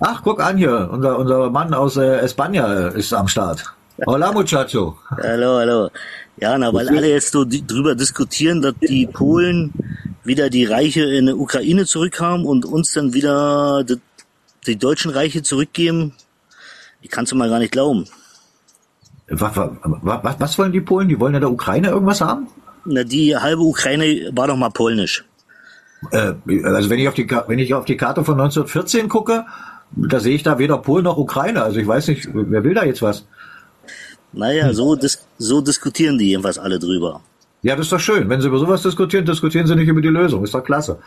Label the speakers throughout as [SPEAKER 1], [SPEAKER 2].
[SPEAKER 1] Ach, guck an hier, unser, unser Mann aus äh, Espanja ist am Start. Hola, muchacho.
[SPEAKER 2] Hallo, hallo. Ja, na, weil alle jetzt so drüber diskutieren, dass die Polen wieder die Reiche in die Ukraine zurückhaben und uns dann wieder die, die deutschen Reiche zurückgeben. Ich kann's mal gar nicht glauben.
[SPEAKER 1] Was, was, was wollen die Polen? Die wollen ja der Ukraine irgendwas haben?
[SPEAKER 2] Na, die halbe Ukraine war doch mal polnisch.
[SPEAKER 1] Äh, also wenn ich auf die wenn ich auf die Karte von 1914 gucke, da sehe ich da weder Polen noch Ukraine. Also ich weiß nicht, wer will da jetzt was?
[SPEAKER 2] Naja, so, dis so diskutieren die jedenfalls alle drüber.
[SPEAKER 1] Ja, das ist doch schön. Wenn Sie über sowas diskutieren, diskutieren Sie nicht über die Lösung. Ist doch klasse.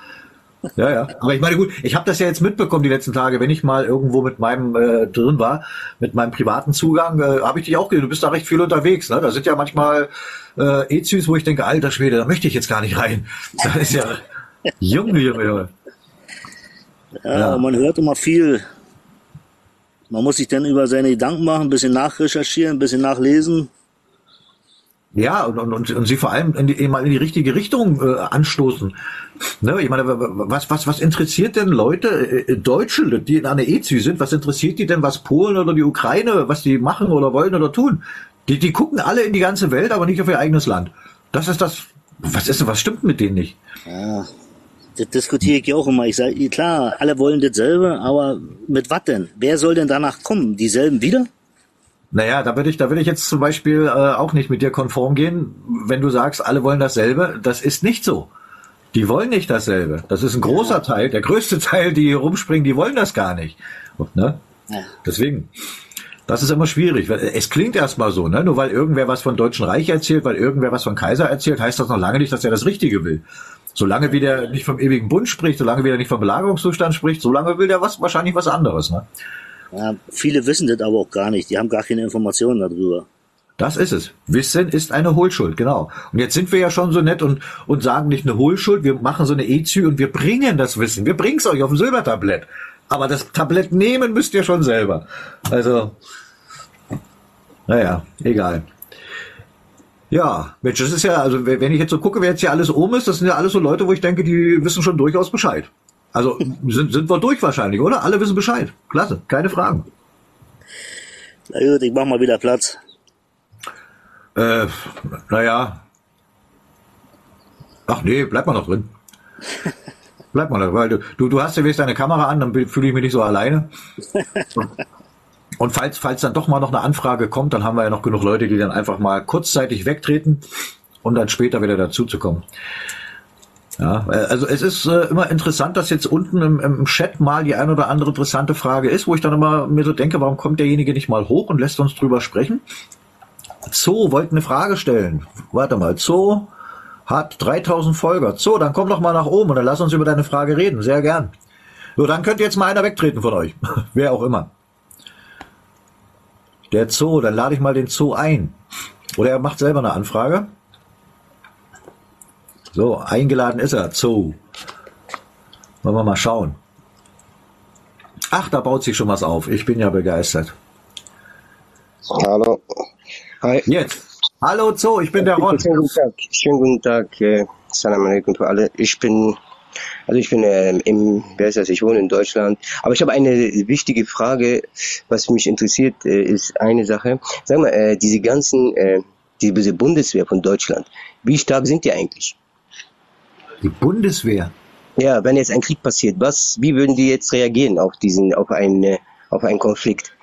[SPEAKER 1] Ja, ja. Aber ich meine, gut, ich habe das ja jetzt mitbekommen die letzten Tage, wenn ich mal irgendwo mit meinem äh, drin war, mit meinem privaten Zugang, äh, habe ich dich auch gesehen. Du bist da recht viel unterwegs. Ne? Da sind ja manchmal äh, Ezys, wo ich denke, alter Schwede, da möchte ich jetzt gar nicht rein. Das ist ja Junge, Junge, Junge.
[SPEAKER 2] Ja,
[SPEAKER 1] Ja.
[SPEAKER 2] man hört immer viel. Man muss sich dann über seine Gedanken machen, ein bisschen nachrecherchieren, ein bisschen nachlesen.
[SPEAKER 1] Ja, und, und, und, sie vor allem in die, mal in die richtige Richtung äh, anstoßen. Ne, ich meine, was, was, was interessiert denn Leute, äh, Deutsche, die in einer EZÜ sind, was interessiert die denn, was Polen oder die Ukraine, was die machen oder wollen oder tun? Die, die gucken alle in die ganze Welt, aber nicht auf ihr eigenes Land. Das ist das, was ist denn, was stimmt mit denen nicht?
[SPEAKER 2] Ja, das diskutiere ich ja auch immer. Ich sage, klar, alle wollen dasselbe, aber mit was denn? Wer soll denn danach kommen? Dieselben wieder?
[SPEAKER 1] Naja, da würde ich, da würde ich jetzt zum Beispiel äh, auch nicht mit dir konform gehen, wenn du sagst, alle wollen dasselbe. Das ist nicht so. Die wollen nicht dasselbe. Das ist ein großer Teil, der größte Teil, die hier rumspringen, die wollen das gar nicht. Ne?
[SPEAKER 2] Ja.
[SPEAKER 1] Deswegen, das ist immer schwierig. Es klingt erstmal so, ne? Nur weil irgendwer was von Deutschen Reich erzählt, weil irgendwer was von Kaiser erzählt, heißt das noch lange nicht, dass er das Richtige will. Solange wie der nicht vom ewigen Bund spricht, solange wie der nicht vom Belagerungszustand spricht, solange will der was wahrscheinlich was anderes. Ne?
[SPEAKER 2] Ja, viele wissen das aber auch gar nicht. Die haben gar keine Informationen darüber.
[SPEAKER 1] Das ist es. Wissen ist eine Hohlschuld, genau. Und jetzt sind wir ja schon so nett und, und sagen nicht eine Hohlschuld, wir machen so eine EZÜ und wir bringen das Wissen. Wir bringen es euch auf dem Silbertablett. Aber das Tablett nehmen müsst ihr schon selber. Also, naja, egal. Ja, Mensch, das ist ja, also wenn ich jetzt so gucke, wer jetzt hier alles oben ist, das sind ja alles so Leute, wo ich denke, die wissen schon durchaus Bescheid. Also sind, sind wir durch wahrscheinlich, oder? Alle wissen Bescheid. Klasse, keine Fragen.
[SPEAKER 2] Na gut, ich mach mal wieder Platz.
[SPEAKER 1] Äh, naja. Ach nee, bleib mal noch drin. Bleib mal noch, weil du, du, du hast ja wenigstens deine Kamera an, dann fühle ich mich nicht so alleine. Und falls, falls dann doch mal noch eine Anfrage kommt, dann haben wir ja noch genug Leute, die dann einfach mal kurzzeitig wegtreten und dann später wieder dazu zu kommen. Ja, äh, also es ist äh, immer interessant, dass jetzt unten im, im Chat mal die ein oder andere interessante Frage ist, wo ich dann immer mir so denke, warum kommt derjenige nicht mal hoch und lässt uns drüber sprechen? Zoo wollte eine Frage stellen. Warte mal, Zoo hat 3000 Folger. Zoo, dann komm doch mal nach oben und dann lass uns über deine Frage reden. Sehr gern. So, dann könnt jetzt mal einer wegtreten von euch. Wer auch immer. Der Zoo, dann lade ich mal den Zoo ein. Oder er macht selber eine Anfrage. So, eingeladen ist er. Zoo. Wollen wir mal schauen. Ach, da baut sich schon was auf. Ich bin ja begeistert.
[SPEAKER 3] Hallo. Hi.
[SPEAKER 1] Jetzt. Hallo Zoo, ich bin der Ron.
[SPEAKER 3] Schönen guten Tag. Schönen guten Tag. Äh, Salam alaikum für alle. Ich bin, also ich bin ähm, im, wer ist das? Ich wohne in Deutschland. Aber ich habe eine wichtige Frage, was mich interessiert, äh, ist eine Sache. Sag mal, äh, diese ganzen, äh, diese Bundeswehr von Deutschland, wie stark sind die eigentlich?
[SPEAKER 1] Die Bundeswehr.
[SPEAKER 3] Ja, wenn jetzt ein Krieg passiert, was, wie würden die jetzt reagieren auf diesen, auf einen, äh, auf einen Konflikt?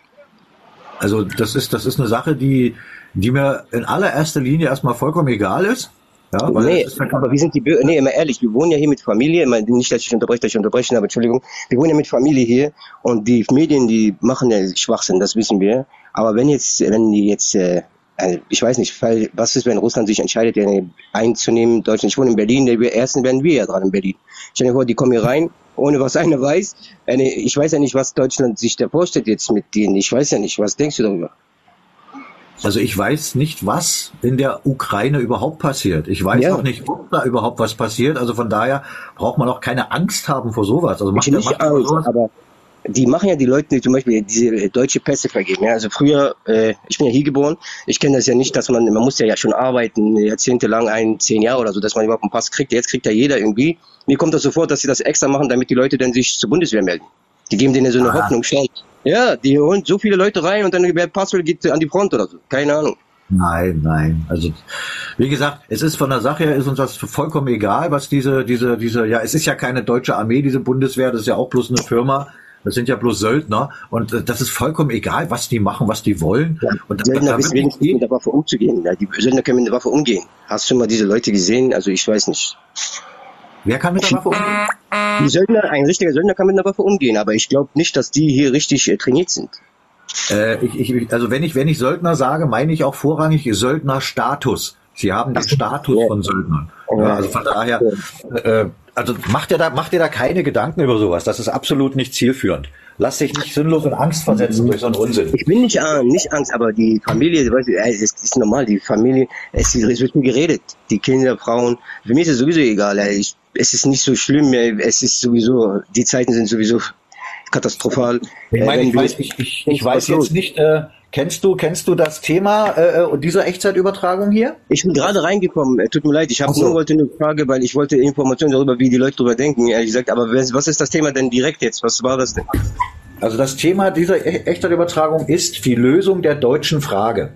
[SPEAKER 1] Also das ist, das ist eine Sache, die, die mir in allererster Linie erstmal vollkommen egal ist. Ja,
[SPEAKER 3] nee, aber wir sind die Bürger, nee, immer ehrlich, wir wohnen ja hier mit Familie, immer, nicht, dass ich unterbreche, dass ich unterbreche, aber Entschuldigung, wir wohnen ja mit Familie hier und die Medien, die machen ja Schwachsinn, das wissen wir. Aber wenn jetzt, wenn die jetzt, äh, also ich weiß nicht, was ist, wenn Russland sich entscheidet, ja, einzunehmen, Deutschland, ich wohne in Berlin, der ersten werden wir ja dran in Berlin. Stell dir vor, die kommen hier rein, ohne was einer weiß. Ich weiß ja nicht, was Deutschland sich da vorstellt jetzt mit denen. Ich weiß ja nicht, was denkst du darüber?
[SPEAKER 1] Also ich weiß nicht, was in der Ukraine überhaupt passiert. Ich weiß
[SPEAKER 3] Ja.
[SPEAKER 1] auch nicht, ob da überhaupt was passiert. Also von daher braucht man auch keine Angst haben vor sowas. Also macht,
[SPEAKER 3] Ich nicht
[SPEAKER 1] macht
[SPEAKER 3] Angst,
[SPEAKER 1] sowas.
[SPEAKER 3] aber die machen ja die Leute die zum Beispiel diese äh, deutsche Pässe vergeben. Ja? Also früher, äh, ich bin ja hier geboren, ich kenne das ja nicht, dass man, man muss ja, ja schon arbeiten, jahrzehntelang, ein, zehn Jahre oder so, dass man überhaupt einen Pass kriegt. Jetzt kriegt ja jeder irgendwie. Mir kommt das so vor, dass sie das extra machen, damit die Leute dann sich zur Bundeswehr melden. Die geben denen so eine ah. Hoffnung, schau. Ja, die holen so viele Leute rein und dann wer Passwort geht an die Front oder so. Keine Ahnung.
[SPEAKER 1] Nein, nein. Also wie gesagt, es ist von der Sache her ist uns das vollkommen egal, was diese diese diese ja, es ist ja keine deutsche Armee, diese Bundeswehr, das ist ja auch bloß eine Firma. Das sind ja bloß Söldner und äh, das ist vollkommen egal, was die machen, was die wollen. Ja,
[SPEAKER 3] und Söldner wissen wenigstens mit der Waffe umzugehen. Ja, die Söldner können mit der Waffe umgehen. Hast du mal diese Leute gesehen? Also ich weiß nicht.
[SPEAKER 1] Wer kann mit der Waffe umgehen?
[SPEAKER 3] Söldner, ein richtiger Söldner kann mit der Waffe umgehen, aber ich glaube nicht, dass die hier richtig äh, trainiert sind.
[SPEAKER 1] Äh, ich, ich, also wenn ich, wenn ich Söldner sage, meine ich auch vorrangig Söldnerstatus. Sie haben den Status ja. von Söldnern. Ja, also von daher, äh, also macht ihr da, macht ihr da keine Gedanken über sowas. Das ist absolut nicht zielführend. Lass dich nicht sinnlos in Angst versetzen durch so einen Unsinn.
[SPEAKER 3] Ich bin nicht, äh, nicht Angst, aber die Familie, weißt du, es ist normal, die Familie, es wird nur geredet. Die Kinder, Frauen, für mich ist es sowieso egal. Ich, es ist nicht so schlimm, es ist sowieso, die Zeiten sind sowieso katastrophal.
[SPEAKER 1] Ich meine, ich weiß, ich, ich, ich weiß jetzt nicht, äh, kennst du, kennst du das Thema äh, dieser Echtzeitübertragung hier?
[SPEAKER 3] Ich bin gerade reingekommen, äh, tut mir leid, ich habe so. nur wollte eine Frage, weil ich wollte Informationen darüber, wie die Leute darüber denken, ehrlich gesagt, aber was ist das Thema denn direkt jetzt? Was war das denn?
[SPEAKER 1] Also das Thema dieser e-, Echtzeitübertragung ist die Lösung der deutschen Frage.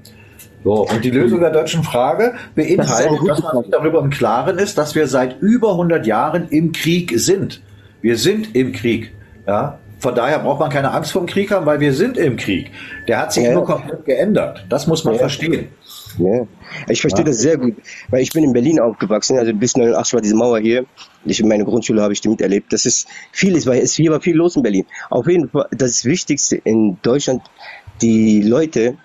[SPEAKER 1] So, und die Lösung der deutschen Frage beinhaltet, das dass man sich darüber im Klaren ist, dass wir seit über 100 Jahren im Krieg sind. Wir sind im Krieg. Ja, von daher braucht man keine Angst vor dem Krieg haben, weil wir sind im Krieg. Der hat sich ja. nur komplett geändert. Das muss man ja. verstehen.
[SPEAKER 3] Ja. Ich verstehe ja. das sehr gut, weil ich bin in Berlin aufgewachsen, also bis 89 war diese Mauer hier. Ich, in meiner Grundschule habe ich die miterlebt. Das ist viel, weil es hier war viel los in Berlin. Auf jeden Fall, das Wichtigste in Deutschland, die Leute,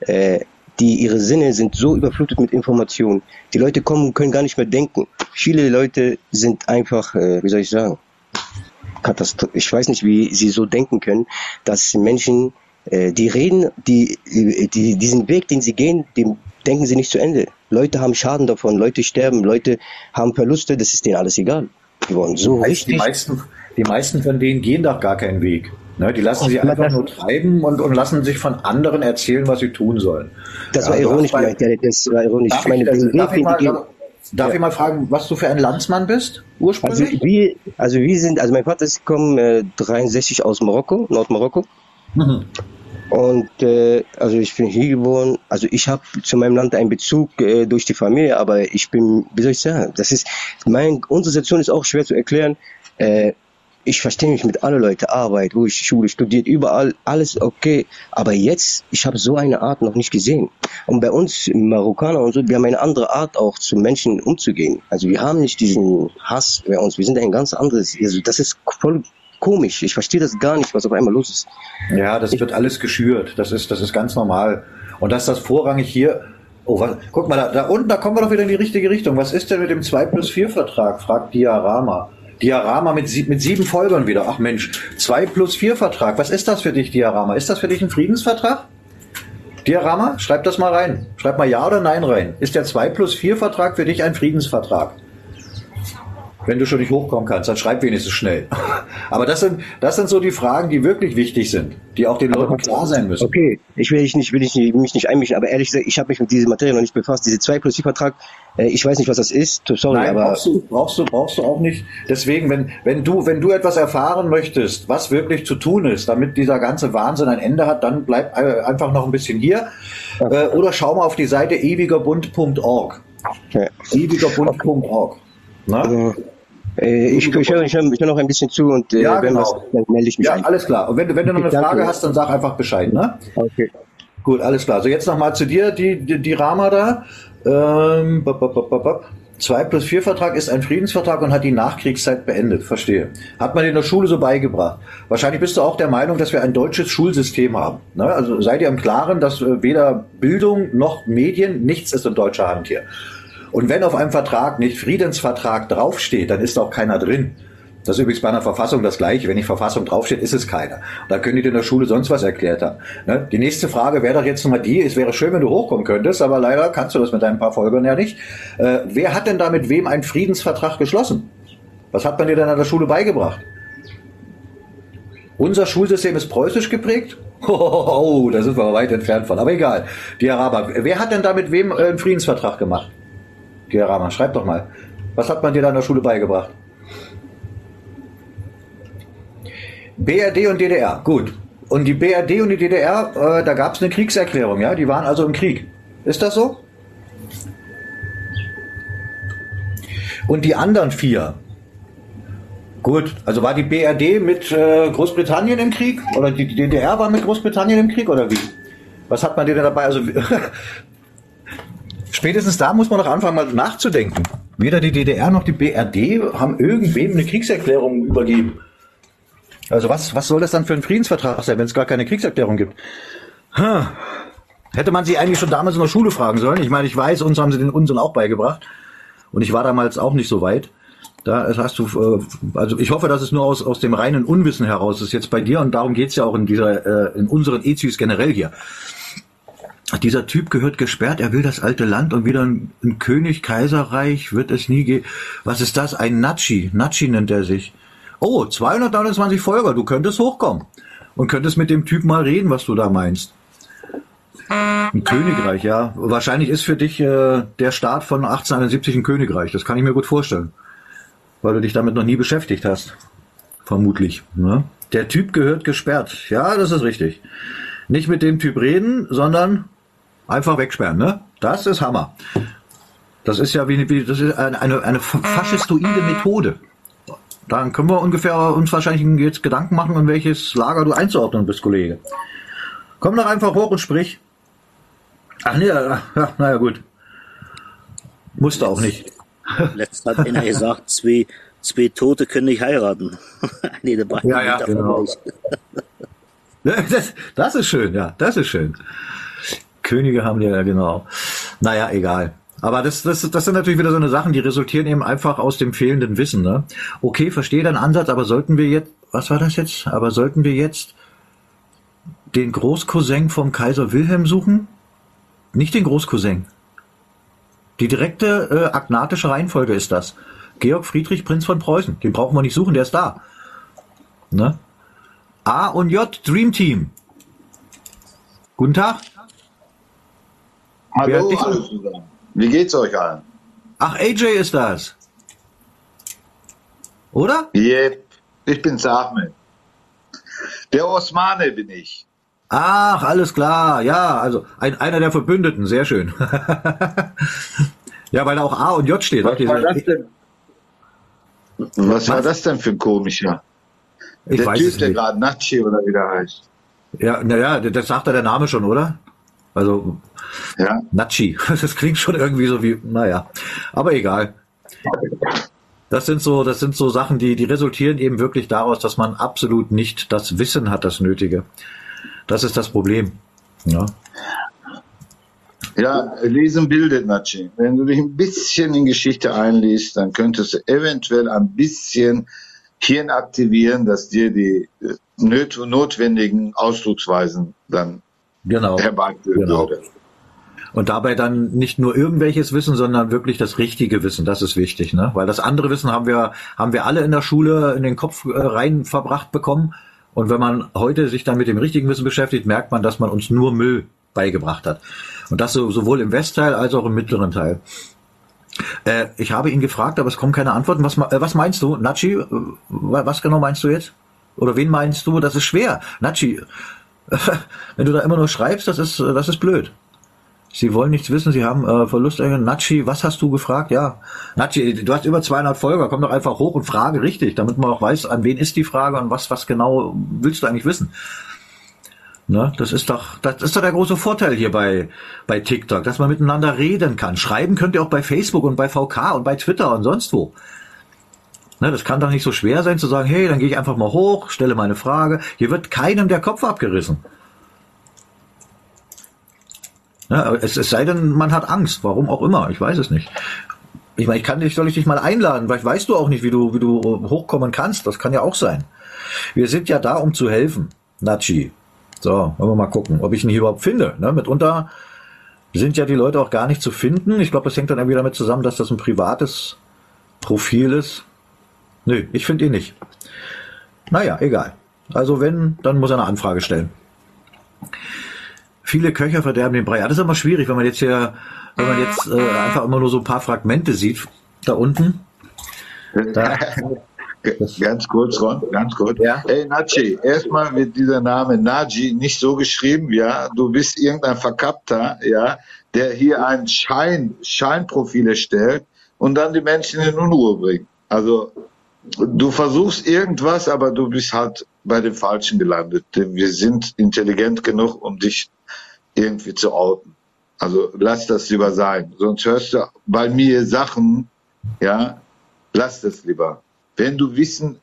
[SPEAKER 3] äh, die ihre Sinne sind so überflutet mit Informationen. Die Leute kommen, können gar nicht mehr denken. Viele Leute sind einfach, äh, wie soll ich sagen, Katastrophe. Ich weiß nicht, wie sie so denken können, dass Menschen, äh, die reden, die, die, diesen Weg, den sie gehen, den denken sie nicht zu Ende. Leute haben Schaden davon, Leute sterben, Leute haben Verluste, das ist denen alles egal.
[SPEAKER 1] Die wollen so die richtig. Die meisten, die meisten von denen gehen doch gar keinen Weg. Ne, die lassen sich einfach nur treiben und, und lassen sich von anderen erzählen, was sie tun sollen.
[SPEAKER 3] Das war ja, ironisch gemeint, ja, das war ironisch.
[SPEAKER 1] Darf ich meine, ich, darf ich mal, Darf ja. ich mal fragen, was du für ein Landsmann bist,
[SPEAKER 3] ursprünglich? Also wir, also wir sind, also mein Vater ist gekommen äh, 63 aus Marokko, Nordmarokko. Mhm. Und äh, also ich bin hier geboren. Also ich habe zu meinem Land einen Bezug äh, durch die Familie, aber ich bin, wie soll ich sagen, das ist mein unsere Situation ist auch schwer zu erklären. Äh, ich verstehe mich mit allen Leuten, Arbeit, wo ich Schule studiert, überall, alles okay. Aber jetzt, ich habe so eine Art noch nicht gesehen. Und bei uns Marokkaner und so, wir haben eine andere Art auch zu Menschen umzugehen. Also wir haben nicht diesen Hass bei uns, wir sind ein ganz anderes. Also das ist voll komisch. Ich verstehe das gar nicht, was auf einmal los ist.
[SPEAKER 1] Ja, das wird alles geschürt. Das ist, das ist ganz normal. Und dass das vorrangig hier Oh, was, guck mal, da, da unten, da kommen wir doch wieder in die richtige Richtung. Was ist denn mit dem 2 plus 4 Vertrag? fragt Diarama. Diarama mit, sieb, mit sieben Folgern wieder. Ach Mensch, zwei plus vier Vertrag. Was ist das für dich, Diarama? Ist das für dich ein Friedensvertrag? Diarama, schreib das mal rein. Schreib mal Ja oder Nein rein. Ist der 2 plus 4 Vertrag für dich ein Friedensvertrag? Wenn du schon nicht hochkommen kannst, dann schreib wenigstens schnell. Aber das sind, das sind so die Fragen, die wirklich wichtig sind, die auch den Leuten klar sein müssen.
[SPEAKER 3] Okay, ich will nicht, will ich mich nicht einmischen, aber ehrlich gesagt, ich habe mich mit dieser Materie noch nicht befasst. Diese 2 plus 4 Vertrag, äh, ich weiß nicht, was das ist. Sorry, Nein, aber
[SPEAKER 1] brauchst du, brauchst du, brauchst du auch nicht. Deswegen, wenn, wenn du, wenn du etwas erfahren möchtest, was wirklich zu tun ist, damit dieser ganze Wahnsinn ein Ende hat, dann bleib äh, einfach noch ein bisschen hier. Äh, oder schau mal auf die Seite ewigerbund.org. Okay. Ewigerbund.org.
[SPEAKER 3] Also, äh, ich, höre, ich höre noch ein bisschen zu und
[SPEAKER 1] äh, ja, wenn genau. was, dann melde ich mich. Ja, ein. alles klar. Und wenn, wenn du noch eine Danke. Frage hast, dann sag einfach Bescheid, ne? Okay. Gut, alles klar. So, jetzt nochmal zu dir, die, die, die Rama da. Ähm, 2 plus 4 Vertrag ist ein Friedensvertrag und hat die Nachkriegszeit beendet. Verstehe. Hat man in der Schule so beigebracht. Wahrscheinlich bist du auch der Meinung, dass wir ein deutsches Schulsystem haben. Ne? Also seid ihr im Klaren, dass äh, weder Bildung noch Medien, nichts ist in deutscher Hand hier. Und wenn auf einem Vertrag nicht Friedensvertrag draufsteht, dann ist auch keiner drin. Das ist übrigens bei einer Verfassung das Gleiche. Wenn nicht Verfassung draufsteht, ist es keiner. Da können die in der Schule sonst was erklärt haben. Ne? Die nächste Frage wäre doch jetzt nochmal die, es wäre schön, wenn du hochkommen könntest, aber leider kannst du das mit deinen paar Folgern ja nicht. Äh, wer hat denn da mit wem einen Friedensvertrag geschlossen? Was hat man dir denn an der Schule beigebracht? Unser Schulsystem ist preußisch geprägt? Oh, da sind wir weit entfernt von. Aber egal. Die Araber. Wer hat denn da mit wem äh, einen Friedensvertrag gemacht? Gerama, schreib doch mal. Was hat man dir da in der Schule beigebracht? BRD und DDR, gut. Und die BRD und die DDR, äh, da gab es eine Kriegserklärung, ja? Die waren also im Krieg. Ist das so? Und die anderen vier, Gut, also war die BRD mit äh, Großbritannien im Krieg? Oder die DDR war mit Großbritannien im Krieg oder wie? Was hat man denn dabei? Also spätestens da muss man doch anfangen mal nachzudenken. Weder die DDR noch die BRD haben irgendwem eine Kriegserklärung übergeben. Also was, was soll das dann für ein Friedensvertrag sein, wenn es gar keine Kriegserklärung gibt? Hm. Hätte man sie eigentlich schon damals in der Schule fragen sollen. Ich meine, ich weiß, uns haben sie den Unsinn auch beigebracht. Und ich war damals auch nicht so weit. Da hast du, äh, also ich hoffe, dass es nur aus, aus dem reinen Unwissen heraus ist jetzt bei dir und darum geht's ja auch in dieser, äh, in unseren Ezis generell hier. Dieser Typ gehört gesperrt, er will das alte Land und wieder ein, ein König, Kaiserreich wird es nie geben. Was ist das? Ein Natschi. Natschi nennt er sich. Oh, 229 Folger, du könntest hochkommen und könntest mit dem Typ mal reden, was du da meinst. Ein Königreich, ja. Wahrscheinlich ist für dich äh, der Start von 1871 ein Königreich. Das kann ich mir gut vorstellen weil du dich damit noch nie beschäftigt hast. Vermutlich. Ne? Der Typ gehört gesperrt. Ja, das ist richtig. Nicht mit dem Typ reden, sondern einfach wegsperren. Ne? Das ist Hammer. Das ist ja wie, wie das ist eine, eine, eine faschistoide Methode. Dann können wir ungefähr uns wahrscheinlich jetzt Gedanken machen, in welches Lager du einzuordnen bist, Kollege. Komm doch einfach hoch und sprich. Ach nee, ja, naja gut. Musste auch nicht.
[SPEAKER 2] Letztes hat einer gesagt, zwei, zwei Tote können nicht heiraten.
[SPEAKER 1] nee, der ja, ja, genau. das, das ist schön, ja, das ist schön. Könige haben die ja genau. Naja, egal. Aber das, das, das sind natürlich wieder so eine Sachen, die resultieren eben einfach aus dem fehlenden Wissen. Ne? Okay, verstehe deinen Ansatz, aber sollten wir jetzt, was war das jetzt? Aber sollten wir jetzt den Großcousin vom Kaiser Wilhelm suchen? Nicht den Großcousin. Die direkte äh, agnatische Reihenfolge ist das. Georg Friedrich, Prinz von Preußen. Den brauchen wir nicht suchen, der ist da. Ne? A und J, Dream Team. Guten Tag.
[SPEAKER 4] Hallo, Wie geht's euch allen?
[SPEAKER 1] Ach, AJ ist das. Oder?
[SPEAKER 4] Yep, ich bin's Ahmed. Der Osmane bin ich.
[SPEAKER 1] Ach, alles klar. Ja, also ein, einer der Verbündeten. Sehr schön. ja, weil da auch A und J steht.
[SPEAKER 4] Was war das denn? Was war das denn für ein komischer? Ich der Typ, der gerade Nachi oder wie der heißt.
[SPEAKER 1] Ja, naja, das sagt ja der Name schon, oder? Also, ja. Nachi. Das klingt schon irgendwie so wie, naja. Aber egal. Das sind so, das sind so Sachen, die, die resultieren eben wirklich daraus, dass man absolut nicht das Wissen hat, das Nötige. Das ist das Problem. Ja.
[SPEAKER 4] Ja, lesen bildet Natschi. Wenn du dich ein bisschen in Geschichte einliest, dann könntest du eventuell ein bisschen Hirn aktivieren, dass dir die äh, notwendigen Ausdrucksweisen dann
[SPEAKER 1] genau. herbeiführen genau. würde. Und dabei dann nicht nur irgendwelches Wissen, sondern wirklich das richtige Wissen. Das ist wichtig, ne? Weil das andere Wissen haben wir, haben wir alle in der Schule in den Kopf äh, rein verbracht bekommen. Und wenn man heute sich dann mit dem richtigen Wissen beschäftigt, merkt man, dass man uns nur Müll beigebracht hat. Und das sowohl im Westteil als auch im mittleren Teil. Äh, ich habe ihn gefragt, aber es kommen keine Antworten. Was, äh, was meinst du, Nachi? Äh, was genau meinst du jetzt? Oder wen meinst du? Das ist schwer. Nachi, wenn du da immer nur schreibst, das ist, das ist blöd. Sie wollen nichts wissen, Sie haben äh, Verlust. Nachi, was hast du gefragt? Ja, Nachi, du hast über 200 Folger, komm doch einfach hoch und frage richtig, damit man auch weiß, an wen ist die Frage und was, was genau willst du eigentlich wissen. Ne? Das ist doch, das ist doch der große Vorteil hier bei, bei TikTok, dass man miteinander reden kann. Schreiben könnt ihr auch bei Facebook und bei VK und bei Twitter und sonst wo. Ne, das kann doch nicht so schwer sein zu sagen, hey, dann gehe ich einfach mal hoch, stelle meine Frage. Hier wird keinem der Kopf abgerissen. Ja, es, es sei denn, man hat Angst, warum auch immer, ich weiß es nicht. Ich meine, ich kann dich, soll ich dich mal einladen? Vielleicht weißt du auch nicht, wie du, wie du hochkommen kannst. Das kann ja auch sein. Wir sind ja da, um zu helfen, Nachi. So, wollen wir mal gucken, ob ich ihn hier überhaupt finde. Ne? Mitunter sind ja die Leute auch gar nicht zu finden. Ich glaube, das hängt dann irgendwie damit zusammen, dass das ein privates Profil ist. Nö, ich finde ihn nicht. Naja, egal. Also wenn, dann muss er eine Anfrage stellen viele Köcher verderben den Brei. Ja, das ist immer schwierig, wenn man jetzt hier, wenn man jetzt äh, einfach immer nur so ein paar Fragmente sieht da unten. Da,
[SPEAKER 4] Ganz kurz, Ron, ganz kurz. Ja? Hey, Nachi, erstmal wird dieser Name Naji nicht so geschrieben, ja. Du bist irgendein Verkappter, ja, der hier ein Schein, Scheinprofile stellt und dann die Menschen in Unruhe bringt. Also, du versuchst irgendwas, aber du bist halt bei dem Falschen gelandet. Wir sind intelligent genug, um dich irgendwie zu outen. Also lass das lieber sein. Sonst hörst du bei mir Sachen, ja, lass das lieber. Wenn du Wissen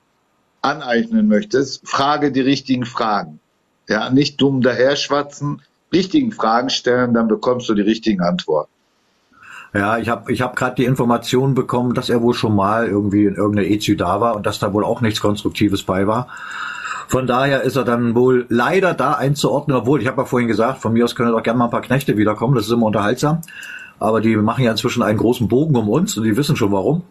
[SPEAKER 4] aneignen möchtest, frage die richtigen Fragen. Ja, nicht dumm daherschwatzen, richtigen Fragen stellen, dann bekommst du die richtigen Antworten.
[SPEAKER 1] Ja, ich habe ich hab gerade die Information bekommen, dass er wohl schon mal irgendwie in irgendeiner EZU da war und dass da wohl auch nichts Konstruktives bei war. Von daher ist er dann wohl leider da einzuordnen, obwohl, ich habe ja vorhin gesagt, von mir aus können doch gerne mal ein paar Knechte wiederkommen, das ist immer unterhaltsam. Aber die machen ja inzwischen einen großen Bogen um uns und die wissen schon warum.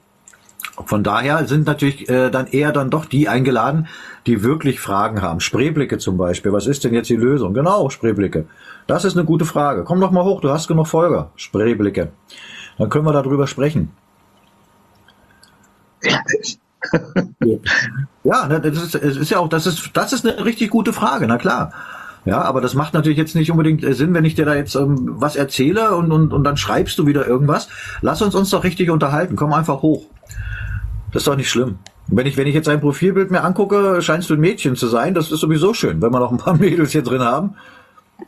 [SPEAKER 1] Von daher sind natürlich äh, dann eher dann doch die eingeladen, die wirklich Fragen haben. Spreeblicke zum Beispiel. Was ist denn jetzt die Lösung? Genau, Spreeblicke. Das ist eine gute Frage. Komm doch mal hoch, du hast genug Folger. Spreeblicke. Dann können wir darüber sprechen. ja, das ist, ist ja auch, das ist, das ist eine richtig gute Frage, na klar. Ja, aber das macht natürlich jetzt nicht unbedingt äh, Sinn, wenn ich dir da jetzt ähm, was erzähle und, und, und dann schreibst du wieder irgendwas. Lass uns uns doch richtig unterhalten. Komm einfach hoch. Das ist doch nicht schlimm. Wenn ich, wenn ich jetzt ein Profilbild mir angucke, scheinst du ein Mädchen zu sein. Das ist sowieso schön, wenn wir noch ein paar Mädels hier drin haben.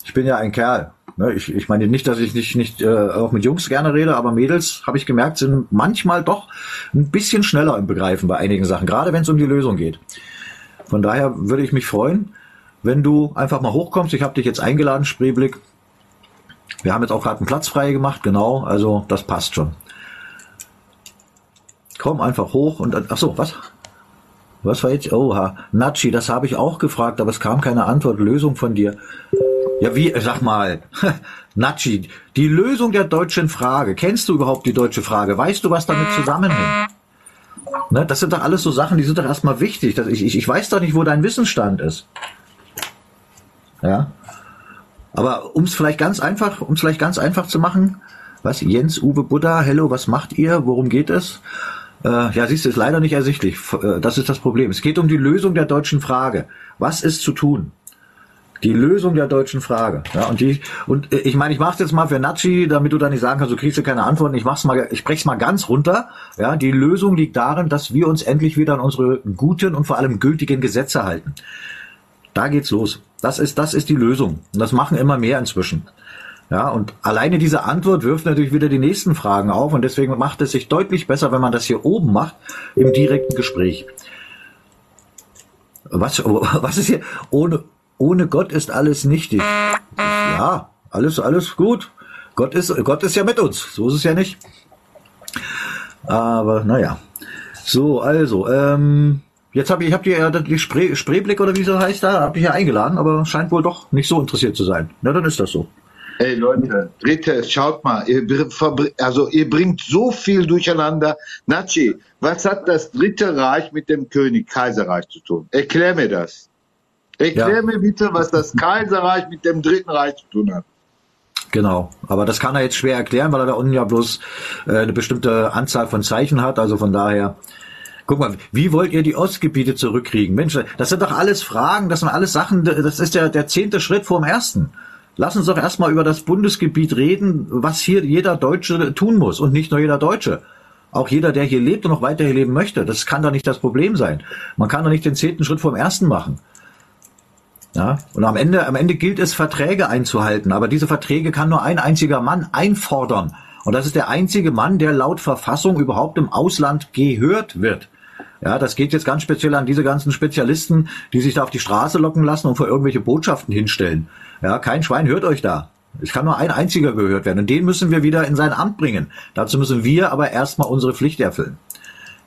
[SPEAKER 1] Ich bin ja ein Kerl. Ne? Ich, ich meine nicht, dass ich nicht, nicht äh, auch mit Jungs gerne rede, aber Mädels, habe ich gemerkt, sind manchmal doch ein bisschen schneller im Begreifen bei einigen Sachen, gerade wenn es um die Lösung geht. Von daher würde ich mich freuen, wenn du einfach mal hochkommst. Ich habe dich jetzt eingeladen, Spreeblick. Wir haben jetzt auch gerade einen Platz frei gemacht, genau, also das passt schon. Komm einfach hoch und ach so, was? Was war jetzt? Oha, Nachi, das habe ich auch gefragt, aber es kam keine Antwort, Lösung von dir. Ja, wie, sag mal, Nachi, die Lösung der deutschen Frage. Kennst du überhaupt die deutsche Frage? Weißt du, was damit zusammenhängt? Ne, das sind doch alles so Sachen, die sind doch erstmal wichtig. Ich, ich, ich weiß doch nicht, wo dein Wissensstand ist. Ja. Aber um es vielleicht ganz einfach, um es vielleicht ganz einfach zu machen, was, Jens Uwe Buddha, hello, was macht ihr? Worum geht es? Äh, ja, siehst du, ist leider nicht ersichtlich. Äh, das ist das Problem. Es geht um die Lösung der deutschen Frage. Was ist zu tun? Die Lösung der deutschen Frage. Ja, und die, und äh, ich meine, ich mach's jetzt mal für Nachi, damit du da nicht sagen kannst, du kriegst ja keine Antworten. Ich mach's mal, ich brech's mal ganz runter. Ja, die Lösung liegt darin, dass wir uns endlich wieder an unsere guten und vor allem gültigen Gesetze halten. Da geht's los. Das ist, das ist die Lösung. Und das machen immer mehr inzwischen. Ja, und alleine diese Antwort wirft natürlich wieder die nächsten Fragen auf und deswegen macht es sich deutlich besser, wenn man das hier oben macht, im direkten Gespräch. Was, was ist hier? Ohne, ohne Gott ist alles nichtig. Ja, alles, alles gut. Gott ist, Gott ist ja mit uns. So ist es ja nicht. Aber, naja. So, also, ähm, Jetzt habe ich, ich habe die, äh, die Spree, Spreeblick oder wie so heißt da, habe ich ja eingeladen, aber scheint wohl doch nicht so interessiert zu sein. Na, dann ist das so.
[SPEAKER 4] Hey Leute, dritte, schaut mal, ihr, also ihr bringt so viel durcheinander. Nachi, was hat das dritte Reich mit dem König Kaiserreich zu tun? Erklär mir das. Erklär ja. mir bitte, was das Kaiserreich mit dem dritten Reich zu tun hat.
[SPEAKER 1] Genau, aber das kann er jetzt schwer erklären, weil er da unten ja bloß äh, eine bestimmte Anzahl von Zeichen hat. Also von daher Guck mal, wie wollt ihr die Ostgebiete zurückkriegen? Mensch, das sind doch alles Fragen, das sind alles Sachen, das ist der, der zehnte Schritt vorm ersten. Lass uns doch erstmal über das Bundesgebiet reden, was hier jeder Deutsche tun muss und nicht nur jeder Deutsche. Auch jeder, der hier lebt und noch weiter hier leben möchte. Das kann doch nicht das Problem sein. Man kann doch nicht den zehnten Schritt vorm ersten machen. Ja, und am Ende, am Ende gilt es, Verträge einzuhalten. Aber diese Verträge kann nur ein einziger Mann einfordern. Und das ist der einzige Mann, der laut Verfassung überhaupt im Ausland gehört wird. Ja, das geht jetzt ganz speziell an diese ganzen Spezialisten, die sich da auf die Straße locken lassen und vor irgendwelche Botschaften hinstellen. Ja, kein Schwein hört euch da. Es kann nur ein einziger gehört werden und den müssen wir wieder in sein Amt bringen. Dazu müssen wir aber erstmal unsere Pflicht erfüllen.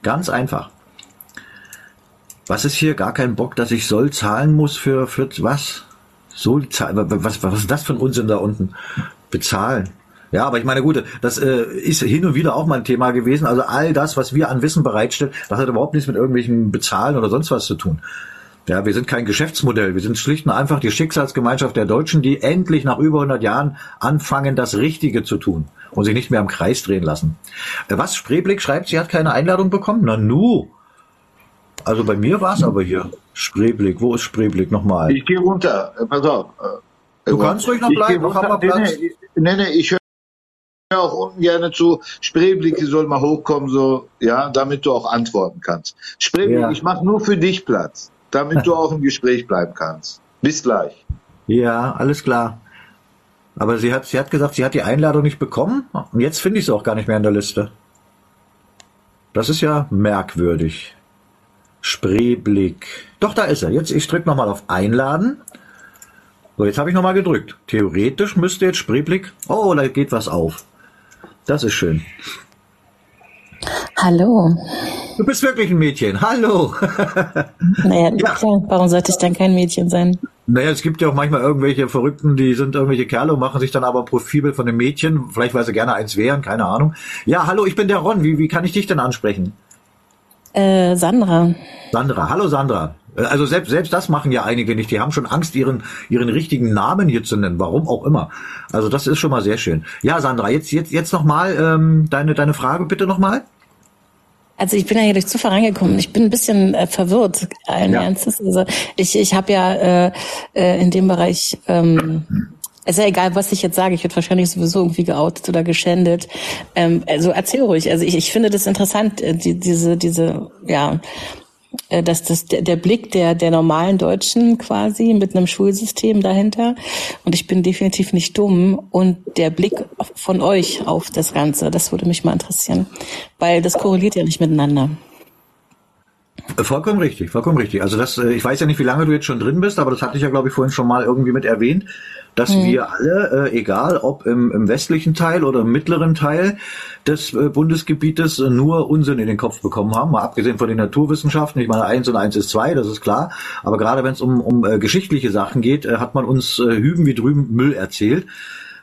[SPEAKER 1] Ganz einfach. Was ist hier? Gar kein Bock, dass ich soll zahlen muss für, für was? So, was, was ist das für ein Unsinn da unten? Bezahlen. Ja, aber ich meine, gut, das äh, ist hin und wieder auch mal ein Thema gewesen. Also all das, was wir an Wissen bereitstellen, das hat überhaupt nichts mit irgendwelchen Bezahlen oder sonst was zu tun. Ja, wir sind kein Geschäftsmodell. Wir sind schlicht und einfach die Schicksalsgemeinschaft der Deutschen, die endlich nach über 100 Jahren anfangen, das Richtige zu tun und sich nicht mehr im Kreis drehen lassen. Äh, was? Spreeblick schreibt, sie hat keine Einladung bekommen? Na nu. Also bei mir war es aber hier. Spreeblick, wo ist Spreeblick nochmal?
[SPEAKER 4] Ich gehe runter, äh, pass auf. Äh,
[SPEAKER 1] Du kannst ruhig noch bleiben, noch haben wir. Platz.
[SPEAKER 4] Nee, nee, ich höre auch unten gerne zu. Spreeblick, soll mal hochkommen, so, ja, damit du auch antworten kannst. Spreeblick,
[SPEAKER 1] Ja.
[SPEAKER 4] ich mache nur für dich Platz, damit du auch im Gespräch bleiben kannst. Bis gleich.
[SPEAKER 1] Ja, alles klar. Aber sie hat, sie hat gesagt, sie hat die Einladung nicht bekommen und jetzt finde ich sie auch gar nicht mehr in der Liste. Das ist ja merkwürdig. Spreeblick. Doch, da ist er. Jetzt, ich drücke nochmal auf Einladen. So, jetzt habe ich nochmal gedrückt. Theoretisch müsste jetzt Spreeblick. Oh, da geht was auf. Das ist schön.
[SPEAKER 5] Hallo.
[SPEAKER 1] Du bist wirklich ein Mädchen. Hallo.
[SPEAKER 5] Naja,
[SPEAKER 1] Ja.
[SPEAKER 5] warum sollte ich dann kein Mädchen sein?
[SPEAKER 1] Naja, es gibt ja auch manchmal irgendwelche Verrückten, die sind irgendwelche Kerle und machen sich dann aber ein Profilbild von einem Mädchen, vielleicht weil sie gerne eins wären, keine Ahnung. Ja, hallo, ich bin der Ron. Wie, wie kann ich dich denn ansprechen?
[SPEAKER 5] Äh, Sandra.
[SPEAKER 1] Sandra. Hallo Sandra. Äh, Also selbst, selbst das machen ja einige nicht. Die haben schon Angst, ihren, ihren richtigen Namen hier zu nennen. Warum auch immer. Also das ist schon mal sehr schön. Ja, Sandra, jetzt, jetzt, jetzt nochmal ähm, deine, deine Frage bitte nochmal.
[SPEAKER 5] Also ich bin ja hier durch Zufall reingekommen. Ich bin ein bisschen äh, verwirrt, allen
[SPEAKER 1] Ja.
[SPEAKER 5] Ernstes. Also ich, ich habe ja äh, äh, in dem Bereich, ähm, ist ja egal, was ich jetzt sage, ich werde wahrscheinlich sowieso irgendwie geoutet oder geschändet. Ähm, also erzähl ruhig. Also ich, ich finde das interessant, äh, die, diese, diese, ja, äh, dass das der, der Blick der der normalen Deutschen quasi mit einem Schulsystem dahinter und ich bin definitiv nicht dumm und der Blick von euch auf das Ganze, das würde mich mal interessieren, weil das korreliert ja nicht miteinander.
[SPEAKER 1] Äh, Vollkommen richtig, vollkommen richtig. Also das, äh, ich weiß ja nicht, wie lange du jetzt schon drin bist, aber das hatte ich ja, glaube ich, vorhin schon mal irgendwie mit erwähnt, dass wir alle, äh, egal ob im, im westlichen Teil oder im mittleren Teil des äh, Bundesgebietes, äh, nur Unsinn in den Kopf bekommen haben, mal abgesehen von den Naturwissenschaften. Ich meine, eins und eins ist zwei, das ist klar. Aber gerade wenn es um, um äh, geschichtliche Sachen geht, hat man uns hüben wie drüben Müll erzählt.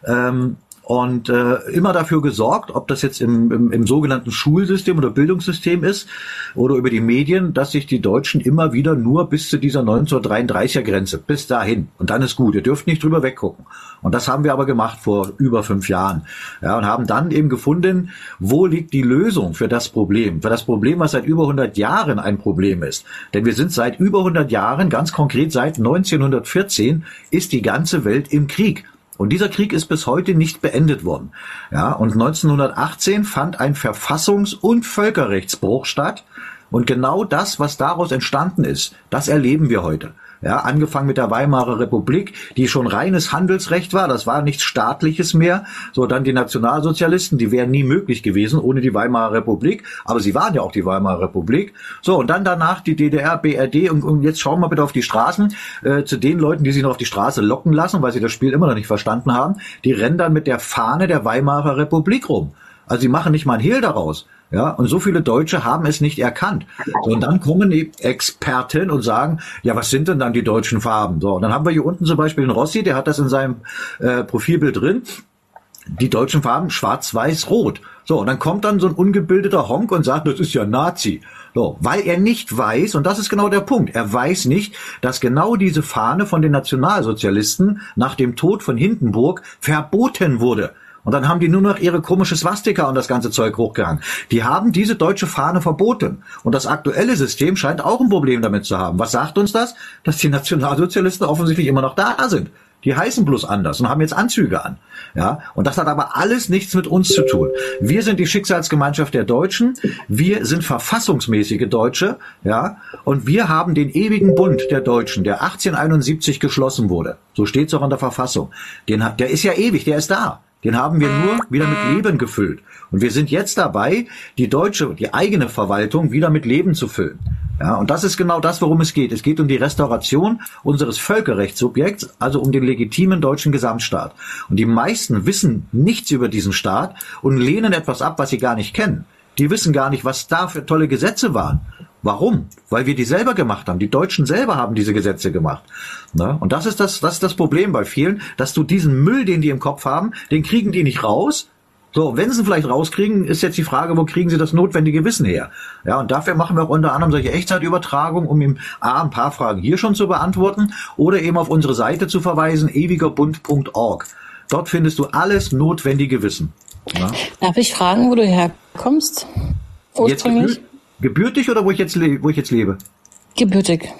[SPEAKER 1] Ähm, und äh, immer dafür gesorgt, ob das jetzt im, im, im sogenannten Schulsystem oder Bildungssystem ist oder über die Medien, dass sich die Deutschen immer wieder nur bis zu dieser 1933er Grenze, bis dahin. Und dann ist gut, ihr dürft nicht drüber weggucken. Und das haben wir aber gemacht vor über fünf Jahren. Ja, und haben dann eben gefunden, wo liegt die Lösung für das Problem? Für das Problem, was seit über 100 Jahren ein Problem ist. Denn wir sind seit über 100 Jahren, ganz konkret seit 1914, ist die ganze Welt im Krieg. Und dieser Krieg ist bis heute nicht beendet worden. Ja, und 1918 fand ein Verfassungs- und Völkerrechtsbruch statt. Und genau das, was daraus entstanden ist, das erleben wir heute. Ja, angefangen mit der Weimarer Republik, die schon reines Handelsrecht war, das war nichts staatliches mehr. So, dann die Nationalsozialisten, die wären nie möglich gewesen ohne die Weimarer Republik, aber sie waren ja auch die Weimarer Republik. So, und dann danach die DDR, BRD und, und jetzt schauen wir bitte auf die Straßen, äh, zu den Leuten, die sich noch auf die Straße locken lassen, weil sie das Spiel immer noch nicht verstanden haben, die rennen dann mit der Fahne der Weimarer Republik rum. Also sie machen nicht mal ein Hehl daraus. Ja, und so viele Deutsche haben es nicht erkannt. Und dann kommen die Experten und sagen, ja, was sind denn dann die deutschen Farben? So, und dann haben wir hier unten zum Beispiel den Rossi, der hat das in seinem äh, Profilbild drin. Die deutschen Farben schwarz, weiß, rot. So, und dann kommt dann so ein ungebildeter Honk und sagt, das ist ja Nazi. So, weil er nicht weiß, und das ist genau der Punkt, er weiß nicht, dass genau diese Fahne von den Nationalsozialisten nach dem Tod von Hindenburg verboten wurde. Und dann haben die nur noch ihre komische Swastika und das ganze Zeug hochgehangen. Die haben diese deutsche Fahne verboten. Und das aktuelle System scheint auch ein Problem damit zu haben. Was sagt uns das? Dass die Nationalsozialisten offensichtlich immer noch da sind. Die heißen bloß anders und haben jetzt Anzüge an. Ja, und das hat aber alles nichts mit uns zu tun. Wir sind die Schicksalsgemeinschaft der Deutschen. Wir sind verfassungsmäßige Deutsche. Ja, und wir haben den ewigen Bund der Deutschen, der 1871 geschlossen wurde. So steht es auch in der Verfassung. Den hat, der ist ja ewig, der ist da. Den haben wir nur wieder mit Leben gefüllt. Und wir sind jetzt dabei, die deutsche, die eigene Verwaltung wieder mit Leben zu füllen. Ja, und das ist genau das, worum es geht. Es geht um die Restauration unseres Völkerrechtssubjekts, also um den legitimen deutschen Gesamtstaat. Und die meisten wissen nichts über diesen Staat und lehnen etwas ab, was sie gar nicht kennen. Die wissen gar nicht, was da für tolle Gesetze waren. Warum? Weil wir die selber gemacht haben. Die Deutschen selber haben diese Gesetze gemacht. Ne? Und das ist das, das ist das Problem bei vielen, dass du diesen Müll, den die im Kopf haben, den kriegen die nicht raus. So, wenn sie ihn vielleicht rauskriegen, ist jetzt die Frage, wo kriegen sie das notwendige Wissen her? Ja, und dafür machen wir auch unter anderem solche Echtzeitübertragungen, um ihm A, ein paar Fragen hier schon zu beantworten oder eben auf unsere Seite zu verweisen, ewigerbund.org. Dort findest du alles notwendige Wissen. Ja?
[SPEAKER 5] Darf ich fragen, wo du herkommst?
[SPEAKER 1] Jetzt
[SPEAKER 5] Ursprünglich?
[SPEAKER 1] gefühlt, Gebürtig oder wo ich jetzt, wo ich jetzt lebe?
[SPEAKER 5] Gebürtig.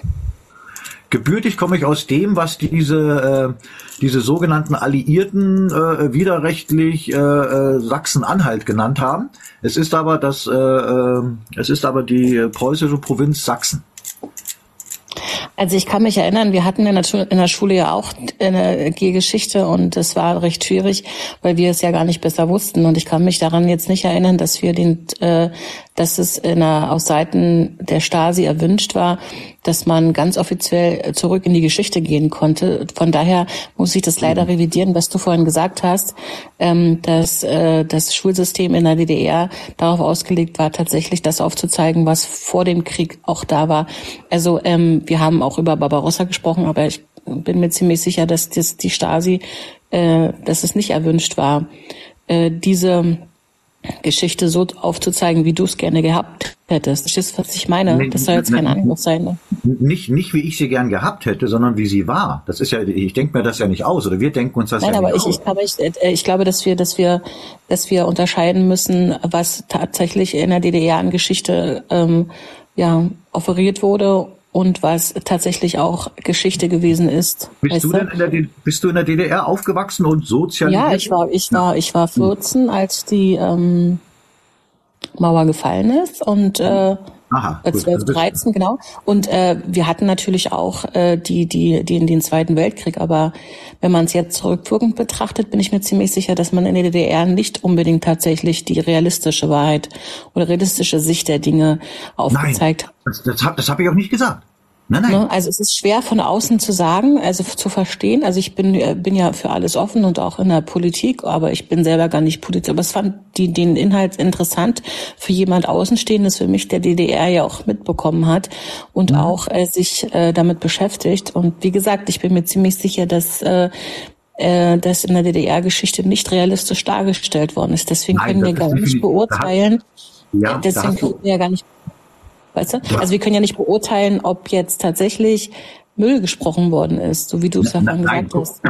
[SPEAKER 1] Gebürtig komme ich aus dem, was diese, äh, diese sogenannten Alliierten äh, widerrechtlich äh, äh, Sachsen-Anhalt genannt haben. Es ist aber das, äh, äh, es ist aber die preußische Provinz Sachsen.
[SPEAKER 5] Also ich kann mich erinnern, wir hatten in der, Schule, in der Schule ja auch eine G-Geschichte und es war recht schwierig, weil wir es ja gar nicht besser wussten. Und ich kann mich daran jetzt nicht erinnern, dass wir den, äh, dass es in der, aus Seiten der Stasi erwünscht war, dass man ganz offiziell zurück in die Geschichte gehen konnte. Von daher muss ich das leider mhm. revidieren, was du vorhin gesagt hast, ähm, dass äh, das Schulsystem in der DDR darauf ausgelegt war, tatsächlich das aufzuzeigen, was vor dem Krieg auch da war. Also ähm, wir haben auch über Barbarossa gesprochen, aber ich bin mir ziemlich sicher, dass das, die Stasi, äh, dass es nicht erwünscht war, äh, diese Geschichte so aufzuzeigen, wie du es gerne gehabt hättest. Verstehst du, was ich meine? Das soll jetzt kein Angriff sein. Ne?
[SPEAKER 1] Nicht, nicht wie ich sie gern gehabt hätte, sondern wie sie war. Das ist ja, ich denke mir das ja nicht aus, oder wir denken uns das
[SPEAKER 5] Nein,
[SPEAKER 1] ja
[SPEAKER 5] aber
[SPEAKER 1] nicht
[SPEAKER 5] ich,
[SPEAKER 1] aus.
[SPEAKER 5] Ich, glaube, ich, äh, ich glaube, dass wir, dass wir, dass wir unterscheiden müssen, was tatsächlich in der DDR an Geschichte ähm, ja, offeriert wurde und was tatsächlich auch Geschichte gewesen ist.
[SPEAKER 1] Bist du, denn in der, bist du in der DDR aufgewachsen und sozialisiert?
[SPEAKER 5] Ja, ich war, ich war, ich war 14, als die ähm, Mauer gefallen ist und äh, Aha, 12, 13, genau. Und äh, wir hatten natürlich auch äh, die, die, die in den Zweiten Weltkrieg. Aber wenn man es jetzt zurückwirkend betrachtet, bin ich mir ziemlich sicher, dass man in der DDR nicht unbedingt tatsächlich die realistische Wahrheit oder realistische Sicht der Dinge aufgezeigt
[SPEAKER 1] hat. Das, das, das habe ich auch nicht gesagt.
[SPEAKER 5] Nein, nein. Ne? Also es ist schwer von außen zu sagen, also zu verstehen. Also ich bin, äh, bin ja für alles offen und auch in der Politik, aber ich bin selber gar nicht Politiker. Aber es fand die, den Inhalt interessant für jemand Außenstehendes, für mich, der DDR ja auch mitbekommen hat und mhm. auch äh, sich äh, damit beschäftigt. Und wie gesagt, ich bin mir ziemlich sicher, dass äh, äh, das in der DDR-Geschichte nicht realistisch dargestellt worden ist. Deswegen Nein, können wir gar nicht beurteilen. Ja, deswegen können wir ja gar nicht Weißt du? Ja. Also wir können ja nicht beurteilen, ob jetzt tatsächlich Müll gesprochen worden ist, so wie du es ja vorhin gesagt hast.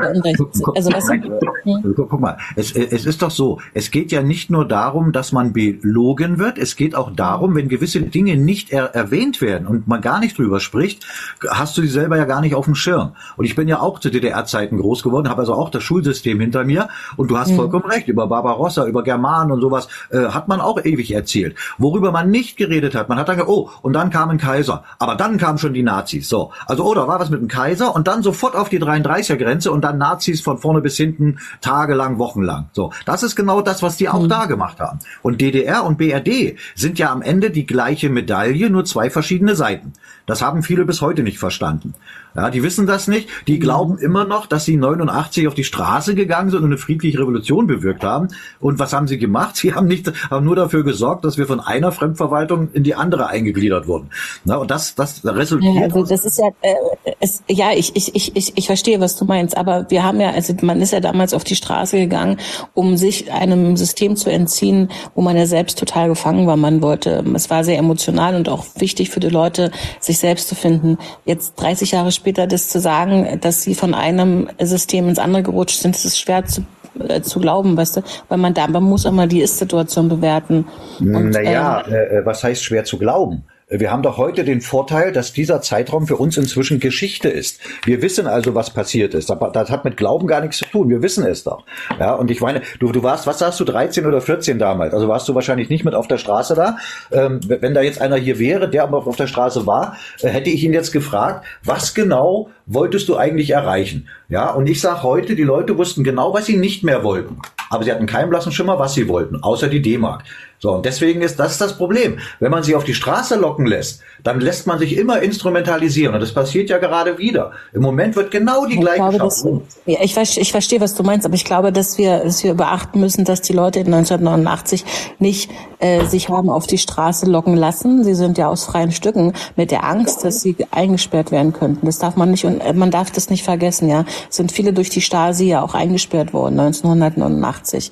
[SPEAKER 1] Also was? Hm? Guck mal, es, es ist doch so, es geht ja nicht nur darum, dass man belogen wird, es geht auch darum, wenn gewisse Dinge nicht er, erwähnt werden und man gar nicht drüber spricht, hast du die selber ja gar nicht auf dem Schirm. Und ich bin ja auch zu DDR-Zeiten groß geworden, habe also auch das Schulsystem hinter mir und du hast mhm. vollkommen recht, über Barbarossa, über Germanen und sowas äh, hat man auch ewig erzählt. Worüber man nicht geredet hat, man hat dann gesagt, oh, und dann kam ein Kaiser, aber dann kamen schon die Nazis. So, also oder war was mit dem Kaiser und dann sofort auf die 33er-Grenze und dann Nazis von vorne bis hinten tagelang, wochenlang. So, das ist genau das, was die auch mhm. da gemacht haben. Und DDR und BRD sind ja am Ende die gleiche Medaille, nur zwei verschiedene Seiten. Das haben viele bis heute nicht verstanden. Ja, die wissen das nicht. Die glauben immer noch, dass sie 89 auf die Straße gegangen sind und eine friedliche Revolution bewirkt haben. Und was haben sie gemacht? Sie haben nicht, haben nur dafür gesorgt, dass wir von einer Fremdverwaltung in die andere eingegliedert wurden. Na, und das, das resultiert.
[SPEAKER 5] Ja, also das ist ja, äh, es, ja, ich, ich, ich, ich, ich verstehe, was du meinst. Aber wir haben ja, also man ist ja damals auf die Straße gegangen, um sich einem System zu entziehen, wo man ja selbst total gefangen war. Man wollte, es war sehr emotional und auch wichtig für die Leute, sich selbst zu finden. Jetzt 30 Jahre später später das zu sagen, dass sie von einem System ins andere gerutscht sind, das ist schwer zu, äh, zu glauben, weißt du, weil man da, man muss immer die Ist-Situation bewerten.
[SPEAKER 1] naja, ähm, äh, äh, was heißt schwer zu glauben? Wir haben doch heute den Vorteil, dass dieser Zeitraum für uns inzwischen Geschichte ist. Wir wissen also, was passiert ist. Das hat mit Glauben gar nichts zu tun. Wir wissen es doch. Ja, und ich meine, du, du warst, was sagst du, 13 oder 14 damals? Also warst du wahrscheinlich nicht mit auf der Straße da. Ähm, wenn da jetzt einer hier wäre, der aber auf der Straße war, äh, hätte ich ihn jetzt gefragt, was genau wolltest du eigentlich erreichen? Ja, und ich sage heute, die Leute wussten genau, was sie nicht mehr wollten. Aber sie hatten keinen blassen Schimmer, was sie wollten, außer die D-Mark. So, und deswegen ist das das Problem. Wenn man sie auf die Straße locken lässt, dann lässt man sich immer instrumentalisieren. Und das passiert ja gerade wieder. Im Moment wird genau die ich gleiche glaube,
[SPEAKER 5] dass, ja, ich, ich verstehe, was du meinst, aber ich glaube, dass wir, dass wir beachten müssen, dass die Leute in 1989 nicht äh, sich haben auf die Straße locken lassen. Sie sind ja aus freien Stücken mit der Angst, dass sie eingesperrt werden könnten. Das darf man nicht und äh, man darf das nicht vergessen. Ja, es sind viele durch die Stasi ja auch eingesperrt worden 1989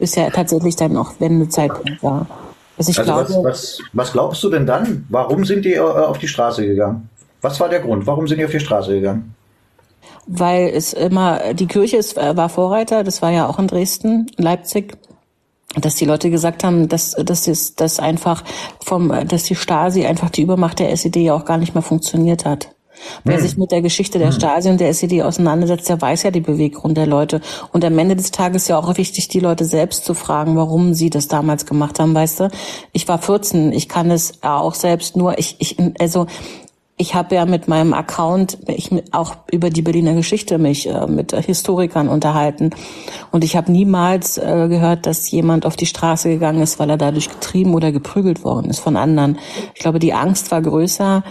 [SPEAKER 5] ist ja tatsächlich dann auch Wendezeitpunkt war.
[SPEAKER 1] Also, ich also glaube, was, was, was glaubst du denn dann? Warum sind die äh, auf die Straße gegangen? Was war der Grund? Warum sind die auf die Straße gegangen?
[SPEAKER 5] Weil es immer, die Kirche ist, äh, war Vorreiter, das war ja auch in Dresden, Leipzig. dass die Leute gesagt haben, dass, dass, es, dass einfach vom, dass die Stasi einfach die Übermacht der SED ja auch gar nicht mehr funktioniert hat. Wer hm. sich mit der Geschichte der hm. Stasi und der SED auseinandersetzt, der weiß ja die Beweggrund der Leute. Und am Ende des Tages ist ja auch wichtig, die Leute selbst zu fragen, warum sie das damals gemacht haben, weißt du? Ich war 14, ich kann es auch selbst nur, ich, ich, also ich habe ja mit meinem Account ich auch über die Berliner Geschichte mich äh, mit Historikern unterhalten und ich habe niemals äh, gehört, dass jemand auf die Straße gegangen ist, weil er dadurch getrieben oder geprügelt worden ist von anderen. Ich glaube, die Angst war größer,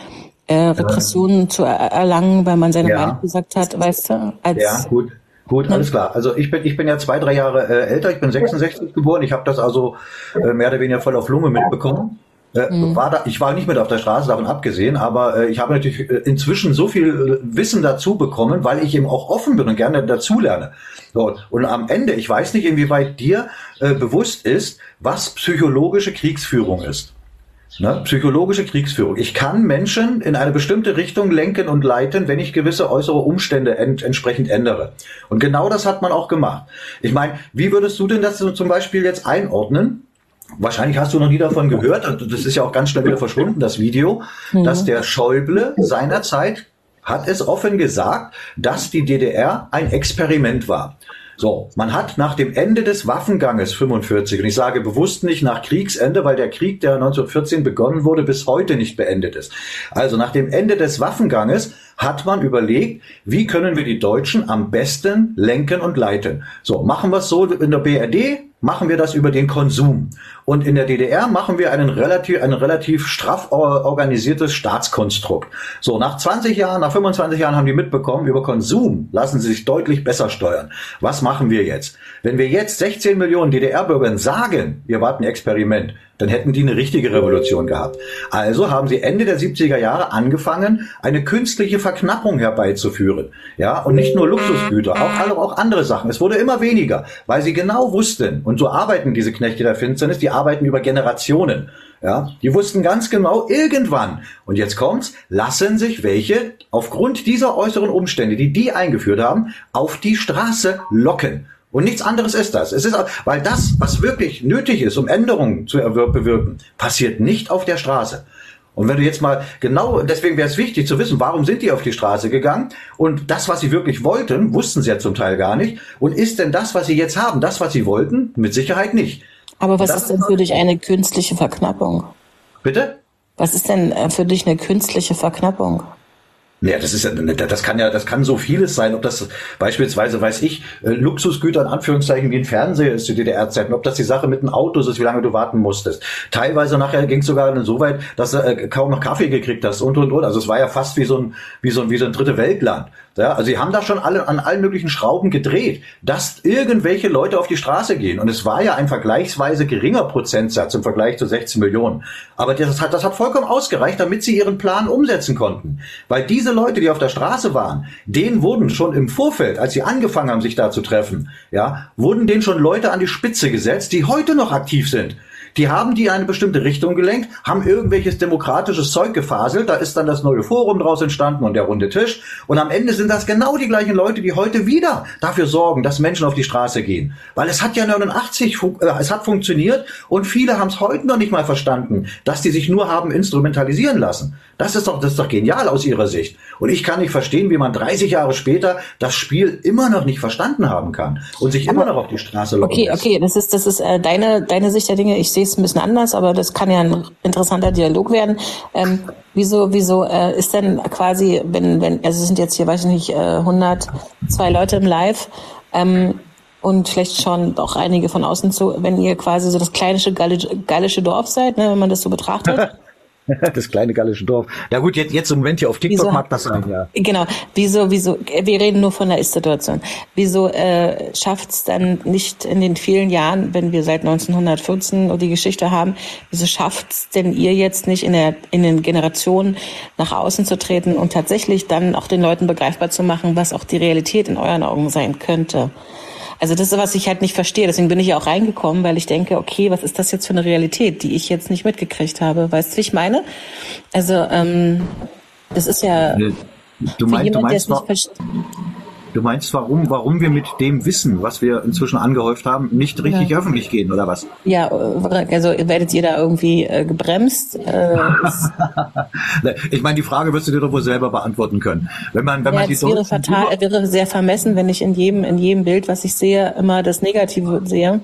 [SPEAKER 5] äh, Repressionen ja. zu er erlangen, weil man seine ja. Meinung gesagt hat, weißt du?
[SPEAKER 1] Als, ja, gut. Gut, alles klar. Also ich bin, ich bin ja zwei, drei Jahre äh, älter. Ich bin 66 geboren. Ich habe das also äh, mehr oder weniger voll auf Lunge mitbekommen. Äh, mhm. war da, ich war nicht mit auf der Straße, davon abgesehen, aber äh, ich habe natürlich äh, inzwischen so viel äh, Wissen dazu bekommen, weil ich eben auch offen bin und gerne dazulerne. So, und am Ende, ich weiß nicht, inwieweit dir äh, bewusst ist, was psychologische Kriegsführung ist. Ne? Psychologische Kriegsführung. Ich kann Menschen in eine bestimmte Richtung lenken und leiten, wenn ich gewisse äußere Umstände ent entsprechend ändere. Und genau das hat man auch gemacht. Ich meine, wie würdest du denn das zum Beispiel jetzt einordnen? Wahrscheinlich hast du noch nie davon gehört, das ist ja auch ganz schnell wieder verschwunden, das Video, mhm. dass der Schäuble seinerzeit hat es offen gesagt, dass die DDR ein Experiment war. So, man hat nach dem Ende des Waffenganges 45, und ich sage bewusst nicht nach Kriegsende, weil der Krieg, der 1914 begonnen wurde, bis heute nicht beendet ist. Also nach dem Ende des Waffenganges hat man überlegt, wie können wir die Deutschen am besten lenken und leiten. So, machen wir es so in der BRD, machen wir das über den Konsum. Und in der DDR machen wir einen relativ, ein relativ straff organisiertes Staatskonstrukt. So, nach 20 Jahren, nach 25 Jahren haben die mitbekommen, über Konsum lassen sie sich deutlich besser steuern. Was machen wir jetzt? Wenn wir jetzt 16 Millionen DDR-Bürgern sagen, wir warten Experiment, dann hätten die eine richtige Revolution gehabt. Also haben sie Ende der 70er Jahre angefangen, eine künstliche Verknappung herbeizuführen. Ja, und nicht nur Luxusgüter, auch auch andere Sachen. Es wurde immer weniger, weil sie genau wussten, und so arbeiten diese Knechte der Finsternis, die arbeiten über Generationen. Ja, die wussten ganz genau irgendwann. Und jetzt kommt's, lassen sich welche aufgrund dieser äußeren Umstände, die die eingeführt haben, auf die Straße locken. Und nichts anderes ist das. Es ist, weil das, was wirklich nötig ist, um Änderungen zu bewirken, passiert nicht auf der Straße. Und wenn du jetzt mal genau, deswegen wäre es wichtig zu wissen, warum sind die auf die Straße gegangen? Und das, was sie wirklich wollten, wussten sie ja zum Teil gar nicht. Und ist denn das, was sie jetzt haben, das, was sie wollten? Mit Sicherheit nicht.
[SPEAKER 5] Aber was ist denn für dich eine künstliche Verknappung?
[SPEAKER 1] Bitte?
[SPEAKER 5] Was ist denn äh, für dich eine künstliche Verknappung?
[SPEAKER 1] Ja, das ist ja, das kann ja, das kann so vieles sein, ob das beispielsweise, weiß ich, äh, Luxusgüter in Anführungszeichen wie ein Fernseher ist zu DDR-Zeiten, ob das die Sache mit den Autos ist, wie lange du warten musstest. Teilweise nachher ging es sogar so weit, dass du äh, kaum noch Kaffee gekriegt hast und und und. Also es war ja fast wie so ein, wie so ein, wie so ein dritte Weltland. Ja, also sie haben da schon alle an allen möglichen Schrauben gedreht, dass irgendwelche Leute auf die Straße gehen. Und es war ja ein vergleichsweise geringer Prozentsatz im Vergleich zu 16 Millionen. Aber das hat, das hat vollkommen ausgereicht, damit sie ihren Plan umsetzen konnten. Weil diese Leute, die auf der Straße waren, denen wurden schon im Vorfeld, als sie angefangen haben, sich da zu treffen, ja, wurden denen schon Leute an die Spitze gesetzt, die heute noch aktiv sind. Die haben die in eine bestimmte Richtung gelenkt, haben irgendwelches demokratisches Zeug gefaselt, da ist dann das neue Forum draus entstanden und der runde Tisch. Und am Ende sind das genau die gleichen Leute, die heute wieder dafür sorgen, dass Menschen auf die Straße gehen. Weil es hat ja 89, äh, es hat funktioniert und viele haben es heute noch nicht mal verstanden, dass die sich nur haben instrumentalisieren lassen. Das ist doch, das ist doch genial aus ihrer Sicht. Und ich kann nicht verstehen, wie man 30 Jahre später das Spiel immer noch nicht verstanden haben kann und sich immer noch auf die Straße
[SPEAKER 5] locken Okay, lässt. okay, das ist, das ist äh, deine, deine Sicht der Dinge. Ich sehe es ein bisschen anders, aber das kann ja ein interessanter Dialog werden. Ähm, wieso, wieso äh, ist denn quasi, wenn, wenn, also es sind jetzt hier, weiß ich nicht, äh, 102 Leute im Live, ähm, und vielleicht schon auch einige von außen zu, wenn ihr quasi so das kleine gallische, gallische Dorf seid, ne, wenn man das so betrachtet.
[SPEAKER 1] das kleine gallische Dorf. Ja gut, jetzt, jetzt im Moment hier auf TikTok wieso, mag das sein, ja.
[SPEAKER 5] Genau. Wieso, wieso, wir reden nur von der Ist-Situation. Wieso äh, schafft es dann nicht in den vielen Jahren, wenn wir seit 1914 die Geschichte haben, wieso schafft es denn ihr jetzt nicht in, der, in den Generationen nach außen zu treten und tatsächlich dann auch den Leuten begreifbar zu machen, was auch die Realität in euren Augen sein könnte? Also das ist, was ich halt nicht verstehe. Deswegen bin ich ja auch reingekommen, weil ich denke, okay, was ist das jetzt für eine Realität, die ich jetzt nicht mitgekriegt habe? Weißt du, wie ich meine? Also ähm, das ist ja
[SPEAKER 1] du meinst, jemand, du meinst noch, Du meinst, warum, warum wir mit dem Wissen, was wir inzwischen angehäuft haben, nicht richtig ja. öffentlich gehen, oder was?
[SPEAKER 5] Ja, also werdet ihr da irgendwie äh, gebremst? Äh,
[SPEAKER 1] ich meine, die Frage wirst du dir doch wohl selber beantworten können. Wenn man, wenn
[SPEAKER 5] ja,
[SPEAKER 1] man
[SPEAKER 5] es wäre fatal, wäre sehr vermessen, wenn ich in jedem, in jedem Bild, was ich sehe, immer das Negative sehe.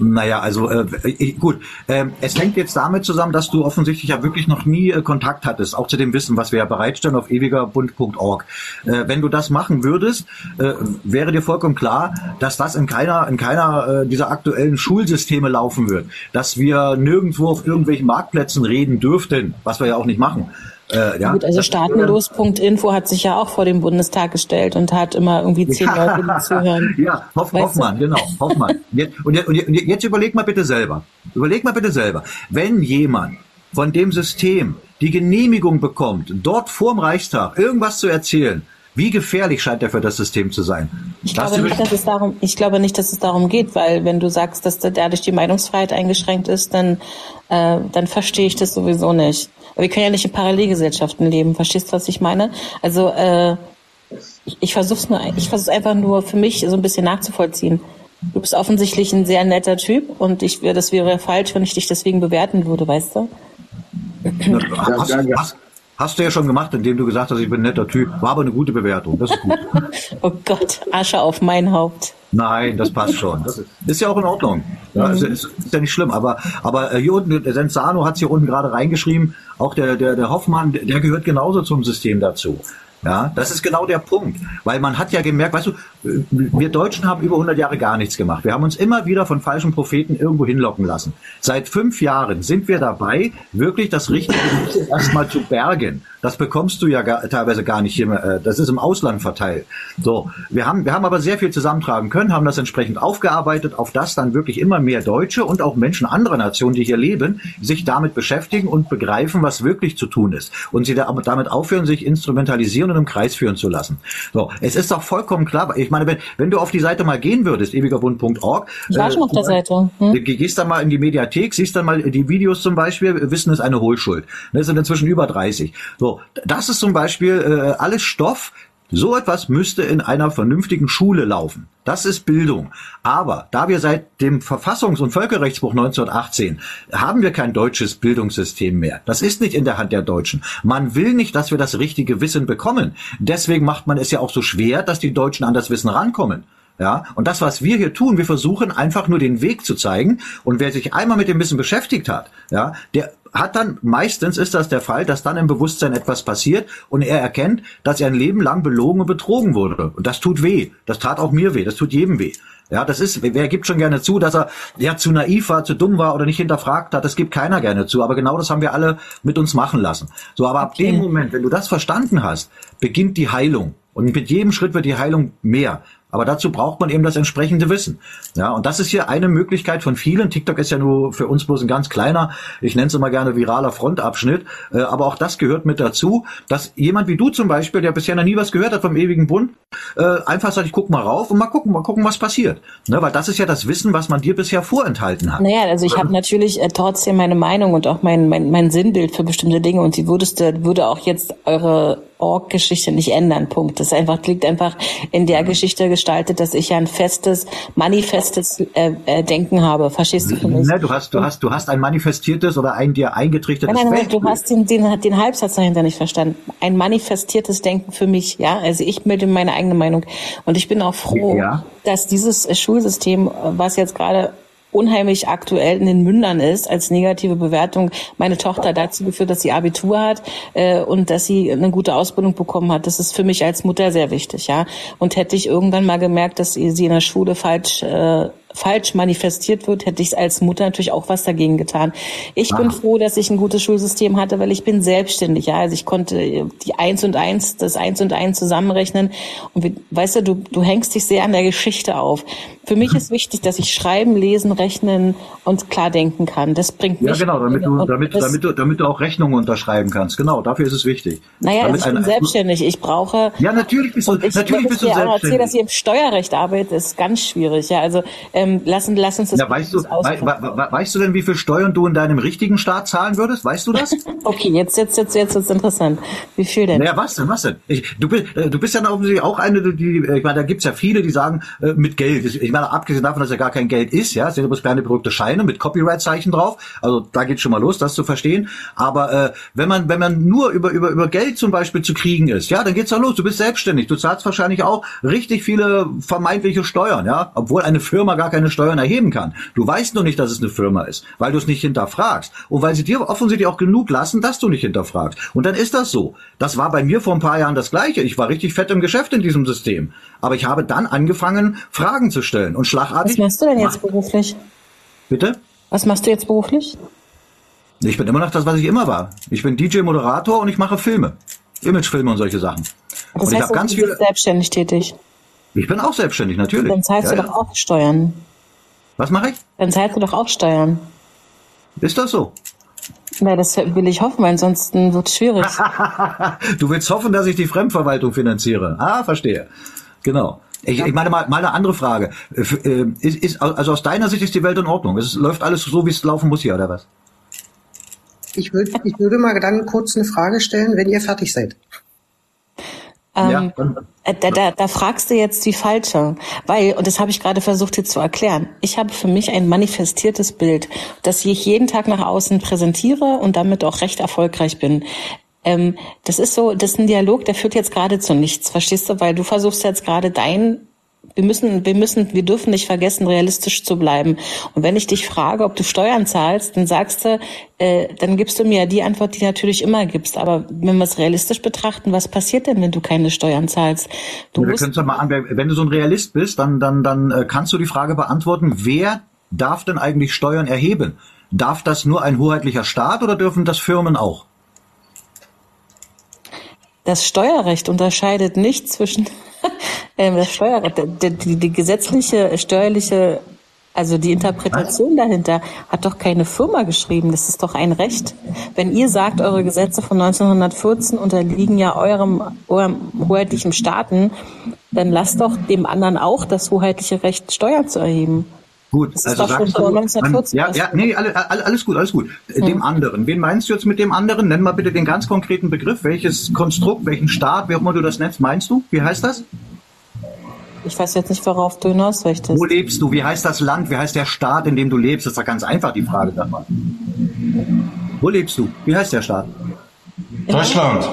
[SPEAKER 1] Naja, also äh, gut. Äh, es hängt jetzt damit zusammen, dass du offensichtlich ja wirklich noch nie äh, Kontakt hattest, auch zu dem Wissen, was wir ja bereitstellen auf ewigerbund.org. Äh, wenn du das machen würdest, äh, wäre dir vollkommen klar, dass das in keiner in keiner äh, dieser aktuellen Schulsysteme laufen wird, dass wir nirgendwo auf irgendwelchen Marktplätzen reden dürften, was wir ja auch nicht machen.
[SPEAKER 5] Äh, ja, Gut, also staatenlos.info hat sich ja auch vor dem Bundestag gestellt und hat immer irgendwie zehn Leute, die zuhören.
[SPEAKER 1] Ja, Hoff, Hoffmann, genau, Hoffmann. Jetzt, und, und, und jetzt überleg mal bitte selber. Überleg mal bitte selber. Wenn jemand von dem System die Genehmigung bekommt, dort vorm Reichstag irgendwas zu erzählen, wie gefährlich scheint er für das System zu sein?
[SPEAKER 5] Ich glaube, nicht, dass es darum, ich glaube nicht, dass es darum geht, weil wenn du sagst, dass dadurch die Meinungsfreiheit eingeschränkt ist, dann, äh, dann verstehe ich das sowieso nicht. Wir können ja nicht in Parallelgesellschaften leben. Verstehst du, was ich meine? Also äh, ich, ich versuche nur, ich versuche einfach nur für mich so ein bisschen nachzuvollziehen. Du bist offensichtlich ein sehr netter Typ und ich das wäre falsch, wenn ich dich deswegen bewerten würde, weißt du?
[SPEAKER 1] Hast, hast, hast, du ja schon gemacht, indem du gesagt hast, ich bin ein netter Typ. War aber eine gute Bewertung. Das ist gut.
[SPEAKER 5] oh Gott, Asche auf mein Haupt.
[SPEAKER 1] Nein, das passt schon. Das ist, ist ja auch in Ordnung. Ja, mhm. ist, ist, ist, ja nicht schlimm. Aber, aber äh, hier unten, der Sensano hat es hier unten gerade reingeschrieben, auch der, der, der Hoffmann, der gehört genauso zum System dazu. Ja, das ist genau der Punkt, weil man hat ja gemerkt, weißt du, wir Deutschen haben über 100 Jahre gar nichts gemacht. Wir haben uns immer wieder von falschen Propheten irgendwo hinlocken lassen. Seit fünf Jahren sind wir dabei, wirklich das richtige erstmal zu bergen. Das bekommst du ja gar, teilweise gar nicht hier mehr. Äh, das ist im Ausland verteilt. So, wir haben, wir haben aber sehr viel zusammentragen können, haben das entsprechend aufgearbeitet, auf das dann wirklich immer mehr Deutsche und auch Menschen anderer Nationen, die hier leben, sich damit beschäftigen und begreifen, was wirklich zu tun ist. Und sie damit aufhören, sich instrumentalisieren und im Kreis führen zu lassen. So, es ist doch vollkommen klar. Ich meine, wenn, wenn du auf die Seite mal gehen würdest, ewigerbund.org.
[SPEAKER 5] Ich war äh, schon auf der Seite.
[SPEAKER 1] Hm? Gehst dann mal in die Mediathek, siehst dann mal die Videos zum Beispiel, Wissen ist eine Hohlschuld. Das sind inzwischen über 30. So, das ist zum Beispiel äh, alles Stoff, so etwas müsste in einer vernünftigen Schule laufen. Das ist Bildung. Aber da wir seit dem Verfassungs- und Völkerrechtsbuch 1918 haben wir kein deutsches Bildungssystem mehr. Das ist nicht in der Hand der Deutschen. Man will nicht, dass wir das richtige Wissen bekommen. Deswegen macht man es ja auch so schwer, dass die Deutschen an das Wissen rankommen. Ja, und das, was wir hier tun, wir versuchen einfach nur den Weg zu zeigen. Und wer sich einmal mit dem Wissen beschäftigt hat, ja, der hat dann, meistens ist das der Fall, dass dann im Bewusstsein etwas passiert und er erkennt, dass er ein Leben lang belogen und betrogen wurde. Und das tut weh. Das tat auch mir weh. Das tut jedem weh. Ja, das ist, wer gibt schon gerne zu, dass er ja zu naiv war, zu dumm war oder nicht hinterfragt hat, das gibt keiner gerne zu. Aber genau das haben wir alle mit uns machen lassen. So, aber ab dem Moment, wenn du das verstanden hast, beginnt die Heilung. Und mit jedem Schritt wird die Heilung mehr. Aber dazu braucht man eben das entsprechende Wissen. Ja, und das ist hier eine Möglichkeit von vielen. TikTok ist ja nur für uns bloß ein ganz kleiner, ich nenne es immer gerne viraler Frontabschnitt. Äh, aber auch das gehört mit dazu, dass jemand wie du zum Beispiel, der bisher noch nie was gehört hat vom ewigen Bund, äh, einfach sagt, ich guck mal rauf und mal gucken, mal gucken, was passiert. Ne, weil das ist ja das Wissen, was man dir bisher vorenthalten hat.
[SPEAKER 5] Naja, also ich habe natürlich äh, trotzdem meine Meinung und auch mein, mein, mein Sinnbild für bestimmte Dinge und die würdest, würde auch jetzt eure Org-Geschichte nicht ändern. Punkt. Das einfach liegt einfach in der Geschichte gestaltet, dass ich ja ein festes, manifestes äh, äh, Denken habe. Verstehst du?
[SPEAKER 1] Ne, du hast, du hast, du hast ein manifestiertes oder ein dir eingetrichtetes
[SPEAKER 5] nein, nein, nein, Du hast den, den, den Halbsatz dahinter nicht verstanden. Ein manifestiertes Denken für mich. Ja, also ich bilde meine eigene Meinung und ich bin auch froh, ja. dass dieses Schulsystem, was jetzt gerade unheimlich aktuell in den Mündern ist als negative Bewertung meine Tochter dazu geführt, dass sie Abitur hat äh, und dass sie eine gute Ausbildung bekommen hat. Das ist für mich als Mutter sehr wichtig, ja. Und hätte ich irgendwann mal gemerkt, dass sie in der Schule falsch äh, falsch manifestiert wird, hätte ich als Mutter natürlich auch was dagegen getan. Ich Aha. bin froh, dass ich ein gutes Schulsystem hatte, weil ich bin selbstständig. Ja, also ich konnte die Eins und Eins, das Eins und Eins zusammenrechnen. Und wie, weißt du, du, du hängst dich sehr an der Geschichte auf. Für mich ist wichtig, dass ich schreiben, lesen, rechnen und klar denken kann. Das bringt mich.
[SPEAKER 1] Ja, genau, damit du, damit, damit du, damit du auch Rechnungen unterschreiben kannst. Genau, dafür ist es wichtig.
[SPEAKER 5] Naja, also ich bin selbstständig. Ich brauche.
[SPEAKER 1] Ja, natürlich bist du,
[SPEAKER 5] ich,
[SPEAKER 1] natürlich bist du selbstständig.
[SPEAKER 5] Erzähle, dass ich im Steuerrecht arbeite, ist ganz schwierig. Ja, also ähm, lassen, lass uns das
[SPEAKER 1] Ja, weißt du, wei, wei, weißt du denn, wie viel Steuern du in deinem richtigen Staat zahlen würdest? Weißt du das?
[SPEAKER 5] okay, jetzt, jetzt, jetzt, jetzt wird's interessant. Wie viel denn?
[SPEAKER 1] Naja, was denn, was denn? Ich, du, bist, äh, du bist ja offensichtlich auch eine, die, ich meine, da gibt's ja viele, die sagen, äh, mit Geld. Ich meine, abgesehen davon, dass ja gar kein Geld ist, ja, sind bloß kleine berückte Scheine mit Copyright-Zeichen drauf. Also da geht's schon mal los, das zu verstehen. Aber äh, wenn man, wenn man nur über, über, über Geld zum Beispiel zu kriegen ist, ja, dann geht's ja los. Du bist selbstständig. Du zahlst wahrscheinlich auch richtig viele vermeintliche Steuern, ja, obwohl eine Firma gar keine Steuern erheben kann. Du weißt nur nicht, dass es eine Firma ist, weil du es nicht hinterfragst. Und weil sie dir offensichtlich auch genug lassen, dass du nicht hinterfragst. Und dann ist das so. Das war bei mir vor ein paar Jahren das Gleiche. Ich war richtig fett im Geschäft in diesem System. Aber ich habe dann angefangen, Fragen zu stellen und schlagartig.
[SPEAKER 5] Was machst du denn jetzt beruflich?
[SPEAKER 1] Bitte?
[SPEAKER 5] Was machst du jetzt beruflich?
[SPEAKER 1] Ich bin immer noch das, was ich immer war. Ich bin DJ-Moderator und ich mache Filme. Imagefilme und solche Sachen.
[SPEAKER 5] Das
[SPEAKER 1] und ich
[SPEAKER 5] heißt,
[SPEAKER 1] habe ganz viele.
[SPEAKER 5] selbstständig tätig.
[SPEAKER 1] Ich bin auch selbstständig, natürlich.
[SPEAKER 5] Dann zahlst
[SPEAKER 1] Ja,
[SPEAKER 5] du
[SPEAKER 1] ja.
[SPEAKER 5] doch auch Steuern.
[SPEAKER 1] Was mache ich?
[SPEAKER 5] Dann zahlst du doch auch Steuern.
[SPEAKER 1] Ist das so?
[SPEAKER 5] Na, das will ich hoffen, weil ansonsten wird es schwierig.
[SPEAKER 1] Du willst hoffen, dass ich die Fremdverwaltung finanziere. Ah, verstehe. Genau. Ich, ich meine mal, mal eine andere Frage. Äh, Ist, ist, also aus deiner Sicht ist die Welt in Ordnung. Es läuft alles so, wie es laufen muss hier, oder was?
[SPEAKER 6] Ich würde, ich würde mal dann kurz eine Frage stellen, wenn ihr fertig seid.
[SPEAKER 5] Ähm,
[SPEAKER 1] dann-
[SPEAKER 5] äh, da, da, da fragst du jetzt die falsche, weil, und das habe ich gerade versucht dir zu erklären, ich habe für mich ein manifestiertes Bild, das ich jeden Tag nach außen präsentiere und damit auch recht erfolgreich bin. Ähm, das ist so, das ist ein Dialog, der führt jetzt gerade zu nichts, verstehst du? Weil du versuchst jetzt gerade dein wir müssen, wir müssen, wir dürfen nicht vergessen, realistisch zu bleiben. Und wenn ich dich frage, ob du Steuern zahlst, dann sagst du, äh, dann gibst du mir die Antwort, die du natürlich immer gibst. Aber wenn wir es realistisch betrachten, was passiert denn, wenn du keine Steuern zahlst? Du
[SPEAKER 1] Wir
[SPEAKER 5] musst,
[SPEAKER 1] mal an, wenn du so ein Realist bist, dann, dann, dann äh, kannst du die Frage beantworten, wer darf denn eigentlich Steuern erheben? Darf das nur ein hoheitlicher Staat oder dürfen das Firmen auch?
[SPEAKER 5] das Steuerrecht unterscheidet nicht zwischen das Steuerrecht, die, die, die gesetzliche, steuerliche, also die Interpretation dahinter hat doch keine Firma geschrieben. Das ist doch ein Recht. Wenn ihr sagt, eure Gesetze von 1914 unterliegen ja eurem, eurem hoheitlichen Staaten, dann lasst doch dem anderen auch das hoheitliche Recht, Steuern zu erheben.
[SPEAKER 1] Gut,
[SPEAKER 5] Das ist
[SPEAKER 1] also
[SPEAKER 5] doch schon
[SPEAKER 1] sagst
[SPEAKER 5] vor
[SPEAKER 1] du,
[SPEAKER 5] 1914
[SPEAKER 1] ja, ja, nee, alle, alle, alles gut, alles gut. Äh, Dem anderen. Wen meinst du jetzt mit dem anderen? Nenn mal bitte den ganz konkreten Begriff. Welches Konstrukt, welchen Staat, wie auch immer du das nennst, meinst du? Wie heißt das?
[SPEAKER 5] Ich weiß jetzt nicht, worauf du hinaus möchtest.
[SPEAKER 1] Wo lebst du? Wie heißt das Land? Wie heißt der Staat, in dem du lebst? Das ist doch ganz einfach, die Frage, sag mal. Wo lebst du? Wie heißt der Staat?
[SPEAKER 7] Deutschland.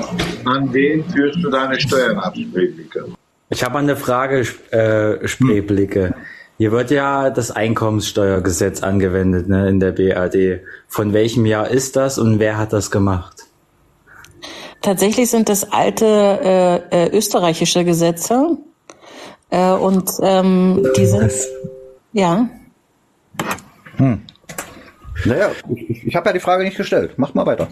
[SPEAKER 4] An wen führst du deine Steuern ab, Spreeblicke?
[SPEAKER 8] Ich habe eine Frage, äh, Spreeblicke. Hier wird ja das Einkommenssteuergesetz angewendet ne, in der BAD. Von welchem Jahr ist das und wer hat das gemacht?
[SPEAKER 5] Tatsächlich sind das alte äh, äh, österreichische Gesetze äh, und ähm, die sind ja
[SPEAKER 1] Naja, ich, ich habe ja die Frage nicht gestellt. Mach mal weiter.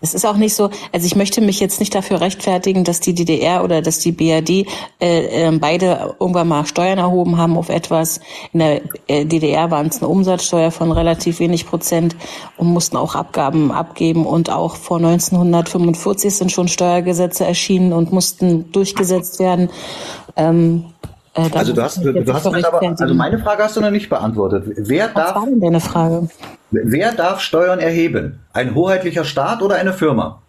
[SPEAKER 5] Es ist auch nicht so, also ich möchte mich jetzt nicht dafür rechtfertigen, dass die DDR oder dass die BRD äh, äh, beide irgendwann mal Steuern erhoben haben auf etwas. In der äh, DDR waren es eine Umsatzsteuer von relativ wenig Prozent und mussten auch Abgaben abgeben. Und auch vor 1945 sind schon Steuergesetze erschienen und mussten durchgesetzt werden. Ähm, äh,
[SPEAKER 1] Also du hast,
[SPEAKER 5] ich
[SPEAKER 1] du, hast aber, also meine Frage hast du noch nicht beantwortet. Wer
[SPEAKER 5] Was
[SPEAKER 1] darf,
[SPEAKER 5] war denn deine Frage?
[SPEAKER 1] wer darf Steuern erheben? Ein hoheitlicher Staat oder eine Firma?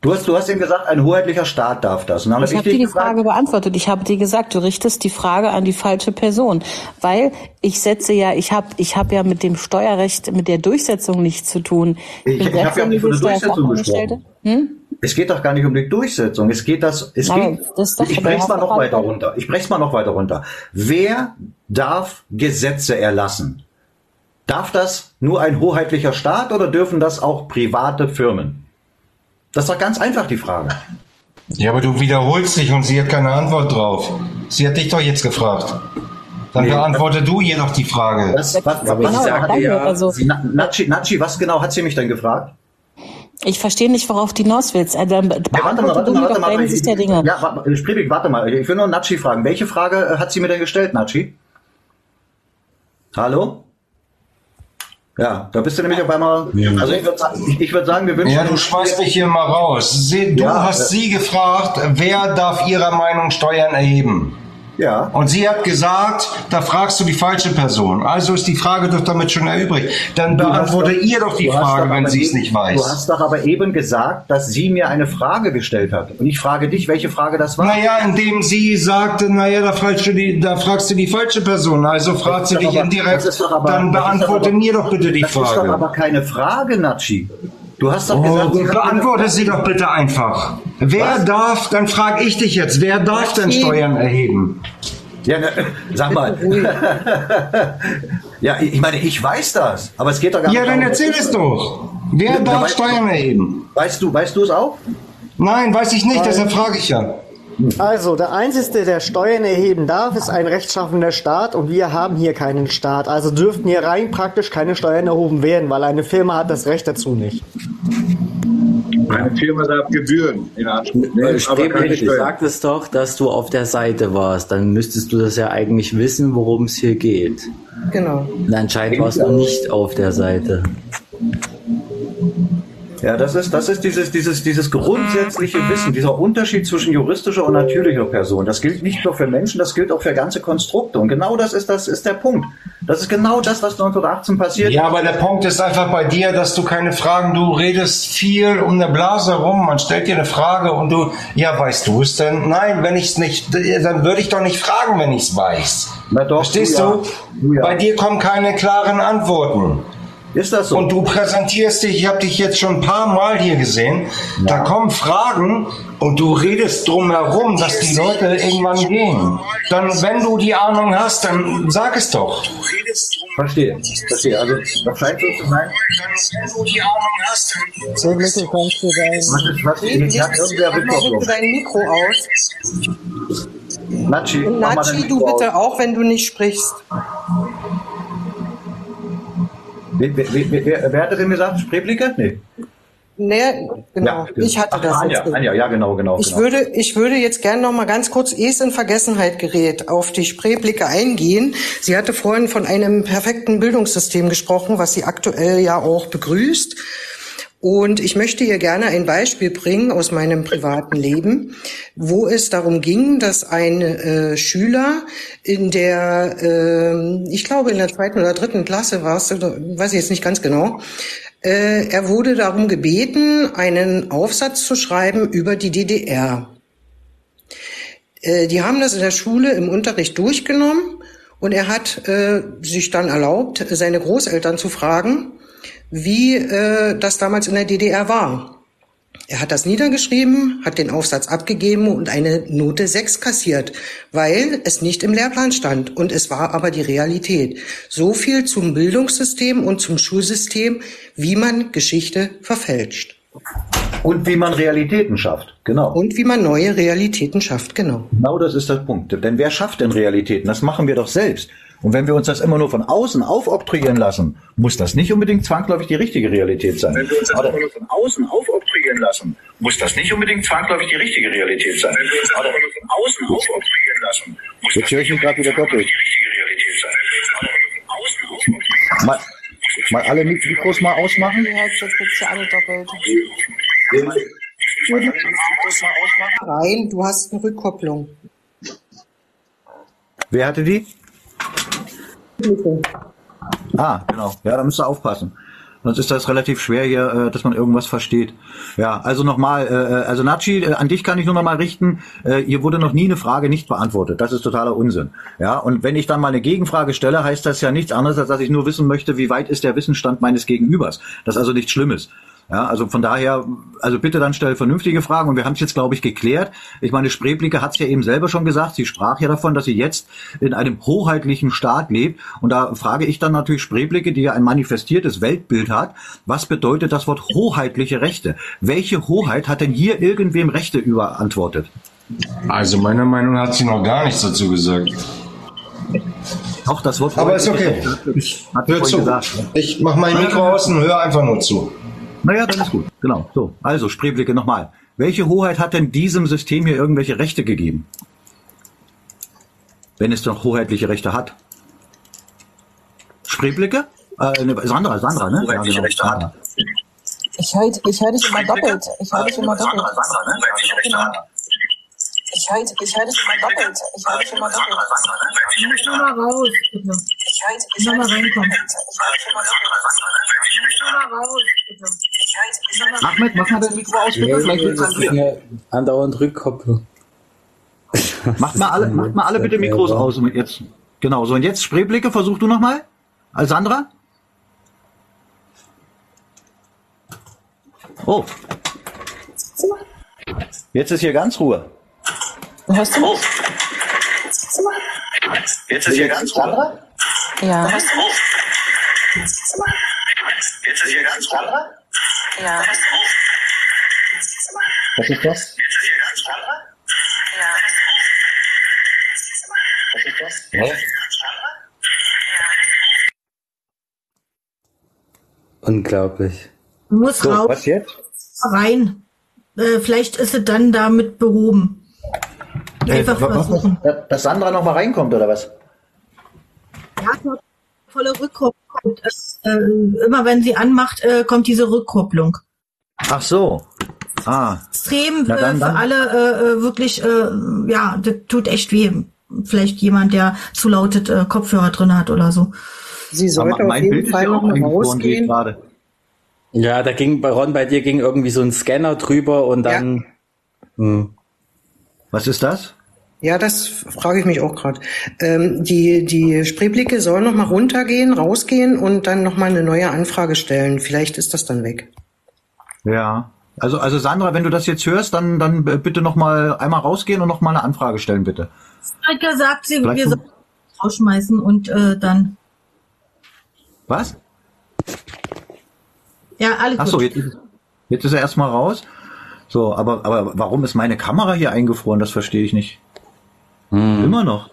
[SPEAKER 1] Du hast, du hast eben gesagt, ein hoheitlicher Staat darf das.
[SPEAKER 5] Ich
[SPEAKER 1] hab
[SPEAKER 5] habe
[SPEAKER 1] dich
[SPEAKER 5] dir die
[SPEAKER 1] gefragt,
[SPEAKER 5] Frage beantwortet. Ich habe dir gesagt, du richtest die Frage an die falsche Person, weil ich setze ja, ich habe, ich habe ja mit dem Steuerrecht, mit der Durchsetzung nichts zu tun.
[SPEAKER 1] Ich-
[SPEAKER 5] bin
[SPEAKER 1] ich hab ja nicht von der Durchsetzung
[SPEAKER 5] Steuerfachangestellte. Hm?
[SPEAKER 1] Es geht doch gar nicht um die Durchsetzung. Es geht das, es
[SPEAKER 5] Nein,
[SPEAKER 1] geht,
[SPEAKER 5] das ist doch-
[SPEAKER 1] ich brech's mal noch weiter runter. Ich brech's mal noch weiter runter. Wer darf Gesetze erlassen? Darf das nur ein hoheitlicher Staat oder dürfen das auch private Firmen? Das ist doch ganz einfach die Frage.
[SPEAKER 7] Ja, aber du wiederholst dich und sie hat keine Antwort drauf. Sie hat dich doch jetzt gefragt. Dann
[SPEAKER 1] Nee.
[SPEAKER 7] beantworte du ihr doch die Frage.
[SPEAKER 1] Was, was, was,
[SPEAKER 8] aber
[SPEAKER 1] was,
[SPEAKER 5] Genau,
[SPEAKER 8] sage
[SPEAKER 5] danke.
[SPEAKER 8] ja,
[SPEAKER 5] Also
[SPEAKER 1] Na- Nachi, Nachi, was genau hat sie mich denn gefragt?
[SPEAKER 5] Ich verstehe nicht, worauf du hinaus willst. Also, dann
[SPEAKER 1] Ja, warte mal, warte mal, warte mal. Ich-
[SPEAKER 5] der Dinge.
[SPEAKER 1] Ja, warte, Spreeweg, warte mal. Ich will nur Nachi fragen. Welche Frage äh, hat sie mir denn gestellt, Nachi? Hallo? Ja, da bist du nämlich auf einmal. Also ich würde sagen, ich, würd sagen, wir wünschen.
[SPEAKER 7] Ja, du schmeißt mich hier mal raus. Sie, du
[SPEAKER 1] Ja,
[SPEAKER 7] hast
[SPEAKER 1] äh,
[SPEAKER 7] sie gefragt, wer darf ihrer Meinung Steuern erheben?
[SPEAKER 1] Ja.
[SPEAKER 7] Und sie hat gesagt, da fragst du die falsche Person. Also ist die Frage doch damit schon erübrigt. Dann
[SPEAKER 1] Du
[SPEAKER 7] beantworte
[SPEAKER 1] doch-
[SPEAKER 7] ihr doch die
[SPEAKER 1] du
[SPEAKER 7] Frage,
[SPEAKER 1] doch
[SPEAKER 7] wenn sie es nicht
[SPEAKER 1] Du
[SPEAKER 7] weiß.
[SPEAKER 1] hast doch aber eben gesagt, dass sie mir eine Frage gestellt hat. Und ich frage dich, welche Frage das war.
[SPEAKER 7] Naja, indem sie sagte, naja, da fragst du die, da fragst du die falsche Person. Also fragt sie
[SPEAKER 1] Das
[SPEAKER 7] dich
[SPEAKER 1] aber-
[SPEAKER 7] indirekt,
[SPEAKER 1] das aber-
[SPEAKER 7] dann
[SPEAKER 1] das
[SPEAKER 7] beantworte
[SPEAKER 1] aber-
[SPEAKER 7] mir doch bitte die
[SPEAKER 1] das ist doch
[SPEAKER 7] Frage.
[SPEAKER 1] aber keine Frage, Natschi. Du hast doch
[SPEAKER 7] Oh,
[SPEAKER 1] gesagt, eine
[SPEAKER 7] beantworte sie doch bitte einfach. Wer
[SPEAKER 1] Was?
[SPEAKER 7] darf, dann frage ich dich jetzt, wer darf denn Steuern erheben?
[SPEAKER 1] Ja, ne, sag mal. ja, ich meine, ich weiß das, aber es geht doch gar
[SPEAKER 7] Ja,
[SPEAKER 1] nicht
[SPEAKER 7] dann
[SPEAKER 1] darum,
[SPEAKER 7] erzähl es doch. Wer
[SPEAKER 1] Ja,
[SPEAKER 7] darf Steuern erheben?
[SPEAKER 1] Weißt du, weißt du es auch?
[SPEAKER 7] Nein, weiß ich nicht, deshalb frage ich ja.
[SPEAKER 9] Also, der Einzige, der Steuern erheben darf, ist ein rechtschaffender Staat und wir haben hier keinen Staat. Also dürften hier rein praktisch keine Steuern erhoben werden, weil eine Firma hat das Recht dazu nicht.
[SPEAKER 4] Eine Firma darf Gebühren in Anspruch nehmen,
[SPEAKER 8] du
[SPEAKER 4] Steuern.
[SPEAKER 8] sagtest doch, dass du auf der Seite warst. Dann müsstest du das ja eigentlich wissen, worum es hier geht.
[SPEAKER 6] Genau.
[SPEAKER 8] Und anscheinend warst du nicht auf der Seite.
[SPEAKER 1] Ja, das ist, das ist dieses, dieses, dieses grundsätzliche Wissen, dieser Unterschied zwischen juristischer und natürlicher Person. Das gilt nicht nur für Menschen, das gilt auch für ganze Konstrukte. Und genau das ist, das ist der Punkt. Das ist genau das, was 1918 passiert.
[SPEAKER 7] Ja, aber der Punkt ist einfach bei dir, dass du keine Fragen, du redest viel um eine Blase rum, man stellt dir eine Frage und du, ja, weißt du es denn? Nein, wenn ich es nicht, dann würde ich doch nicht fragen, wenn ich es weiß.
[SPEAKER 1] Na doch,
[SPEAKER 7] Verstehst
[SPEAKER 1] du ja.
[SPEAKER 7] du?
[SPEAKER 1] Du ja.
[SPEAKER 7] Bei dir kommen keine klaren Antworten.
[SPEAKER 1] Ist das so?
[SPEAKER 7] Und du präsentierst dich, ich habe dich jetzt schon ein paar Mal hier gesehen, da kommen Fragen und du redest drum herum, dass die Leute irgendwann gehen. Dann, wenn du die Ahnung hast, dann sag es doch.
[SPEAKER 1] Verstehe. Verstehe. Also, das scheint so zu sein.
[SPEAKER 7] Wenn du die Ahnung hast, dann
[SPEAKER 9] So, Mittel kannst du dein...
[SPEAKER 1] Was ist, was,
[SPEAKER 6] bitte dein Mikro aus.
[SPEAKER 1] Natschi,
[SPEAKER 6] Nachi, du
[SPEAKER 1] Mikro
[SPEAKER 6] bitte
[SPEAKER 1] aus.
[SPEAKER 6] auch, wenn du nicht sprichst.
[SPEAKER 1] Wer, wer, wer, wer, hatte denn gesagt? Spreeblicke? Nee.
[SPEAKER 6] Nee, genau.
[SPEAKER 1] stimmt.
[SPEAKER 6] ich hatte
[SPEAKER 1] Ach,
[SPEAKER 6] das
[SPEAKER 1] Anja,
[SPEAKER 6] jetzt.
[SPEAKER 1] Anja, ja, genau, genau.
[SPEAKER 6] Ich
[SPEAKER 1] genau.
[SPEAKER 6] würde, ich würde jetzt gerne noch mal ganz kurz, ehe es in Vergessenheit gerät, auf die Spreeblicke eingehen. Sie hatte vorhin von einem perfekten Bildungssystem gesprochen, was sie aktuell ja auch begrüßt. Und ich möchte hier gerne ein Beispiel bringen aus meinem privaten Leben, wo es darum ging, dass ein äh, Schüler in der, äh, ich glaube in der zweiten oder dritten Klasse war es, weiß ich jetzt nicht ganz genau, äh, er wurde darum gebeten, einen Aufsatz zu schreiben über die DDR. Äh, die haben das in der Schule im Unterricht durchgenommen und er hat äh, sich dann erlaubt, seine Großeltern zu fragen, wie äh, das damals in der DDR war. Er hat das niedergeschrieben, hat den Aufsatz abgegeben und eine Note 6 kassiert, weil es nicht im Lehrplan stand. Und es war aber die Realität. So viel zum Bildungssystem und zum Schulsystem, wie man Geschichte verfälscht.
[SPEAKER 1] Und wie man Realitäten schafft. Genau.
[SPEAKER 6] Und wie man neue Realitäten schafft, genau.
[SPEAKER 1] Genau das ist der Punkt. Denn wer schafft denn Realitäten? Das machen wir doch selbst. Und wenn wir uns das immer nur von außen aufoktroyieren lassen, muss das nicht unbedingt zwangsläufig die richtige Realität sein. Wenn wir uns das immer nur von außen aufoktroyieren lassen, muss das nicht unbedingt zwangsläufig die richtige Realität sein. Wenn wir uns das immer nur von außen aufoktroyieren lassen, muss Jetzt höre ich mich gerade wieder doppelt. Mal, mal alle Mikros mal ausmachen.
[SPEAKER 5] Ja, jetzt gibt's ja alle doppelt.
[SPEAKER 6] Nein, du hast eine Rückkopplung.
[SPEAKER 1] Wer hatte die? Ah, genau. Ja, da müsst ihr aufpassen. Sonst ist das relativ schwer hier, äh, dass man irgendwas versteht. Ja, also nochmal, äh, also Nachi, äh, an dich kann ich nur nochmal richten. Äh, hier wurde noch nie eine Frage nicht beantwortet. Das ist totaler Unsinn. Ja, und wenn ich dann mal eine Gegenfrage stelle, heißt das ja nichts anderes, als dass ich nur wissen möchte, wie weit ist der Wissensstand meines Gegenübers. Das ist also nichts Schlimmes. Ja, also von daher, also bitte dann stell vernünftige Fragen und wir haben es jetzt, glaube ich, geklärt. Ich meine, Spreeblicke hat es ja eben selber schon gesagt, sie sprach ja davon, dass sie jetzt in einem hoheitlichen Staat lebt und da frage ich dann natürlich Spreeblicke, die ja ein manifestiertes Weltbild hat, was bedeutet das Wort hoheitliche Rechte? Welche Hoheit hat denn hier irgendwem Rechte überantwortet?
[SPEAKER 7] Also meiner Meinung nach hat sie noch gar nichts dazu gesagt.
[SPEAKER 1] Auch das Wort
[SPEAKER 7] Aber ist
[SPEAKER 1] hoheitliche
[SPEAKER 7] okay.
[SPEAKER 1] Rechte
[SPEAKER 7] Ich hör zu.
[SPEAKER 1] gesagt.
[SPEAKER 7] Ich mach mein Mikro aus und höre einfach nur zu.
[SPEAKER 1] Naja, dann ist gut. Genau. So, also Spreeblicke nochmal. Welche Hoheit hat denn diesem System hier irgendwelche Rechte gegeben? Wenn es doch hoheitliche Rechte hat. Spreeblicke? Äh, ne, Sandra, Sandra, ne? Ja, genau. Sandra.
[SPEAKER 5] Ich höre ich hör dich immer doppelt. Ich höre dich immer doppelt.
[SPEAKER 1] Sandra, ne?
[SPEAKER 5] Genau. Ich höre ich hör das immer doppelt. Ich höre das immer doppelt.
[SPEAKER 10] Ich muss mal raus, bitte.
[SPEAKER 5] Ich höre
[SPEAKER 10] Ich mal reinkommen.
[SPEAKER 5] Ich
[SPEAKER 10] muss mal raus, bitte.
[SPEAKER 1] Ahmed, mach mal dein Mikro aus, bitte. Vielleicht
[SPEAKER 8] ist
[SPEAKER 1] wieder.
[SPEAKER 8] eine andauernd Rückkopplung.
[SPEAKER 1] Macht mal alle, macht mal alle bitte Mikros aus. Und jetzt, genau, so und jetzt Spreeblicke, versuch du nochmal. Alessandra? Oh. Jetzt ist hier ganz Ruhe.
[SPEAKER 5] Hörst du mich?
[SPEAKER 1] Jetzt ist hier ganz Ruhe.
[SPEAKER 5] Ja.
[SPEAKER 1] Jetzt ist hier ganz Ruhe.
[SPEAKER 5] Ja.
[SPEAKER 1] Was ist das? Was ist das? Hä?
[SPEAKER 8] Unglaublich.
[SPEAKER 10] Muss
[SPEAKER 1] So,
[SPEAKER 10] raus,
[SPEAKER 1] was jetzt?
[SPEAKER 10] rein. Äh, vielleicht ist es dann damit behoben. Einfach
[SPEAKER 1] Äh, was- was-. Dass Sandra noch mal reinkommt, oder was?
[SPEAKER 10] Ja, volle Rückkopplung. Es, äh, immer wenn sie anmacht, äh, kommt diese Rückkopplung.
[SPEAKER 1] Ach so. Ah.
[SPEAKER 10] Extrem
[SPEAKER 1] Na
[SPEAKER 10] äh,
[SPEAKER 1] dann-
[SPEAKER 10] für
[SPEAKER 1] dann-
[SPEAKER 10] alle äh, äh, wirklich, äh, ja, das tut echt weh. Vielleicht jemand, der zu lautet äh, Kopfhörer drin hat oder so.
[SPEAKER 6] Sie
[SPEAKER 1] Aber
[SPEAKER 6] sollte auf
[SPEAKER 1] mein
[SPEAKER 6] jeden
[SPEAKER 1] Bild ist
[SPEAKER 6] Fall
[SPEAKER 1] ja
[SPEAKER 6] noch
[SPEAKER 1] auch
[SPEAKER 6] mal
[SPEAKER 1] eingefroren, sehe ich
[SPEAKER 6] rausgehen.
[SPEAKER 1] gerade.
[SPEAKER 8] Ja, da ging bei Ron, bei dir ging irgendwie so ein Scanner drüber und dann. Hm.
[SPEAKER 1] Was ist das?
[SPEAKER 6] Ja, das frage ich mich auch gerade. Ähm, die, die Spreeblicke sollen noch mal runtergehen, rausgehen und dann noch mal eine neue Anfrage stellen. Vielleicht ist das dann weg.
[SPEAKER 1] Ja. Also, also Sandra, wenn du das jetzt hörst, dann, dann äh, bitte noch mal einmal rausgehen und noch mal eine Anfrage stellen, bitte.
[SPEAKER 10] Streika sagt sie,
[SPEAKER 1] Vielleicht
[SPEAKER 10] wir sollen rausschmeißen und äh, dann.
[SPEAKER 1] Was?
[SPEAKER 10] Ja, alles
[SPEAKER 1] Ach so, jetzt, ist- jetzt ist er erstmal raus. So, aber, aber warum ist meine Kamera hier eingefroren? Das verstehe ich nicht. Immer noch.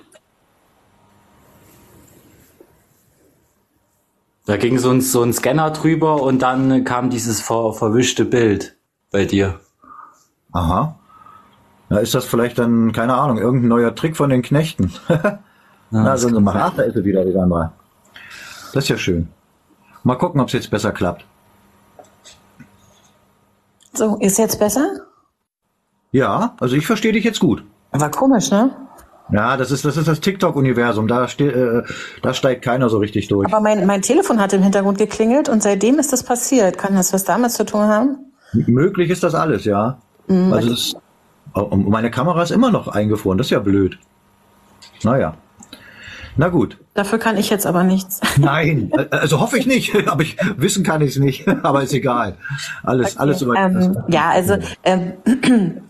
[SPEAKER 8] Da ging so ein, so ein Scanner drüber und dann kam dieses ver, verwischte Bild bei dir.
[SPEAKER 1] Aha. Na, ist das vielleicht dann, keine Ahnung, irgendein neuer Trick von den Knechten? Na, sie
[SPEAKER 8] kann
[SPEAKER 1] machen. Ach, da ist sie wieder, die Sandra. Das ist ja schön. Mal gucken, ob es jetzt besser klappt.
[SPEAKER 5] So, ist jetzt besser?
[SPEAKER 1] Ja, also ich verstehe dich jetzt gut.
[SPEAKER 5] War komisch, ne?
[SPEAKER 1] Ja, das ist das ist das TikTok-Universum. Da, äh, da steigt keiner so richtig durch.
[SPEAKER 5] Aber mein, mein Telefon hat im Hintergrund geklingelt und seitdem ist das passiert. Kann das was damit zu tun haben?
[SPEAKER 1] M- Möglich ist das alles, ja.
[SPEAKER 5] Mhm.
[SPEAKER 1] Also das, und meine Kamera ist immer noch eingefroren. Das ist ja blöd. Naja. Na gut.
[SPEAKER 5] Dafür kann ich jetzt aber nichts.
[SPEAKER 1] Nein, also hoffe ich nicht. Aber ich wissen kann ich es nicht. Aber ist egal. Alles, alles soweit.
[SPEAKER 5] Ähm, ja, also ähm,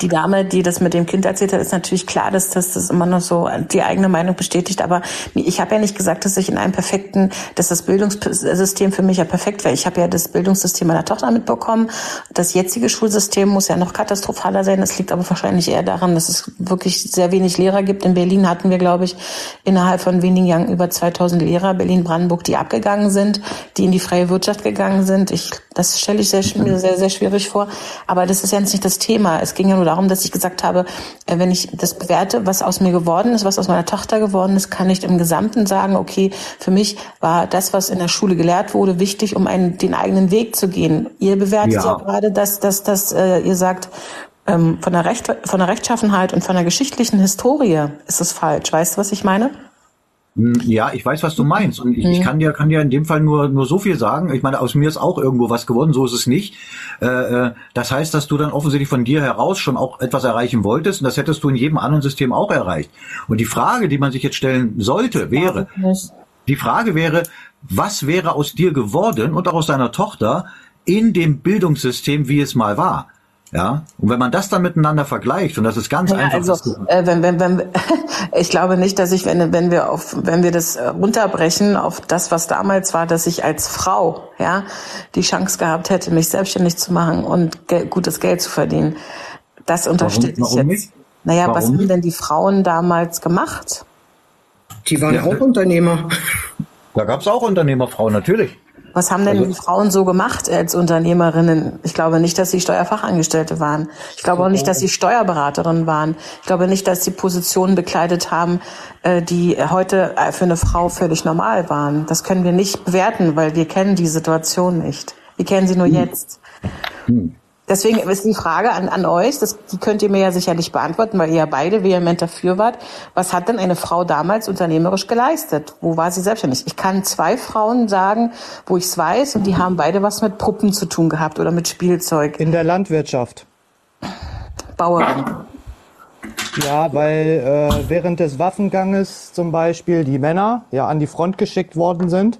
[SPEAKER 5] die Dame, die das mit dem Kind erzählt hat, ist natürlich klar, dass das, das immer noch so die eigene Meinung bestätigt. Aber ich habe ja nicht gesagt, dass ich in einem perfekten, dass das Bildungssystem für mich ja perfekt wäre. Ich habe ja das Bildungssystem meiner Tochter mitbekommen. Das jetzige Schulsystem muss ja noch katastrophaler sein. Das liegt aber wahrscheinlich eher daran, dass es wirklich sehr wenig Lehrer gibt. In Berlin hatten wir, glaube ich, innerhalb von wenigen Jahren über 2000 Lehrer, Berlin-Brandenburg, die abgegangen sind, die in die freie Wirtschaft gegangen sind. Ich, das stelle ich mir sehr, sehr schwierig vor. Aber das ist ja jetzt nicht das Thema. Es ging ja nur darum, dass ich gesagt habe, äh, wenn ich das bewerte, was aus mir geworden ist, was aus meiner Tochter geworden ist, kann ich im Gesamten sagen, okay, für mich war das, was in der Schule gelehrt wurde, wichtig, um einen, den eigenen Weg zu gehen. Ihr bewertet ja,
[SPEAKER 1] Ja.
[SPEAKER 5] gerade, dass, dass, dass äh, ihr sagt, ähm, von, der Recht, von der Rechtschaffenheit und von der geschichtlichen Historie ist es falsch. Weißt du, was ich meine?
[SPEAKER 1] Hm, Ja, ich weiß, was du meinst. Und ich, ich
[SPEAKER 5] Mhm.
[SPEAKER 1] kann dir, kann dir in dem Fall nur, nur so viel sagen. Ich meine, aus mir ist auch irgendwo was geworden, so ist es nicht. Äh, äh, das heißt, dass du dann offensichtlich von dir heraus schon auch etwas erreichen wolltest und das hättest du in jedem anderen System auch erreicht. Und die Frage, die man sich jetzt stellen sollte, wäre, die Frage wäre, was wäre aus dir geworden und auch aus deiner Tochter in dem Bildungssystem, wie es mal war? Ja, und wenn man das dann miteinander vergleicht, und das ist ganz
[SPEAKER 5] Ja,
[SPEAKER 1] einfach.
[SPEAKER 5] also äh, wenn, wenn, wenn, ich glaube nicht, dass ich, wenn, wenn wir auf, wenn wir das äh, runterbrechen auf das, was damals war, dass ich als Frau, ja, die Chance gehabt hätte, mich selbstständig zu machen und gel gutes Geld zu verdienen. Das unterstelle ich
[SPEAKER 1] warum
[SPEAKER 5] jetzt.
[SPEAKER 1] nicht?
[SPEAKER 5] Naja, was
[SPEAKER 1] Warum
[SPEAKER 5] haben
[SPEAKER 1] nicht?
[SPEAKER 5] denn die Frauen damals gemacht?
[SPEAKER 6] Die waren
[SPEAKER 1] Ja.
[SPEAKER 6] auch Unternehmer.
[SPEAKER 1] Da gab es auch Unternehmerfrauen, natürlich.
[SPEAKER 5] Was haben denn
[SPEAKER 1] Also-
[SPEAKER 5] die Frauen so gemacht als Unternehmerinnen? Ich glaube nicht, dass sie Steuerfachangestellte waren. Ich glaube auch nicht, dass sie Steuerberaterinnen waren. Ich glaube nicht, dass sie Positionen bekleidet haben, äh, die heute äh, für eine Frau völlig normal waren. Das können wir nicht bewerten, weil wir kennen die Situation nicht. Wir kennen sie nur
[SPEAKER 1] Hm.
[SPEAKER 5] jetzt. Deswegen ist die Frage an, an euch, das, die könnt ihr mir ja sicherlich beantworten, weil ihr ja beide vehement dafür wart. Was hat denn eine Frau damals unternehmerisch geleistet? Wo war sie selbstständig? Ich kann zwei Frauen sagen, wo ich es weiß, und die haben beide was mit Puppen zu tun gehabt oder mit Spielzeug.
[SPEAKER 9] In der Landwirtschaft.
[SPEAKER 5] Bauerin.
[SPEAKER 9] Ja, weil äh, während des Waffenganges zum Beispiel die Männer ja an die Front geschickt worden sind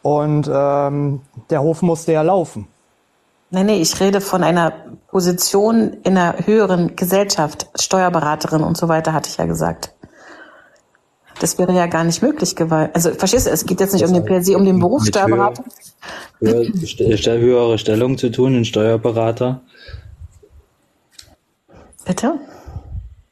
[SPEAKER 9] und ähm, der Hof musste ja laufen.
[SPEAKER 5] Nee, nee, ich rede von einer Position in einer höheren Gesellschaft, Steuerberaterin und so weiter, hatte ich ja gesagt. Das wäre ja gar nicht möglich gewesen. Also verstehst du, es geht jetzt nicht um den per se um den Beruf Steuerberater.
[SPEAKER 8] höher- höher- St- höhere Stellung zu tun, ein Steuerberater.
[SPEAKER 5] Bitte?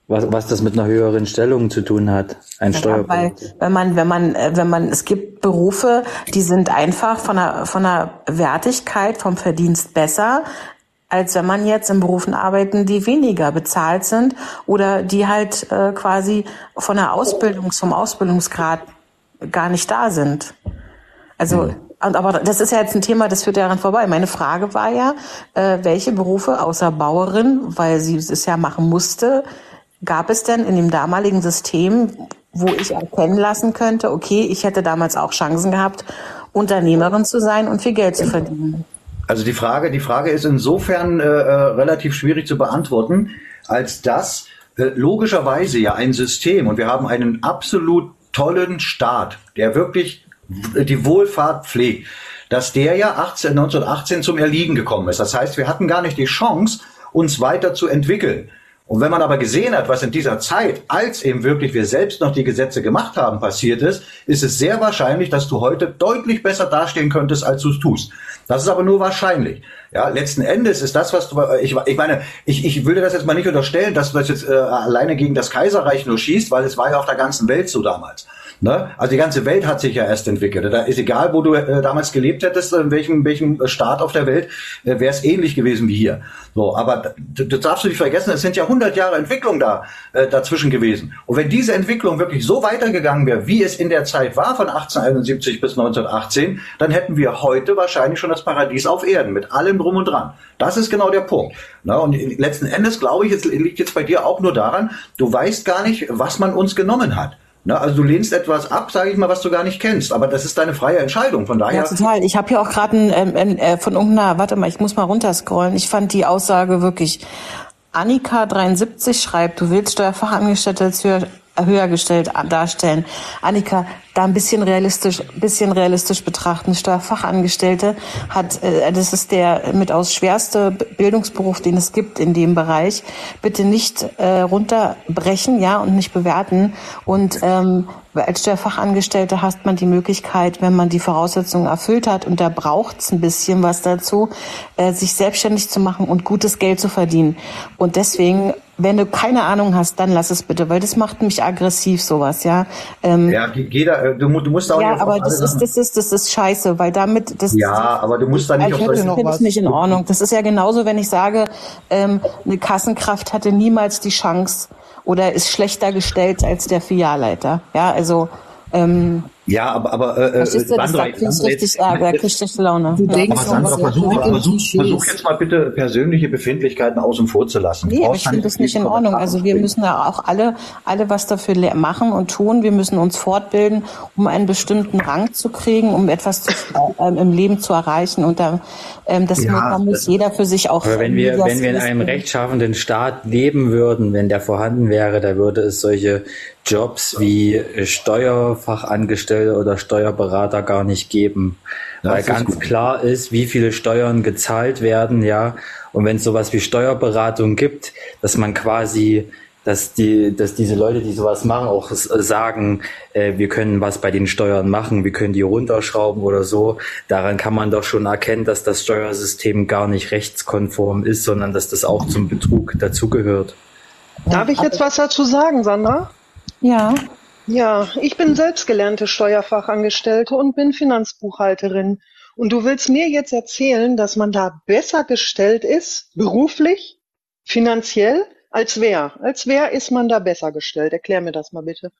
[SPEAKER 8] Was, was das mit einer höheren Stellung zu tun hat. Ein
[SPEAKER 5] Ja,
[SPEAKER 8] Steuerberater.
[SPEAKER 5] weil wenn man, wenn man, äh, wenn man, es gibt Berufe, die sind einfach von der, von der Wertigkeit, vom Verdienst besser, als wenn man jetzt in Berufen arbeiten, die weniger bezahlt sind oder die halt äh, quasi von der Ausbildung, vom Ausbildungsgrad gar nicht da sind. Also, und, aber das ist ja jetzt ein Thema, das führt ja daran vorbei. Meine Frage war ja, äh, welche Berufe außer Bauerin, weil sie es ja machen musste, gab es denn in dem damaligen System, wo ich erkennen lassen könnte, okay, ich hätte damals auch Chancen gehabt, Unternehmerin zu sein und viel Geld zu verdienen?
[SPEAKER 1] Also die Frage, die Frage ist insofern äh, äh, relativ schwierig zu beantworten, als dass äh, logischerweise ja ein System und wir haben einen absolut tollen Staat, der wirklich die Wohlfahrt pflegt, dass der ja 18, 1918 zum Erliegen gekommen ist. Das heißt, wir hatten gar nicht die Chance, uns weiter zu entwickeln. Und wenn man aber gesehen hat, was in dieser Zeit, als eben wirklich wir selbst noch die Gesetze gemacht haben, passiert ist, ist es sehr wahrscheinlich, dass du heute deutlich besser dastehen könntest, als du es tust. Das ist aber nur wahrscheinlich. Ja, letzten Endes ist das, was du, ich, ich meine, ich, ich dir das jetzt mal nicht unterstellen, dass du das jetzt äh, alleine gegen das Kaiserreich nur schießt, weil es war ja auf der ganzen Welt so damals. Ne? Also die ganze Welt hat sich ja erst entwickelt. Da ist egal, wo du äh, damals gelebt hättest, in welchem, welchem Staat auf der Welt, äh, wäre es ähnlich gewesen wie hier. So, aber das darfst du nicht vergessen, es sind ja 100 Jahre Entwicklung da äh, dazwischen gewesen. Und wenn diese Entwicklung wirklich so weitergegangen wäre, wie es in der Zeit war von 1871 bis 1918, dann hätten wir heute wahrscheinlich schon das Paradies auf Erden mit allem drum und dran. Das ist genau der Punkt. Na, und letzten Endes glaube ich, es liegt jetzt bei dir auch nur daran, du weißt gar nicht, was man uns genommen hat. Ne, also du lehnst etwas ab, sage ich mal, was du gar nicht kennst. Aber das ist deine freie Entscheidung. Von daher.
[SPEAKER 5] Ja, total. Ich habe hier auch gerade ähm, äh, von irgendeiner, warte mal, ich muss mal runterscrollen. Ich fand die Aussage wirklich. Annika 73 schreibt, du willst Steuerfachangestellte höher, gestellt darstellen. Annika, da ein bisschen realistisch, bisschen realistisch betrachten. Steuerfachangestellte hat, äh, das ist der mit aus schwerste Bildungsberuf, den es gibt in dem Bereich. Bitte nicht äh, runterbrechen, ja, und nicht bewerten. Und ähm, als Steuerfachangestellte hat man die Möglichkeit, wenn man die Voraussetzungen erfüllt hat, und da braucht's ein bisschen was dazu, äh, sich selbstständig zu machen und gutes Geld zu verdienen. Und deswegen, wenn du keine Ahnung hast, dann lass es bitte, weil das macht mich aggressiv, sowas, ja. Ähm,
[SPEAKER 1] ja, jeder, äh, du, du musst auch
[SPEAKER 5] ja,
[SPEAKER 1] nicht
[SPEAKER 5] aber das ist, das ist, das ist scheiße, weil damit, das,
[SPEAKER 1] Ja, aber du musst da nicht
[SPEAKER 5] ich
[SPEAKER 1] auf
[SPEAKER 5] das finde ich nicht in Ordnung. Das ist ja genauso, wenn ich sage, ähm, eine Kassenkraft hatte niemals die Chance oder ist schlechter gestellt als der Filialleiter. Ja, also, ähm,
[SPEAKER 1] Ja, aber, aber äh,
[SPEAKER 5] verstehst du, das
[SPEAKER 1] Sandra,
[SPEAKER 5] da krieg ich richtig
[SPEAKER 1] jetzt-
[SPEAKER 5] Ärger, krieg ich richtig Laune.
[SPEAKER 6] Du
[SPEAKER 5] Ja.
[SPEAKER 6] denkst
[SPEAKER 1] Aber Sandra, versuch,
[SPEAKER 6] den
[SPEAKER 1] versuch, versuch jetzt mal bitte persönliche Befindlichkeiten außen vor zu lassen.
[SPEAKER 5] Nee,
[SPEAKER 1] Du
[SPEAKER 5] aber ich finde das nicht in Ordnung. Also wir müssen da auch alle, alle was dafür machen und tun. Wir müssen uns fortbilden, um einen bestimmten Rang zu kriegen, um etwas zu, ähm, im Leben zu erreichen. Und da, ähm, das
[SPEAKER 1] Ja,
[SPEAKER 5] muss, da muss
[SPEAKER 1] das-
[SPEAKER 5] jeder für sich auch.
[SPEAKER 8] Aber wenn wir,
[SPEAKER 5] das
[SPEAKER 8] wenn wir in einem rechtschaffenden Staat leben würden, wenn der vorhanden wäre, da würde es solche Jobs wie äh, Steuerfachangestellte oder Steuerberater gar nicht geben.
[SPEAKER 1] Das
[SPEAKER 8] Weil ganz
[SPEAKER 1] gut.
[SPEAKER 8] klar ist, wie viele Steuern gezahlt werden, ja. Und wenn es sowas wie Steuerberatung gibt, dass man quasi, dass die, dass diese Leute, die sowas machen, auch sagen, äh, wir können was bei den Steuern machen, wir können die runterschrauben oder so. Daran kann man doch schon erkennen, dass das Steuersystem gar nicht rechtskonform ist, sondern dass das auch zum Betrug dazugehört.
[SPEAKER 11] Darf ich jetzt was dazu sagen, Sandra?
[SPEAKER 5] Ja.
[SPEAKER 11] Ja, ich bin selbst gelernte Steuerfachangestellte und bin Finanzbuchhalterin. Und du willst mir jetzt erzählen, dass man da besser gestellt ist, beruflich, finanziell, als wer? Als wer ist man da besser gestellt? Erklär mir das mal bitte.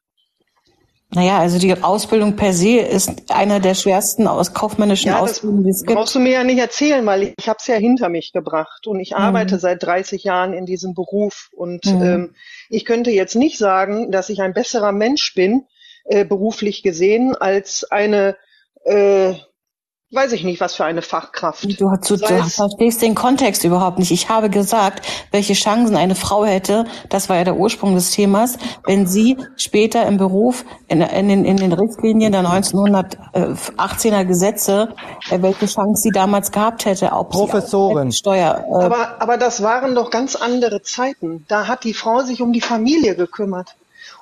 [SPEAKER 5] Naja, also die Ausbildung per se ist eine der schwersten aus kaufmännischen
[SPEAKER 11] Ja,
[SPEAKER 5] Ausbildungen, die es gibt.
[SPEAKER 11] brauchst du mir ja nicht erzählen, weil ich, habe es ja hinter mich gebracht und ich arbeite seit 30 Jahren in diesem Beruf und
[SPEAKER 5] Mhm.
[SPEAKER 11] ähm, ich könnte jetzt nicht sagen, dass ich ein besserer Mensch bin, äh, beruflich gesehen, als eine, äh, weiß ich nicht, was für eine Fachkraft.
[SPEAKER 5] Du, hast- du, du verstehst den Kontext überhaupt nicht. Ich habe gesagt, welche Chancen eine Frau hätte, das war ja der Ursprung des Themas, wenn sie später im Beruf in, in, den, in den Richtlinien der 1918er Gesetze, äh, welche Chance sie damals gehabt hätte, ob
[SPEAKER 9] Professorin.
[SPEAKER 5] Steuer. Äh,
[SPEAKER 11] Aber, aber das waren doch ganz andere Zeiten. Da hat die Frau sich um die Familie gekümmert.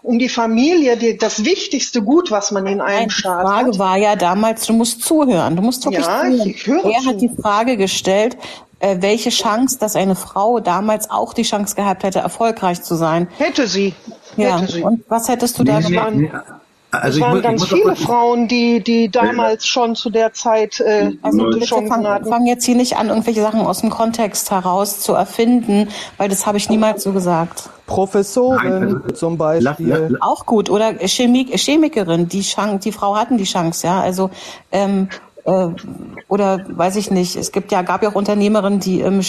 [SPEAKER 11] Um die Familie, die, das wichtigste Gut, was man in einem
[SPEAKER 5] Nein, die
[SPEAKER 11] Staat
[SPEAKER 5] Frage
[SPEAKER 11] hat.
[SPEAKER 5] war ja damals, du musst zuhören. Du musst wirklich
[SPEAKER 11] Ja,
[SPEAKER 5] zuhören.
[SPEAKER 11] ich höre
[SPEAKER 5] er
[SPEAKER 11] zu.
[SPEAKER 5] hat die Frage gestellt, äh, welche Chance, dass eine Frau damals auch die Chance gehabt hätte, erfolgreich zu sein.
[SPEAKER 11] Hätte sie.
[SPEAKER 5] Ja,
[SPEAKER 11] Hätte sie.
[SPEAKER 5] und was hättest du da
[SPEAKER 11] Nee,
[SPEAKER 5] gemacht?
[SPEAKER 1] Also
[SPEAKER 11] es
[SPEAKER 1] ich
[SPEAKER 11] waren
[SPEAKER 1] ich
[SPEAKER 11] ganz
[SPEAKER 1] doch
[SPEAKER 11] viele Frauen, die, die damals schon zu der Zeit äh,
[SPEAKER 5] Also bitte fang, jetzt hier nicht an, irgendwelche Sachen aus dem Kontext heraus zu erfinden, weil das habe ich niemals so gesagt.
[SPEAKER 9] Professorin zum Beispiel.
[SPEAKER 5] Auch gut. Oder Chemik, Chemikerin, die Chance, die Frau hatten die Chance, ja. Also ähm, äh, oder weiß ich nicht. Es gibt ja, gab ja auch Unternehmerinnen, die im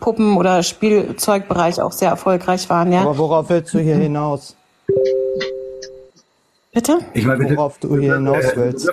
[SPEAKER 5] Puppen- oder Spielzeugbereich auch sehr erfolgreich waren, ja.
[SPEAKER 9] Aber worauf willst du hier hinaus?
[SPEAKER 5] Bitte?
[SPEAKER 1] Ich meine, bitte,
[SPEAKER 9] Worauf du hier hinaus willst.
[SPEAKER 1] Äh,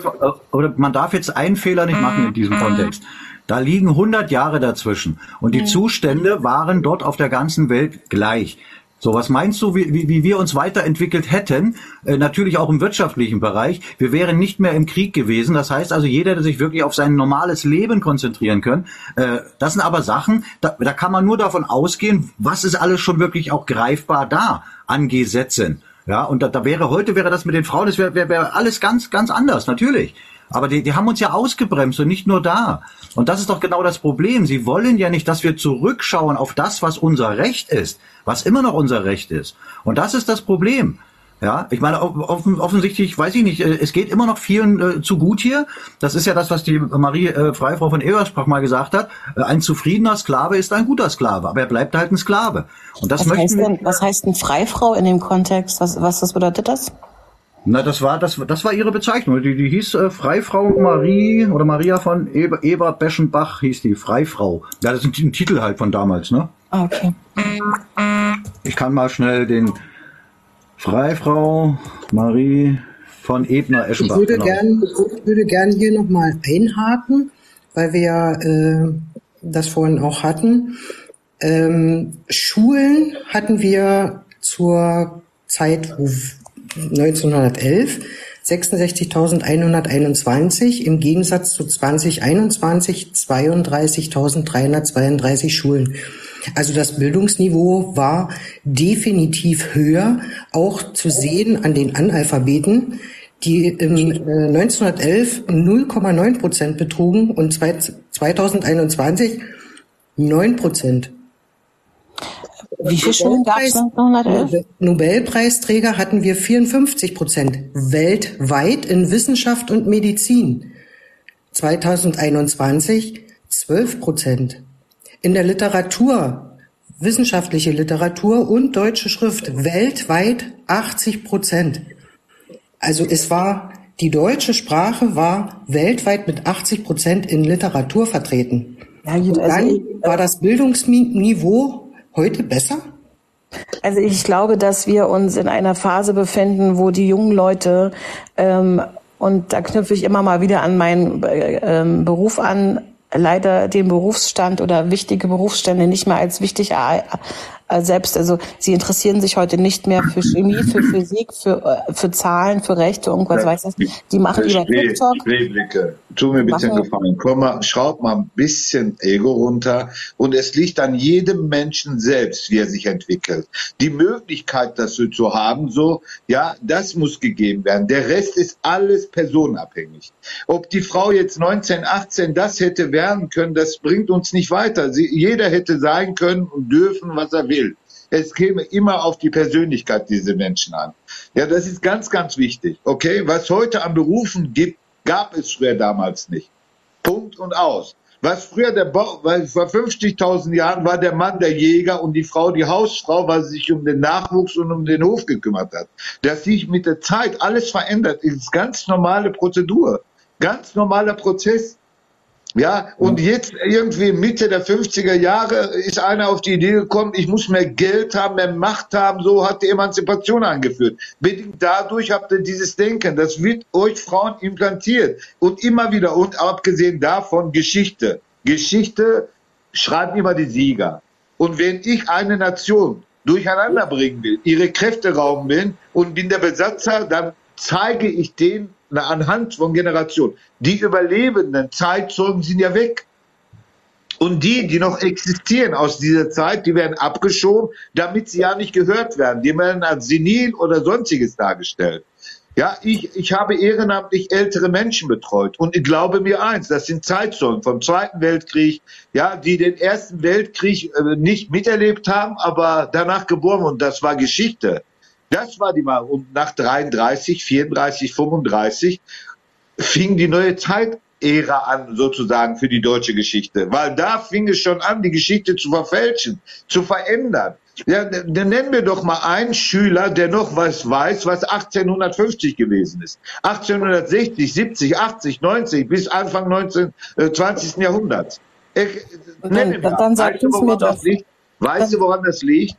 [SPEAKER 1] Oder man darf jetzt einen Fehler nicht machen in diesem Kontext. Da liegen 100 Jahre dazwischen und die Zustände waren dort auf der ganzen Welt gleich. So, was meinst du, wie, wie, wie wir uns weiterentwickelt hätten? Äh, natürlich auch im wirtschaftlichen Bereich. Wir wären nicht mehr im Krieg gewesen. Das heißt also, jeder hätte sich wirklich auf sein normales Leben konzentrieren können. Äh, das sind aber Sachen, da, da kann man nur davon ausgehen, was ist alles schon wirklich auch greifbar da an Gesetzen. Ja, und da, da wäre heute wäre das mit den Frauen, das wäre wäre wäre alles ganz ganz anders, natürlich. Aber die, die haben uns ja ausgebremst und nicht nur da. Und das ist doch genau das Problem. Sie wollen ja nicht, dass wir zurückschauen auf das, was unser Recht ist, was immer noch unser Recht ist. Und das ist das Problem. Ja, ich meine, offen, offensichtlich, weiß ich nicht, äh, es geht immer noch vielen äh, zu gut hier. Das ist ja das, was die Marie äh, Freifrau von Ebersbach mal gesagt hat. Äh, ein zufriedener Sklave ist ein guter Sklave, aber er bleibt halt ein Sklave. Und das
[SPEAKER 5] Was
[SPEAKER 1] möchten
[SPEAKER 5] heißt, denn, was heißt denn Freifrau in dem Kontext? Was, was, was bedeutet das?
[SPEAKER 1] Na, das war das, das war ihre Bezeichnung. Die, die hieß äh, Freifrau Marie oder Maria von Eber, Eber Beschenbach hieß die Freifrau. Ja, das ist ein, ein Titel halt von damals, ne?
[SPEAKER 5] Ah, okay.
[SPEAKER 1] Ich kann mal schnell den Freifrau Marie von Ebner
[SPEAKER 6] Ich würde
[SPEAKER 1] genau.
[SPEAKER 6] gern, ich würde gern hier nochmal einhaken, weil wir ja äh, das vorhin auch hatten. Ähm, Schulen hatten wir zur Zeit wo 1911 66.121 im Gegensatz zu 2021 32.332 Schulen. Also das Bildungsniveau war definitiv höher, auch zu sehen an den Analphabeten, die im äh, 1911 0,9 Prozent betrugen und zwei- 2021 9 Prozent.
[SPEAKER 5] Wie viele Schulen gab es 1911?
[SPEAKER 6] Nobelpreisträger hatten wir 54 Prozent weltweit in Wissenschaft und Medizin. 2021 12 Prozent. In der Literatur, wissenschaftliche Literatur und deutsche Schrift weltweit 80 Prozent. Also es war, die deutsche Sprache war weltweit mit 80 Prozent in Literatur vertreten.
[SPEAKER 5] Ja, gut,
[SPEAKER 6] Und
[SPEAKER 5] also
[SPEAKER 6] dann
[SPEAKER 5] ich-
[SPEAKER 6] war das Bildungsniveau heute besser?
[SPEAKER 5] Also ich glaube, dass wir uns in einer Phase befinden, wo die jungen Leute, ähm, und da knüpfe ich immer mal wieder an meinen äh, ähm, Beruf an, leider den Berufsstand oder wichtige Berufsstände nicht mehr als wichtig selbst. Also sie interessieren sich heute nicht mehr für Chemie, für Physik, für, äh, für Zahlen, für Rechte, irgendwas weiß ich. Die machen lieber TikTok.
[SPEAKER 4] Sprayblicke. Tu mir bitte einen
[SPEAKER 5] Machen-
[SPEAKER 4] Gefallen. Komm mal, schraub mal ein bisschen Ego runter. Und es liegt an jedem Menschen selbst, wie er sich entwickelt. Die Möglichkeit, das so zu haben, so, ja, das muss gegeben werden. Der Rest ist alles personenabhängig. Ob die Frau jetzt 19, 18 das hätte werden können, das bringt uns nicht weiter. Sie, jeder hätte sagen können und dürfen, was er will. Es käme immer auf die Persönlichkeit dieser Menschen an. Ja, das ist ganz, ganz wichtig. Okay, was heute an Berufen gibt, gab es früher damals nicht. Punkt und aus. Was früher der Bau, weil vor 50.000 Jahren war der Mann der Jäger und die Frau die Hausfrau, weil sie sich um den Nachwuchs und um den Hof gekümmert hat. Dass sich mit der Zeit alles verändert, ist ganz normale Prozedur, ganz normaler Prozess. Ja, und jetzt irgendwie Mitte der 50er Jahre ist einer auf die Idee gekommen, ich muss mehr Geld haben, mehr Macht haben, so hat die Emanzipation eingeführt. Bedingt dadurch habt ihr dieses Denken, das wird euch Frauen implantiert und immer wieder und abgesehen davon Geschichte. Geschichte schreiben immer die Sieger. Und wenn ich eine Nation durcheinander bringen will, ihre Kräfte rauben will und bin der Besatzer, dann zeige ich denen anhand von Generationen. Die überlebenden Zeitzeugen sind ja weg. Und die, die noch existieren aus dieser Zeit, die werden abgeschoben, damit sie ja nicht gehört werden. Die werden als senil oder sonstiges dargestellt. Ja, ich, ich habe ehrenamtlich ältere Menschen betreut und ich glaube mir eins, das sind Zeitzeugen vom Zweiten Weltkrieg, ja, die den Ersten Weltkrieg äh, nicht miterlebt haben, aber danach geboren und das war Geschichte. Das war die Mal. Und nach 33, 34, 35 fing die neue Zeitära an, sozusagen, für die deutsche Geschichte. Weil da fing es schon an, die Geschichte zu verfälschen, zu verändern. Ja, dann nennen wir doch mal einen Schüler, der noch was weiß, was 1850 gewesen ist. 1860, 70, 80, 90 bis Anfang 19, äh, 20. Jahrhunderts. Ich,
[SPEAKER 5] Dann, dann sag
[SPEAKER 4] weißt du,
[SPEAKER 5] du's mir doch.
[SPEAKER 4] liegt? Weißt du, woran das liegt?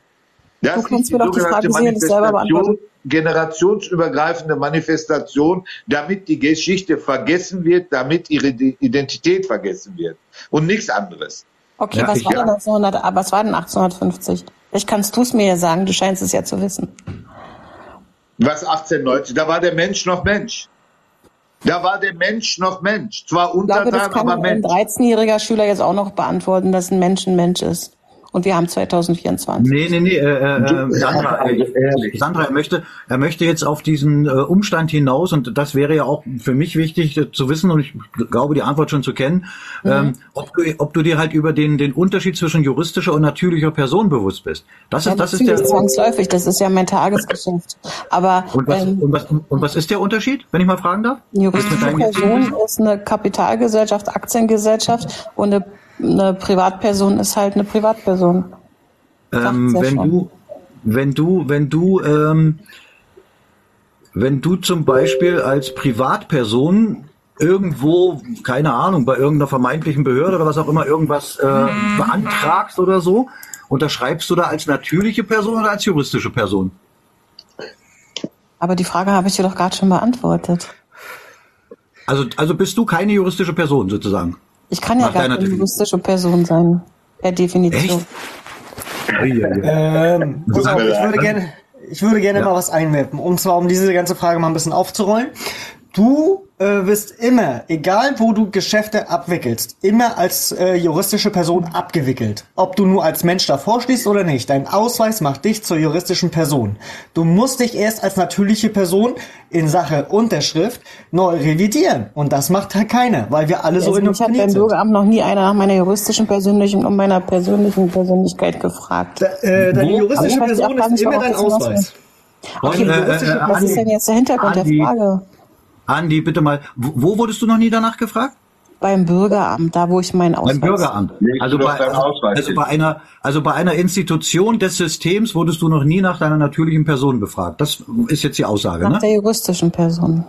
[SPEAKER 4] Das
[SPEAKER 5] Du kannst
[SPEAKER 4] ist
[SPEAKER 5] mir doch die Frage sicherlich selber
[SPEAKER 4] Manifestation,
[SPEAKER 5] beantworten.
[SPEAKER 4] generationsübergreifende Manifestation, damit die Geschichte vergessen wird, damit ihre Identität vergessen wird und nichts anderes.
[SPEAKER 5] Okay,
[SPEAKER 1] Ja,
[SPEAKER 5] was,
[SPEAKER 1] ich-
[SPEAKER 5] war denn 1900, ah, was war denn 1850? Vielleicht kannst du es mir ja sagen, du scheinst es ja zu wissen.
[SPEAKER 4] Was 1890, da war der Mensch noch Mensch. Da war der Mensch noch Mensch. Zwar
[SPEAKER 5] Ich glaube, das
[SPEAKER 4] untertan,
[SPEAKER 5] kann
[SPEAKER 4] aber
[SPEAKER 5] ein
[SPEAKER 4] Mensch.
[SPEAKER 5] 13-jähriger Schüler jetzt auch noch beantworten, dass ein Mensch ein Mensch ist. Und wir haben 2024.
[SPEAKER 1] Nee, nee, nee, äh, äh, äh, Sandra, äh. Sandra, er möchte, er möchte jetzt auf diesen äh, Umstand hinaus und das wäre ja auch für mich wichtig äh, zu wissen und ich glaube die Antwort schon zu kennen, ähm, ob, du, ob du dir halt über den, den Unterschied zwischen juristischer und natürlicher Person bewusst bist. Das
[SPEAKER 5] Ja,
[SPEAKER 1] ist, das ist der,
[SPEAKER 5] zwangsläufig, das ist ja mein Tagesgeschäft. Aber
[SPEAKER 1] und was,
[SPEAKER 5] ähm,
[SPEAKER 1] und was, und was ist der Unterschied, wenn ich mal fragen darf?
[SPEAKER 5] juristische Person ist eine Kapitalgesellschaft, Aktiengesellschaft und eine, eine Privatperson ist halt eine Privatperson.
[SPEAKER 1] Ähm, wenn
[SPEAKER 5] schon.
[SPEAKER 1] du, wenn du, wenn du, ähm, wenn du zum Beispiel als Privatperson irgendwo, keine Ahnung, bei irgendeiner vermeintlichen Behörde oder was auch immer irgendwas äh, beantragst oder so, unterschreibst du da als natürliche Person oder als juristische Person?
[SPEAKER 5] Aber die Frage habe ich dir doch gerade schon beantwortet.
[SPEAKER 1] Also, also bist du keine juristische Person sozusagen?
[SPEAKER 5] Ich kann ja
[SPEAKER 1] Nach
[SPEAKER 5] gar keine juristische Person sein. Per Definition.
[SPEAKER 9] Ähm, ich würde gerne, ich würde gerne
[SPEAKER 1] Ja.
[SPEAKER 9] mal was einwerfen. Und zwar, um diese ganze Frage mal ein bisschen aufzurollen. Du äh, wirst immer, egal wo du Geschäfte abwickelst, immer als äh, juristische Person abgewickelt. Ob du nur als Mensch davor stehst oder nicht. Dein Ausweis macht dich zur juristischen Person. Du musst dich erst als natürliche Person in Sache Unterschrift neu revidieren. Und das macht halt keiner, weil wir alle so
[SPEAKER 5] Also mich hat
[SPEAKER 9] indoktriniert
[SPEAKER 5] beim
[SPEAKER 9] sind.
[SPEAKER 5] Bürgeramt noch nie einer nach meiner juristischen persönlichen und meiner persönlichen Persönlichkeit gefragt.
[SPEAKER 9] Äh, deine juristische
[SPEAKER 5] ich weiß
[SPEAKER 9] Person ist
[SPEAKER 5] nicht,
[SPEAKER 9] immer dein
[SPEAKER 5] das
[SPEAKER 9] Ausweis.
[SPEAKER 5] Okay,
[SPEAKER 1] äh, äh,
[SPEAKER 5] Was ist denn jetzt der Hintergrund
[SPEAKER 1] Andi,
[SPEAKER 5] der Frage?
[SPEAKER 1] Andi, bitte mal, wo, wo wurdest du noch nie danach gefragt?
[SPEAKER 5] Beim Bürgeramt, da wo ich meinen Ausweis.
[SPEAKER 1] Beim Bürgeramt. Also bei, also,
[SPEAKER 4] Ausweis
[SPEAKER 1] also bei einer, also bei einer Institution des Systems wurdest du noch nie nach deiner natürlichen Person befragt. Das ist jetzt die Aussage,
[SPEAKER 5] Nach
[SPEAKER 1] ne?
[SPEAKER 5] der juristischen Person.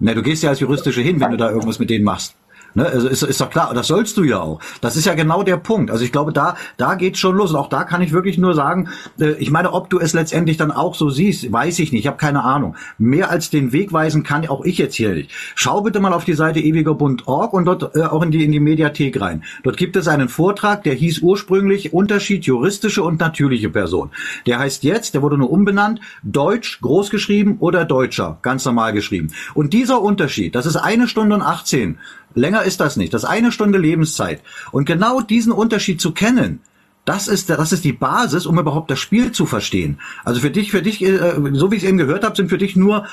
[SPEAKER 1] Ne, du gehst ja als Juristische hin, wenn du da irgendwas mit denen machst. Ne, also ist, ist doch klar, das sollst du ja auch. Das ist ja genau der Punkt. Also ich glaube, da, da geht's schon los. Und auch da kann ich wirklich nur sagen, äh, ich meine, ob du es letztendlich dann auch so siehst, weiß ich nicht. Ich habe keine Ahnung. Mehr als den Weg weisen kann auch ich jetzt hier nicht. Schau bitte mal auf die Seite ewigerbund.org und dort äh, auch in die, in die Mediathek rein. Dort gibt es einen Vortrag, der hieß ursprünglich Unterschied juristische und natürliche Person. Der heißt jetzt, der wurde nur umbenannt, Deutsch groß geschrieben oder Deutscher, ganz normal geschrieben. Und dieser Unterschied, das ist eine Stunde und 18. Länger ist das nicht. Das ist eine Stunde Lebenszeit. Und genau diesen Unterschied zu kennen, das ist, das ist die Basis, um überhaupt das Spiel zu verstehen. Also für dich, für dich, äh, so wie ich es eben gehört habe, sind für dich nur,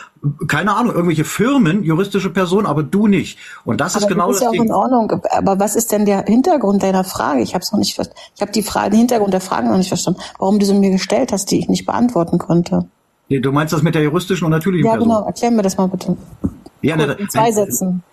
[SPEAKER 1] keine Ahnung, irgendwelche Firmen, juristische Personen, aber du nicht. Und das ist
[SPEAKER 5] Aber
[SPEAKER 1] genau
[SPEAKER 5] das ist ja
[SPEAKER 1] das
[SPEAKER 5] auch in. Ordnung. Aber was ist denn der Hintergrund deiner Frage? Ich habe es noch nicht verstanden. Ich habe die Frage, den Hintergrund der Frage noch nicht verstanden. Warum du sie mir gestellt hast, die ich nicht beantworten konnte.
[SPEAKER 1] Du meinst das mit der juristischen und natürlichen
[SPEAKER 5] Ja,
[SPEAKER 1] Person?
[SPEAKER 5] genau. Erklär mir das mal bitte.
[SPEAKER 1] Ja, ne,
[SPEAKER 5] in zwei Sätzen.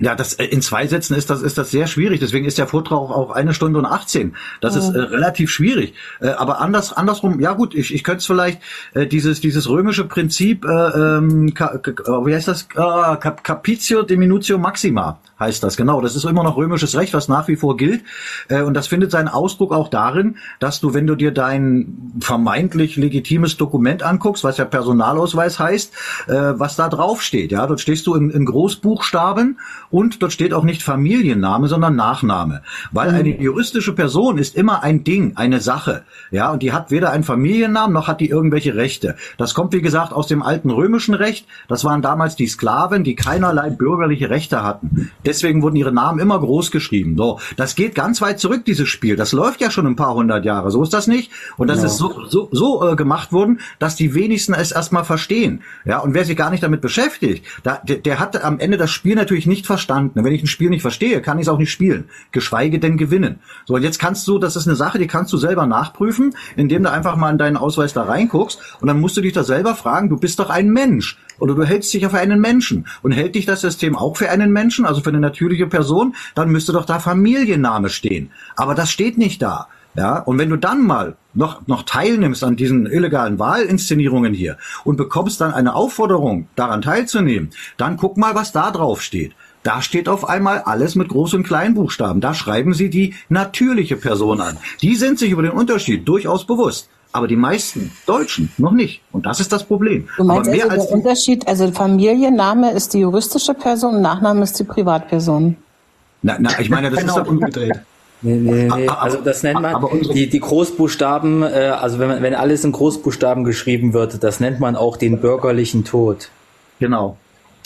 [SPEAKER 1] Ja, das äh, in zwei Sätzen ist das ist das sehr schwierig. Deswegen ist der Vortrag auch eine Stunde und 18. Das ist äh, relativ schwierig. Äh, aber anders andersrum, ja gut, ich, ich könnte es vielleicht äh, dieses dieses römische Prinzip, äh, ähm, ka, ka, wie heißt das? Ah, Cap, Capitio diminutio maxima heißt das genau. Das ist immer noch römisches Recht, was nach wie vor gilt. Äh, und das findet seinen Ausdruck auch darin, dass du, wenn du dir dein vermeintlich legitimes Dokument anguckst, was ja Personalausweis heißt, äh, was da drauf steht. Ja, dort stehst du in, in Großbuchstaben und dort steht auch nicht Familienname, sondern Nachname. Weil eine juristische Person ist immer ein Ding, eine Sache. Ja, und die hat weder einen Familiennamen noch hat die irgendwelche Rechte. Das kommt, wie gesagt, aus dem alten römischen Recht. Das waren damals die Sklaven, die keinerlei bürgerliche Rechte hatten. Deswegen wurden ihre Namen immer groß geschrieben. So, das geht ganz weit zurück, dieses Spiel. Das läuft ja schon ein paar hundert Jahre. So ist das nicht. Und das
[SPEAKER 9] Ja.
[SPEAKER 1] ist so, so, so äh, gemacht worden, dass die wenigsten es erstmal verstehen. Ja, und wer sich gar nicht damit beschäftigt, da, der, der hat am Ende das Spiel natürlich nicht verstanden. Wenn ich ein Spiel nicht verstehe, kann ich es auch nicht spielen. Geschweige denn gewinnen. So, und jetzt kannst du, das ist eine Sache, die kannst du selber nachprüfen, indem du einfach mal in deinen Ausweis da reinguckst und dann musst du dich da selber fragen, du bist doch ein Mensch. Oder du hältst dich ja für einen Menschen. Und hält dich das System auch für einen Menschen, also für eine natürliche Person, dann müsste doch da Familienname stehen. Aber das steht nicht da. Ja, und wenn du dann mal noch, noch teilnimmst an diesen illegalen Wahlinszenierungen hier und bekommst dann eine Aufforderung, daran teilzunehmen, dann guck mal, was da drauf steht. Da steht auf einmal alles mit Groß- und Kleinbuchstaben. Da schreiben sie die natürliche Person an. Die sind sich über den Unterschied durchaus bewusst. Aber die meisten Deutschen noch nicht. Und das ist das Problem.
[SPEAKER 5] Du meinst
[SPEAKER 1] Aber mehr
[SPEAKER 5] also
[SPEAKER 1] als
[SPEAKER 5] der Unterschied, also Familienname ist die juristische Person, Nachname ist die Privatperson.
[SPEAKER 1] na, na, ich meine, das ist doch
[SPEAKER 9] umgedreht.
[SPEAKER 8] Nee, nee, nee. Also das nennt man die, die Großbuchstaben, äh, also wenn man, wenn alles in Großbuchstaben geschrieben wird, das nennt man auch den bürgerlichen Tod.
[SPEAKER 1] Genau.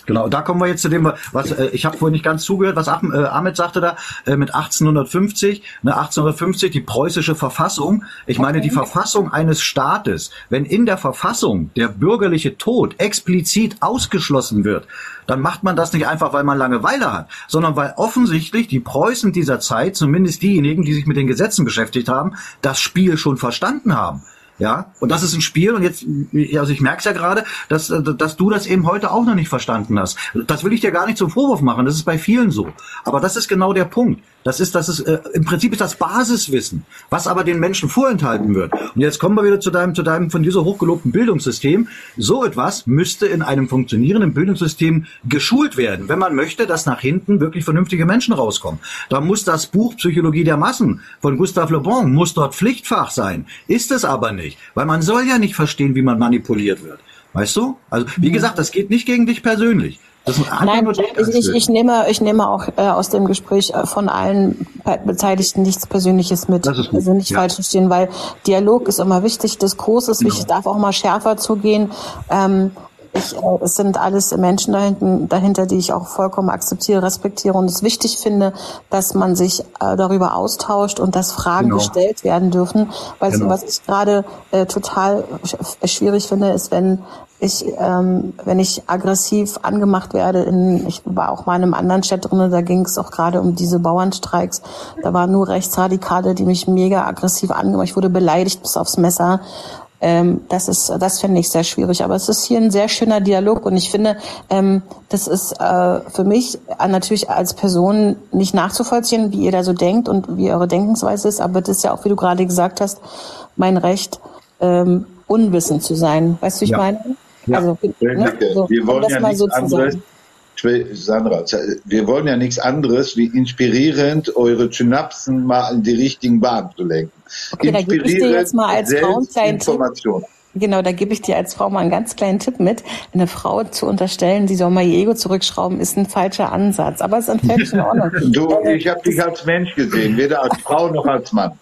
[SPEAKER 1] Genau, da kommen wir jetzt zu dem, was äh, ich habe vorhin nicht ganz zugehört, was Ach, äh, Ahmed sagte da äh, mit 1850, ne, 1850 die preußische Verfassung. Ich meine die Verfassung eines Staates, wenn in der Verfassung der bürgerliche Tod explizit ausgeschlossen wird, dann macht man das nicht einfach, weil man Langeweile hat, sondern weil offensichtlich die Preußen dieser Zeit, zumindest diejenigen, die sich mit den Gesetzen beschäftigt haben, das Spiel schon verstanden haben. Ja, und das ist ein Spiel und jetzt, also ich merke es ja gerade, dass, dass du das eben heute auch noch nicht verstanden hast. Das will ich dir gar nicht zum Vorwurf machen, das ist bei vielen so. Aber das ist genau der Punkt. Das ist, das ist, äh, im Prinzip ist das Basiswissen, was aber den Menschen vorenthalten wird. Und jetzt kommen wir wieder zu deinem, zu deinem von dir so hochgelobten Bildungssystem. So etwas müsste in einem funktionierenden Bildungssystem geschult werden, wenn man möchte, dass nach hinten wirklich vernünftige Menschen rauskommen. Da muss das Buch Psychologie der Massen von Gustave Le Bon muss dort Pflichtfach sein. Ist es aber nicht, weil man soll ja nicht verstehen, wie man manipuliert wird. Weißt du? Also, wie gesagt, das geht nicht gegen dich persönlich.
[SPEAKER 5] Nein, ich, ich, nehme, ich nehme auch äh, aus dem Gespräch äh, von allen Be- Beteiligten nichts Persönliches mit.
[SPEAKER 1] Das ist gut,
[SPEAKER 5] Also nicht
[SPEAKER 1] ja.
[SPEAKER 5] falsch verstehen, weil Dialog ist immer wichtig, Diskurs ist wichtig, darf auch mal schärfer zugehen. Ähm, ich, äh, es sind alles Menschen dahinten, dahinter, die ich auch vollkommen akzeptiere, respektiere und es wichtig finde, dass man sich äh, darüber austauscht und dass Fragen
[SPEAKER 1] Genau.
[SPEAKER 5] gestellt werden dürfen. Weil
[SPEAKER 1] Genau.
[SPEAKER 5] was ich gerade äh, total sch- schwierig finde, ist, wenn ich, ähm, wenn ich aggressiv angemacht werde, in, ich war auch mal in einem anderen Chat drin, da ging es auch gerade um diese Bauernstreiks. Da waren nur Rechtsradikale, die mich mega aggressiv angemacht. Ich wurde beleidigt bis aufs Messer. Ähm, das ist, das finde ich sehr schwierig. Aber es ist hier ein sehr schöner Dialog und ich finde, ähm, das ist äh, für mich äh, natürlich als Person nicht nachzuvollziehen, wie ihr da so denkt und wie eure Denkensweise ist. Aber das ist ja auch, wie du gerade gesagt hast, mein Recht, ähm, unwissend zu sein. Weißt du, wie ich
[SPEAKER 4] Ja.
[SPEAKER 5] meine?
[SPEAKER 4] Ja.
[SPEAKER 5] Also, ne? So,
[SPEAKER 4] wir
[SPEAKER 5] um
[SPEAKER 4] wollen
[SPEAKER 5] das
[SPEAKER 4] ja
[SPEAKER 5] mal
[SPEAKER 4] nichts
[SPEAKER 5] so zu
[SPEAKER 4] anderes. Sandra, wir wollen ja nichts anderes, wie inspirierend eure Synapsen mal in die richtigen Bahnen zu lenken.
[SPEAKER 5] Okay, da gebe ich dir jetzt mal als Frau einen kleinen Tipp. Genau, da gebe ich dir als Frau mal einen ganz kleinen Tipp mit. Eine Frau zu unterstellen, sie soll mal ihr Ego zurückschrauben, ist ein falscher Ansatz. Aber es ist völlig in Ordnung.
[SPEAKER 4] Du, ich habe dich als Mensch gesehen, weder als Frau noch als Mann.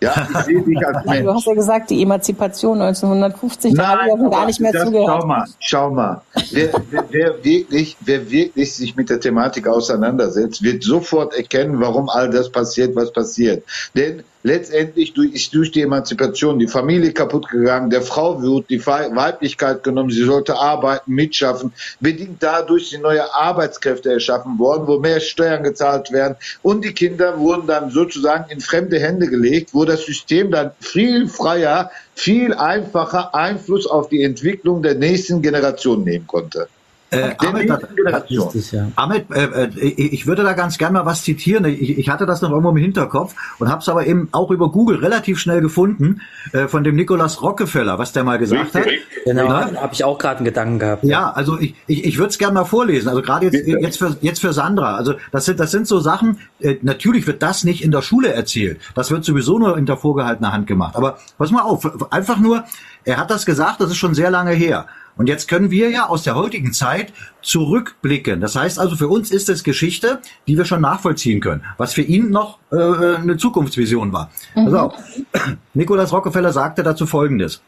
[SPEAKER 4] Ja, ich sehe dich als
[SPEAKER 5] Nein, du
[SPEAKER 4] Mensch.
[SPEAKER 5] hast ja gesagt, die Emanzipation 1950, da habe ich gar nicht mehr
[SPEAKER 4] das,
[SPEAKER 5] zugehört.
[SPEAKER 4] Schau mal, schau mal. Wer, wer, wer, wirklich, wer wirklich sich mit der Thematik auseinandersetzt, wird sofort erkennen, warum all das passiert, was passiert. Denn letztendlich durch, ist durch die Emanzipation die Familie kaputt gegangen, der Frau wird die Wei- Weiblichkeit genommen, sie sollte arbeiten, mitschaffen. Bedingt dadurch sind neue Arbeitskräfte erschaffen worden, wo mehr Steuern gezahlt werden. Und die Kinder wurden dann sozusagen in fremde Hände gelegt, wo das System dann viel freier, viel einfacher Einfluss auf die Entwicklung der nächsten Generation nehmen konnte.
[SPEAKER 1] Äh, Ahmed, da, richtig, ja. Ahmed äh, äh, ich würde da ganz gerne mal was zitieren. Ich, ich hatte das noch irgendwo im Hinterkopf und habe es aber eben auch über Google relativ schnell gefunden äh, von dem Nicolas Rockefeller, was der mal gesagt hat.
[SPEAKER 8] Genau, habe ich auch gerade einen Gedanken gehabt.
[SPEAKER 1] Ja, also ich, ich, ich würde es gerne mal vorlesen. Also gerade jetzt, jetzt, für, jetzt für Sandra. Also das sind, das sind so Sachen, äh, natürlich wird das nicht in der Schule erzählt. Das wird sowieso nur hinter vorgehaltener Hand gemacht. Aber pass mal auf, einfach nur, er hat das gesagt, das ist schon sehr lange her. Und jetzt können wir ja aus der heutigen Zeit zurückblicken. Das heißt also, für uns ist es Geschichte, die wir schon nachvollziehen können, was für ihn noch äh, eine Zukunftsvision war. Mhm. Also, Nikolaus Rockefeller sagte dazu Folgendes.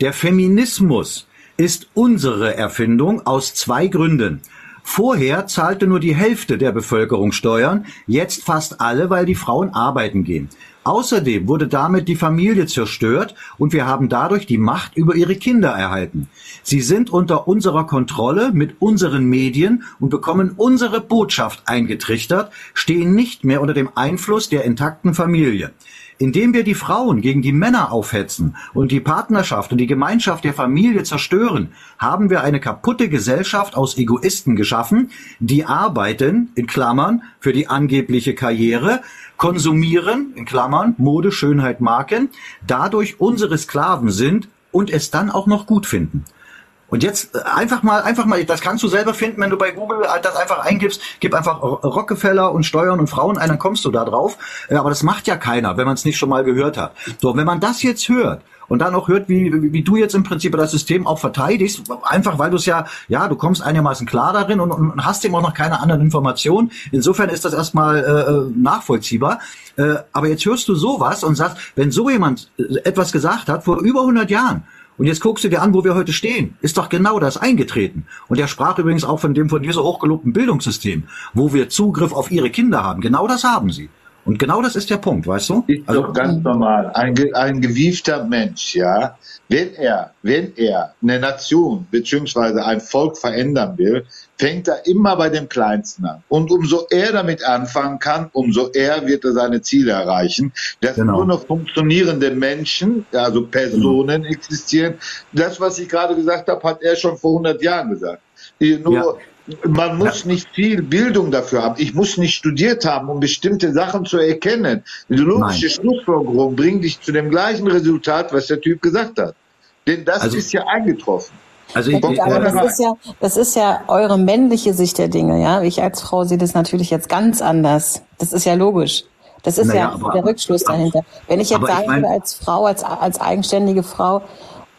[SPEAKER 1] Der Feminismus ist unsere Erfindung aus zwei Gründen. Vorher zahlte nur die Hälfte der Bevölkerung Steuern, jetzt fast alle, weil die Frauen arbeiten gehen. Außerdem wurde damit die Familie zerstört und wir haben dadurch die Macht über ihre Kinder erhalten. Sie sind unter unserer Kontrolle mit unseren Medien und bekommen unsere Botschaft eingetrichtert, stehen nicht mehr unter dem Einfluss der intakten Familie. Indem wir die Frauen gegen die Männer aufhetzen und die Partnerschaft und die Gemeinschaft der Familie zerstören, haben wir eine kaputte Gesellschaft aus Egoisten geschaffen, die arbeiten, in Klammern, für die angebliche Karriere, konsumieren, in Klammern, Mode, Schönheit, Marken, dadurch unsere Sklaven sind und es dann auch noch gut finden. Und jetzt äh, einfach mal, einfach mal, das kannst du selber finden, wenn du bei Google das einfach eingibst, gib einfach Rockefeller und Steuern und Frauen ein, dann kommst du da drauf. Aber das macht ja keiner, wenn man es nicht schon mal gehört hat. So, wenn man das jetzt hört, und dann auch hört, wie, wie, wie du jetzt im Prinzip das System auch verteidigst, einfach weil du es ja, ja, du kommst einigermaßen klar darin und, und hast eben auch noch keine anderen Informationen. Insofern ist das erstmal äh, äh nachvollziehbar. Äh, aber jetzt hörst du sowas und sagst, wenn so jemand äh, etwas gesagt hat vor über 100 Jahren, und jetzt guckst du dir an, wo wir heute stehen. Ist doch genau das eingetreten. Und er sprach übrigens auch von dem von dir so hochgelobten Bildungssystem, wo wir Zugriff auf ihre Kinder haben. Genau das haben sie. Und genau das ist der Punkt, weißt du?
[SPEAKER 4] Ist also, doch ganz normal. Ein, ein gewiefter Mensch, ja, wenn er, wenn er eine Nation beziehungsweise ein Volk verändern will, fängt er immer bei dem Kleinsten an. Und umso er damit anfangen kann, umso eher wird er seine Ziele erreichen. Dass genau. nur noch funktionierende Menschen, also Personen mhm. existieren. Das, was ich gerade gesagt habe, hat er schon vor 100 Jahren gesagt. Nur ja man muss ja. nicht viel Bildung dafür haben. Ich muss nicht studiert haben, um bestimmte Sachen zu erkennen. Die logische Schlussfolgerung bringt dich zu dem gleichen Resultat, was der Typ gesagt hat. Denn das also, ist ja eingetroffen.
[SPEAKER 5] Also ich, ich, aber das ist ja, das ist ja eure männliche Sicht der Dinge, ja. Ich als Frau sehe das natürlich jetzt ganz anders. Das ist ja logisch. Das ist naja, ja aber, der Rückschluss dahinter. Wenn ich jetzt sagen ich mein, würde als Frau, als, als eigenständige Frau,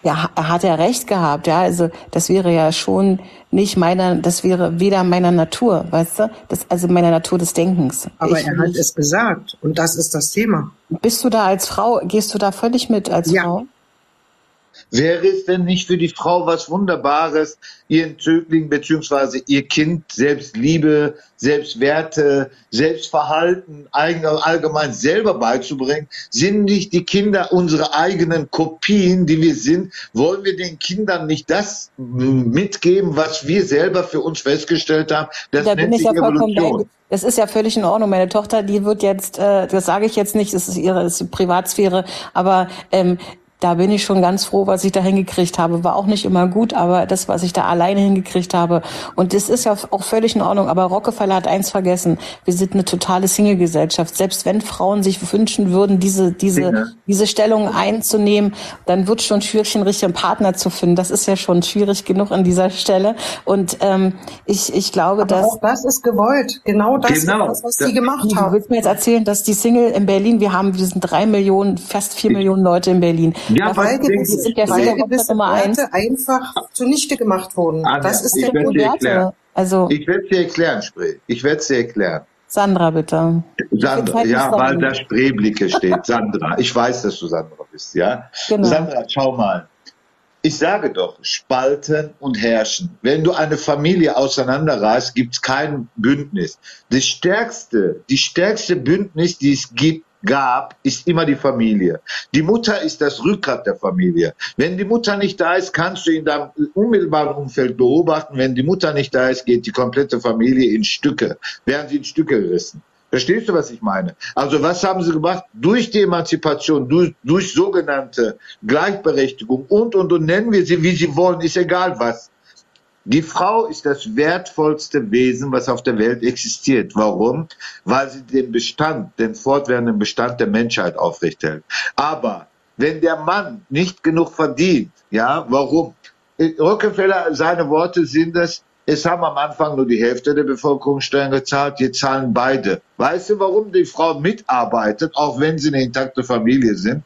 [SPEAKER 5] ja, er hat ja recht gehabt, ja, also das wäre ja schon nicht meiner, das wäre weder meiner Natur, weißt du, das, also meiner Natur des Denkens.
[SPEAKER 6] Aber ich er hat es gesagt und das ist das Thema.
[SPEAKER 5] Bist du da als Frau, gehst du da völlig mit als ja. Frau?
[SPEAKER 4] Wäre es denn nicht für die Frau was Wunderbares, ihren Zögling bzw. ihr Kind Selbstliebe, Selbstwerte, Selbstverhalten allgemein selber beizubringen? Sind nicht die Kinder unsere eigenen Kopien, die wir sind? Wollen wir den Kindern nicht das mitgeben, was wir selber für uns festgestellt haben?
[SPEAKER 5] Das da nennt sich ja Evolution. Das ist ja völlig in Ordnung. Meine Tochter, die wird jetzt, äh, das sage ich jetzt nicht, das ist ihre das ist Privatsphäre, aber ähm, da bin ich schon ganz froh, was ich da hingekriegt habe. War auch nicht immer gut, aber das, was ich da alleine hingekriegt habe. Und das ist ja auch völlig in Ordnung. Aber Rockefeller hat eins vergessen. Wir sind eine totale Single-Gesellschaft. Selbst wenn Frauen sich wünschen würden, diese, diese, ja. diese Stellung einzunehmen, dann wird schon schwierig, einen richtigen Partner zu finden. Das ist ja schon schwierig genug an dieser Stelle. Und ähm, ich, ich glaube, aber dass...
[SPEAKER 6] Auch das ist gewollt. Genau das genau. ist das, was die gemacht haben.
[SPEAKER 5] Du willst mir jetzt erzählen, dass die Single in Berlin, wir haben, wir sind drei Millionen, fast vier Millionen Leute in Berlin.
[SPEAKER 6] Ja, weil gewisse, sind ja weil gewisse Werte einfach zunichte gemacht wurden.
[SPEAKER 4] Anja, das ist der Werte. Also ich werde es dir erklären, Spree. Ich werde es dir erklären.
[SPEAKER 5] Sandra, bitte.
[SPEAKER 4] Sandra, ja, weil da Spreeblicke steht. Sandra, ich weiß, dass du Sandra bist, ja? Genau. Sandra, schau mal. Ich sage doch, spalten und herrschen. Wenn du eine Familie auseinanderreißt, gibt es kein Bündnis. Das stärkste, die stärkste Bündnis, die es gibt, gab, ist immer die Familie. Die Mutter ist das Rückgrat der Familie. Wenn die Mutter nicht da ist, kannst du in deinem unmittelbaren Umfeld beobachten, wenn die Mutter nicht da ist, geht die komplette Familie in Stücke, werden sie in Stücke gerissen. Verstehst du, was ich meine? Also was haben sie gemacht? Durch die Emanzipation, durch, durch sogenannte Gleichberechtigung und, und, und nennen wir sie, wie sie wollen, ist egal was Die Frau ist das wertvollste Wesen, was auf der Welt existiert. Warum? Weil sie den Bestand, den fortwährenden Bestand der Menschheit aufrechterhält. Aber wenn der Mann nicht genug verdient, ja, warum? Rockefeller, seine Worte sind es, es haben am Anfang nur die Hälfte der Bevölkerung Steuern gezahlt, jetzt zahlen beide. Weißt du, warum die Frau mitarbeitet, auch wenn sie eine intakte Familie sind?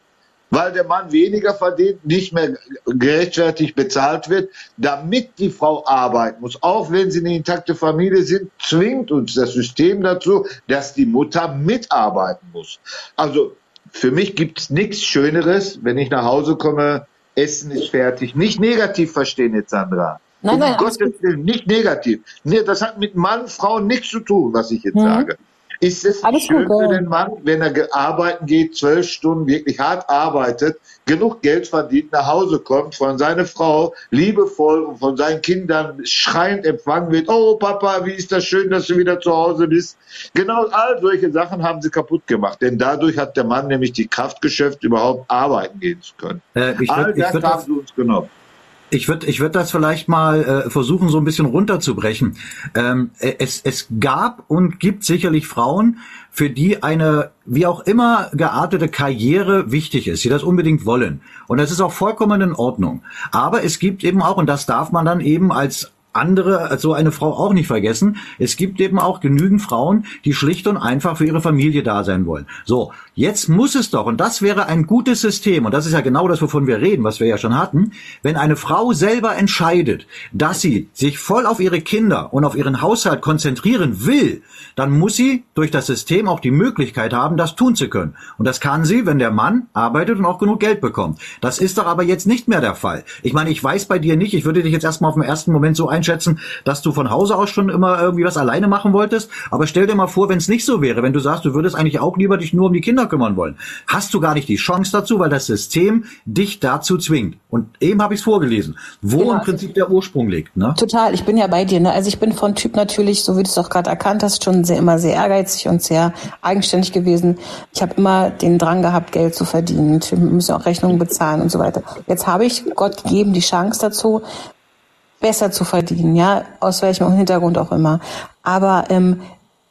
[SPEAKER 4] Weil der Mann weniger verdient, nicht mehr gerechtfertigt bezahlt wird, damit die Frau arbeiten muss. Auch wenn sie eine intakte Familie sind, zwingt uns das System dazu, dass die Mutter mitarbeiten muss. Also für mich gibt es nichts Schöneres, wenn ich nach Hause komme, Essen ist fertig. Nicht negativ verstehen jetzt, Sandra.
[SPEAKER 5] Nein,
[SPEAKER 4] um
[SPEAKER 5] nein,
[SPEAKER 4] Gottes Willen, nicht negativ. Nee, das hat mit Mann, Frau nichts zu tun, was ich jetzt
[SPEAKER 5] Mhm.
[SPEAKER 4] sage. Ist es
[SPEAKER 5] Alles
[SPEAKER 4] schön
[SPEAKER 5] gut,
[SPEAKER 4] für
[SPEAKER 5] ja.
[SPEAKER 4] den Mann, wenn er arbeiten geht, zwölf Stunden wirklich hart arbeitet, genug Geld verdient, nach Hause kommt, von seiner Frau liebevoll und von seinen Kindern schreiend empfangen wird, oh Papa, wie ist das schön, dass du wieder zu Hause bist. Genau all solche Sachen haben sie kaputt gemacht, denn dadurch hat der Mann nämlich die Kraft geschöpft, überhaupt arbeiten gehen zu können.
[SPEAKER 1] Äh, ich
[SPEAKER 4] all
[SPEAKER 1] würd- ich
[SPEAKER 4] das
[SPEAKER 1] würd
[SPEAKER 4] haben
[SPEAKER 1] das-
[SPEAKER 4] sie uns genommen.
[SPEAKER 1] Ich würde ich würd das vielleicht mal äh, versuchen, so ein bisschen runterzubrechen. Ähm, äh, es, es gab und gibt sicherlich Frauen, für die eine wie auch immer geartete Karriere wichtig ist, die das unbedingt wollen. Und das ist auch vollkommen in Ordnung. Aber es gibt eben auch, und das darf man dann eben als andere, als so eine Frau auch nicht vergessen. Es gibt eben auch genügend Frauen, die schlicht und einfach für ihre Familie da sein wollen. So, jetzt muss es doch, und das wäre ein gutes System, und das ist ja genau das, wovon wir reden, was wir ja schon hatten, wenn eine Frau selber entscheidet, dass sie sich voll auf ihre Kinder und auf ihren Haushalt konzentrieren will, dann muss sie durch das System auch die Möglichkeit haben, das tun zu können. Und das kann sie, wenn der Mann arbeitet und auch genug Geld bekommt. Das ist doch aber jetzt nicht mehr der Fall. Ich meine, ich weiß bei dir nicht, ich würde dich jetzt erstmal auf den ersten Moment so einschätzen, dass du von Hause aus schon immer irgendwie was alleine machen wolltest. Aber stell dir mal vor, wenn es nicht so wäre, wenn du sagst, du würdest eigentlich auch lieber dich nur um die Kinder kümmern wollen. Hast du gar nicht die Chance dazu, weil das System dich dazu zwingt. Und eben habe ich es vorgelesen, wo
[SPEAKER 5] Genau.
[SPEAKER 1] im Prinzip der Ursprung liegt. Ne?
[SPEAKER 5] Total, ich bin ja bei dir. Ne? Also ich bin von Typ natürlich, so wie du es auch gerade erkannt hast, schon sehr immer sehr ehrgeizig und sehr eigenständig gewesen. Ich habe immer den Drang gehabt, Geld zu verdienen. Wir müssen auch Rechnungen bezahlen und so weiter. Jetzt habe ich Gott gegeben die Chance dazu, besser zu verdienen, ja, aus welchem Hintergrund auch immer. Aber ähm,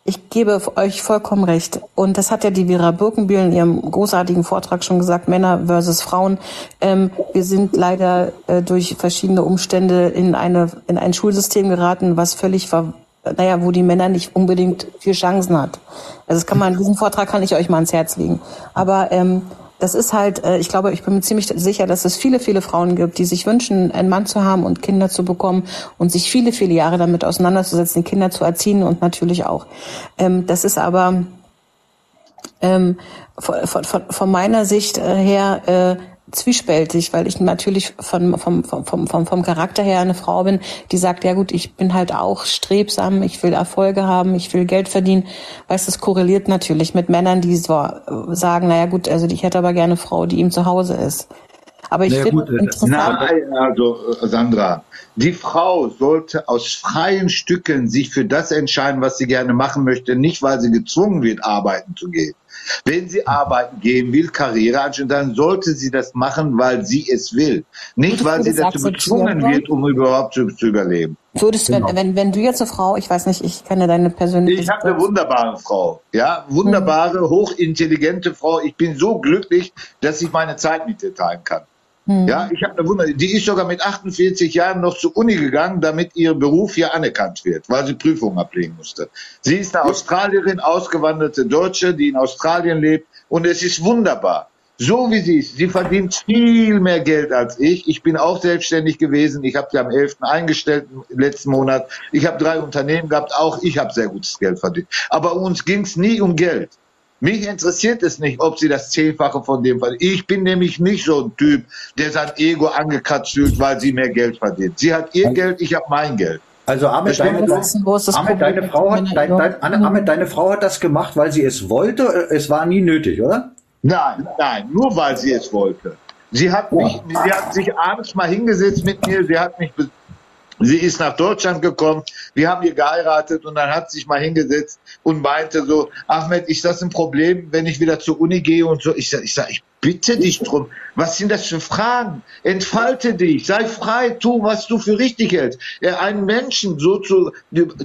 [SPEAKER 5] ich gebe euch vollkommen recht. Und das hat ja die Vera Birkenbühl in ihrem großartigen Vortrag schon gesagt, Männer versus Frauen. Ähm, wir sind leider äh, durch verschiedene Umstände in, eine, in ein Schulsystem geraten, was völlig ver naja, wo die Männer nicht unbedingt viel Chancen hat. Also das kann man, diesen Vortrag kann ich euch mal ans Herz legen. Aber ähm, das ist halt, äh, ich glaube, ich bin mir ziemlich sicher, dass es viele, viele Frauen gibt, die sich wünschen, einen Mann zu haben und Kinder zu bekommen und sich viele, viele Jahre damit auseinanderzusetzen, Kinder zu erziehen und natürlich auch. Ähm, das ist aber ähm, von, von meiner Sicht äh, her äh, zwiespältig, weil ich natürlich von, vom, vom, vom, vom, vom Charakter her eine Frau bin, die sagt, ja gut, ich bin halt auch strebsam, ich will Erfolge haben, ich will Geld verdienen. Weißt, das korreliert natürlich mit Männern, die so äh, sagen, naja gut, also ich hätte aber gerne eine Frau, die ihm zu Hause ist. Aber ich
[SPEAKER 1] Naja,
[SPEAKER 5] finde
[SPEAKER 1] gut, äh,
[SPEAKER 5] interessant,
[SPEAKER 4] Nein, also äh, Sandra, die Frau sollte aus freien Stücken sich für das entscheiden, was sie gerne machen möchte, nicht weil sie gezwungen wird, arbeiten zu gehen. Wenn sie arbeiten gehen will, Karriere anstellen, dann sollte sie das machen, weil sie es will. Nicht, weil sie dazu gezwungen wird, um überhaupt zu, zu überleben.
[SPEAKER 5] würdest,
[SPEAKER 1] Genau.
[SPEAKER 5] wenn, wenn, wenn du jetzt eine Frau, ich weiß nicht, ich kenne deine persönliche
[SPEAKER 4] Ich habe eine wunderbare Frau, ja, wunderbare, hochintelligente Frau. Ich bin so glücklich, dass ich meine Zeit mit ihr teilen kann.
[SPEAKER 5] Hm.
[SPEAKER 4] Ja, ich habe eine Wunder. Die ist sogar mit 48 Jahren noch zur Uni gegangen, damit ihr Beruf hier anerkannt wird, weil sie Prüfungen ablegen musste. Sie ist eine Australierin, ausgewanderte Deutsche, die in Australien lebt, und es ist wunderbar. So wie sie ist. Sie verdient viel mehr Geld als ich. Ich bin auch selbstständig gewesen. Ich habe sie am 11. eingestellt im letzten Monat. Ich habe drei Unternehmen gehabt. Auch ich habe sehr gutes Geld verdient. Aber uns ging es nie um Geld. Mich interessiert es nicht, ob sie das Zehnfache von dem verdient. Ich bin nämlich nicht so ein Typ, der sein Ego angekratzt fühlt, weil sie mehr Geld verdient. Sie hat ihr Geld, ich habe mein Geld.
[SPEAKER 1] Also Ahmed, deine, Ahmed, Frau hat, dein, dein, Ahmed, deine Frau hat das gemacht, weil sie es wollte. äh, Es war nie nötig, oder?
[SPEAKER 4] Nein, nein, nur weil sie es wollte. Sie hat mich, sie hat sich abends mal hingesetzt mit mir, sie hat mich Sie ist nach Deutschland gekommen, wir haben hier geheiratet und dann hat sie sich mal hingesetzt und meinte so, Ahmed, ist das ein Problem, wenn ich wieder zur Uni gehe und so? Ich sage, ich, sag, ich bitte dich drum, was sind das für Fragen? Entfalte dich, sei frei, tu, was du für richtig hältst. Ja, einen Menschen so zu,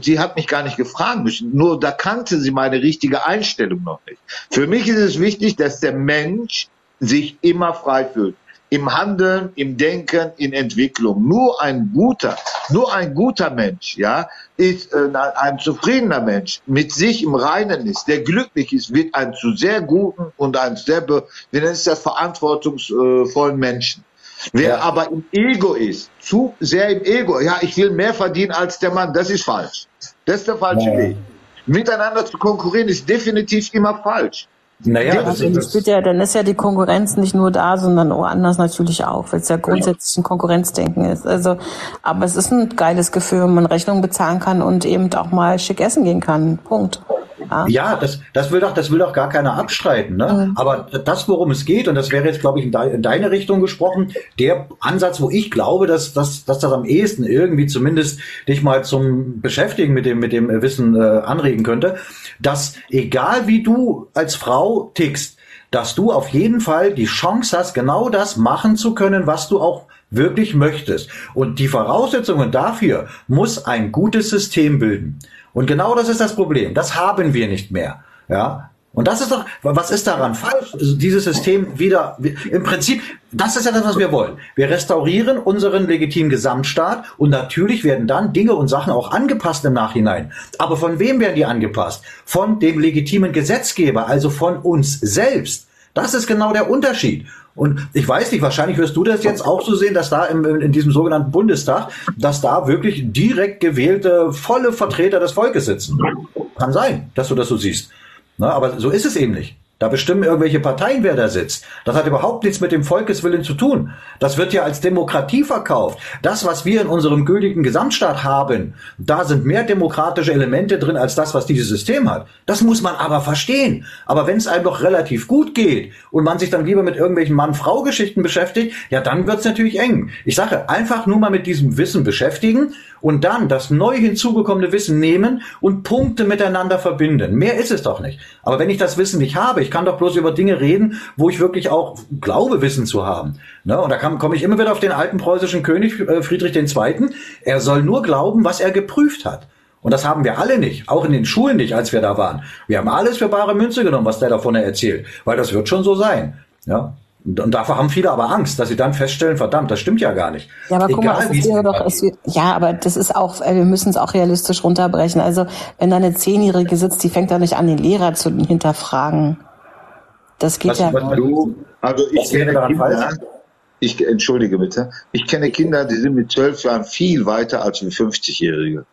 [SPEAKER 4] sie hat mich gar nicht gefragt müssen, nur da kannte sie meine richtige Einstellung noch nicht. Für mich ist es wichtig, dass der Mensch sich immer frei fühlt im Handeln, im Denken, in Entwicklung. Nur ein guter, nur ein guter Mensch, ja, ist äh, ein zufriedener Mensch, mit sich im Reinen ist, der glücklich ist, wird ein zu sehr guten und ein sehr, wir nennen es das verantwortungsvollen Menschen. Wer ja. aber im Ego ist, zu sehr im Ego, ja, ich will mehr verdienen als der Mann, das ist falsch. Das ist der falsche ja. Weg. Miteinander zu konkurrieren ist definitiv immer falsch.
[SPEAKER 5] Naja, das ist, das ja, dann ist ja die Konkurrenz nicht nur da, sondern woanders natürlich auch, weil es ja grundsätzlich ein Konkurrenzdenken ist. Also, aber es ist ein geiles Gefühl, wenn man Rechnungen bezahlen kann und eben auch mal schick essen gehen kann. Punkt.
[SPEAKER 1] Ja, ja das, das will doch, das will doch gar keiner abstreiten. Ne? Mhm. Aber das, worum es geht, und das wäre jetzt, glaube ich, in, de, in, deine Richtung gesprochen, der Ansatz, wo ich glaube, dass, dass, dass das am ehesten irgendwie zumindest dich mal zum Beschäftigen mit dem, mit dem Wissen äh, anregen könnte, dass egal wie du als Frau tickst, dass du auf jeden Fall die Chance hast, genau das machen zu können, was du auch wirklich möchtest. Und die Voraussetzungen dafür muss ein gutes System bilden. Und genau das ist das Problem. Das haben wir nicht mehr. Ja. Und das ist doch, was ist daran falsch? Also dieses System wieder, im Prinzip, das ist ja das, was wir wollen. Wir restaurieren unseren legitimen Gesamtstaat und natürlich werden dann Dinge und Sachen auch angepasst im Nachhinein. Aber von wem werden die angepasst? Von dem legitimen Gesetzgeber, also von uns selbst. Das ist genau der Unterschied. Und ich weiß nicht, wahrscheinlich wirst du das jetzt auch so sehen, dass da im, in diesem sogenannten Bundestag, dass da wirklich direkt gewählte, volle Vertreter des Volkes sitzen. Kann sein, dass du das so siehst. Na, aber so ist es eben nicht. Da bestimmen irgendwelche Parteien, wer da sitzt. Das hat überhaupt nichts mit dem Volkeswillen zu tun. Das wird ja als Demokratie verkauft. Das, was wir in unserem gültigen Gesamtstaat haben, da sind mehr demokratische Elemente drin als das, was dieses System hat. Das muss man aber verstehen. Aber wenn es einem doch relativ gut geht und man sich dann lieber mit irgendwelchen Mann-Frau-Geschichten beschäftigt, ja, dann wird's natürlich eng. Ich sage, einfach nur mal mit diesem Wissen beschäftigen und dann das neu hinzugekommene Wissen nehmen und Punkte miteinander verbinden. Mehr ist es doch nicht. Aber wenn ich das Wissen nicht habe, ich kann doch bloß über Dinge reden, wo ich wirklich auch glaube, Wissen zu haben. Ne? Und da komme ich immer wieder auf den alten preußischen König äh, Friedrich II. Er soll nur glauben, was er geprüft hat. Und das haben wir alle nicht, auch in den Schulen nicht, als wir da waren. Wir haben alles für bare Münze genommen, was der davon erzählt, weil das wird schon so sein. Ja, und davor haben viele aber Angst, dass sie dann feststellen, verdammt, das stimmt ja gar nicht.
[SPEAKER 5] Ja, aber guck Egal, mal, es wäre doch, es wird, ja, aber das ist auch, äh, wir müssen es auch realistisch runterbrechen. Also, wenn da eine Zehnjährige sitzt, die fängt doch nicht an, den Lehrer zu hinterfragen. Das geht was, ja
[SPEAKER 4] was du, Also, ich kenne Kinder, ich, entschuldige bitte, ich kenne Kinder, die sind mit zwölf Jahren viel weiter als mit 50-Jährige.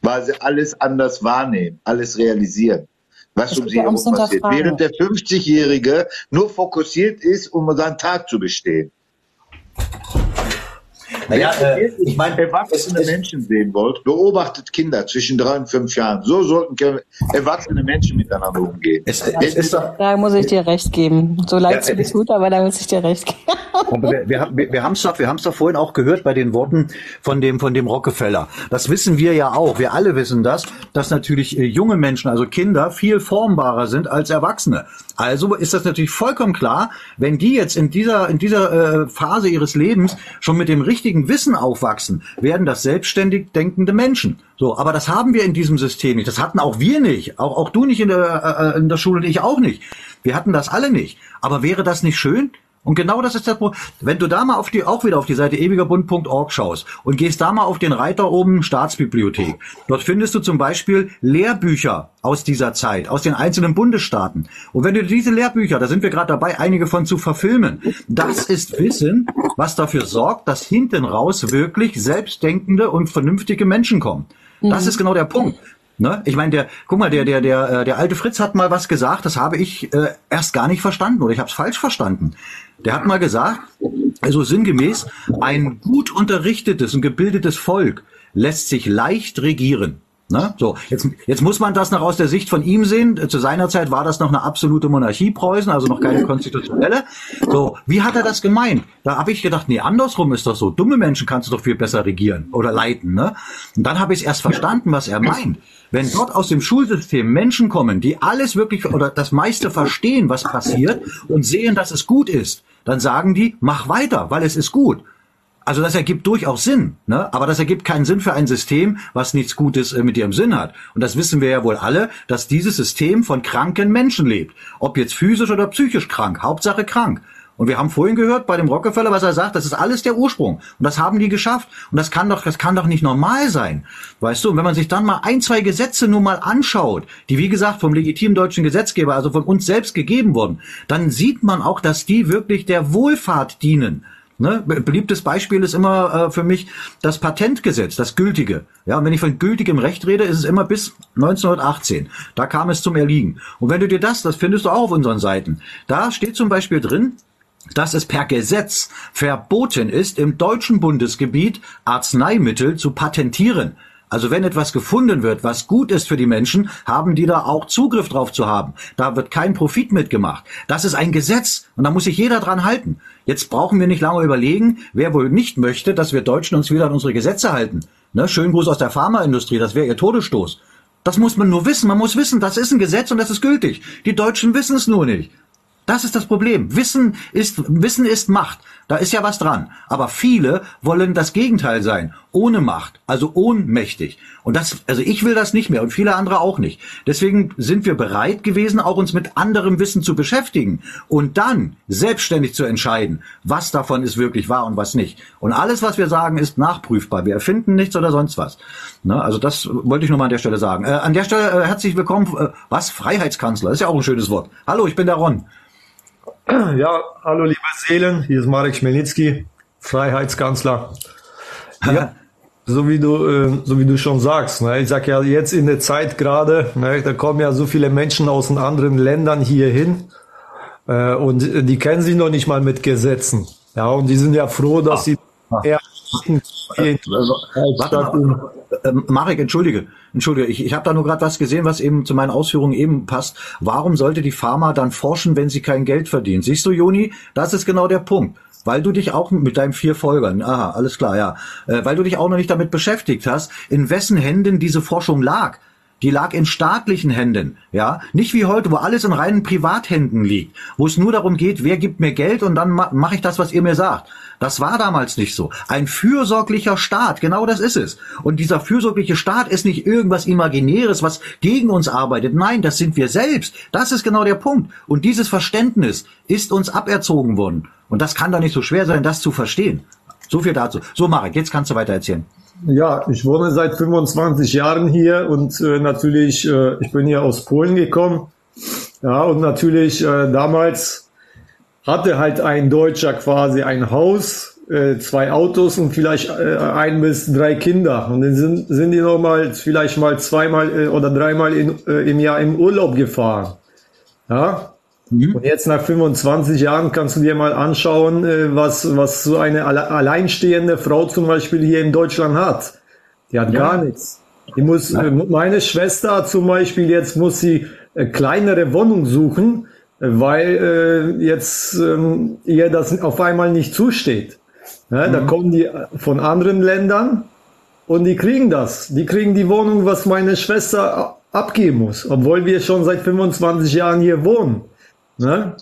[SPEAKER 4] Weil sie alles anders wahrnehmen, alles realisieren was um sie herum passiert. Während der 50-Jährige nur fokussiert ist, um seinen Tag zu bestehen. Naja, äh, ich meine, erwachsene Menschen sehen wollt, beobachtet Kinder zwischen drei und fünf Jahren. So sollten erwachsene Menschen miteinander umgehen.
[SPEAKER 5] Es, es ist doch, da muss ich dir recht geben. So leid es mir tut, aber da muss ich dir recht geben.
[SPEAKER 1] wir, wir, wir, wir haben es doch, wir haben es doch vorhin auch gehört bei den Worten von dem, von dem Rockefeller. Das wissen wir ja auch. Wir alle wissen das, dass natürlich äh, junge Menschen, also Kinder, viel formbarer sind als Erwachsene. Also ist das natürlich vollkommen klar, wenn die jetzt in dieser, in dieser äh, Phase ihres Lebens schon mit dem richtigen Wissen aufwachsen, werden das selbstständig denkende Menschen. So, aber das haben wir in diesem System nicht. Das hatten auch wir nicht. Auch, auch du nicht in der, äh, in der Schule und ich auch nicht. Wir hatten das alle nicht. Aber wäre das nicht schön, und genau das ist der Problem. Wenn du da mal auf die, auch wieder auf die Seite ewigerbund.org schaust und gehst da mal auf den Reiter oben Staatsbibliothek. Dort findest du zum Beispiel Lehrbücher aus dieser Zeit, aus den einzelnen Bundesstaaten. Und wenn du diese Lehrbücher, da sind wir gerade dabei, einige von zu verfilmen, das ist Wissen, was dafür sorgt, dass hinten raus wirklich selbstdenkende und vernünftige Menschen kommen. Das mhm. ist genau der Punkt. Ne? Ich meine, der, guck mal, der, der, der, äh, der alte Fritz hat mal was gesagt, das habe ich äh, erst gar nicht verstanden oder ich habe es falsch verstanden. Der hat mal gesagt, also sinngemäß, ein gut unterrichtetes und gebildetes Volk lässt sich leicht regieren. Ne? So, jetzt, jetzt muss man das noch aus der Sicht von ihm sehen. Zu seiner Zeit war das noch eine absolute Monarchie Preußen, also noch keine konstitutionelle. So, wie hat er das gemeint? Da habe ich gedacht, nee, andersrum ist das so. Dumme Menschen kannst du doch viel besser regieren oder leiten. Ne? Und dann habe ich es erst verstanden, was er meint. Wenn dort aus dem Schulsystem Menschen kommen, die alles wirklich oder das meiste verstehen, was passiert und sehen, dass es gut ist, dann sagen die, mach weiter, weil es ist gut. Also das ergibt durchaus Sinn, ne? aber das ergibt keinen Sinn für ein System, was nichts Gutes äh, mit ihrem Sinn hat. Und das wissen wir ja wohl alle, dass dieses System von kranken Menschen lebt. Ob jetzt physisch oder psychisch krank, Hauptsache krank. Und wir haben vorhin gehört bei dem Rockefeller, was er sagt, das ist alles der Ursprung. Und das haben die geschafft. Und das kann doch, das kann doch nicht normal sein. Weißt du, und wenn man sich dann mal ein, zwei Gesetze nur mal anschaut, die wie gesagt vom legitimen deutschen Gesetzgeber, also von uns selbst gegeben wurden, dann sieht man auch, dass die wirklich der Wohlfahrt dienen. Ne? Beliebtes Beispiel ist immer äh, für mich das Patentgesetz, das gültige. Ja, und wenn ich von gültigem Recht rede, ist es immer bis 1918. Da kam es zum Erliegen. Und wenn du dir das, das findest du auch auf unseren Seiten, da steht zum Beispiel drin, dass es per Gesetz verboten ist, im deutschen Bundesgebiet Arzneimittel zu patentieren. Also wenn etwas gefunden wird, was gut ist für die Menschen, haben die da auch Zugriff drauf zu haben. Da wird kein Profit mitgemacht. Das ist ein Gesetz und da muss sich jeder dran halten. Jetzt brauchen wir nicht lange überlegen, wer wohl nicht möchte, dass wir Deutschen uns wieder an unsere Gesetze halten. Ne? Schönen Gruß aus der Pharmaindustrie, das wäre ihr Todesstoß. Das muss man nur wissen. Man muss wissen, das ist ein Gesetz und das ist gültig. Die Deutschen wissen es nur nicht. Das ist das Problem. Wissen ist, Wissen ist Macht. Da ist ja was dran. Aber viele wollen das Gegenteil sein. Ohne Macht. Also ohnmächtig. Und das, also ich will das nicht mehr und viele andere auch nicht. Deswegen sind wir bereit gewesen, auch uns mit anderem Wissen zu beschäftigen und dann selbstständig zu entscheiden, was davon ist wirklich wahr und was nicht. Und alles, was wir sagen, ist nachprüfbar. Wir erfinden nichts oder sonst was. Ne? Also das wollte ich nur mal an der Stelle sagen. Äh, an der Stelle äh, herzlich willkommen. Äh, was? Freiheitskanzler. ist ja auch ein schönes Wort. Hallo, ich bin der Ron.
[SPEAKER 12] Ja, hallo liebe Seelen, hier ist Marek Schmelnitzki, Freiheitskanzler. Ja, so wie du, äh, so wie du schon sagst, ne, ich sag ja jetzt in der Zeit gerade, ne, da kommen ja so viele Menschen aus den anderen Ländern hier hin äh, und die kennen sich noch nicht mal mit Gesetzen. Ja, und die sind ja froh, dass sie eher
[SPEAKER 1] also, äh, Marek, entschuldige, entschuldige, ich, ich habe da nur gerade was gesehen, was eben zu meinen Ausführungen eben passt. Warum sollte die Pharma dann forschen, wenn sie kein Geld verdient? Siehst du, Joni, das ist genau der Punkt. Weil du dich auch mit deinen vier Folgern, aha, alles klar, ja, äh, weil du dich auch noch nicht damit beschäftigt hast, in wessen Händen diese Forschung lag die lag in staatlichen Händen, ja, nicht wie heute, wo alles in reinen Privathänden liegt, wo es nur darum geht, wer gibt mir Geld und dann ma mache ich das, was ihr mir sagt. Das war damals nicht so. Ein fürsorglicher Staat, genau das ist es. Und dieser fürsorgliche Staat ist nicht irgendwas Imaginäres, was gegen uns arbeitet. Nein, das sind wir selbst. Das ist genau der Punkt. Und dieses Verständnis ist uns aberzogen worden. Und das kann doch nicht so schwer sein, das zu verstehen. So viel dazu. So, Marek, jetzt kannst du weiter erzählen.
[SPEAKER 12] Ja, ich wohne seit 25 Jahren hier und äh, natürlich, äh, ich bin hier aus Polen gekommen. Ja, und natürlich äh, damals hatte halt ein Deutscher quasi ein Haus, äh, zwei Autos und vielleicht äh, ein bis drei Kinder. Und dann sind, sind die nochmal vielleicht mal zweimal äh, oder dreimal in, äh, im Jahr im Urlaub gefahren. Ja, Mhm. Und jetzt nach 25 Jahren kannst du dir mal anschauen, äh, was, was so eine alleinstehende Frau zum Beispiel hier in Deutschland hat. Die hat ja. gar nichts. Die muss. Äh, meine Schwester zum Beispiel, jetzt muss sie kleinere Wohnung suchen, weil jetzt ähm, ihr das auf einmal nicht zusteht. Ja, mhm. Da kommen die von anderen Ländern und die kriegen das. Die kriegen die Wohnung, was meine Schwester abgeben muss, obwohl wir schon seit 25 Jahren hier wohnen. Ne?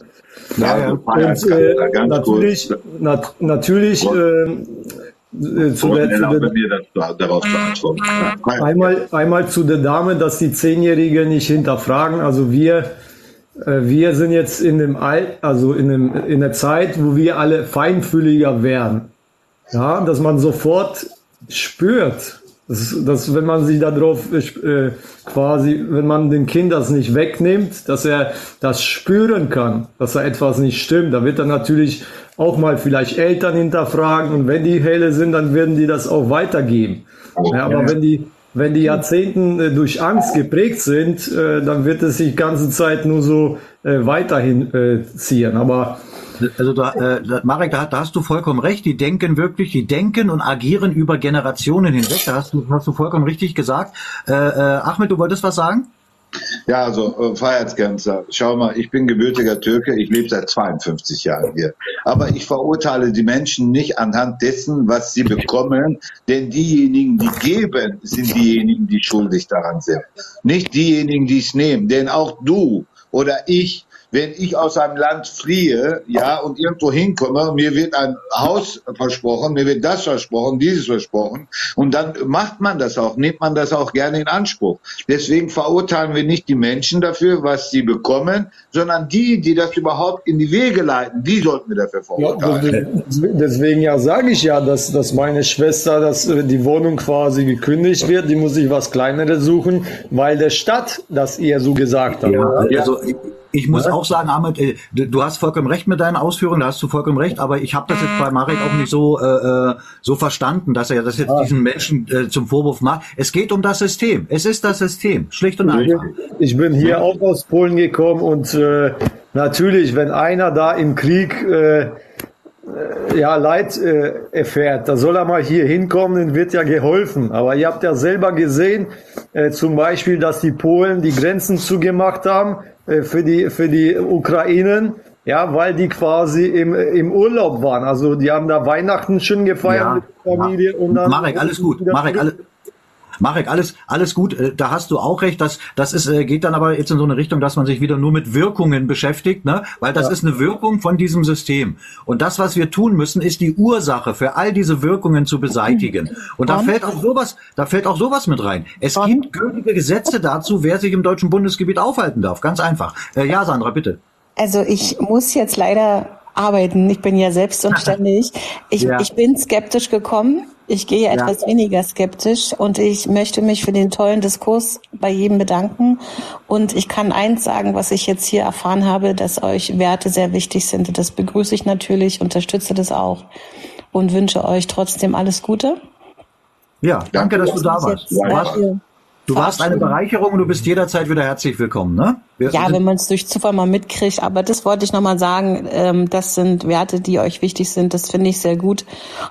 [SPEAKER 12] Ja, ja. Und, äh, natürlich, nat natürlich äh, äh, zu der, zu der, darauf beantworten. Einmal, einmal zu der Dame, dass die Zehnjährige nicht hinterfragen. Also wir, äh, wir sind jetzt in dem Alt, also in, dem, in der Zeit, wo wir alle feinfühliger werden. Ja, dass man sofort spürt, dass, dass wenn man sich darauf äh, quasi, wenn man dem Kind das nicht wegnimmt, dass er das spüren kann, dass da etwas nicht stimmt, da wird er natürlich auch mal vielleicht Eltern hinterfragen und wenn die helle sind, dann werden die das auch weitergeben. Ja, aber wenn die wenn die Jahrzehnten äh, durch Angst geprägt sind, äh, dann wird es sich die ganze Zeit nur so äh, weiterhin äh, ziehen. Aber
[SPEAKER 1] Also da, äh, Marek, da, da hast du vollkommen recht. Die denken wirklich, die denken und agieren über Generationen hinweg. Da hast du, hast du vollkommen richtig gesagt. Äh, äh, Ahmed, du wolltest was sagen?
[SPEAKER 4] Ja, also äh, Freiheitsgrenzer, schau mal, ich bin gebürtiger Türke, ich lebe seit 52 Jahren hier. Aber ich verurteile die Menschen nicht anhand dessen, was sie bekommen, denn diejenigen, die geben, sind diejenigen, die schuldig daran sind. Nicht diejenigen, die es nehmen. Denn auch du oder ich wenn ich aus einem Land fliehe, ja, und irgendwo hinkomme, mir wird ein Haus versprochen, mir wird das versprochen, dieses versprochen, und dann macht man das auch, nimmt man das auch gerne in Anspruch. Deswegen verurteilen wir nicht die Menschen dafür, was sie bekommen, sondern die, die das überhaupt in die Wege leiten, die sollten wir dafür verurteilen.
[SPEAKER 12] Ja, deswegen ja sage ich ja, dass, dass meine Schwester, dass äh, die Wohnung quasi gekündigt wird, die muss sich was Kleineres suchen, weil der Stadt das ihr so gesagt hat.
[SPEAKER 1] Ja, also ich muss auch sagen, Ahmed, äh, du hast vollkommen recht mit deinen Ausführungen, da hast du vollkommen recht, aber ich habe das jetzt bei Marek auch nicht so äh, äh, so verstanden, dass er das jetzt ah. diesen Menschen äh, zum Vorwurf macht. Es geht um das System. Es ist das System, schlicht und einfach.
[SPEAKER 12] Ich bin hier auch aus Polen gekommen und äh, natürlich, wenn einer da im Krieg äh, ja, Leid äh, erfährt, da soll er mal hier hinkommen, dann wird ja geholfen. Aber ihr habt ja selber gesehen, äh, zum Beispiel, dass die Polen die Grenzen zugemacht haben äh, für die, für die Ukrainen, ja, weil die quasi im, im Urlaub waren. Also die haben da Weihnachten schön gefeiert ja, mit der Familie und dann.
[SPEAKER 1] Marek, alles gut. Marek, alles, Marek, alles, alles gut. Äh, da hast du auch recht. Das, das ist, äh, geht dann aber jetzt in so eine Richtung, dass man sich wieder nur mit Wirkungen beschäftigt, ne? Weil das ja. ist eine Wirkung von diesem System. Und das, was wir tun müssen, ist die Ursache für all diese Wirkungen zu beseitigen. Und da fällt auch sowas, da fällt auch sowas mit rein. Es gibt gültige Gesetze dazu, wer sich im deutschen Bundesgebiet aufhalten darf. Ganz einfach. Äh, ja, Sandra, bitte.
[SPEAKER 5] Also ich muss jetzt leider arbeiten. Ich bin ja selbstständig. Ich, ja. ich bin skeptisch gekommen. Ich gehe ja. etwas weniger skeptisch und ich möchte mich für den tollen Diskurs bei jedem bedanken. Und ich kann eins sagen, was ich jetzt hier erfahren habe, dass euch Werte sehr wichtig sind. Das begrüße ich natürlich, unterstütze das auch und wünsche euch trotzdem alles Gute.
[SPEAKER 1] Ja, danke, dass du da warst. Ja, Du warst eine Bereicherung und du bist jederzeit wieder herzlich willkommen, ne?
[SPEAKER 5] Wir ja, wenn man es durch Zufall mal mitkriegt. Aber das wollte ich nochmal sagen. Ähm, das sind Werte, die euch wichtig sind. Das finde ich sehr gut.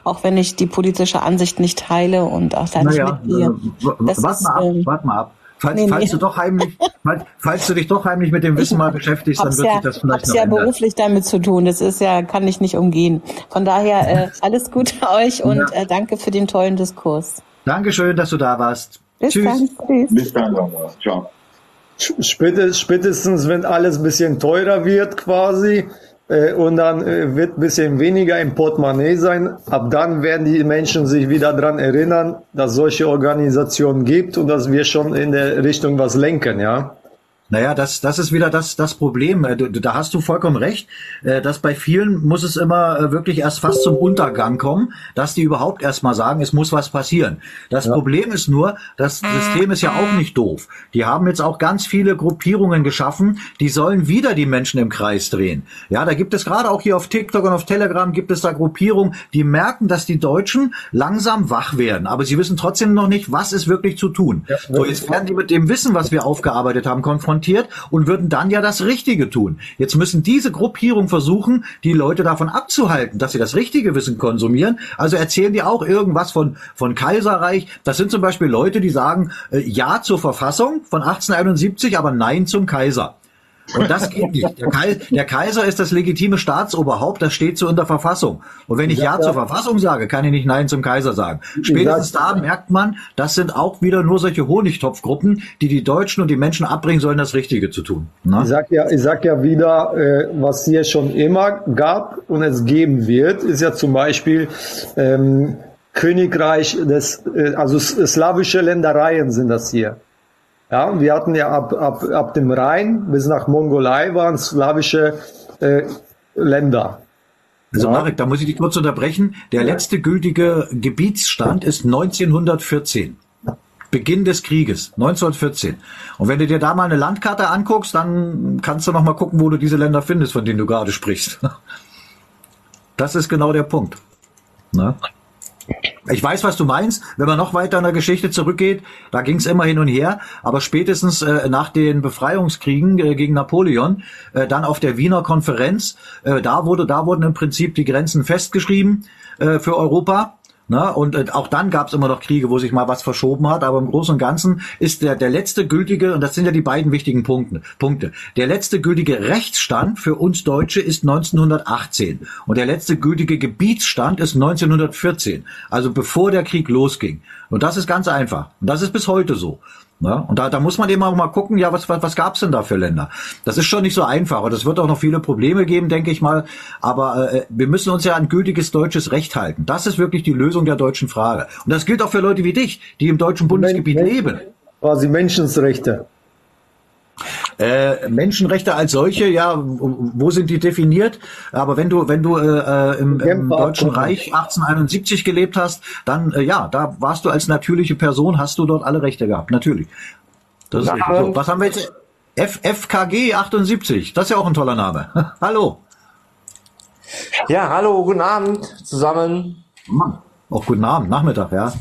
[SPEAKER 5] Auch wenn ich die politische Ansicht nicht teile und auch da nicht naja, mitgehe.
[SPEAKER 1] Äh, warte mal ab, ähm, wart mal ab. Falls, nee, falls nee. du doch heimlich, falls, falls, du dich doch heimlich mit dem Wissen ich mal beschäftigst, dann wird ja, sich das vielleicht noch
[SPEAKER 5] ja ändern. beruflich damit zu tun. Das ist ja, kann ich nicht umgehen. Von daher äh, alles Gute euch und ja. äh, danke für den tollen Diskurs.
[SPEAKER 1] Dankeschön, dass du da warst.
[SPEAKER 5] Bis Tschüss. dann.
[SPEAKER 4] Tschüss. Bis dann. Ciao.
[SPEAKER 12] Spätestens, wenn alles ein bisschen teurer wird quasi äh, und dann äh, wird ein bisschen weniger im Portemonnaie sein, ab dann werden die Menschen sich wieder daran erinnern, dass solche Organisationen gibt und dass wir schon in der Richtung was lenken, ja.
[SPEAKER 1] Naja, das, das ist wieder das, das Problem. Äh, da hast du vollkommen recht, äh, dass bei vielen muss es immer äh, wirklich erst fast zum Untergang kommen, dass die überhaupt erst mal sagen, es muss was passieren. Das ja. Problem ist nur, das System ist ja auch nicht doof. Die haben jetzt auch ganz viele Gruppierungen geschaffen, die sollen wieder die Menschen im Kreis drehen. Ja, da gibt es gerade auch hier auf TikTok und auf Telegram gibt es da Gruppierungen, die merken, dass die Deutschen langsam wach werden, aber sie wissen trotzdem noch nicht, was ist wirklich zu tun. Ja, so, jetzt werden die mit dem Wissen, was wir aufgearbeitet haben, konfrontiert konfrontiert und würden dann ja das Richtige tun. Jetzt müssen diese Gruppierung versuchen, die Leute davon abzuhalten, dass sie das richtige Wissen konsumieren. Also erzählen die auch irgendwas von, von Kaiserreich. Das sind zum Beispiel Leute, die sagen äh, Ja zur Verfassung von 1871, aber Nein zum Kaiser. Und das geht nicht. Der, Kaiser, der Kaiser ist das legitime Staatsoberhaupt, das steht so in der Verfassung. Und wenn ich Ja zur Verfassung sage, kann ich nicht Nein zum Kaiser sagen. Spätestens da merkt man, das sind auch wieder nur solche Honigtopfgruppen, die die Deutschen und die Menschen abbringen sollen, das Richtige zu tun.
[SPEAKER 12] Na? Ich sag ja, ich sag ja wieder, äh, was hier schon immer gab und es geben wird, ist ja zum Beispiel ähm, Königreich des, äh, also slawische Ländereien sind das hier. Ja, wir hatten ja ab, ab, ab dem Rhein bis nach Mongolei waren slawische äh, Länder.
[SPEAKER 1] Also ja. Marek, da muss ich dich kurz unterbrechen. Der letzte gültige Gebietsstand ist 1914. Beginn des Krieges, 1914. Und wenn du dir da mal eine Landkarte anguckst, dann kannst du noch mal gucken, wo du diese Länder findest, von denen du gerade sprichst. Das ist genau der Punkt. Ne? Ich weiß, was du meinst. Wenn man noch weiter in der Geschichte zurückgeht, da ging es immer hin und her. Aber spätestens äh, nach den Befreiungskriegen äh, gegen Napoleon, äh, dann auf der Wiener Konferenz, äh, da wurde, da wurden im Prinzip die Grenzen festgeschrieben äh, für Europa. Na, und äh, auch dann gab es immer noch Kriege, wo sich mal was verschoben hat, aber im Großen und Ganzen ist der, der letzte gültige, und das sind ja die beiden wichtigen Punkte, Punkte, der letzte gültige Rechtsstand für uns Deutsche ist 1918 und der letzte gültige Gebietsstand ist 1914, also bevor der Krieg losging. Und das ist ganz einfach. Und das ist bis heute so. Ja, und da, da muss man eben auch mal gucken, ja, was, was, was gab's denn da für Länder? Das ist schon nicht so einfach und es wird auch noch viele Probleme geben, denke ich mal. Aber äh, wir müssen uns ja an gültiges deutsches Recht halten. Das ist wirklich die Lösung der deutschen Frage. Und das gilt auch für Leute wie dich, die im deutschen Bundesgebiet
[SPEAKER 12] Men
[SPEAKER 1] leben.
[SPEAKER 12] Quasi Menschenrechte.
[SPEAKER 1] Äh, Menschenrechte als solche, ja, wo sind die definiert? Aber wenn du, wenn du äh, im, im Deutschen Reich 1871 gelebt hast, dann äh, ja, da warst du als natürliche Person, hast du dort alle Rechte gehabt, natürlich. Das ist richtig. so. Was haben wir jetzt? F FKG 78, das ist ja auch ein toller Name. Hallo.
[SPEAKER 13] Ja, hallo, guten Abend zusammen.
[SPEAKER 1] Mann. Auch guten Abend, Nachmittag, ja.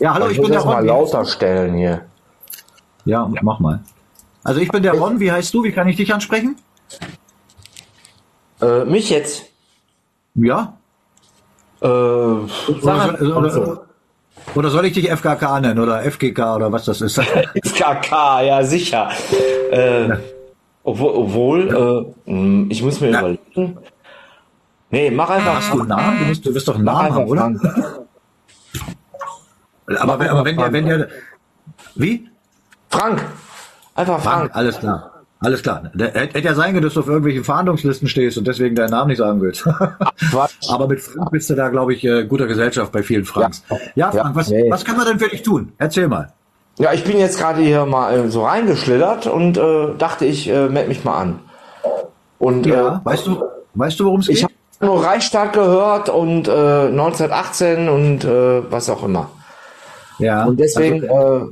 [SPEAKER 1] Ja, hallo,
[SPEAKER 13] ich,
[SPEAKER 1] ich
[SPEAKER 13] muss
[SPEAKER 1] bin der
[SPEAKER 13] mal lauter stellen hier.
[SPEAKER 1] Ja, mach mal. Also ich bin der Ron, wie heißt du? Wie kann ich dich ansprechen?
[SPEAKER 13] Äh, mich jetzt?
[SPEAKER 1] Ja.
[SPEAKER 13] Äh,
[SPEAKER 1] Oder soll, oder, oder soll ich dich FKK nennen oder FGK oder was das ist?
[SPEAKER 13] FKK, ja sicher. Äh, obwohl, obwohl äh, mh, ich muss mir überlegen. Nee, mach einfach.
[SPEAKER 1] Hast du einen Namen? Du, musst, du wirst doch einen Namen haben, oder? Aber, wenn- aber wenn der, wenn der, wie?
[SPEAKER 13] Frank. Einfach Frank.
[SPEAKER 1] Alles klar. Alles klar. Der, hätte ja sein können, dass du auf irgendwelchen Verhandlungslisten stehst und deswegen deinen Namen nicht sagen willst. aber mit Frank bist du da, glaube ich, äh, guter Gesellschaft bei vielen Franks. Ja, Frank, was,
[SPEAKER 13] nee.
[SPEAKER 1] was kann man denn für dich tun? Erzähl mal.
[SPEAKER 13] Ja, ich bin jetzt gerade hier mal äh, so reingeschlittert und äh, dachte, ich äh, melde mich mal an. Und
[SPEAKER 1] Ja,
[SPEAKER 13] äh,
[SPEAKER 1] weißt du, weißt du, worum es
[SPEAKER 13] ich
[SPEAKER 1] geht?
[SPEAKER 13] habe nur Reichstag gehört und äh, 1918 und äh, was auch immer.
[SPEAKER 1] Ja.
[SPEAKER 13] Und deswegen,
[SPEAKER 1] Also,
[SPEAKER 13] äh,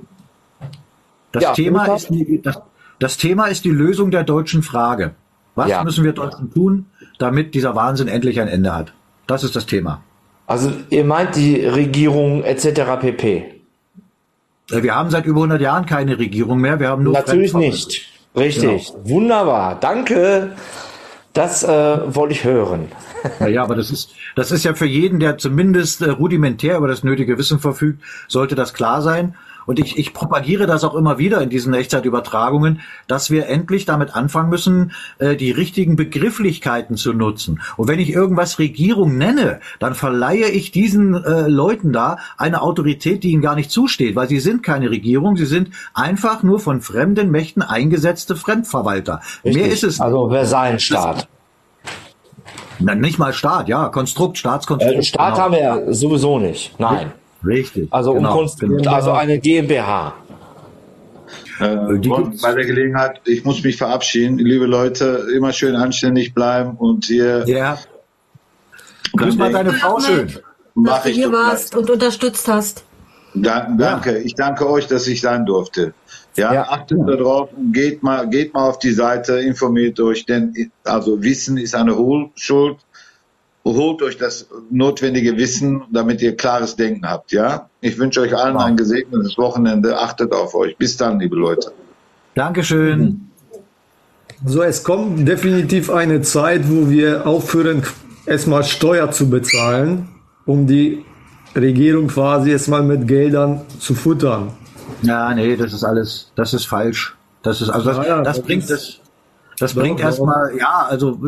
[SPEAKER 1] Das
[SPEAKER 13] Ja,
[SPEAKER 1] Thema ist die, das, das Thema ist die Lösung der deutschen Frage. Was
[SPEAKER 13] Ja.
[SPEAKER 1] müssen wir Deutschen tun, damit dieser Wahnsinn endlich ein Ende hat? Das ist das Thema.
[SPEAKER 13] also ihr meint die Regierung etc. pp.
[SPEAKER 1] Äh, Wir haben seit über 100 Jahren keine Regierung mehr. Wir haben nur
[SPEAKER 13] Natürlich nicht. Richtig. Wunderbar. Danke. Das äh, wollte ich hören.
[SPEAKER 1] Ja, ja, aber das ist, das ist ja für jeden, der zumindest äh, rudimentär über das nötige Wissen verfügt, sollte das klar sein. Und ich, ich propagiere das auch immer wieder in diesen Echtzeitübertragungen, dass wir endlich damit anfangen müssen, äh, die richtigen Begrifflichkeiten zu nutzen. Und wenn ich irgendwas Regierung nenne, dann verleihe ich diesen äh, Leuten da eine Autorität, die ihnen gar nicht zusteht, weil sie sind keine Regierung, sie sind einfach nur von fremden Mächten eingesetzte Fremdverwalter. Mehr
[SPEAKER 13] Richtig.
[SPEAKER 1] ist es.
[SPEAKER 13] Also Versallenstaat.
[SPEAKER 1] Na, nicht mal Staat, ja, Konstrukt, Staatskonstrukt.
[SPEAKER 13] Äh, Staat
[SPEAKER 1] genau.
[SPEAKER 13] haben wir ja sowieso nicht. Nein.
[SPEAKER 1] Richtig.
[SPEAKER 13] Also
[SPEAKER 1] genau,
[SPEAKER 13] umkonstruiert,
[SPEAKER 1] genau.
[SPEAKER 13] also eine GmbH.
[SPEAKER 4] Äh,
[SPEAKER 1] Die
[SPEAKER 4] und bei der Gelegenheit, ich muss mich verabschieden. Liebe Leute, immer schön anständig bleiben und hier
[SPEAKER 1] Ja. Grüß mal deine Frau schön.
[SPEAKER 10] dass du hier warst und unterstützt hast.
[SPEAKER 4] Da, danke. Ich danke euch, dass ich sein durfte. Ja,
[SPEAKER 13] Ja.
[SPEAKER 4] achtet darauf und geht mal, geht mal auf die Seite, informiert euch, denn also Wissen ist eine Hohlschuld. Holt euch das notwendige Wissen, damit ihr klares Denken habt. Ja, ich wünsche euch allen ein gesegnetes Wochenende. Achtet auf euch. Bis dann, liebe Leute.
[SPEAKER 1] Dankeschön.
[SPEAKER 12] So, es kommt definitiv eine Zeit, wo wir aufhören, erstmal Steuer zu bezahlen, um die Regierung quasi erstmal mit Geldern zu futtern.
[SPEAKER 1] Ja, nee, das ist alles, das ist falsch. Das ist, also das,
[SPEAKER 12] Ja, ja,
[SPEAKER 1] das,
[SPEAKER 12] das
[SPEAKER 1] bringt
[SPEAKER 12] ist-
[SPEAKER 1] das, das
[SPEAKER 12] Doch,
[SPEAKER 1] bringt erstmal, ja, also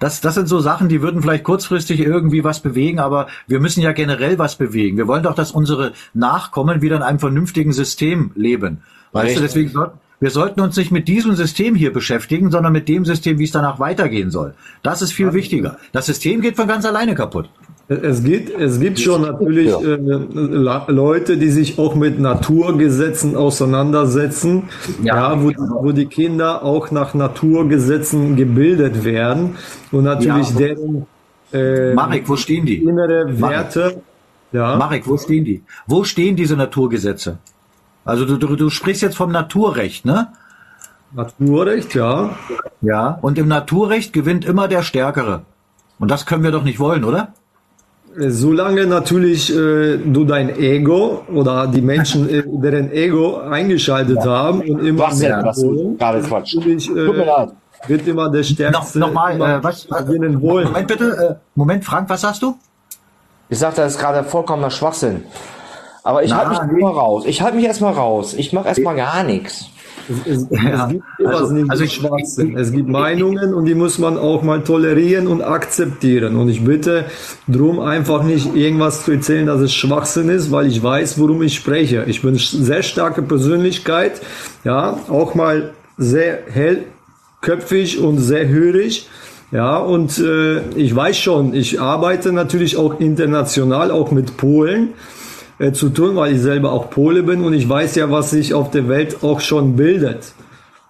[SPEAKER 1] das, das sind so Sachen, die würden vielleicht kurzfristig irgendwie was bewegen, aber wir müssen ja generell was bewegen. Wir wollen doch, dass unsere Nachkommen wieder in einem vernünftigen System leben. Weißt
[SPEAKER 13] Richtig.
[SPEAKER 1] du, deswegen sollten wir sollten uns nicht mit diesem System hier beschäftigen, sondern mit dem System, wie es danach weitergehen soll. Das ist viel wichtiger. Das System geht von ganz alleine kaputt.
[SPEAKER 12] Es gibt, es gibt schon natürlich äh, La- Leute, die sich auch mit Naturgesetzen auseinandersetzen, ja, wo, wo die Kinder auch nach Naturgesetzen gebildet werden und natürlich
[SPEAKER 1] Ja.
[SPEAKER 12] deren äh,
[SPEAKER 1] Marek, wo stehen die?
[SPEAKER 12] innere Werte, ja,
[SPEAKER 1] Marek, wo stehen die? Wo stehen diese Naturgesetze? Also du, du, du sprichst jetzt vom Naturrecht, ne?
[SPEAKER 12] Naturrecht, ja.
[SPEAKER 1] Ja. Und im Naturrecht gewinnt immer der Stärkere. Und das können wir doch nicht wollen, oder?
[SPEAKER 12] Solange natürlich äh, du dein Ego oder die Menschen, äh, deren Ego eingeschaltet haben und immer
[SPEAKER 13] Was
[SPEAKER 12] mehr
[SPEAKER 13] was du
[SPEAKER 12] wollen,
[SPEAKER 13] gerade Quatsch.
[SPEAKER 12] natürlich, äh,
[SPEAKER 13] Tut mir leid.
[SPEAKER 12] wird immer der Stärkste.
[SPEAKER 1] Noch, nochmal,
[SPEAKER 12] immer
[SPEAKER 1] äh, was,
[SPEAKER 12] wollen.
[SPEAKER 1] Moment bitte, äh, Moment, Frank, was sagst du?
[SPEAKER 13] Ich sag, das ist gerade vollkommener Schwachsinn. Aber ich halte mich
[SPEAKER 1] nee.
[SPEAKER 13] erstmal raus. Ich halte mich erstmal raus. Ich mache erstmal gar nichts.
[SPEAKER 12] Es, es,
[SPEAKER 1] Ja,
[SPEAKER 12] es gibt
[SPEAKER 1] also-
[SPEAKER 12] nicht
[SPEAKER 1] also
[SPEAKER 12] Schwachsinn. Es gibt Meinungen und die muss man auch mal tolerieren und akzeptieren. Und ich bitte drum einfach nicht irgendwas zu erzählen, dass es Schwachsinn ist, weil ich weiß, worum ich spreche. Ich bin sehr starke Persönlichkeit, ja, auch mal sehr hellköpfig und sehr hörig. Ja, und äh, ich weiß schon, ich arbeite natürlich auch international, auch mit Polen äh, zu tun, weil ich selber auch Pole bin und ich weiß ja, was sich auf der Welt auch schon bildet.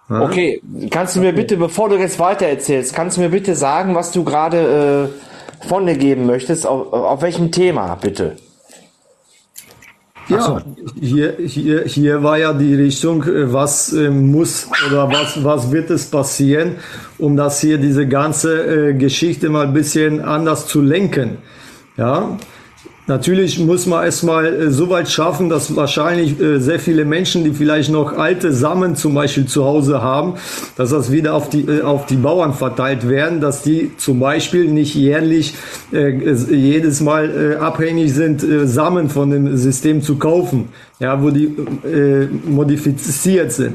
[SPEAKER 12] Ja?
[SPEAKER 13] Okay, kannst du mir bitte, bevor du jetzt weiter erzählst, kannst du mir bitte sagen, was du gerade äh, von dir geben möchtest? Auf, auf welchem Thema, bitte?
[SPEAKER 12] Ja, hier, hier, hier war ja die Richtung, äh, was äh, muss oder was, was wird es passieren, um das hier diese ganze äh, Geschichte mal ein bisschen anders zu lenken. Ja, Natürlich muss man erstmal äh, so weit schaffen, dass wahrscheinlich äh, sehr viele Menschen, die vielleicht noch alte Samen zum Beispiel zu Hause haben, dass das wieder auf die, äh, auf die Bauern verteilt werden, dass die zum Beispiel nicht jährlich äh, es- jedes Mal äh, abhängig sind, äh, Samen von dem System zu kaufen, ja, wo die modifiziert sind.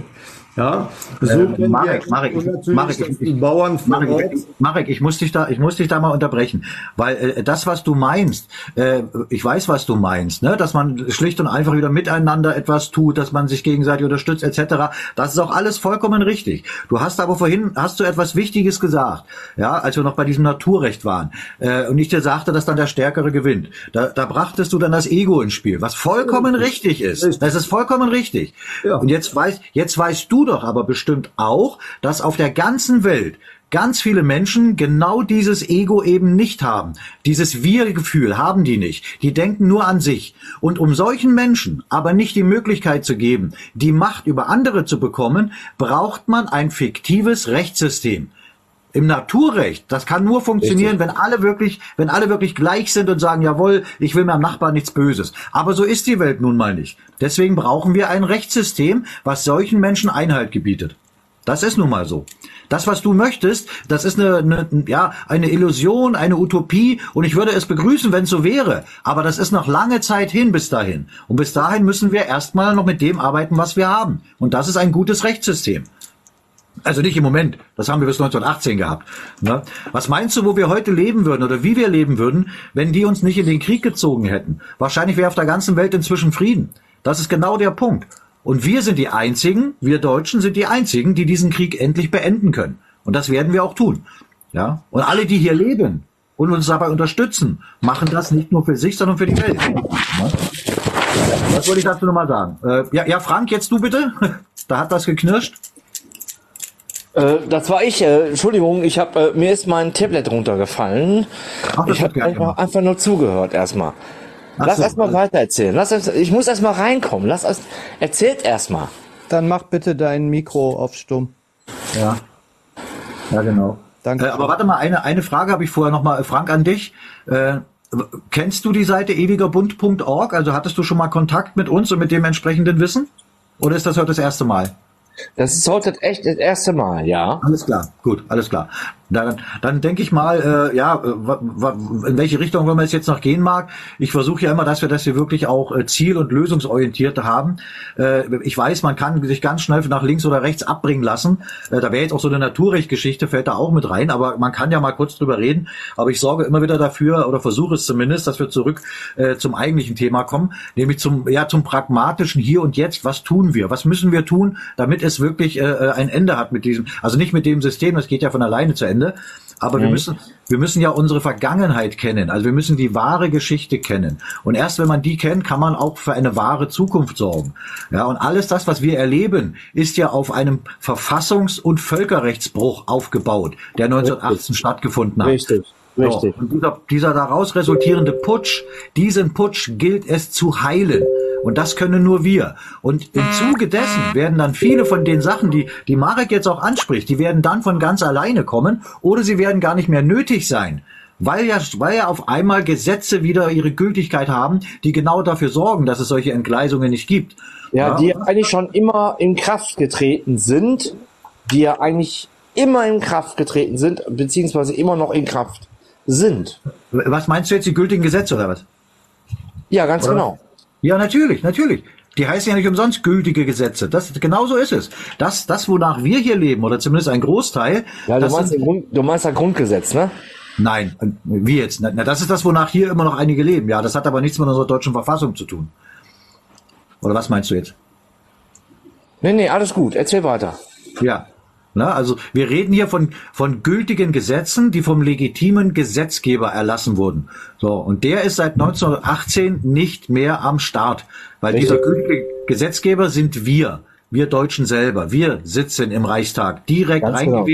[SPEAKER 12] Ja, so
[SPEAKER 1] Äh, Marek, Marek, ich- Marek, ich-
[SPEAKER 12] Bauern
[SPEAKER 1] Marek, Marek, ich muss dich da, ich muss dich da mal unterbrechen, weil äh, das, was du meinst, äh, ich weiß, was du meinst, ne, dass man schlicht und einfach wieder miteinander etwas tut, dass man sich gegenseitig unterstützt, etc. Das ist auch alles vollkommen richtig. Du hast aber vorhin hast du etwas Wichtiges gesagt, ja, als wir noch bei diesem Naturrecht waren äh, und ich dir sagte, dass dann der Stärkere gewinnt. Da, da brachtest du dann das Ego ins Spiel, was vollkommen richtig ist. Das ist vollkommen richtig. Und jetzt weiß, jetzt weißt du doch aber bestimmt auch, dass auf der ganzen Welt ganz viele Menschen genau dieses Ego eben nicht haben. Dieses Wir-Gefühl haben die nicht. Die denken nur an sich. Und um solchen Menschen aber nicht die Möglichkeit zu geben, die Macht über andere zu bekommen, braucht man ein fiktives Rechtssystem. Im Naturrecht, das kann nur funktionieren, wenn alle wirklich, wenn alle wirklich gleich sind und sagen, jawohl, ich will meinem Nachbarn nichts Böses. Aber so ist die Welt nun mal nicht. Deswegen brauchen wir ein Rechtssystem, was solchen Menschen Einhalt gebietet. Das ist nun mal so. Das, was du möchtest, das ist eine, eine, ja, eine Illusion, eine Utopie und ich würde es begrüßen, wenn es so wäre. Aber das ist noch lange Zeit hin bis dahin. Und bis dahin müssen wir erstmal noch mit dem arbeiten, was wir haben. Und das ist ein gutes Rechtssystem. Also nicht im Moment. Das haben wir bis 1918 gehabt. Ne? Was meinst du, wo wir heute leben würden oder wie wir leben würden, wenn die uns nicht in den Krieg gezogen hätten? Wahrscheinlich wäre auf der ganzen Welt inzwischen Frieden. Das ist genau der Punkt. Und wir sind die Einzigen, wir Deutschen sind die Einzigen, die diesen Krieg endlich beenden können. Und das werden wir auch tun. Ja? Und alle, die hier leben und uns dabei unterstützen, machen das nicht nur für sich, sondern für die Welt. Ne? Das wollte ich dazu nochmal sagen. Äh, ja, ja, Frank, jetzt du bitte. Da hat das geknirscht.
[SPEAKER 13] Äh, das war ich. Äh, Entschuldigung, ich hab, äh, mir ist mein Tablet runtergefallen.
[SPEAKER 1] Ach,
[SPEAKER 13] ich habe einfach,
[SPEAKER 1] gemacht.
[SPEAKER 13] einfach nur zugehört erstmal.
[SPEAKER 1] Ach
[SPEAKER 13] Lass
[SPEAKER 1] so.
[SPEAKER 13] erstmal weiter erzählen. Lass erst, ich muss erstmal reinkommen. Lass erst, erzählt erstmal.
[SPEAKER 14] Dann mach bitte dein Mikro auf stumm.
[SPEAKER 1] Ja. Ja, genau.
[SPEAKER 14] Danke.
[SPEAKER 1] Äh, aber warte mal, eine, eine Frage habe ich vorher noch mal, Frank, an dich. Äh, kennst du die Seite ewigerbund.org? Also hattest du schon mal Kontakt mit uns und mit dem entsprechenden Wissen? Oder ist das heute das erste Mal?
[SPEAKER 13] Das ist heute echt das erste Mal, ja.
[SPEAKER 1] Alles klar, gut, alles klar. Dann, dann denke ich mal, äh, ja, äh, in welche Richtung wenn man es jetzt noch gehen mag. Ich versuche ja immer, dass wir das hier wirklich auch äh, ziel- und lösungsorientiert haben. Äh, ich weiß, man kann sich ganz schnell nach links oder rechts abbringen lassen. Äh, da wäre jetzt auch so eine Naturrechtgeschichte, fällt da auch mit rein, aber man kann ja mal kurz drüber reden. Aber ich sorge immer wieder dafür, oder versuche es zumindest, dass wir zurück äh, zum eigentlichen Thema kommen, nämlich zum, ja, zum pragmatischen Hier und Jetzt. Was tun wir? Was müssen wir tun, damit es wirklich äh, ein Ende hat mit diesem, also nicht mit dem System, das geht ja von alleine zu Ende, aber wir
[SPEAKER 13] Mhm.
[SPEAKER 1] müssen, wir müssen ja unsere Vergangenheit kennen. Also wir müssen die wahre Geschichte kennen. Und erst wenn man die kennt, kann man auch für eine wahre Zukunft sorgen. Ja, und alles das, was wir erleben, ist ja auf einem Verfassungs- und Völkerrechtsbruch aufgebaut, der 1918 stattgefunden hat.
[SPEAKER 13] Richtig, richtig.
[SPEAKER 1] So, und dieser, dieser daraus resultierende Putsch, diesen Putsch gilt es zu heilen. Und das können nur wir. Und im Zuge dessen werden dann viele von den Sachen, die, die Marek jetzt auch anspricht, die werden dann von ganz alleine kommen oder sie werden gar nicht mehr nötig sein. Weil ja, weil ja auf einmal Gesetze wieder ihre Gültigkeit haben, die genau dafür sorgen, dass es solche Entgleisungen nicht gibt.
[SPEAKER 13] Ja, die eigentlich schon immer in Kraft getreten sind, die ja eigentlich immer in Kraft getreten sind, beziehungsweise immer noch in Kraft sind.
[SPEAKER 1] Was meinst du jetzt, die gültigen Gesetze oder was?
[SPEAKER 13] Ja, ganz
[SPEAKER 1] Oder?
[SPEAKER 13] genau.
[SPEAKER 1] Ja, natürlich, natürlich. Die heißen ja nicht umsonst gültige Gesetze. Das, genau so ist es. Das, das, wonach wir hier leben, oder zumindest ein Großteil.
[SPEAKER 13] Ja, du
[SPEAKER 1] das
[SPEAKER 13] meinst,
[SPEAKER 1] sind-
[SPEAKER 13] Grund, du meinst das Grundgesetz, ne?
[SPEAKER 1] Nein, wie jetzt? Na, das ist das, wonach hier immer noch einige leben. Ja, das hat aber nichts mit unserer deutschen Verfassung zu tun. Oder was meinst du jetzt?
[SPEAKER 13] Nee, nee, alles gut. Erzähl weiter.
[SPEAKER 1] Ja. Na, also wir reden hier von, von gültigen Gesetzen, die vom legitimen Gesetzgeber erlassen wurden. So, und der ist seit 1918 nicht mehr am Start, weil
[SPEAKER 13] Richtig.
[SPEAKER 1] dieser gültige Gesetzgeber sind wir, wir Deutschen selber. Wir sitzen im Reichstag, direkt
[SPEAKER 13] Ganz genau.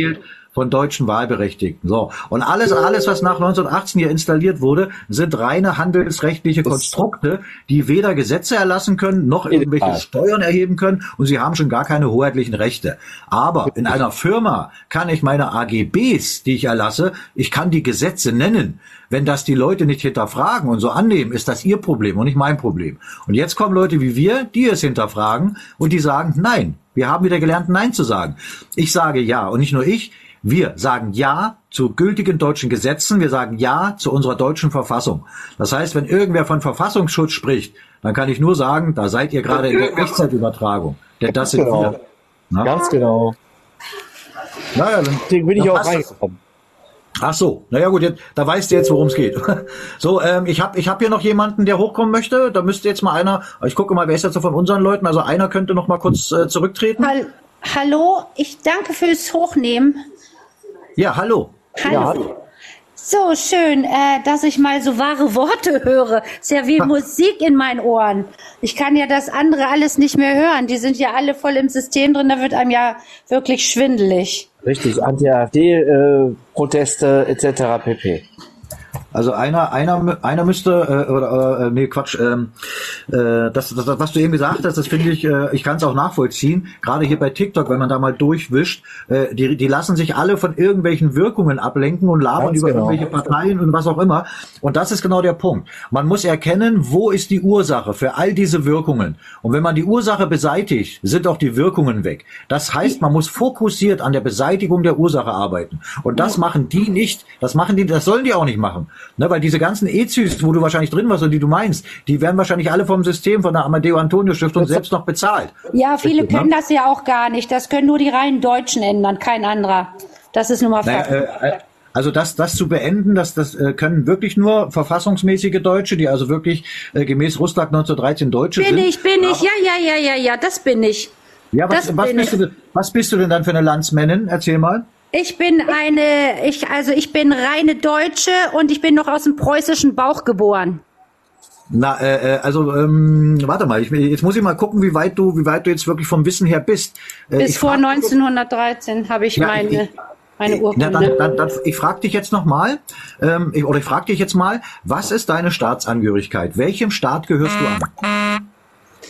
[SPEAKER 1] Von deutschen Wahlberechtigten. So. Und alles, alles, was nach 1918 hier installiert wurde, sind reine handelsrechtliche Konstrukte, die weder Gesetze erlassen können, noch irgendwelche. Steuern erheben können und sie haben schon gar keine hoheitlichen Rechte. Aber in einer Firma kann ich meine AGBs, die ich erlasse, ich kann die Gesetze nennen. Wenn das die Leute nicht hinterfragen und so annehmen, ist das ihr Problem und nicht mein Problem. Und jetzt kommen Leute wie wir, die es hinterfragen und die sagen, nein, wir haben wieder gelernt, Nein zu sagen. Ich sage ja und nicht nur ich, wir sagen Ja zu gültigen deutschen Gesetzen, wir sagen Ja zu unserer deutschen Verfassung. Das heißt, wenn irgendwer von Verfassungsschutz spricht, dann kann ich nur sagen, da seid ihr gerade in der Echtzeitübertragung. Denn das sind
[SPEAKER 13] Genau.
[SPEAKER 1] wir. Na?
[SPEAKER 13] Ganz genau.
[SPEAKER 1] Naja, dann,
[SPEAKER 13] Deswegen bin ich
[SPEAKER 1] dann
[SPEAKER 13] auch reingekommen.
[SPEAKER 1] Ach so, naja gut, jetzt, da weißt du jetzt, worum es geht. So, ähm, ich habe ich hab hier noch jemanden, der hochkommen möchte. Da müsste jetzt mal einer, ich gucke mal, wer ist jetzt so von unseren Leuten? Also einer könnte noch mal kurz äh, zurücktreten.
[SPEAKER 15] Hall Hallo, ich danke fürs Hochnehmen.
[SPEAKER 1] Ja, hallo.
[SPEAKER 15] Hallo. So schön, äh, dass ich mal so wahre Worte höre. Ist ja wie Musik in meinen Ohren. Ich kann ja das andere alles nicht mehr hören. Die sind ja alle voll im System drin. Da wird einem ja wirklich schwindelig.
[SPEAKER 13] Richtig, Anti-AfD-Proteste etc. pp.
[SPEAKER 1] Also einer, einer, einer müsste, äh, oder, äh, nee, Quatsch, ähm, äh, das, das, das, was du eben gesagt hast, das finde ich, äh, ich kann es auch nachvollziehen. Gerade hier bei TikTok, wenn man da mal durchwischt, äh, die, die lassen sich alle von irgendwelchen Wirkungen ablenken und labern
[SPEAKER 13] Ganz
[SPEAKER 1] über
[SPEAKER 13] genau.
[SPEAKER 1] irgendwelche Parteien und was auch immer. Und das ist genau der Punkt. Man muss erkennen, wo ist die Ursache für all diese Wirkungen. Und wenn man die Ursache beseitigt, sind auch die Wirkungen weg. Das heißt, man muss fokussiert an der Beseitigung der Ursache arbeiten. Und das machen die nicht. Das machen die, das sollen die auch nicht machen. Ne, weil diese ganzen EZÜs, wo du wahrscheinlich drin warst und die du meinst, die werden wahrscheinlich alle vom System von der Amadeo Antonio Stiftung selbst noch bezahlt.
[SPEAKER 15] Ja, viele
[SPEAKER 1] Richtig, ne?
[SPEAKER 15] können das ja auch gar nicht. Das können nur die reinen Deutschen ändern, kein anderer. Das ist nun mal
[SPEAKER 1] Naja, äh, äh, also das, das zu beenden, das, das äh, können wirklich nur verfassungsmäßige Deutsche, die also wirklich äh, gemäß Russland 1913 Deutsche
[SPEAKER 15] bin
[SPEAKER 1] sind.
[SPEAKER 15] ich, bin ich, ja, ja, ja, ja, ja, das bin ich.
[SPEAKER 1] Ja, was, was,
[SPEAKER 15] bin
[SPEAKER 1] bist
[SPEAKER 15] ich.
[SPEAKER 1] du, was bist du denn dann für eine Landsmännin? Erzähl mal.
[SPEAKER 15] Ich bin eine, ich, also ich bin reine Deutsche und ich bin noch aus dem preußischen Bauch geboren.
[SPEAKER 1] Na, äh, äh, also ähm, warte mal, ich, jetzt muss ich mal gucken, wie weit du, wie weit du jetzt wirklich vom Wissen her bist. Äh,
[SPEAKER 15] Bis vor
[SPEAKER 1] frag-
[SPEAKER 15] 1913 habe ich
[SPEAKER 1] Ja,
[SPEAKER 15] meine,
[SPEAKER 1] ich-
[SPEAKER 15] meine
[SPEAKER 1] Na,
[SPEAKER 15] Urkunde.
[SPEAKER 1] dann, dann, dann, ich frage dich jetzt nochmal, ähm, ich, oder ich frage dich jetzt mal, was ist deine Staatsangehörigkeit? Welchem Staat gehörst du an?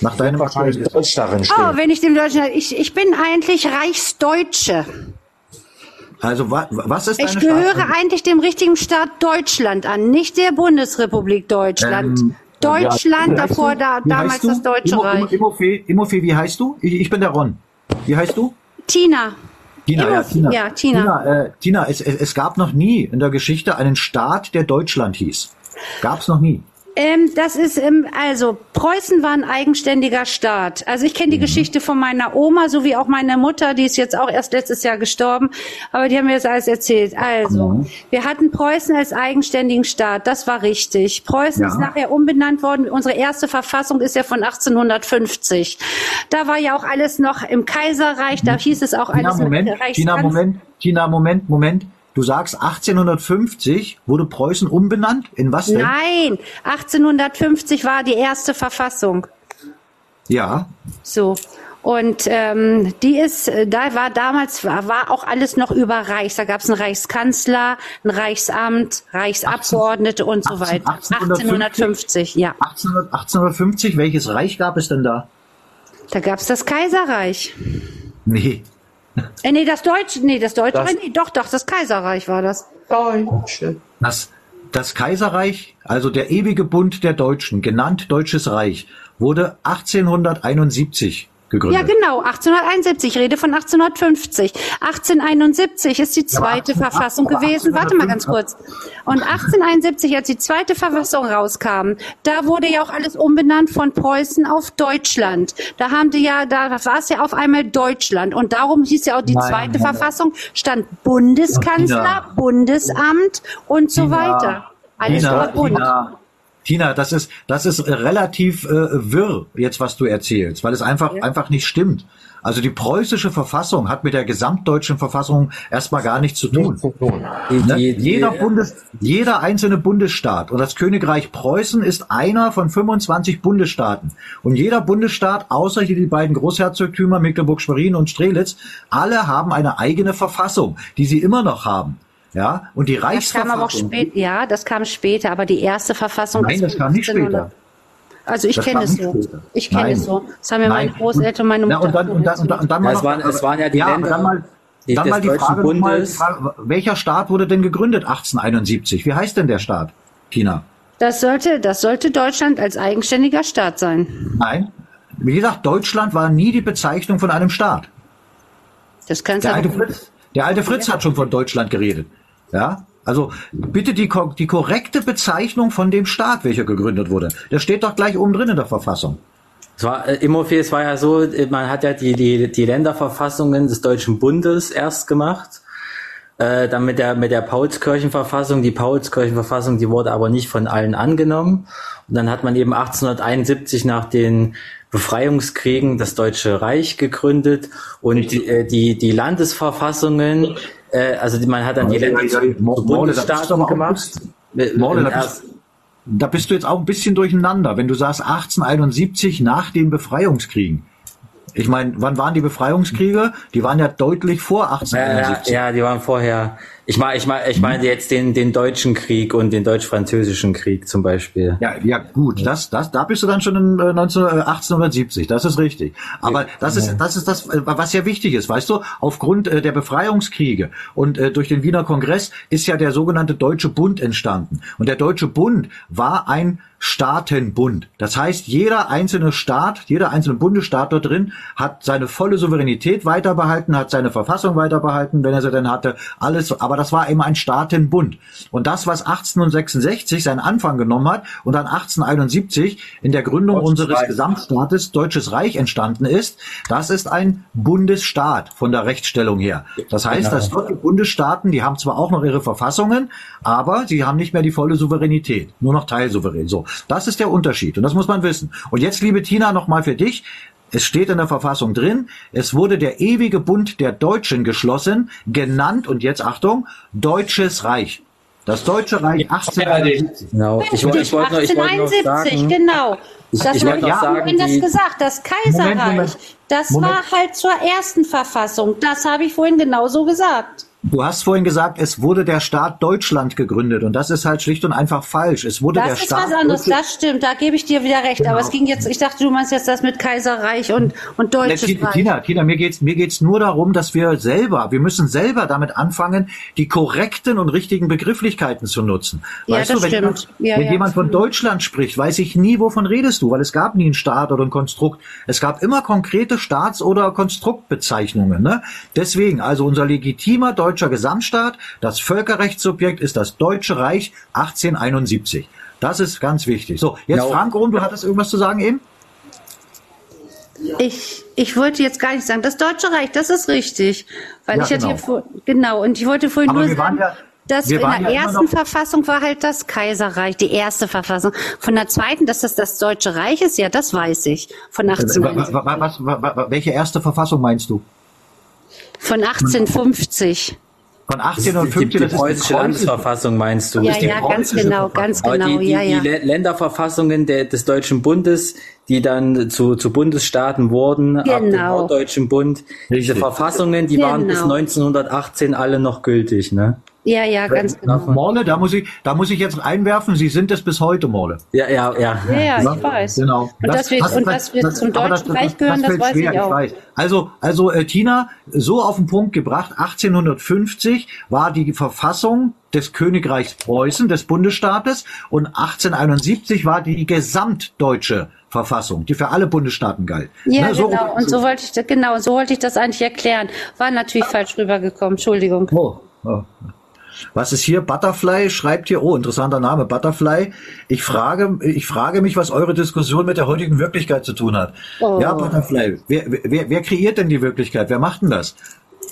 [SPEAKER 1] Nach deinem
[SPEAKER 13] Wahrscheinlich Deutsch darin
[SPEAKER 15] Oh,
[SPEAKER 13] stehen.
[SPEAKER 15] wenn ich dem Deutschen, ich, ich bin eigentlich Reichsdeutsche.
[SPEAKER 1] Also wa, was ist
[SPEAKER 15] Ich gehöre eigentlich dem richtigen Staat Deutschland an, nicht der Bundesrepublik Deutschland.
[SPEAKER 1] Ähm,
[SPEAKER 15] Deutschland,
[SPEAKER 1] heißt
[SPEAKER 15] davor da, damals das Deutsche
[SPEAKER 1] Immo,
[SPEAKER 15] Reich.
[SPEAKER 1] Immo, Immofee, Immofee, wie heißt du? Ich, ich bin der Ron. Wie heißt du?
[SPEAKER 15] Tina.
[SPEAKER 1] Tina, ja,
[SPEAKER 15] Immo-
[SPEAKER 1] Tina.
[SPEAKER 15] ja, Tina.
[SPEAKER 1] Tina, äh, Tina es, es, es gab noch nie in der Geschichte einen Staat, der Deutschland hieß. Gab's noch nie.
[SPEAKER 15] Ähm, das ist, ähm, also Preußen war ein eigenständiger Staat. Also ich kenne
[SPEAKER 1] Mhm.
[SPEAKER 15] die Geschichte von meiner Oma, so wie auch meine Mutter, die ist jetzt auch erst letztes Jahr gestorben, aber die haben mir das alles erzählt. Also,
[SPEAKER 1] Mhm.
[SPEAKER 15] wir hatten Preußen als eigenständigen Staat, das war richtig. Preußen
[SPEAKER 1] Ja.
[SPEAKER 15] ist nachher umbenannt worden. Unsere erste Verfassung ist ja von 1850. Da war ja auch alles noch im Kaiserreich, da hieß es auch
[SPEAKER 1] Tina,
[SPEAKER 15] alles
[SPEAKER 1] Moment,
[SPEAKER 15] mit Reichskanz-
[SPEAKER 1] Tina, Moment, Tina, Moment, Moment. Du sagst 1850 wurde Preußen umbenannt? In was denn?
[SPEAKER 15] Nein, 1850 war die erste Verfassung.
[SPEAKER 1] Ja.
[SPEAKER 15] So. Und ähm, die ist, äh, da war damals, war, war auch alles noch über Reichs. Da gab es einen Reichskanzler, ein Reichsamt, Reichsabgeordnete und so weiter. 1850, ja.
[SPEAKER 1] 1800, 1850, welches Reich gab es denn da?
[SPEAKER 15] Da gab es das Kaiserreich.
[SPEAKER 1] Nee.
[SPEAKER 15] Äh, nee, das Deutsche, nee, das Deutsche,
[SPEAKER 1] Das-
[SPEAKER 15] nee, doch, doch, das Kaiserreich war das.
[SPEAKER 13] Deutsche.
[SPEAKER 1] Das, Das Kaiserreich, also der ewige Bund der Deutschen, genannt Deutsches Reich, wurde 1871 gegründet.
[SPEAKER 15] Ja, genau, 1871, ich rede von 1850. 1871 ist die zweite
[SPEAKER 1] Aber
[SPEAKER 15] Verfassung gewesen. Warte mal ganz kurz. Und 1871, als die zweite Verfassung rauskam, da wurde ja auch alles umbenannt von Preußen auf Deutschland. Da haben die ja, da war es ja auf einmal Deutschland. Und darum hieß ja auch die
[SPEAKER 1] Nein,
[SPEAKER 15] zweite
[SPEAKER 1] Moment.
[SPEAKER 15] Verfassung, stand Bundeskanzler. Bundesamt und so weiter. Alles war Bund.
[SPEAKER 1] Tina, das ist, das ist relativ äh, wirr, jetzt was du erzählst, weil es einfach, einfach nicht stimmt. Also die preußische Verfassung hat mit der gesamtdeutschen Verfassung erstmal gar nichts zu tun. Ne?
[SPEAKER 8] Die- die-
[SPEAKER 1] jeder, Bundes, jeder einzelne Bundesstaat und das Königreich Preußen ist einer von 25 Bundesstaaten. Und jeder Bundesstaat, außer hier die beiden Großherzogtümer Mecklenburg-Schwerin und Strelitz, alle haben eine eigene Verfassung, die sie immer noch haben. Ja, und die
[SPEAKER 15] Das kam aber auch
[SPEAKER 1] Reichsverfassung.
[SPEAKER 15] spät, ja, das kam später, aber die erste Verfassung
[SPEAKER 1] Nein, das kam nicht
[SPEAKER 15] 1500.
[SPEAKER 1] später.
[SPEAKER 15] Also ich kenne es so.
[SPEAKER 1] später.
[SPEAKER 15] Ich kenne es so. Das haben mir meine
[SPEAKER 1] Nein.
[SPEAKER 15] Großeltern, meine
[SPEAKER 1] Ja,
[SPEAKER 15] Mutter.
[SPEAKER 1] und dann, und dann, und dann, und dann mal
[SPEAKER 8] Ja, es
[SPEAKER 1] noch-
[SPEAKER 8] waren- es waren ja die
[SPEAKER 1] aber
[SPEAKER 8] Länder
[SPEAKER 1] dann mal,
[SPEAKER 8] die-
[SPEAKER 1] dann
[SPEAKER 8] des
[SPEAKER 1] mal die Frage, mal,
[SPEAKER 8] Bundes.
[SPEAKER 1] Frage, welcher Staat wurde denn gegründet 1871? Wie heißt denn der Staat, Tina?
[SPEAKER 15] Das sollte, das sollte Deutschland als eigenständiger Staat sein.
[SPEAKER 1] Nein. Wie gesagt, Deutschland war nie die Bezeichnung von einem Staat.
[SPEAKER 15] Das kannst
[SPEAKER 1] Der
[SPEAKER 15] du
[SPEAKER 1] alte. Fritz, der alte Fritz hat schon von Deutschland geredet. Ja? Also bitte die, die korrekte Bezeichnung von dem Staat, welcher gegründet wurde. Das steht doch gleich oben drin in der Verfassung.
[SPEAKER 8] Es war, äh, Immerfeld, es war ja so, äh, man hat ja die, die, die Länderverfassungen des Deutschen Bundes erst gemacht. Äh, dann mit der, mit der Paulskirchenverfassung. Die Paulskirchenverfassung, die wurde aber nicht von allen angenommen. Und dann hat man eben 1871 nach den Befreiungskriegen das Deutsche Reich gegründet und die, äh, die, die Landesverfassungen, äh, also man hat dann die
[SPEAKER 1] Ja, ja,
[SPEAKER 8] Länder
[SPEAKER 1] ja, ja.
[SPEAKER 8] Bundesstaaten gemacht.
[SPEAKER 1] Da
[SPEAKER 8] erst-
[SPEAKER 1] bist, da bist du jetzt auch ein bisschen durcheinander, wenn du sagst 1871 nach den Befreiungskriegen. Ich meine, wann waren die Befreiungskriege? Die waren ja deutlich vor
[SPEAKER 8] Ja, ja,
[SPEAKER 1] 1871.
[SPEAKER 8] ja, die waren vorher. Ich meine, ich meine, ich meine jetzt den, den deutschen Krieg und den deutsch-französischen Krieg zum Beispiel.
[SPEAKER 1] Ja, ja, gut, das, das, da bist du dann schon in äh, 19, äh, 1870, das ist richtig. Aber das ist, das ist das, äh, was ja wichtig ist, weißt du, aufgrund äh, der Befreiungskriege und äh, durch den Wiener Kongress ist ja der sogenannte Deutsche Bund entstanden. Und der Deutsche Bund war ein Staatenbund. Das heißt, jeder einzelne Staat, jeder einzelne Bundesstaat dort drin hat seine volle Souveränität weiterbehalten, hat seine Verfassung weiterbehalten, wenn er sie denn hatte, alles. Aber das war immer ein Staatenbund. Und das, was 1866 seinen Anfang genommen hat und dann 1871 in der Gründung unseres Gesamtstaates Deutsches Reich entstanden ist, das ist ein Bundesstaat von der Rechtsstellung her. Das heißt,
[SPEAKER 8] Genau.
[SPEAKER 1] dass dort die Bundesstaaten, die haben zwar auch noch ihre Verfassungen, aber sie haben nicht mehr die volle Souveränität, nur noch teilsouverän. So, das ist der Unterschied und das muss man wissen. Und jetzt, liebe Tina, nochmal für dich. Es steht in der Verfassung drin, es wurde der ewige Bund der Deutschen geschlossen, genannt, und jetzt Achtung, Deutsches Reich. Das Deutsche Reich 1871.
[SPEAKER 8] Genau. Ich, wollte- ich wollte nur, ich wollte nur
[SPEAKER 15] 1871,
[SPEAKER 8] sagen,
[SPEAKER 15] genau.
[SPEAKER 8] Ich-
[SPEAKER 15] das
[SPEAKER 8] ich
[SPEAKER 15] habe
[SPEAKER 8] wollte
[SPEAKER 15] ich
[SPEAKER 8] noch
[SPEAKER 15] ja,
[SPEAKER 8] sagen,
[SPEAKER 15] vorhin das gesagt. Das Kaiserreich,
[SPEAKER 1] Moment, Moment.
[SPEAKER 15] das
[SPEAKER 1] Moment.
[SPEAKER 15] war halt zur ersten Verfassung. Das habe ich vorhin genauso gesagt.
[SPEAKER 1] Du hast vorhin gesagt, es wurde der Staat Deutschland gegründet und das ist halt schlicht und einfach falsch. Es wurde der
[SPEAKER 15] Das ist
[SPEAKER 1] Staat
[SPEAKER 15] was anderes,
[SPEAKER 1] Deutschland-
[SPEAKER 15] das stimmt, da gebe ich dir wieder recht. Aber
[SPEAKER 1] Genau.
[SPEAKER 15] es ging jetzt, ich dachte, du meinst jetzt das mit Kaiserreich und, und Deutsches
[SPEAKER 1] Tina,
[SPEAKER 15] Reich.
[SPEAKER 1] Tina, Tina, mir geht's, mir geht's nur darum, dass wir selber, wir müssen selber damit anfangen, die korrekten und richtigen Begrifflichkeiten zu nutzen.
[SPEAKER 15] Ja,
[SPEAKER 1] weißt
[SPEAKER 15] das
[SPEAKER 1] du, wenn,
[SPEAKER 15] stimmt.
[SPEAKER 1] jemand,
[SPEAKER 15] Ja,
[SPEAKER 1] wenn
[SPEAKER 15] ja.
[SPEAKER 1] jemand von Deutschland spricht, weiß ich nie, wovon redest du, weil es gab nie einen Staat oder ein Konstrukt. Es gab immer konkrete Staats- oder Konstruktbezeichnungen. Ne? Deswegen, also unser legitimer deutscher Gesamtstaat, das Völkerrechtssubjekt ist das Deutsche Reich 1871. Das ist ganz wichtig. So, jetzt
[SPEAKER 8] Genau.
[SPEAKER 1] Frank Ohm, du hattest irgendwas zu sagen eben?
[SPEAKER 15] Ich, ich wollte jetzt gar nicht sagen, das Deutsche Reich, das ist richtig. Weil
[SPEAKER 1] Ja,
[SPEAKER 15] ich hatte
[SPEAKER 1] genau.
[SPEAKER 15] hier vor, genau, und ich wollte vorhin
[SPEAKER 1] Aber
[SPEAKER 15] nur sagen,
[SPEAKER 1] ja-
[SPEAKER 15] dass in der
[SPEAKER 1] ja
[SPEAKER 15] ersten Verfassung war halt das Kaiserreich, die erste Verfassung. Von der zweiten, dass das das Deutsche Reich ist, ja, das weiß ich. Von
[SPEAKER 1] Wa-
[SPEAKER 15] 18,
[SPEAKER 1] wa- wa- was, wa- wa- welche erste Verfassung meinst du?
[SPEAKER 15] Von 1850.
[SPEAKER 1] Von
[SPEAKER 8] die,
[SPEAKER 1] 1850,
[SPEAKER 8] die,
[SPEAKER 1] das
[SPEAKER 8] die
[SPEAKER 1] ist
[SPEAKER 8] preußische Landesverfassung meinst du?
[SPEAKER 15] Ja,
[SPEAKER 8] die
[SPEAKER 15] ja, ganz genau, ganz genau,
[SPEAKER 8] die, die,
[SPEAKER 15] ja, ja.
[SPEAKER 8] die Lä- Länderverfassungen der, des Deutschen Bundes, die dann zu, zu Bundesstaaten wurden, ab dem
[SPEAKER 15] Genau.
[SPEAKER 8] Norddeutschen Bund, diese Verfassungen, die waren bis
[SPEAKER 15] Genau.
[SPEAKER 8] 1918 alle noch gültig, ne?
[SPEAKER 15] Ja, ja, ganz genau.
[SPEAKER 1] Morle, da muss ich, da muss ich jetzt einwerfen, Sie sind es bis heute, Morle.
[SPEAKER 8] Ja, ja, ja.
[SPEAKER 15] Ja, ja, ich weiß.
[SPEAKER 1] Genau.
[SPEAKER 15] Und dass wir, und dass wir zum
[SPEAKER 1] aber
[SPEAKER 15] Deutschen Reich gehören, das
[SPEAKER 1] fällt
[SPEAKER 15] weiß
[SPEAKER 1] schwer,
[SPEAKER 15] ich auch.
[SPEAKER 1] weiß. Also, also äh, Tina, so auf den Punkt gebracht, 1850 war die Verfassung des Königreichs Preußen, des Bundesstaates und 1871 war die gesamtdeutsche Verfassung, die für alle Bundesstaaten galt.
[SPEAKER 15] Ja,
[SPEAKER 1] Ne, so-
[SPEAKER 15] genau. Und so wollte ich, genau, so wollte ich das eigentlich erklären. War natürlich falsch rübergekommen. Entschuldigung.
[SPEAKER 1] Oh, oh. Was ist hier? Butterfly schreibt hier, oh, interessanter Name, Butterfly. Ich frage, ich frage mich, was eure Diskussion mit der heutigen Wirklichkeit zu tun hat.
[SPEAKER 15] Oh.
[SPEAKER 1] Ja, Butterfly. Wer, wer, wer kreiert denn die Wirklichkeit? Wer macht denn das?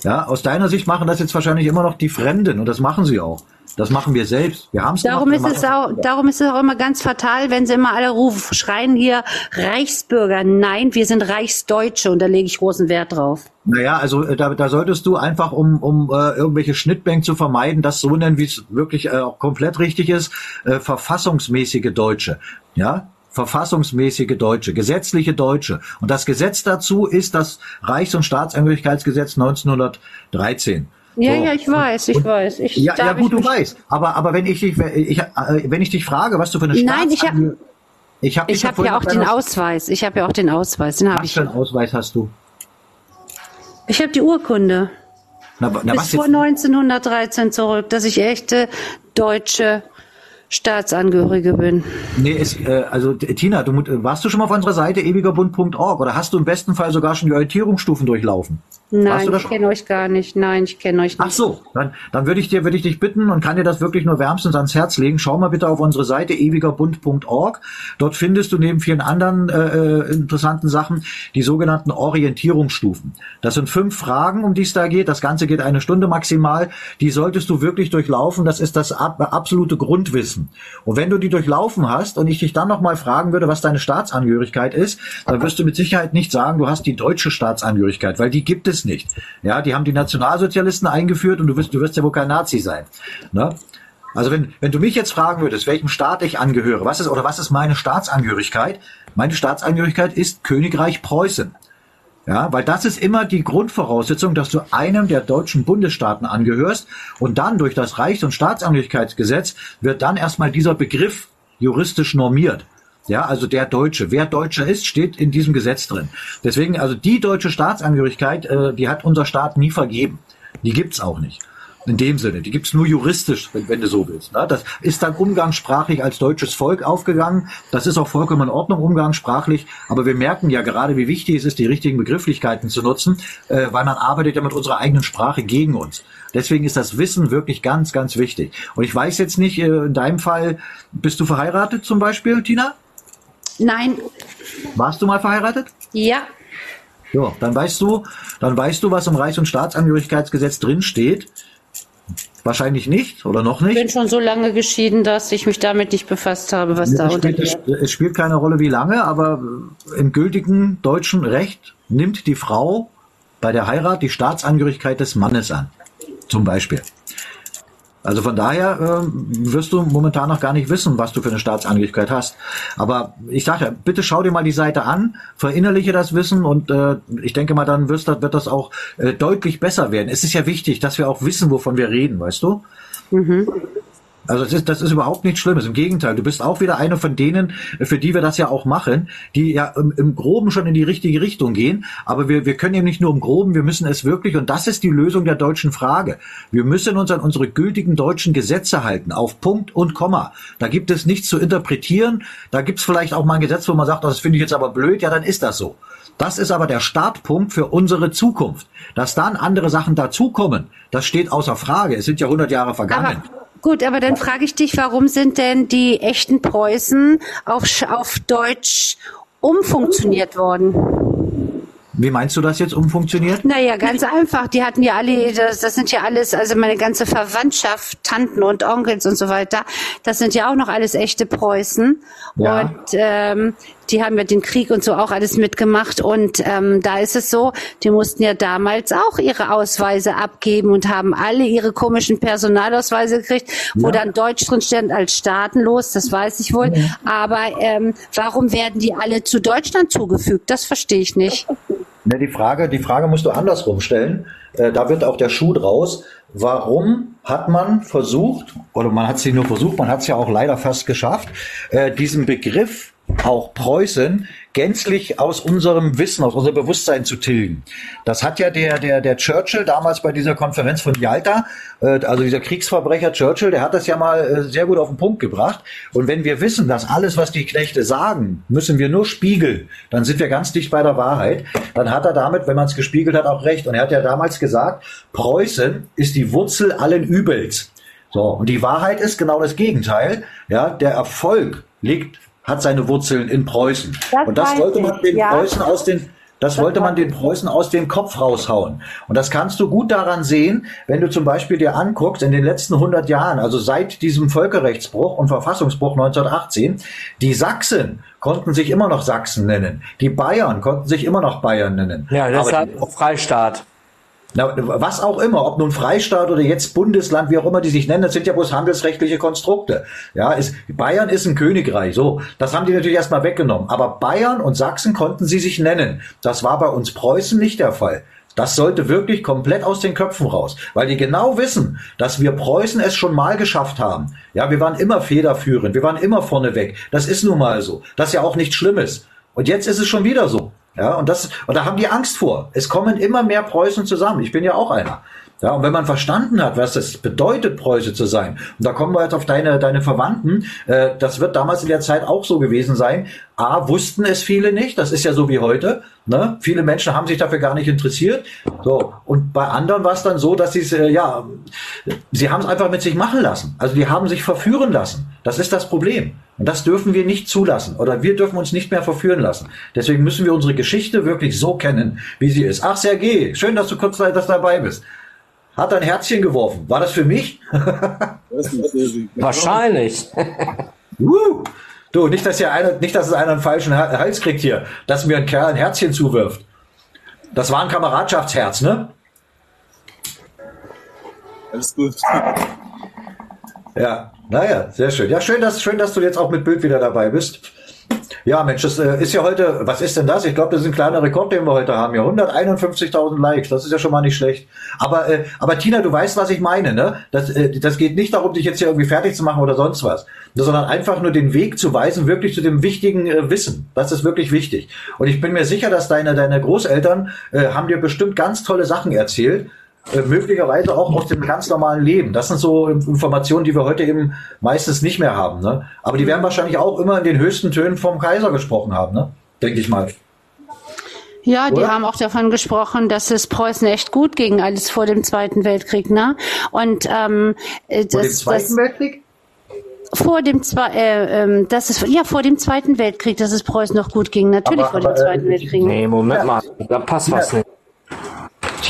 [SPEAKER 1] Ja, aus deiner Sicht machen das jetzt wahrscheinlich immer noch die Fremden und das machen sie auch. Das machen wir selbst. Wir haben es
[SPEAKER 15] Darum ist es auch, darum ist es auch immer ganz fatal, wenn sie immer alle rufen, schreien hier Reichsbürger. Nein, wir sind Reichsdeutsche und da lege ich großen Wert drauf.
[SPEAKER 1] Naja, also äh, da, da solltest du einfach, um, um äh, irgendwelche Schnittmengen zu vermeiden, das so nennen, wie es wirklich äh, auch komplett richtig ist, äh, verfassungsmäßige Deutsche. Ja, verfassungsmäßige Deutsche, gesetzliche Deutsche. Und das Gesetz dazu ist das Reichs- und Staatsangehörigkeitsgesetz 1913.
[SPEAKER 15] Ja,
[SPEAKER 1] So.
[SPEAKER 15] ja, ich weiß, ich weiß. Ich,
[SPEAKER 1] Ja, ja
[SPEAKER 15] hab
[SPEAKER 1] gut, du weißt. Aber, aber wenn ich dich, ich, äh, wenn ich dich frage, was du für eine
[SPEAKER 15] Nein, ich hab-
[SPEAKER 1] Staatsangehör- ich habe
[SPEAKER 15] Ich habe ja auch den Ausweis. Ich habe ja auch den Ausweis. Den
[SPEAKER 1] Was
[SPEAKER 15] ich.
[SPEAKER 1] für einen Ausweis hast du?
[SPEAKER 15] Ich habe die Urkunde.
[SPEAKER 1] Na, na
[SPEAKER 15] bis
[SPEAKER 1] was
[SPEAKER 15] vor
[SPEAKER 1] jetzt?
[SPEAKER 15] 1913 zurück, dass ich echte deutsche Staatsangehörige bin.
[SPEAKER 1] Nee, es, äh, also Tina, du, warst du schon mal auf unserer Seite ewigerbund.org oder hast du im besten Fall sogar schon die Orientierungsstufen durchlaufen?
[SPEAKER 15] Nein,
[SPEAKER 1] du
[SPEAKER 15] ich kenne euch gar nicht. Nein, ich kenne euch nicht.
[SPEAKER 1] Ach so, dann, dann würde ich dir, würde ich dich bitten und kann dir das wirklich nur wärmstens ans Herz legen. Schau mal bitte auf unsere Seite ewigerbund.org. Dort findest du neben vielen anderen äh, äh, interessanten Sachen die sogenannten Orientierungsstufen. Das sind fünf Fragen, um die es da geht. Das Ganze geht eine Stunde maximal. Die solltest du wirklich durchlaufen. Das ist das ab, absolute Grundwissen. Und wenn du die durchlaufen hast und ich dich dann nochmal fragen würde, was deine Staatsangehörigkeit ist, dann wirst du mit Sicherheit nicht sagen, du hast die deutsche Staatsangehörigkeit, weil die gibt es nicht. Ja, die haben die Nationalsozialisten eingeführt und du wirst, du wirst ja wohl kein Nazi sein. Ne? Also wenn, wenn du mich jetzt fragen würdest, welchem Staat ich angehöre, was ist oder was ist meine Staatsangehörigkeit? Meine Staatsangehörigkeit ist Königreich Preußen. Ja, weil das ist immer die Grundvoraussetzung, dass du einem der deutschen Bundesstaaten angehörst und dann durch das Reichs- und Staatsangehörigkeitsgesetz wird dann erstmal dieser Begriff juristisch normiert. Ja, also der Deutsche. Wer Deutscher ist, steht in diesem Gesetz drin. Deswegen, also die deutsche Staatsangehörigkeit, äh, die hat unser Staat nie vergeben. Die gibt's auch nicht. In dem Sinne. Die gibt's nur juristisch, wenn, wenn du so willst. Ne? Das ist dann umgangssprachlich als deutsches Volk aufgegangen. Das ist auch vollkommen in Ordnung, umgangssprachlich. Aber wir merken ja gerade, wie wichtig es ist, die richtigen Begrifflichkeiten zu nutzen, äh, weil man arbeitet ja mit unserer eigenen Sprache gegen uns. Deswegen ist das Wissen wirklich ganz, ganz wichtig. Und ich weiß jetzt nicht, äh, in deinem Fall, bist du verheiratet zum Beispiel, Tina?
[SPEAKER 15] Nein.
[SPEAKER 1] Warst du mal verheiratet?
[SPEAKER 15] Ja.
[SPEAKER 1] Ja, dann weißt du, dann weißt du, was im Reichs- und Staatsangehörigkeitsgesetz drin steht. Wahrscheinlich nicht oder noch
[SPEAKER 15] Ich
[SPEAKER 1] nicht.
[SPEAKER 15] bin schon so lange geschieden, dass ich mich damit nicht befasst habe, was da
[SPEAKER 1] Es
[SPEAKER 15] unter
[SPEAKER 1] spielt, es spielt keine Rolle, wie lange, aber im gültigen deutschen Recht nimmt die Frau bei der Heirat die Staatsangehörigkeit des Mannes an. Zum Beispiel. Also von daher ähm, wirst du momentan noch gar nicht wissen, was du für eine Staatsangehörigkeit hast. Aber ich sage ja, bitte schau dir mal die Seite an, verinnerliche das Wissen und äh, ich denke mal, dann wirst, wird das auch äh, deutlich besser werden. Es ist ja wichtig, dass wir auch wissen, wovon wir reden, weißt du? Also das ist, das ist überhaupt nichts Schlimmes. Im Gegenteil, du bist auch wieder eine von denen, für die wir das ja auch machen, die ja im, im Groben schon in die richtige Richtung gehen. Aber wir, wir können eben nicht nur im Groben, wir müssen es wirklich, und das ist die Lösung der deutschen Frage. Wir müssen uns an unsere gültigen deutschen Gesetze halten, auf Punkt und Komma. Da gibt es nichts zu interpretieren. Da gibt es vielleicht auch mal ein Gesetz, wo man sagt, das finde ich jetzt aber blöd, ja, dann ist das so. Das ist aber der Startpunkt für unsere Zukunft. Dass dann andere Sachen dazukommen, das steht außer Frage. Es sind ja 100 Jahre vergangen.
[SPEAKER 15] Gut, aber dann frage ich dich, warum sind denn die echten Preußen auf, auf Deutsch umfunktioniert worden?
[SPEAKER 1] Wie meinst du das jetzt umfunktioniert?
[SPEAKER 15] Naja, ganz einfach. Die hatten ja alle, das, das sind ja alles, also meine ganze Verwandtschaft, Tanten und Onkels und so weiter, das sind ja auch noch alles echte Preußen.
[SPEAKER 1] Ja.
[SPEAKER 15] Und ähm, die haben ja den Krieg und so auch alles mitgemacht. Und ähm, da ist es so, die mussten ja damals auch ihre Ausweise abgeben und haben alle ihre komischen Personalausweise gekriegt, wo
[SPEAKER 1] Ja.
[SPEAKER 15] dann Deutsch drin stand als staatenlos, das weiß ich wohl. Aber ähm, warum werden die alle zu Deutschland zugefügt? Das verstehe ich nicht.
[SPEAKER 1] Ne, die Frage, die Frage musst du andersrum stellen. Äh, da wird auch der Schuh draus. Warum hat man versucht, oder man hat es nicht nur versucht, man hat es ja auch leider fast geschafft, äh, diesen Begriff auch Preußen gänzlich aus unserem Wissen, aus unserem Bewusstsein zu tilgen. Das hat ja der, der, der Churchill damals bei dieser Konferenz von Yalta, äh, also dieser Kriegsverbrecher Churchill, der hat das ja mal äh, sehr gut auf den Punkt gebracht. Und wenn wir wissen, dass alles, was die Knechte sagen, müssen wir nur spiegeln, dann sind wir ganz dicht bei der Wahrheit. Dann hat er damit, wenn man es gespiegelt hat, auch recht. Und er hat ja damals gesagt, Preußen ist die Wurzel allen Übels. So, und die Wahrheit ist genau das Gegenteil. Ja, der Erfolg liegt, hat seine Wurzeln in Preußen.
[SPEAKER 15] Das
[SPEAKER 1] und das wollte man den
[SPEAKER 15] ja.
[SPEAKER 1] Preußen aus den, das wollte man den Preußen aus dem Kopf raushauen. Und das kannst du gut daran sehen, wenn du zum Beispiel dir anguckst, in den letzten 100 Jahren, also seit diesem Völkerrechtsbruch und Verfassungsbruch 1918, die Sachsen konnten sich immer noch Sachsen nennen. Die Bayern konnten sich immer noch Bayern nennen.
[SPEAKER 13] Ja,
[SPEAKER 1] Aber die-
[SPEAKER 13] auch Freistaat.
[SPEAKER 1] Na, was auch immer, ob nun Freistaat oder jetzt Bundesland, wie auch immer die sich nennen, das sind ja bloß handelsrechtliche Konstrukte. Ja, ist, Bayern ist ein Königreich, so. Das haben die natürlich erstmal weggenommen. Aber Bayern und Sachsen konnten sie sich nennen. Das war bei uns Preußen nicht der Fall. Das sollte wirklich komplett aus den Köpfen raus, weil die genau wissen, dass wir Preußen es schon mal geschafft haben. Ja, wir waren immer federführend, wir waren immer vorneweg. Das ist nun mal so. Das ist ja auch nichts Schlimmes. Und jetzt ist es schon wieder so. Ja, und das, und da haben die Angst vor. Es kommen immer mehr Preußen zusammen. Ich bin ja auch einer. Ja, und wenn man verstanden hat, was es bedeutet, Preuße zu sein, und da kommen wir jetzt auf deine, deine Verwandten, äh, das wird damals in der Zeit auch so gewesen sein. A, wussten es viele nicht, das ist ja so wie heute. Ne? Viele Menschen haben sich dafür gar nicht interessiert. So, und bei anderen war es dann so, dass sie äh, ja, sie haben es einfach mit sich machen lassen. Also die haben sich verführen lassen. Das ist das Problem. Und das dürfen wir nicht zulassen. Oder wir dürfen uns nicht mehr verführen lassen. Deswegen müssen wir unsere Geschichte wirklich so kennen, wie sie ist. Ach, Sergej, schön, dass du kurz dass du dabei bist. Hat ein Herzchen geworfen. War das für mich?
[SPEAKER 13] Wahrscheinlich.
[SPEAKER 1] uh, du, nicht, dass hier einer, nicht, dass es einer einen falschen Ha- Hals kriegt hier, dass mir ein Kerl ein Herzchen zuwirft. Das war ein Kameradschaftsherz, ne?
[SPEAKER 16] Alles gut.
[SPEAKER 1] Ja, naja, sehr schön. Ja, schön, dass, schön, dass du jetzt auch mit Bild wieder dabei bist. Ja, Mensch, das äh, ist ja heute, was ist denn das? Ich glaube, das ist ein kleiner Rekord, den wir heute haben. Ja, 151.000 Likes, das ist ja schon mal nicht schlecht. Aber, äh, aber Tina, du weißt, was ich meine, ne? Das, äh, das geht nicht darum, dich jetzt hier irgendwie fertig zu machen oder sonst was, sondern einfach nur den Weg zu weisen, wirklich zu dem wichtigen äh, Wissen. Das ist wirklich wichtig. Und ich bin mir sicher, dass deine, deine Großeltern äh, haben dir bestimmt ganz tolle Sachen erzählt. Äh, möglicherweise auch aus dem ganz normalen Leben. Das sind so Informationen, die wir heute eben meistens nicht mehr haben. Ne? Aber die werden wahrscheinlich auch immer in den höchsten Tönen vom Kaiser gesprochen haben, ne? denke ich mal.
[SPEAKER 15] Ja, die
[SPEAKER 1] Oder?
[SPEAKER 15] haben auch davon gesprochen, dass es Preußen echt gut ging, alles vor dem Zweiten Weltkrieg, ne? Und ähm, äh,
[SPEAKER 1] Vor dem
[SPEAKER 15] das,
[SPEAKER 1] Zweiten
[SPEAKER 15] das,
[SPEAKER 1] Weltkrieg?
[SPEAKER 15] vor dem Zwei, äh, ähm, das ist ja vor dem Zweiten Weltkrieg, dass es Preußen noch gut ging, natürlich
[SPEAKER 1] Aber-
[SPEAKER 15] vor dem
[SPEAKER 1] aber, äh,
[SPEAKER 15] Zweiten Weltkrieg.
[SPEAKER 13] Nee, Moment mal, da passt was nicht.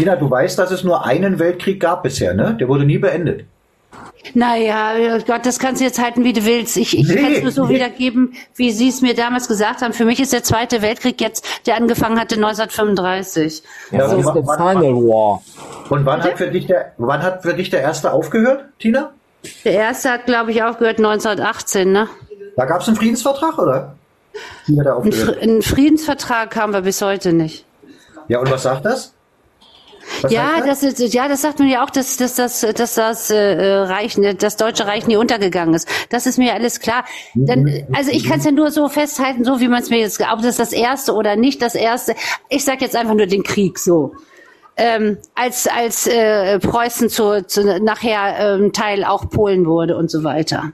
[SPEAKER 1] Tina, du weißt, dass es nur einen Weltkrieg gab bisher, ne? Der wurde nie beendet.
[SPEAKER 15] Naja, oh Gott, das kannst du jetzt halten, wie du willst. Ich, ich
[SPEAKER 1] Nee,
[SPEAKER 15] kann es nur so
[SPEAKER 1] nee.
[SPEAKER 15] wiedergeben, wie Sie es mir damals gesagt haben. Für mich ist der Zweite Weltkrieg jetzt, der angefangen hatte 1935.
[SPEAKER 1] Ja, und wann- wann-
[SPEAKER 13] Final War.
[SPEAKER 1] Und wann hat, für dich der, wann hat für dich der erste aufgehört, Tina?
[SPEAKER 15] Der erste hat, glaube ich, aufgehört 1918, ne?
[SPEAKER 1] Da gab es einen Friedensvertrag, oder? Wie hat er
[SPEAKER 15] Ein,
[SPEAKER 1] aufgehört?
[SPEAKER 15] Fr einen Friedensvertrag haben wir bis heute nicht.
[SPEAKER 1] Ja, und was sagt das? Was
[SPEAKER 15] ja, das ist, ja, das sagt man ja auch, dass, dass, dass, dass das äh, Reich, ne, das Deutsche Reich nie untergegangen ist. Das ist mir alles klar. Dann, also ich kann es ja nur so festhalten, so wie man es mir jetzt, ob das das erste oder nicht das erste. Ich sag jetzt einfach nur den Krieg so. Ähm, als als äh, Preußen zu, zu nachher ähm, Teil auch Polen wurde und so weiter.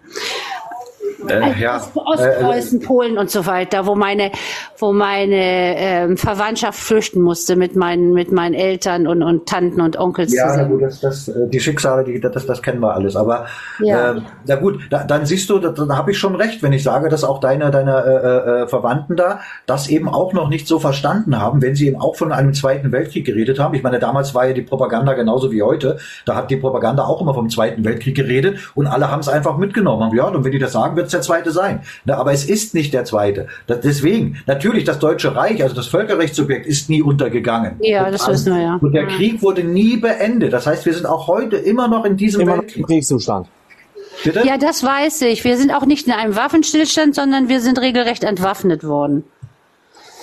[SPEAKER 1] Äh, ja.
[SPEAKER 15] Ostpreußen, Polen und so weiter, wo meine, wo meine ähm, Verwandtschaft flüchten musste mit meinen, mit meinen Eltern und, und Tanten und Onkels
[SPEAKER 1] Ja,
[SPEAKER 15] zusammen.
[SPEAKER 1] gut, das, das, äh, die Schicksale, die, das, das kennen wir alles. Aber
[SPEAKER 15] Ja.
[SPEAKER 1] äh, na gut, da, dann siehst du, da, da habe ich schon recht, wenn ich sage, dass auch deine, deine äh, äh, Verwandten da das eben auch noch nicht so verstanden haben, wenn sie eben auch von einem Zweiten Weltkrieg geredet haben. Ich meine, damals war ja die Propaganda genauso wie heute. Da hat die Propaganda auch immer vom Zweiten Weltkrieg geredet und alle haben es einfach mitgenommen. Haben, ja, und wenn die das sagen, wird es der Zweite sein. Ne, aber es ist nicht der Zweite. Das, deswegen, natürlich, das Deutsche Reich, also das Völkerrechtssubjekt, ist nie untergegangen.
[SPEAKER 15] Ja,
[SPEAKER 1] Und
[SPEAKER 15] das
[SPEAKER 1] an-
[SPEAKER 15] wissen wir ja.
[SPEAKER 1] Und der
[SPEAKER 15] Ja.
[SPEAKER 1] Krieg wurde nie beendet. Das heißt, wir sind auch heute immer noch in diesem
[SPEAKER 13] Immer noch
[SPEAKER 1] Weltkrieg.
[SPEAKER 13] im Kriegszustand.
[SPEAKER 1] Bitte?
[SPEAKER 15] Ja, das weiß ich. Wir sind auch nicht in einem Waffenstillstand, sondern wir sind regelrecht entwaffnet worden.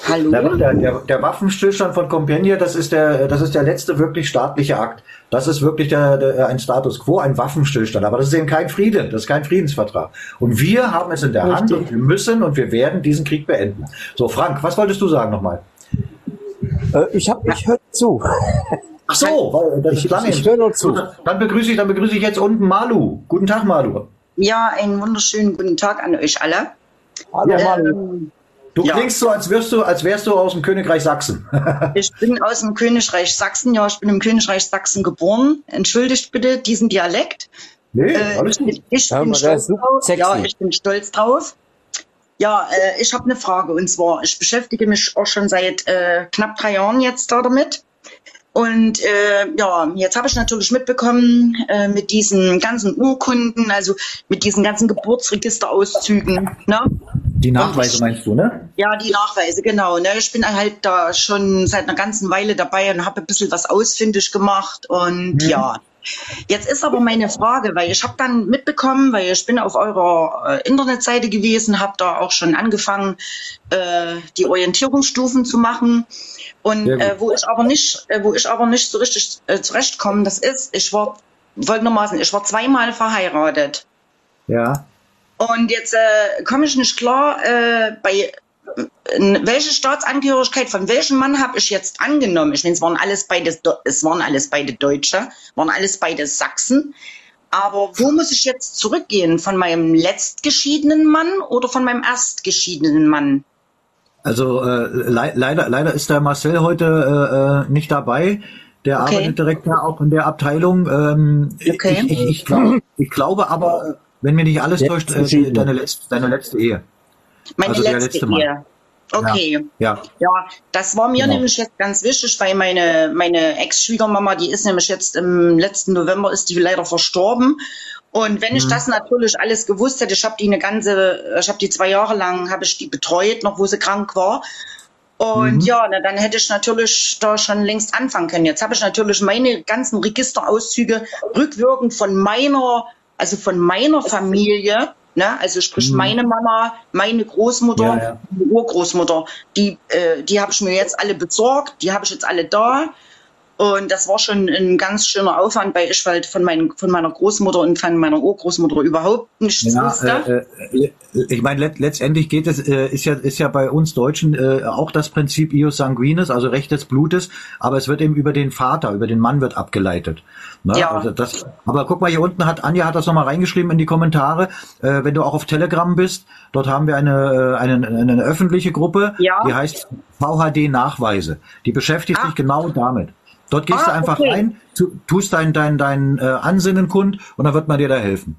[SPEAKER 16] Hallo?
[SPEAKER 1] Der, der, der, der Waffenstillstand von Compiègne, das ist der, das ist der letzte wirklich staatliche Akt. Das ist wirklich der, der, ein Status quo, ein Waffenstillstand. Aber das ist eben kein Frieden, das ist kein Friedensvertrag. Und wir haben es in der Hand und wir müssen und wir werden diesen Krieg beenden. So, Frank, was wolltest du sagen nochmal?
[SPEAKER 13] Äh, ich hab, ich höre zu.
[SPEAKER 1] Ach so, weil das
[SPEAKER 13] Ich-
[SPEAKER 1] ist dann
[SPEAKER 13] ich höre nur zu.
[SPEAKER 1] Dann begrüße ich, dann begrüße ich jetzt unten Malu. Guten Tag, Malu.
[SPEAKER 16] Ja, einen wunderschönen guten Tag an euch alle.
[SPEAKER 13] Hallo,
[SPEAKER 16] Ähm,
[SPEAKER 1] Du
[SPEAKER 16] Ja.
[SPEAKER 1] klingst so, als wirst du, als wärst du aus dem Königreich Sachsen.
[SPEAKER 16] Ich bin aus dem Königreich Sachsen. Ja, ich bin im Königreich Sachsen geboren. Entschuldigt bitte diesen Dialekt.
[SPEAKER 1] Nee,
[SPEAKER 16] Äh,
[SPEAKER 1] alles
[SPEAKER 16] ich ich
[SPEAKER 13] Ja,
[SPEAKER 16] bin stolz drauf. Ja, ich bin stolz drauf. Ja, äh, ich habe eine Frage und zwar, ich beschäftige mich auch schon seit äh, knapp drei Jahren jetzt da damit. Und äh, ja, jetzt habe ich natürlich mitbekommen äh, mit diesen ganzen Urkunden, also mit diesen ganzen Geburtsregisterauszügen, ne?
[SPEAKER 1] Die Nachweise meinst du, ne?
[SPEAKER 16] Ja, die Nachweise, genau. Ne? Ich bin halt da schon seit einer ganzen Weile dabei und habe ein bisschen was ausfindig gemacht. Und ja, jetzt ist aber meine Frage, weil ich habe dann mitbekommen, weil ich bin auf eurer äh, Internetseite gewesen, habe da auch schon angefangen, äh, die Orientierungsstufen zu machen. Und äh, wo ich aber nicht, äh, wo ich aber nicht so richtig äh, zurechtkomme, das ist, ich war folgendermaßen, ich war zweimal verheiratet.
[SPEAKER 1] Ja.
[SPEAKER 16] Und jetzt äh, komme ich nicht klar, äh, bei welche Staatsangehörigkeit von welchem Mann habe ich jetzt angenommen? Ich meine, es waren alles beide, es waren alles beide Deutsche, waren alles beide Sachsen. Aber wo muss ich jetzt zurückgehen? Von meinem letztgeschiedenen Mann oder von meinem erstgeschiedenen Mann?
[SPEAKER 1] Also äh, le leider, leider ist der Marcel heute äh, äh, nicht dabei. Der
[SPEAKER 16] Okay.
[SPEAKER 1] arbeitet direkt ja auch in der Abteilung. Ähm,
[SPEAKER 16] Okay.
[SPEAKER 1] ich, ich, ich, glaub, ich glaube aber, wenn mir nicht alles täuscht, äh, deine, letzte, deine letzte Ehe.
[SPEAKER 16] Meine
[SPEAKER 1] Also
[SPEAKER 16] letzte,
[SPEAKER 1] letzte.
[SPEAKER 16] Ehe. Okay.
[SPEAKER 1] Ja.
[SPEAKER 16] Ja, das war mir
[SPEAKER 1] Genau.
[SPEAKER 16] nämlich jetzt ganz wichtig, weil meine, meine Ex-Schwiegermama, die ist nämlich jetzt im letzten November, ist die leider verstorben. Und wenn ich
[SPEAKER 1] Mhm.
[SPEAKER 16] das natürlich alles gewusst hätte, ich habe die eine ganze, ich habe die zwei Jahre lang, habe ich die betreut, noch wo sie krank war. Und
[SPEAKER 1] Mhm.
[SPEAKER 16] ja, na, dann hätte ich natürlich da schon längst anfangen können. Jetzt habe ich natürlich meine ganzen Registerauszüge rückwirkend von meiner, also von meiner Familie, ne, also sprich
[SPEAKER 1] Mhm.
[SPEAKER 16] meine Mama, meine Großmutter,
[SPEAKER 1] Ja, ja.
[SPEAKER 16] meine Urgroßmutter, die, äh, die habe ich mir jetzt alle besorgt, die habe ich jetzt alle da. Und das war schon ein ganz schöner Aufwand, weil ich halt von, meinen, von meiner Großmutter und von meiner Urgroßmutter überhaupt nichts
[SPEAKER 1] Ja,
[SPEAKER 16] wusste.
[SPEAKER 1] äh, äh, ich meine, let, letztendlich geht es, äh, ist ja, ist ja bei uns Deutschen äh, auch das Prinzip ius sanguinis, also Recht des Blutes, aber es wird eben über den Vater, über den Mann wird abgeleitet. Ne?
[SPEAKER 16] Ja.
[SPEAKER 1] Also das, aber guck mal, hier unten hat Anja hat das nochmal reingeschrieben in die Kommentare. Äh, wenn du auch auf Telegram bist, dort haben wir eine, äh, eine, eine öffentliche Gruppe,
[SPEAKER 16] Ja.
[SPEAKER 1] die heißt VHD Nachweise. Die beschäftigt sich genau damit. Dort gehst
[SPEAKER 16] Ah,
[SPEAKER 1] du einfach
[SPEAKER 16] okay.
[SPEAKER 1] rein, tu, tust dein, dein, dein äh, Ansinnen kund und dann wird man dir da helfen.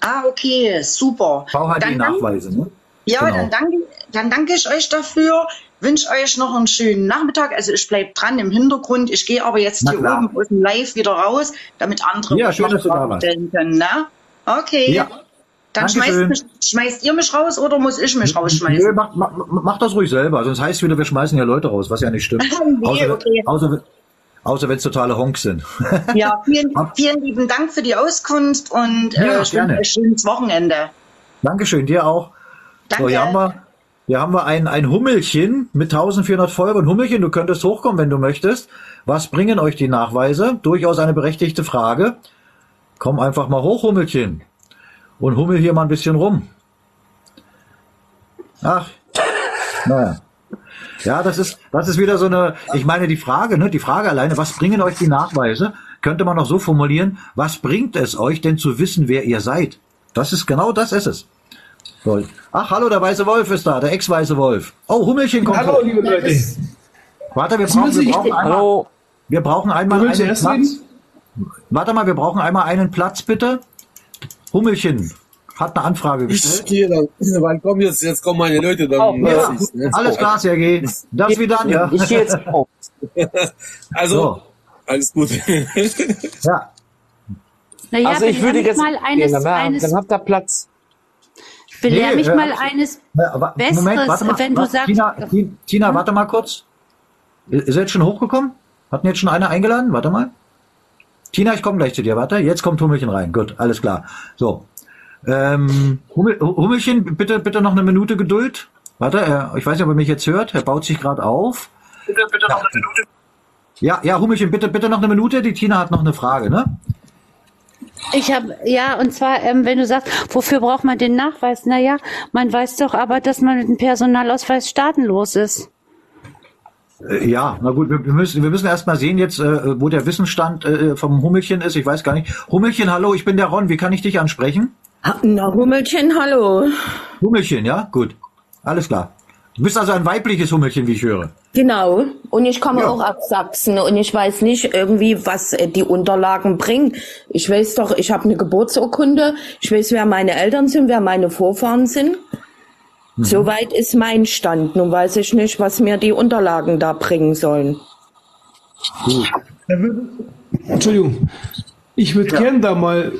[SPEAKER 16] Ah, okay, super.
[SPEAKER 1] VHD-Nachweise, ne?
[SPEAKER 16] Ja,
[SPEAKER 1] Genau.
[SPEAKER 16] dann, danke, dann danke ich euch dafür. Wünsche euch noch einen schönen Nachmittag. Also ich bleibe dran im Hintergrund. Ich gehe aber jetzt
[SPEAKER 1] Na
[SPEAKER 16] hier
[SPEAKER 1] klar.
[SPEAKER 16] oben aus dem Live wieder raus, damit andere
[SPEAKER 1] Ja, schön, dass du da warst.
[SPEAKER 16] stellen können. Ne? Okay.
[SPEAKER 1] Ja.
[SPEAKER 16] Dann schmeißt, mich, schmeißt ihr mich raus oder muss ich mich rausschmeißen?
[SPEAKER 1] Nö, mach, mach, mach das ruhig selber, sonst heißt es wieder, wir schmeißen ja Leute raus, was ja nicht stimmt.
[SPEAKER 16] Nee,
[SPEAKER 1] außer,
[SPEAKER 16] okay.
[SPEAKER 1] außer, außer wenn es totale Honks sind.
[SPEAKER 16] Ja, vielen, vielen lieben Dank für die Auskunft und
[SPEAKER 1] Ja,
[SPEAKER 16] äh, euch ein schönes Wochenende.
[SPEAKER 1] Dankeschön, dir auch.
[SPEAKER 16] Danke.
[SPEAKER 1] So, hier haben wir, hier haben wir ein, ein Hummelchen mit 1400 Folgen. Hummelchen, du könntest hochkommen, wenn du möchtest. Was bringen euch die Nachweise? Durchaus eine berechtigte Frage. Komm einfach mal hoch, Hummelchen. Und hummel hier mal ein bisschen rum. Ach, naja. Ja, das ist, das ist wieder so eine, ich meine, die Frage, ne, die Frage alleine, was bringen euch die Nachweise? Könnte man noch so formulieren, was bringt es euch denn zu wissen, wer ihr seid? Das ist, genau das ist es. So. Ach, hallo, der weiße Wolf ist da, der ex-weiße Wolf. Oh, Hummelchen kommt
[SPEAKER 17] Hallo,
[SPEAKER 1] hoch.
[SPEAKER 17] liebe Leute.
[SPEAKER 1] Warte, wir brauchen, wir brauchen einmal,
[SPEAKER 13] Hallo.
[SPEAKER 1] wir brauchen einmal einen Platz.
[SPEAKER 17] reden?
[SPEAKER 1] Warte mal, wir brauchen einmal einen Platz, bitte. Hummelchen hat eine Anfrage
[SPEAKER 17] Ich
[SPEAKER 1] gestellt.
[SPEAKER 17] gehe dann, weil komm jetzt, jetzt kommen meine Leute, dann
[SPEAKER 13] Oh,
[SPEAKER 1] Ja,
[SPEAKER 17] ne?
[SPEAKER 1] alles klar, Sergej. Das wie dann, ja.
[SPEAKER 13] Ich gehe jetzt auf.
[SPEAKER 17] Also,
[SPEAKER 1] So.
[SPEAKER 17] alles gut.
[SPEAKER 1] Ja,
[SPEAKER 15] Naja,
[SPEAKER 13] also ich würde jetzt
[SPEAKER 15] mal
[SPEAKER 13] gehen,
[SPEAKER 15] eines,
[SPEAKER 13] dann,
[SPEAKER 15] eines,
[SPEAKER 13] dann habt ihr Platz.
[SPEAKER 15] belehr
[SPEAKER 1] Nee,
[SPEAKER 15] mich
[SPEAKER 1] äh,
[SPEAKER 15] mal eines Besseres,
[SPEAKER 1] Moment, warte mal,
[SPEAKER 15] wenn du sagst,
[SPEAKER 1] Tina, Ti- Tina, warte mal kurz. Ist jetzt schon hochgekommen? Hatten jetzt schon einer eingeladen? Warte mal. Tina, ich komme gleich zu dir. Warte, jetzt kommt Hummelchen rein. Gut, alles klar. So. Ähm, Hummel, Hummelchen, bitte, bitte noch eine Minute Geduld. Warte, äh, ich weiß nicht, ob er mich jetzt hört. Er baut sich gerade auf.
[SPEAKER 18] Bitte, bitte noch eine Minute.
[SPEAKER 1] Ja, ja, Hummelchen, bitte, bitte noch eine Minute. Die Tina hat noch eine Frage, ne?
[SPEAKER 15] Ich habe, ja, und zwar, ähm, wenn du sagst, wofür braucht man den Nachweis? Naja, man weiß doch aber, dass man mit dem Personalausweis staatenlos ist.
[SPEAKER 1] Äh, Ja, na gut, wir wir müssen, wir müssen erst mal sehen jetzt, äh, wo der Wissensstand äh, vom Hummelchen ist. Ich weiß gar nicht. Hummelchen, hallo, ich bin der Ron. Wie kann ich dich ansprechen?
[SPEAKER 19] Na, Hummelchen, hallo.
[SPEAKER 1] Hummelchen, ja? Gut. Alles klar. Du bist also ein weibliches Hummelchen, wie ich höre.
[SPEAKER 19] Genau. Und ich komme
[SPEAKER 1] Ja.
[SPEAKER 19] auch aus Sachsen und ich weiß nicht irgendwie, was äh, die Unterlagen bringen. Ich weiß doch, ich habe eine Geburtsurkunde. Ich weiß, wer meine Eltern sind, wer meine Vorfahren sind.
[SPEAKER 1] Mhm.
[SPEAKER 19] Soweit ist mein Stand. Nun weiß ich nicht, was mir die Unterlagen da bringen sollen.
[SPEAKER 20] Entschuldigung. Ich würde gern da mal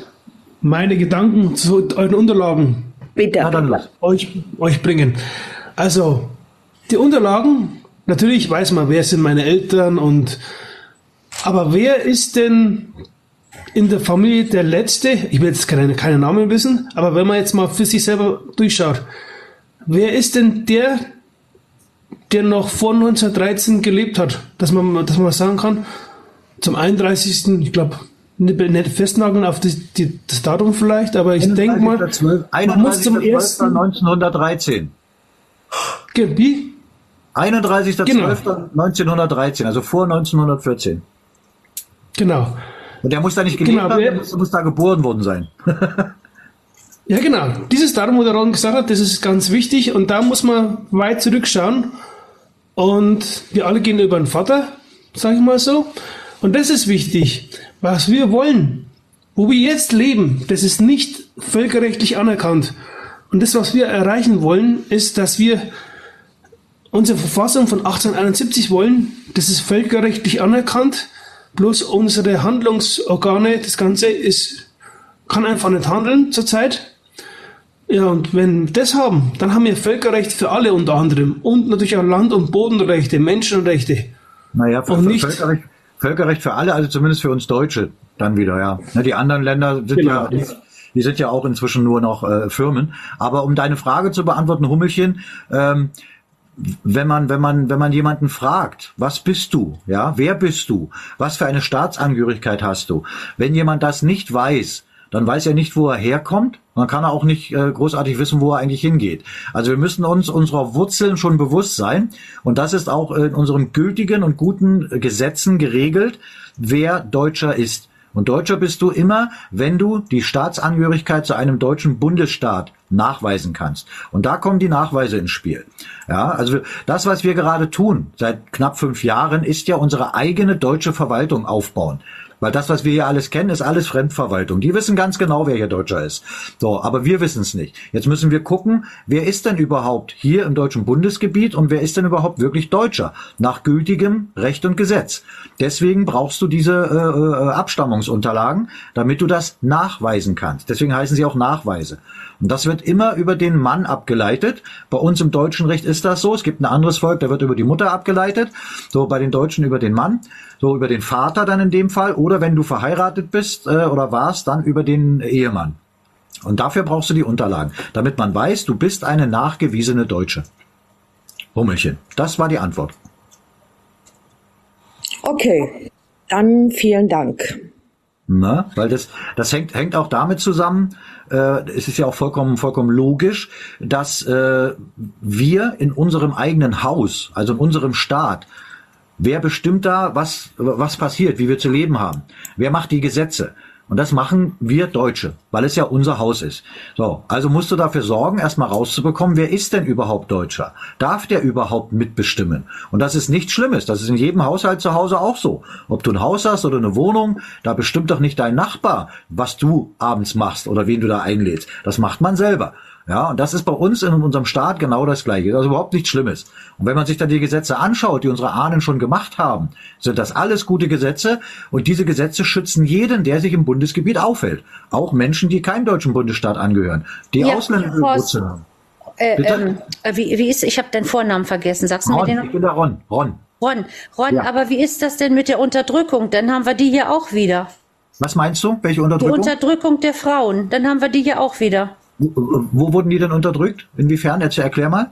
[SPEAKER 20] meine Gedanken zu euren Unterlagen
[SPEAKER 19] Bitte.
[SPEAKER 20] euch, euch bringen. Also, die Unterlagen, natürlich weiß man, wer sind meine Eltern und aber wer ist denn in der Familie der Letzte? Ich will jetzt keine, keine Namen wissen, aber wenn man jetzt mal für sich selber durchschaut, wer ist denn der, der noch vor 1913 gelebt hat, dass man, dass man sagen kann, zum 31. ich glaube, festnageln auf die, die, das Datum vielleicht, aber ich denke mal, man muss zum ersten
[SPEAKER 1] 31.12.1913.
[SPEAKER 20] Wie?
[SPEAKER 1] 31.12.1913, also vor 1914.
[SPEAKER 20] Genau.
[SPEAKER 1] Und der muss da nicht gelebt
[SPEAKER 20] Genau,
[SPEAKER 1] haben, der muss, muss da geboren worden sein.
[SPEAKER 20] Ja, genau. Dieses Datum, wo der Ron gesagt hat, das ist ganz wichtig und da muss man weit zurückschauen. Und wir alle gehen über den Vater, sage ich mal so. Und das ist wichtig. Was wir wollen, wo wir jetzt leben, das ist nicht völkerrechtlich anerkannt. Und das, was wir erreichen wollen, ist, dass wir unsere Verfassung von 1871 wollen. Das ist völkerrechtlich anerkannt. Bloß unsere Handlungsorgane, das Ganze ist, kann einfach nicht handeln zurzeit. Ja, und wenn wir das haben, dann haben wir Völkerrecht für alle unter anderem. Und natürlich auch Land- und Bodenrechte, Menschenrechte.
[SPEAKER 1] Naja,
[SPEAKER 20] Und nicht-
[SPEAKER 1] Völkerrecht, Völkerrecht für alle, also zumindest für uns Deutsche dann wieder, ja. Ne, Die anderen Länder sind
[SPEAKER 20] Genau.
[SPEAKER 1] ja, die, die sind ja auch inzwischen nur noch äh, Firmen. Aber um deine Frage zu beantworten, Hummelchen, ähm, wenn man, wenn man, wenn man jemanden fragt, was bist du? Ja, wer bist du? Was für eine Staatsangehörigkeit hast du? Wenn jemand das nicht weiß, dann weiß er nicht, wo er herkommt. Man kann auch nicht äh, großartig wissen, wo er eigentlich hingeht. Also wir müssen uns unserer Wurzeln schon bewusst sein. Und das ist auch in unseren gültigen und guten äh, Gesetzen geregelt, wer Deutscher ist. Und Deutscher bist du immer, wenn du die Staatsangehörigkeit zu einem deutschen Bundesstaat nachweisen kannst. Und da kommen die Nachweise ins Spiel. Ja, also das, was wir gerade tun, seit knapp fünf Jahren, ist ja unsere eigene deutsche Verwaltung aufbauen. Weil das, was wir hier alles kennen, ist alles Fremdverwaltung. Die wissen ganz genau, wer hier Deutscher ist. So, aber wir wissen es nicht. Jetzt müssen wir gucken, wer ist denn überhaupt hier im deutschen Bundesgebiet und wer ist denn überhaupt wirklich Deutscher nach gültigem Recht und Gesetz. Deswegen brauchst du diese äh, äh, Abstammungsunterlagen, damit du das nachweisen kannst. Deswegen heißen sie auch Nachweise. Und das wird immer über den Mann abgeleitet. Bei uns im deutschen Recht ist das so. Es gibt ein anderes Volk, da wird über die Mutter abgeleitet. So bei den Deutschen über den Mann, so über den Vater dann in dem Fall. Oder wenn du verheiratet bist äh, oder warst, dann über den Ehemann. Und dafür brauchst du die Unterlagen, damit man weiß, du bist eine nachgewiesene Deutsche. Hummelchen. Das war die Antwort.
[SPEAKER 19] Okay, dann vielen Dank.
[SPEAKER 1] Na, weil das, das hängt, hängt auch damit zusammen, äh, es ist ja auch vollkommen, vollkommen logisch, dass äh, wir in unserem eigenen Haus, also in unserem Staat, wer bestimmt da, was, was passiert, wie wir zu leben haben? Wer macht die Gesetze? Und das machen wir Deutsche, weil es ja unser Haus ist. So, also musst du dafür sorgen, erstmal rauszubekommen, wer ist denn überhaupt Deutscher? Darf der überhaupt mitbestimmen? Und das ist nichts Schlimmes. Das ist in jedem Haushalt zu Hause auch so. Ob du ein Haus hast oder eine Wohnung, da bestimmt doch nicht dein Nachbar, was du abends machst oder wen du da einlädst. Das macht man selber. Ja, und das ist bei uns in unserem Staat genau das Gleiche. Also überhaupt nichts Schlimmes. Und wenn man sich dann die Gesetze anschaut, die unsere Ahnen schon gemacht haben, sind das alles gute Gesetze. Und diese Gesetze schützen jeden, der sich im Bundesgebiet aufhält. Auch Menschen, die keinem deutschen Bundesstaat angehören, die
[SPEAKER 15] Ja,
[SPEAKER 1] Wurzeln haben.
[SPEAKER 15] Äh, ähm, äh, wie, wie ist, ich habe deinen Vornamen vergessen. Sagst du mir
[SPEAKER 1] Ron,
[SPEAKER 15] den
[SPEAKER 1] ich
[SPEAKER 15] noch?
[SPEAKER 1] bin der Ron. Ron.
[SPEAKER 15] Ron, Ron,
[SPEAKER 1] Ja.
[SPEAKER 15] aber wie ist das denn mit der Unterdrückung? Dann haben wir die hier auch wieder.
[SPEAKER 1] Was meinst du? Welche
[SPEAKER 15] Die
[SPEAKER 1] Unterdrückung?
[SPEAKER 15] Unterdrückung der Frauen, dann haben wir die hier auch wieder.
[SPEAKER 1] Wo, wo wurden die denn unterdrückt? Inwiefern? Jetzt erklär mal.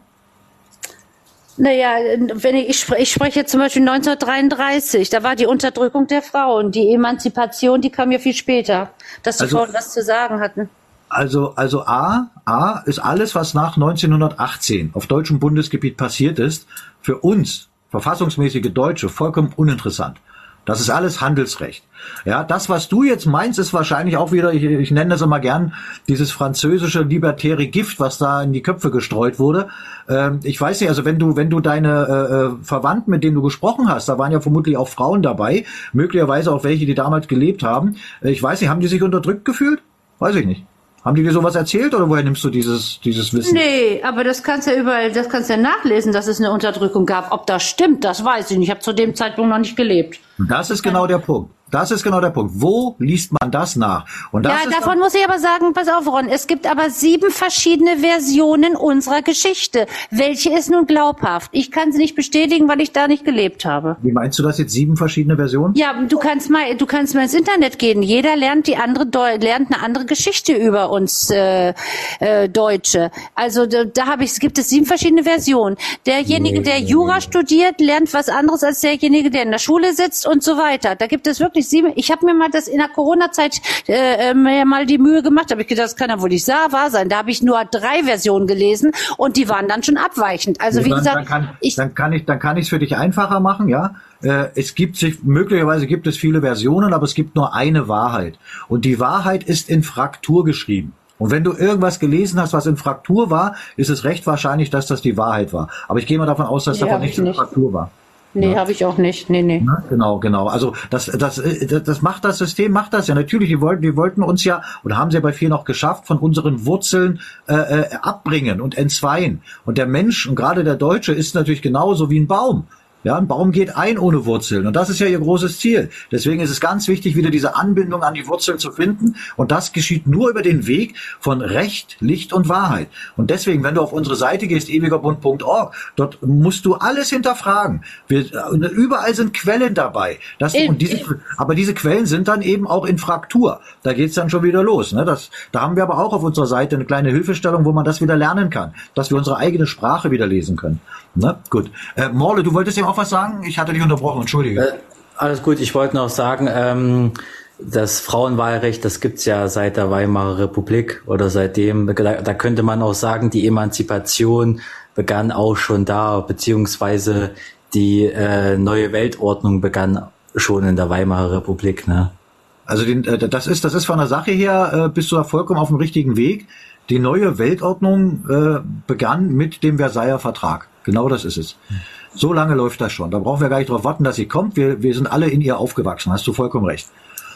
[SPEAKER 15] Naja, wenn ich, ich, spre- ich spreche zum Beispiel 1933, da war die Unterdrückung der Frauen. Die Emanzipation, die kam ja viel später, dass die
[SPEAKER 1] Also-
[SPEAKER 15] Frauen was zu sagen hatten.
[SPEAKER 1] Also, also A, A ist alles, was nach 1918 auf deutschem Bundesgebiet passiert ist, für uns, verfassungsmäßige Deutsche, vollkommen uninteressant. Das ist alles Handelsrecht. Ja, das, was du jetzt meinst, ist wahrscheinlich auch wieder, ich, ich nenne das immer gern, dieses französische libertäre Gift, was da in die Köpfe gestreut wurde. Ähm, ich weiß nicht, also wenn du, wenn du deine äh, äh, Verwandten, mit denen du gesprochen hast, da waren ja vermutlich auch Frauen dabei, möglicherweise auch welche, die damals gelebt haben. Äh, Ich weiß nicht, haben die sich unterdrückt gefühlt? Weiß ich nicht. Haben die dir sowas erzählt oder woher nimmst du dieses, dieses Wissen?
[SPEAKER 15] Nee, aber das kannst ja überall, das kannst ja nachlesen, dass es eine Unterdrückung gab. Ob das stimmt, das weiß ich nicht. Ich habe zu dem Zeitpunkt noch nicht gelebt.
[SPEAKER 1] Das ist genau der Punkt. Das ist genau der Punkt. Wo liest man das nach? Und das
[SPEAKER 15] ja, davon muss ich aber sagen, pass auf, Ron, es gibt aber sieben verschiedene Versionen unserer Geschichte. Welche ist nun glaubhaft? Ich kann sie nicht bestätigen, weil ich da nicht gelebt habe.
[SPEAKER 1] Wie meinst du das jetzt? Sieben verschiedene Versionen?
[SPEAKER 15] Ja, du kannst mal, du kannst mal ins Internet gehen. Jeder lernt die andere, lernt eine andere Geschichte über uns äh, äh, Deutsche. Also da, da habe ich, es gibt es sieben verschiedene Versionen. Derjenige, der Jura studiert, lernt was anderes als derjenige, der in der Schule sitzt und so weiter. Da gibt es wirklich sieben. Ich habe mir mal das in der Corona-Zeit äh, äh, mir mal die Mühe gemacht. Habe ich gedacht, das kann ja wohl nicht sa- wahr sein. Da habe ich nur drei Versionen gelesen und die waren dann schon abweichend. Also wie
[SPEAKER 1] dann,
[SPEAKER 15] gesagt,
[SPEAKER 1] dann kann, dann kann ich, dann kann ich es für dich einfacher machen, ja. Äh, es gibt sich, möglicherweise gibt es viele Versionen, aber es gibt nur eine Wahrheit. Und die Wahrheit ist in Fraktur geschrieben. Und wenn du irgendwas gelesen hast, was in Fraktur war, ist es recht wahrscheinlich, dass das die Wahrheit war. Aber ich gehe mal davon aus, dass
[SPEAKER 15] Nee,
[SPEAKER 1] davon
[SPEAKER 15] ich
[SPEAKER 1] nichts in
[SPEAKER 15] nicht.
[SPEAKER 1] Fraktur war.
[SPEAKER 15] Nee, habe ich auch nicht. Nee, nee.
[SPEAKER 1] Ne? Genau, genau. Also das, das, äh, das das macht das System, macht das ja natürlich. Die wollten, die wollten uns ja oder haben sie ja bei vielen auch geschafft, von unseren Wurzeln äh, äh, abbringen und entzweien. Und der Mensch und gerade der Deutsche ist natürlich genauso wie ein Baum. Ja, ein Baum geht ein ohne Wurzeln und das ist ja ihr großes Ziel. Deswegen ist es ganz wichtig, wieder diese Anbindung an die Wurzeln zu finden und das geschieht nur über den Weg von Recht, Licht und Wahrheit. Und deswegen, wenn du auf unsere Seite gehst, ewigerbund.org, dort musst du alles hinterfragen. Wir, äh, überall sind Quellen dabei. Das, und diese, aber diese Quellen sind dann eben auch in Fraktur. Da geht's dann schon wieder los. Ne? Das, da haben wir aber auch auf unserer Seite eine kleine Hilfestellung, wo man das wieder lernen kann, dass wir unsere eigene Sprache wieder lesen können. Ne? Gut. Äh, Morle, du wolltest ihm auch was sagen? Ich hatte dich unterbrochen, entschuldige.
[SPEAKER 8] Äh, alles gut, ich wollte noch sagen, ähm, das Frauenwahlrecht, das gibt's ja seit der Weimarer Republik oder seitdem, da, da könnte man auch sagen, die Emanzipation begann auch schon da, beziehungsweise die äh, neue Weltordnung begann schon in der Weimarer Republik. Ne?
[SPEAKER 1] Also den, äh, das ist das ist von der Sache her äh, bist du da vollkommen auf dem richtigen Weg. Die neue Weltordnung äh, begann mit dem Versailler Vertrag. Genau das ist es. So lange läuft das schon. Da brauchen wir gar nicht darauf warten, dass sie kommt. Wir, wir sind alle in ihr aufgewachsen. Hast du vollkommen recht.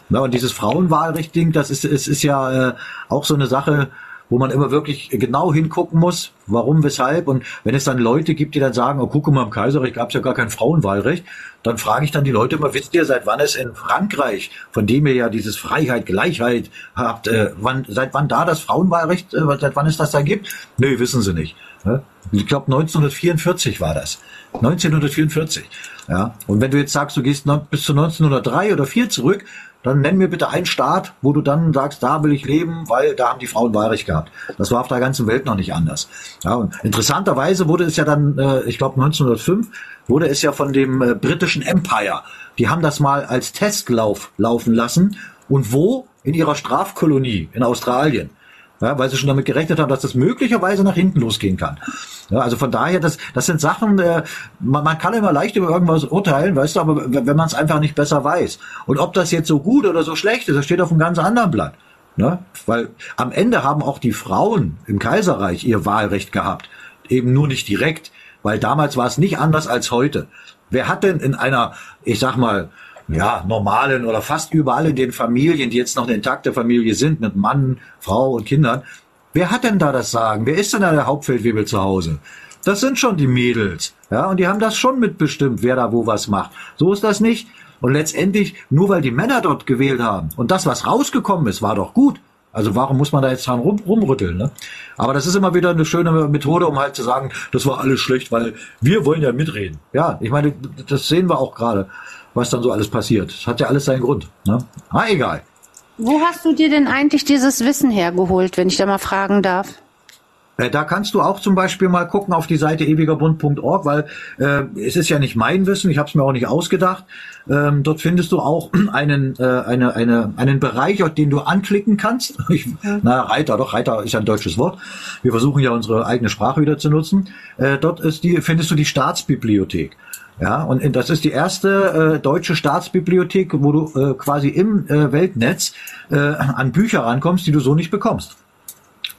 [SPEAKER 1] Na, und dieses Frauenwahlrecht-Ding, das ist, es ist ja äh, auch so eine Sache, wo man immer wirklich genau hingucken muss, warum, weshalb. Und wenn es dann Leute gibt, die dann sagen, oh, guck mal, im Kaiserreich gab es ja gar kein Frauenwahlrecht, dann frage ich dann die Leute immer, wisst ihr, seit wann es in Frankreich, von dem ihr ja dieses Freiheit, Gleichheit habt, äh, wann, seit wann da das Frauenwahlrecht, äh, seit wann es das da gibt? Nö, wissen sie nicht. Ne? Ich glaube 1944 war das. 1944. Ja. Und wenn du jetzt sagst, du gehst bis zu 1903 oder 4 zurück, dann nenn mir bitte einen Staat, wo du dann sagst, da will ich leben, weil da haben die Frauen Wahlrecht gehabt. Das war auf der ganzen Welt noch nicht anders. Ja, und interessanterweise wurde es ja dann, äh, ich glaube 1905, wurde es ja von dem äh, britischen Empire, die haben das mal als Testlauf laufen lassen. Und wo? In ihrer Strafkolonie in Australien. Ja, weil sie schon damit gerechnet haben, dass das möglicherweise nach hinten losgehen kann. Ja, also von daher, das, das sind Sachen, äh, man, man kann immer leicht über irgendwas urteilen, weißt du, aber wenn man es einfach nicht besser weiß. Und ob das jetzt so gut oder so schlecht ist, das steht auf einem ganz anderen Blatt. Ne? Weil am Ende haben auch die Frauen im Kaiserreich ihr Wahlrecht gehabt. Eben nur nicht direkt, weil damals war es nicht anders als heute. Wer hat denn in einer, ich sag mal, ja, normalen oder fast überall in den Familien, die jetzt noch eine intakte Familie sind, mit Mann, Frau und Kindern, wer hat denn da das Sagen? Wer ist denn da der Hauptfeldwebel zu Hause? Das sind schon die Mädels, ja, und die haben das schon mitbestimmt, wer da wo was macht. So ist das nicht. Und letztendlich, nur weil die Männer dort gewählt haben und das, was rausgekommen ist, war doch gut. Also warum muss man da jetzt dran rum, rumrütteln? Ne? Aber das ist immer wieder eine schöne Methode, um halt zu sagen, das war alles schlecht, weil wir wollen ja mitreden. Ja, ich meine, das sehen wir auch gerade, was dann so alles passiert. Das hat ja alles seinen Grund. Ne? Ah, egal.
[SPEAKER 15] Wo hast du dir denn eigentlich dieses Wissen hergeholt, wenn ich da mal fragen darf?
[SPEAKER 1] Äh, Da kannst du auch zum Beispiel mal gucken auf die Seite ewigerbund.org, weil äh, es ist ja nicht mein Wissen, ich habe es mir auch nicht ausgedacht. Ähm, dort findest du auch einen, äh, eine, eine, einen Bereich, auf den du anklicken kannst. Ich, na, Reiter, doch, Reiter ist ja ein deutsches Wort. Wir versuchen ja unsere eigene Sprache wieder zu nutzen. Äh, dort ist die, findest du die Staatsbibliothek. Ja, und in- das ist die erste äh, deutsche Staatsbibliothek, wo du äh, quasi im äh, Weltnetz äh, an Bücher rankommst, die du so nicht bekommst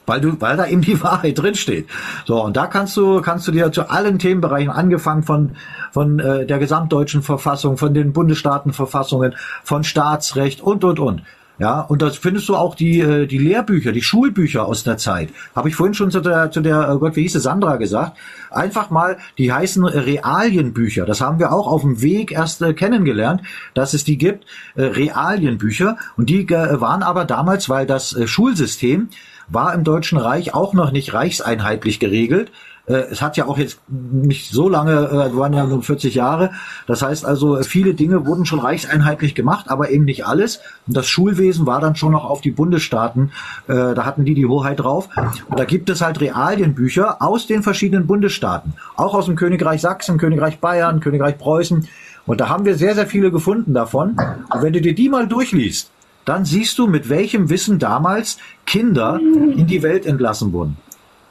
[SPEAKER 1] weil du, weil da eben die Wahrheit drin steht. So und da kannst du, kannst du dir zu allen Themenbereichen angefangen von von äh, der gesamtdeutschen Verfassung, von den Bundesstaatenverfassungen, von Staatsrecht und und und. Ja, und das findest du auch die äh, die Lehrbücher, die Schulbücher aus der Zeit. Habe ich vorhin schon zu der zu der oh Gott, wie hieß es Sandra gesagt? Einfach mal, die heißen Realienbücher. Das haben wir auch auf dem Weg erst äh, kennengelernt, dass es die gibt, Realienbücher und die waren aber damals, weil das Schulsystem war im Deutschen Reich auch noch nicht reichseinheitlich geregelt. Äh, Es hat ja auch jetzt nicht so lange, äh, waren ja nur 40 Jahre. Das heißt also, viele Dinge wurden schon reichseinheitlich gemacht, aber eben nicht alles. Und das Schulwesen war dann schon noch auf die Bundesstaaten, äh, da hatten die die Hoheit drauf. Und da gibt es halt Realienbücher aus den verschiedenen Bundesstaaten. Auch aus dem Königreich Sachsen, Königreich Bayern, Königreich Preußen. Und da haben wir sehr, sehr viele gefunden davon. Und wenn du dir die mal durchliest, dann siehst du, mit welchem Wissen damals Kinder in die Welt entlassen wurden.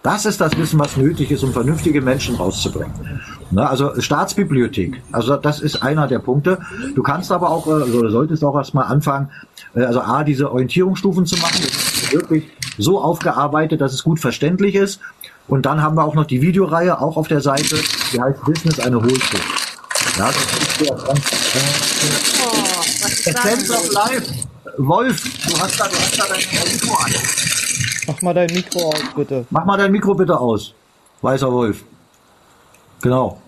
[SPEAKER 1] Das ist das Wissen, was nötig ist, um vernünftige Menschen rauszubringen. Na, also Staatsbibliothek, also das ist einer der Punkte. Du kannst aber auch, oder solltest auch erstmal anfangen, äh, also A, diese Orientierungsstufen zu machen. Das ist wirklich so aufgearbeitet, dass es gut verständlich ist. Und dann haben wir auch noch die Videoreihe, auch auf der Seite, die heißt Business eine Hohlschuld. Ja, das ist ja ganz, äh, Life. Wolf, du hast da, du hast da dein Mikro an.
[SPEAKER 14] Mach mal dein Mikro aus, bitte.
[SPEAKER 1] Mach mal dein Mikro bitte aus. Weißer Wolf. Genau.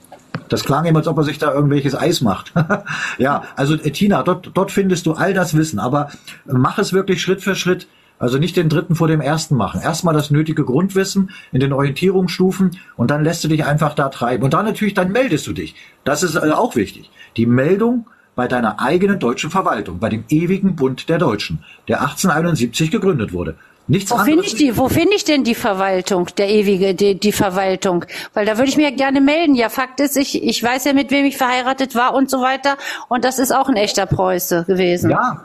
[SPEAKER 1] Das klang immer, als ob er sich da irgendwelches Eis macht. ja, also äh, Tina, dort, dort findest du all das Wissen, aber mach es wirklich Schritt für Schritt. Also nicht den dritten vor dem ersten machen. Erstmal das nötige Grundwissen in den Orientierungsstufen und dann lässt du dich einfach da treiben. Und dann natürlich, dann meldest du dich. Das ist äh, auch wichtig. Die Meldung bei deiner eigenen deutschen Verwaltung, bei dem ewigen Bund der Deutschen, der 1871 gegründet wurde. Nichts
[SPEAKER 15] Wo finde ich die? Wo finde ich denn die Verwaltung, der ewige, die, die Verwaltung? Weil da würde ich mir gerne melden. Ja, Fakt ist, ich, ich weiß ja, mit wem ich verheiratet war und so weiter. Und das ist auch ein echter Preuße gewesen.
[SPEAKER 1] Ja.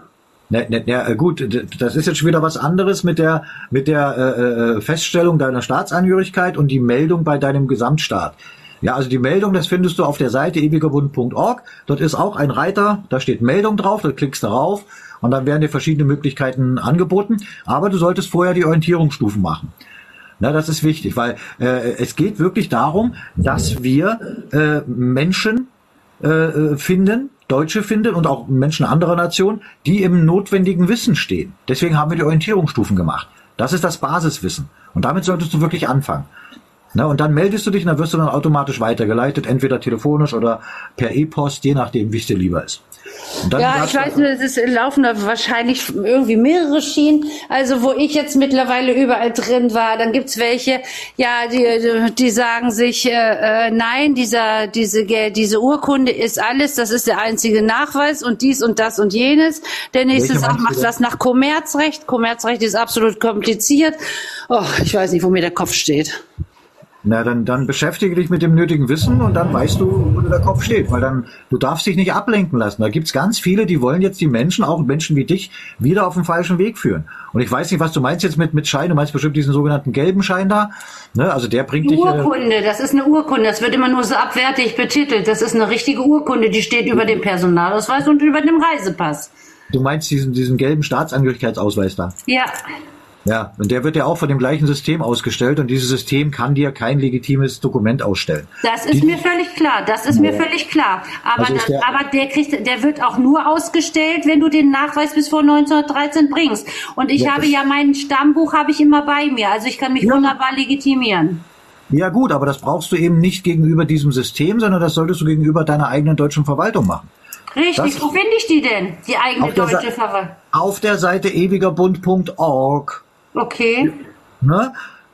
[SPEAKER 1] Ne, ne, ja, äh, gut, das ist jetzt schon wieder was anderes mit der mit der äh, äh, Feststellung deiner Staatsangehörigkeit und die Meldung bei deinem Gesamtstaat. Ja, also die Meldung, das findest du auf der Seite ewigerbund.org. Dort ist auch ein Reiter, da steht Meldung drauf, da klickst du drauf und dann werden dir verschiedene Möglichkeiten angeboten. Aber du solltest vorher die Orientierungsstufen machen. Na, das ist wichtig, weil äh, es geht wirklich darum, dass wir äh, Menschen äh, finden, Deutsche finden und auch Menschen anderer Nationen, die im notwendigen Wissen stehen. Deswegen haben wir die Orientierungsstufen gemacht. Das ist das Basiswissen. Und damit solltest du wirklich anfangen. Na, und dann meldest du dich und dann wirst du dann automatisch weitergeleitet, entweder telefonisch oder per E-Post, je nachdem, wie es dir lieber ist.
[SPEAKER 15] Ja, ich weiß nur, es ist laufen da wahrscheinlich irgendwie mehrere Schienen. Also wo ich jetzt mittlerweile überall drin war, dann gibt's welche, ja, die, die sagen sich, äh, äh, nein, dieser, diese, diese Urkunde ist alles, das ist der einzige Nachweis und dies und das und jenes. Der nächste
[SPEAKER 1] Welche
[SPEAKER 15] sagt, macht das nach Kommerzrecht. Kommerzrecht ist absolut kompliziert. Oh, ich weiß nicht, wo mir der Kopf steht.
[SPEAKER 1] Na, dann, dann beschäftige dich mit dem nötigen Wissen und dann weißt du, wo der Kopf steht. Weil dann, du darfst dich nicht ablenken lassen. Da gibt's ganz viele, die wollen jetzt die Menschen, auch Menschen wie dich, wieder auf den falschen Weg führen. Und ich weiß nicht, was du meinst jetzt mit, mit Schein. Du meinst bestimmt diesen sogenannten gelben Schein da. Ne? Also der bringt dich. Äh,
[SPEAKER 15] Urkunde, das ist eine Urkunde. Das wird immer nur so abwertig betitelt. Das ist eine richtige Urkunde, die steht über dem Personalausweis und über dem Reisepass.
[SPEAKER 1] du meinst diesen, diesen gelben Staatsangehörigkeitsausweis da.
[SPEAKER 15] Ja,
[SPEAKER 1] Ja, und der wird ja auch von dem gleichen System ausgestellt und dieses System kann dir kein legitimes Dokument ausstellen.
[SPEAKER 15] das ist
[SPEAKER 1] Die-
[SPEAKER 15] mir völlig klar. Das ist mir
[SPEAKER 1] Ja.
[SPEAKER 15] völlig klar. Aber,
[SPEAKER 1] Also der-
[SPEAKER 15] aber der kriegt, der wird auch nur ausgestellt, wenn du den Nachweis bis vor 1913 bringst. Und ich
[SPEAKER 1] Ja,
[SPEAKER 15] habe ja mein Stammbuch habe ich immer bei mir. Also ich kann mich wunderbar legitimieren.
[SPEAKER 1] Ja gut, aber das brauchst du eben nicht gegenüber diesem System, sondern das solltest du gegenüber deiner eigenen deutschen Verwaltung machen.
[SPEAKER 15] Richtig.
[SPEAKER 1] Das-
[SPEAKER 15] Wo finde ich die denn? Die eigene deutsche Verwaltung.
[SPEAKER 1] Auf der Seite ewigerbund.org.
[SPEAKER 15] Okay.
[SPEAKER 1] Ne?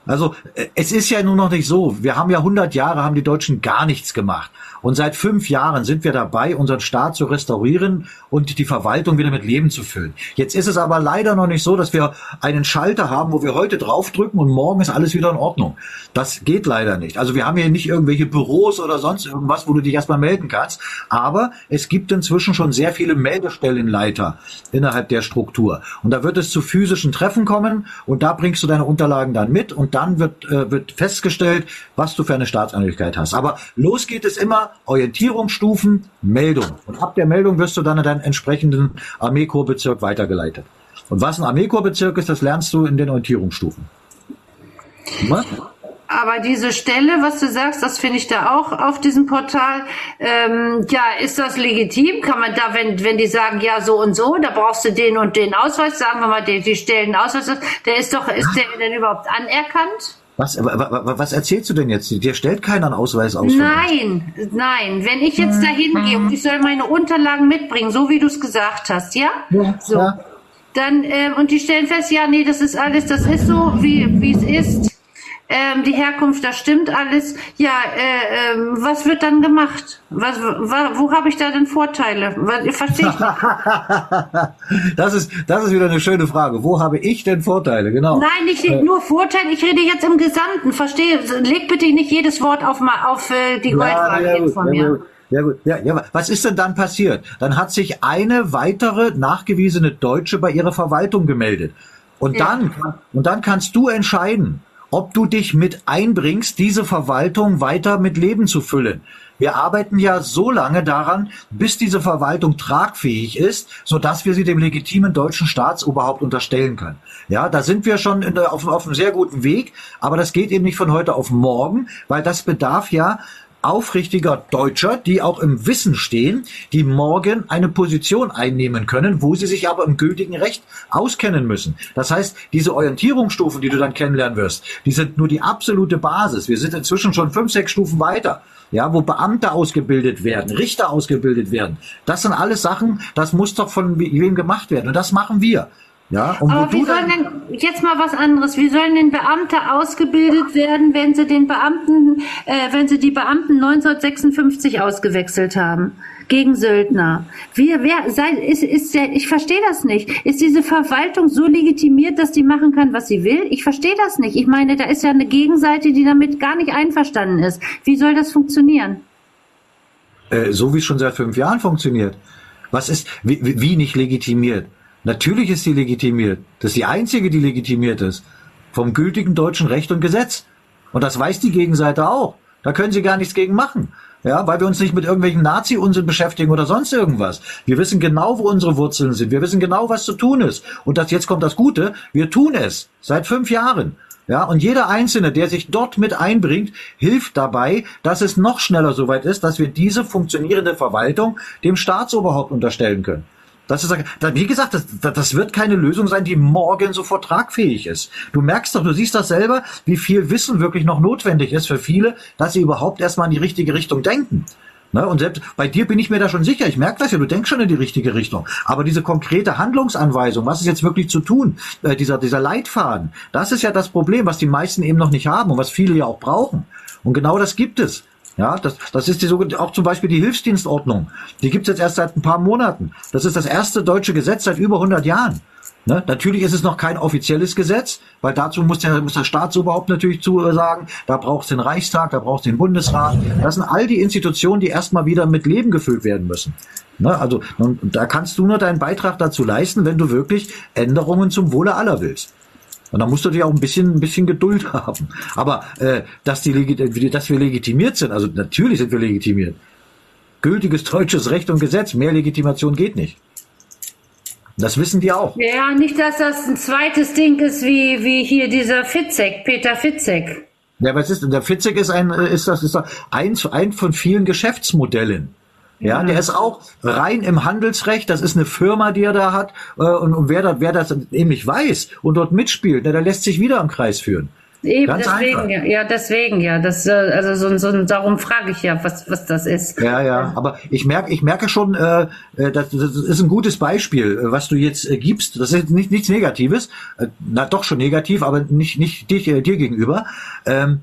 [SPEAKER 1] Also äh, es ist ja nur noch nicht so. Wir haben ja 100 Jahre, haben die Deutschen gar nichts gemacht. Und seit fünf Jahren sind wir dabei, unseren Staat zu restaurieren und die Verwaltung wieder mit Leben zu füllen. Jetzt ist es aber leider noch nicht so, dass wir einen Schalter haben, wo wir heute draufdrücken und morgen ist alles wieder in Ordnung. Das geht leider nicht. Also wir haben hier nicht irgendwelche Büros oder sonst irgendwas, wo du dich erstmal melden kannst. Aber es gibt inzwischen schon sehr viele Meldestellenleiter innerhalb der Struktur. Und da wird es zu physischen Treffen kommen und da bringst du deine Unterlagen dann mit und dann wird, äh, wird festgestellt, was du für eine Staatsangehörigkeit hast. Aber los geht es immer, Orientierungsstufen, Meldung. Und ab der Meldung wirst du dann in deinen entsprechenden Armeekorpsbezirk weitergeleitet. Und was ein Armeekorpsbezirk ist, das lernst du in den Orientierungsstufen. Was?
[SPEAKER 15] Aber diese Stelle, was du sagst, das finde ich da auch auf diesem Portal. Ähm, ja, ist das legitim? Kann man da, wenn, wenn die sagen, ja, so und so, da brauchst du den und den Ausweis, sagen wir mal, die, die stellen einen Ausweis, der ist doch, ist der denn überhaupt anerkannt?
[SPEAKER 1] Was, wa- wa- wa- was erzählst du denn jetzt? Dir stellt keiner einen Ausweis aus.
[SPEAKER 15] Nein, nein. Wenn ich jetzt da hingehe und ich soll meine Unterlagen mitbringen, so wie du es gesagt hast, ja? so. Dann, ähm, und die stellen fest, ja, nee, das ist alles, das ist so, wie, wie es ist. Ähm, die Herkunft, das stimmt alles. Ja, äh, ähm, was wird dann gemacht? Was, wa, wo habe ich da denn Vorteile? Was, verstehe ich nicht.
[SPEAKER 1] Das ist, das ist wieder eine schöne Frage. Wo habe ich denn Vorteile? Genau.
[SPEAKER 15] Nein, nicht
[SPEAKER 1] Äh,
[SPEAKER 15] nur Vorteile, ich rede jetzt im Gesamten. Verstehe, leg bitte nicht jedes Wort auf, mal auf äh, die Goldwaage
[SPEAKER 1] ja, gut,
[SPEAKER 15] von
[SPEAKER 1] ja,
[SPEAKER 15] mir.
[SPEAKER 1] gut. Ja, gut. Ja, ja, was ist denn dann passiert? Dann hat sich eine weitere nachgewiesene Deutsche bei ihrer Verwaltung gemeldet. Und
[SPEAKER 15] Ja.
[SPEAKER 1] dann, und dann kannst du entscheiden, ob du dich mit einbringst, diese Verwaltung weiter mit Leben zu füllen. Wir arbeiten ja so lange daran, bis diese Verwaltung tragfähig ist, so dass wir sie dem legitimen deutschen Staatsoberhaupt unterstellen können. Ja, da sind wir schon der, auf, auf einem sehr guten Weg, aber das geht eben nicht von heute auf morgen, weil das bedarf ja aufrichtiger Deutscher, die auch im Wissen stehen, die morgen eine Position einnehmen können, wo sie sich aber im gültigen Recht auskennen müssen. Das heißt, diese Orientierungsstufen, die du dann kennenlernen wirst, die sind nur die absolute Basis. Wir sind inzwischen schon fünf, sechs Stufen weiter. Ja, wo Beamte ausgebildet werden, Richter ausgebildet werden. Das sind alles Sachen, das muss doch von wem gemacht werden. Und das machen wir. Ja, und
[SPEAKER 15] Aber wie sollen denn, jetzt mal was anderes, wie sollen denn Beamte ausgebildet werden, wenn sie den Beamten, äh, wenn sie die Beamten 1956 ausgewechselt haben? Gegen Söldner. Wie, wer, sei, ist, ist der, ich verstehe das nicht. Ist diese Verwaltung so legitimiert, dass die machen kann, was sie will? Ich verstehe das nicht. Ich meine, da ist ja eine Gegenseite, die damit gar nicht einverstanden ist. Wie soll das funktionieren?
[SPEAKER 1] äh, so wie es schon seit fünf Jahren funktioniert. Was ist, wie wie nicht legitimiert? Natürlich ist sie legitimiert. Das ist die einzige, die legitimiert ist. Vom gültigen deutschen Recht und Gesetz. Und das weiß die Gegenseite auch. Da können sie gar nichts gegen machen. Ja, weil wir uns nicht mit irgendwelchen Nazi-Unsinn beschäftigen oder sonst irgendwas. Wir wissen genau, wo unsere Wurzeln sind. Wir wissen genau, was zu tun ist. Und das, jetzt kommt das Gute. Wir tun es. Seit fünf Jahren. Ja, und jeder Einzelne, der sich dort mit einbringt, hilft dabei, dass es noch schneller soweit ist, dass wir diese funktionierende Verwaltung dem Staatsoberhaupt unterstellen können. Das ist, wie gesagt, das, das wird keine Lösung sein, die morgen sofort tragfähig ist. Du merkst doch, du siehst das selber, wie viel Wissen wirklich noch notwendig ist für viele, dass sie überhaupt erstmal in die richtige Richtung denken. Ne? Und selbst bei dir bin ich mir da schon sicher. Ich merke das ja, du denkst schon in die richtige Richtung. Aber diese konkrete Handlungsanweisung, was ist jetzt wirklich zu tun, äh, dieser, dieser Leitfaden, das ist ja das Problem, was die meisten eben noch nicht haben und was viele ja auch brauchen. Und genau das gibt es. Ja, das, das ist die sogenannte, auch zum Beispiel die Hilfsdienstordnung. Die gibt's jetzt erst seit ein paar Monaten. Das ist das erste deutsche Gesetz seit über 100 Jahren. Ne? Natürlich ist es noch kein offizielles Gesetz, weil dazu muss der, muss der Staatsoberhaupt natürlich zusagen, da braucht es den Reichstag, da braucht es den Bundesrat. Das sind all die Institutionen, die erstmal wieder mit Leben gefüllt werden müssen. Ne? Also da kannst du nur deinen Beitrag dazu leisten, wenn du wirklich Änderungen zum Wohle aller willst. Und da musst du dir auch ein bisschen, ein bisschen Geduld haben. Aber äh, dass, die, legi- dass wir legitimiert sind, also natürlich sind wir legitimiert. Gültiges deutsches Recht und Gesetz, mehr Legitimation geht nicht. Das wissen die auch.
[SPEAKER 15] Ja, nicht, dass das ein zweites Ding ist, wie, wie hier dieser Fitzek, Peter Fitzek.
[SPEAKER 1] Ja, was ist denn? Der Fitzek ist ein, äh, ist das, ist das ein, ein von vielen Geschäftsmodellen. Ja, der ist auch rein im Handelsrecht. Das ist eine Firma, die er da hat. Äh, und, und wer, da, wer das eben nicht weiß und dort mitspielt, na, der lässt sich wieder im Kreis führen.
[SPEAKER 15] Eben,
[SPEAKER 1] Ganz
[SPEAKER 15] deswegen,
[SPEAKER 1] einfach.
[SPEAKER 15] ja, ja, deswegen, ja. Das, äh, also so, so, darum frage ich ja, was, was das ist.
[SPEAKER 1] Ja, ja, aber ich merke, ich merke schon, äh, äh, das, das ist ein gutes Beispiel, was du jetzt gibst. Das ist nicht, nichts Negatives, na doch schon negativ, aber nicht, nicht dich, äh, dir gegenüber. Ähm,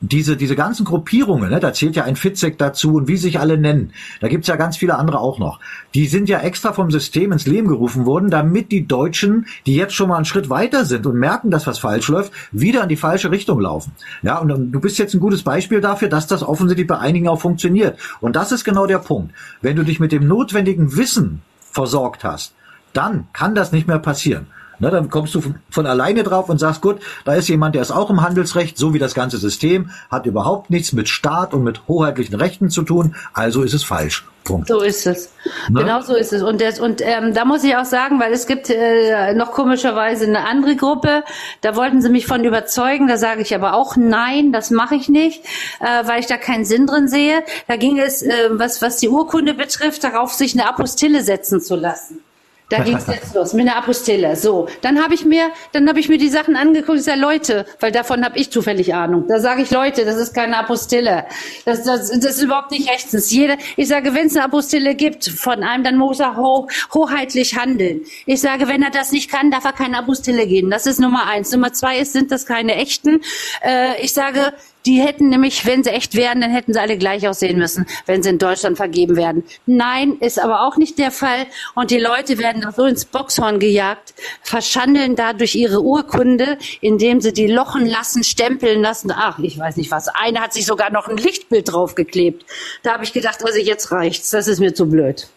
[SPEAKER 1] diese, diese ganzen Gruppierungen, ne, da zählt ja ein Fitzek dazu und wie sich alle nennen, da gibt's ja ganz viele andere auch noch. Die sind ja extra vom System ins Leben gerufen worden, damit die Deutschen, die jetzt schon mal einen Schritt weiter sind und merken, dass was falsch läuft, wieder in die falsche Richtung laufen. Ja, und, und du bist jetzt ein gutes Beispiel dafür, dass das offensichtlich bei einigen auch funktioniert. Und das ist genau der Punkt. Wenn du dich mit dem notwendigen Wissen versorgt hast, dann kann das nicht mehr passieren. Ne, dann kommst du von, alleine drauf und sagst, gut, da ist jemand, der ist auch im Handelsrecht, so wie das ganze System, hat überhaupt nichts mit Staat und mit hoheitlichen Rechten zu tun, also ist es falsch. Punkt.
[SPEAKER 15] So ist es.
[SPEAKER 1] Ne?
[SPEAKER 15] Genau so ist es. Und, das, und ähm, da muss ich auch sagen, weil es gibt äh, noch komischerweise eine andere Gruppe, da wollten sie mich von überzeugen, da sage ich aber auch nein, das mache ich nicht, äh, weil ich da keinen Sinn drin sehe. Da ging es, äh, was, was die Urkunde betrifft, darauf sich eine Apostille setzen zu lassen. Da ging's jetzt los mit einer Apostille. So, dann habe ich mir, dann habe ich mir die Sachen angeguckt. Ich sage Leute, weil davon habe ich zufällig Ahnung. Da sage ich Leute, das ist keine Apostille. Das, das, das ist überhaupt nicht rechtens. Jeder, ich sage, wenn es eine Apostille gibt von einem, dann muss er ho hoheitlich handeln. Ich sage, wenn er das nicht kann, darf er keine Apostille geben. Das ist Nummer eins. Nummer zwei ist, sind das keine echten. Äh, ich sage, die hätten nämlich, wenn sie echt wären, dann hätten sie alle gleich aussehen müssen, wenn sie in Deutschland vergeben werden. Nein, ist aber auch nicht der Fall. Und die Leute werden so ins Boxhorn gejagt, verschandeln dadurch ihre Urkunde, indem sie die lochen lassen, stempeln lassen. Ach, ich weiß nicht was. Eine hat sich sogar noch ein Lichtbild draufgeklebt. Da habe ich gedacht, also jetzt reicht's. Das ist mir zu blöd.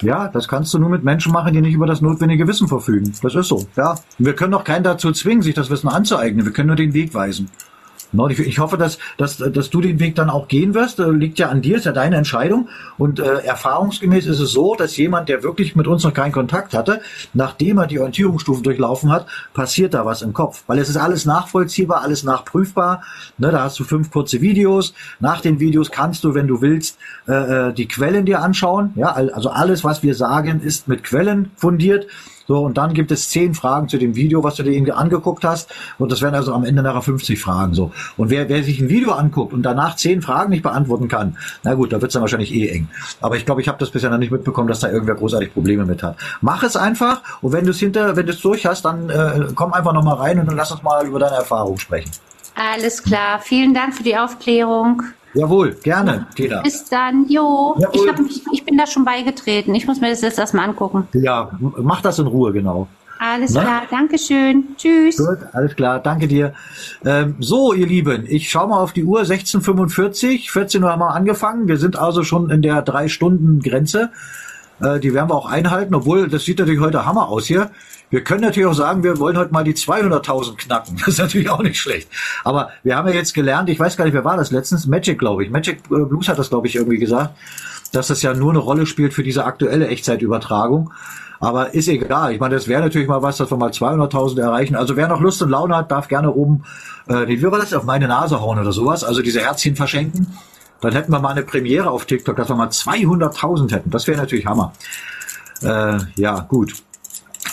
[SPEAKER 1] Ja, das kannst du nur mit Menschen machen, die nicht über das notwendige Wissen verfügen. Das ist so, ja. Wir können auch keinen dazu zwingen, sich das Wissen anzueignen. Wir können nur den Weg weisen. Ich hoffe, dass, dass, dass du den Weg dann auch gehen wirst. Äh, Liegt ja an dir, ist ja deine Entscheidung. Und äh, erfahrungsgemäß ist es so, dass jemand, der wirklich mit uns noch keinen Kontakt hatte, nachdem er die Orientierungsstufen durchlaufen hat, passiert da was im Kopf. Weil es ist alles nachvollziehbar, alles nachprüfbar. Ne, da hast du fünf kurze Videos. Nach den Videos kannst du, wenn du willst, äh, äh, die Quellen dir anschauen. Ja, al- also alles, was wir sagen, ist mit Quellen fundiert. So, und dann gibt es zehn Fragen zu dem Video, was du dir irgendwie angeguckt hast. Und das wären also am Ende nachher 50 Fragen. So. Und wer, wer sich ein Video anguckt und danach zehn Fragen nicht beantworten kann, na gut, da wird's dann wahrscheinlich eh eng. Aber ich glaube, ich habe das bisher noch nicht mitbekommen, dass da irgendwer großartig Probleme mit hat. Mach es einfach und wenn du es hinter, wenn du es durch hast, dann äh, komm einfach noch mal rein und dann lass uns mal über deine Erfahrung sprechen.
[SPEAKER 15] Alles klar. Vielen Dank für die Aufklärung.
[SPEAKER 1] Jawohl, gerne, Tina.
[SPEAKER 15] Bis dann. Jo.
[SPEAKER 1] Jawohl.
[SPEAKER 15] Ich, hab mich, ich bin da schon beigetreten. Ich muss mir das jetzt erstmal angucken.
[SPEAKER 1] Ja, mach das in Ruhe, genau.
[SPEAKER 15] Alles
[SPEAKER 1] Na?
[SPEAKER 15] klar. Dankeschön. Tschüss.
[SPEAKER 1] Gut, alles klar, danke dir. Ähm, so, ihr Lieben, ich schaue mal auf die Uhr, 16.45 14 Uhr haben wir angefangen. Wir sind also schon in der Drei-Stunden-Grenze. Äh, die werden wir auch einhalten, obwohl das sieht natürlich heute Hammer aus hier. Wir können natürlich auch sagen, wir wollen heute mal die 200.000 knacken. Das ist natürlich auch nicht schlecht. Aber wir haben ja jetzt gelernt, ich weiß gar nicht, wer war das letztens? Magic, glaube ich. Magic äh, Blues hat das, glaube ich, irgendwie gesagt, dass das ja nur eine Rolle spielt für diese aktuelle Echtzeitübertragung. Aber ist egal. Ich meine, das wäre natürlich mal was, dass wir mal 200.000 erreichen. Also wer noch Lust und Laune hat, darf gerne oben, äh, wie war das, auf meine Nase hauen oder sowas. Also diese Herzchen verschenken. Dann hätten wir mal eine Premiere auf TikTok, dass wir mal 200.000 hätten. Das wäre natürlich Hammer. Äh, ja, gut.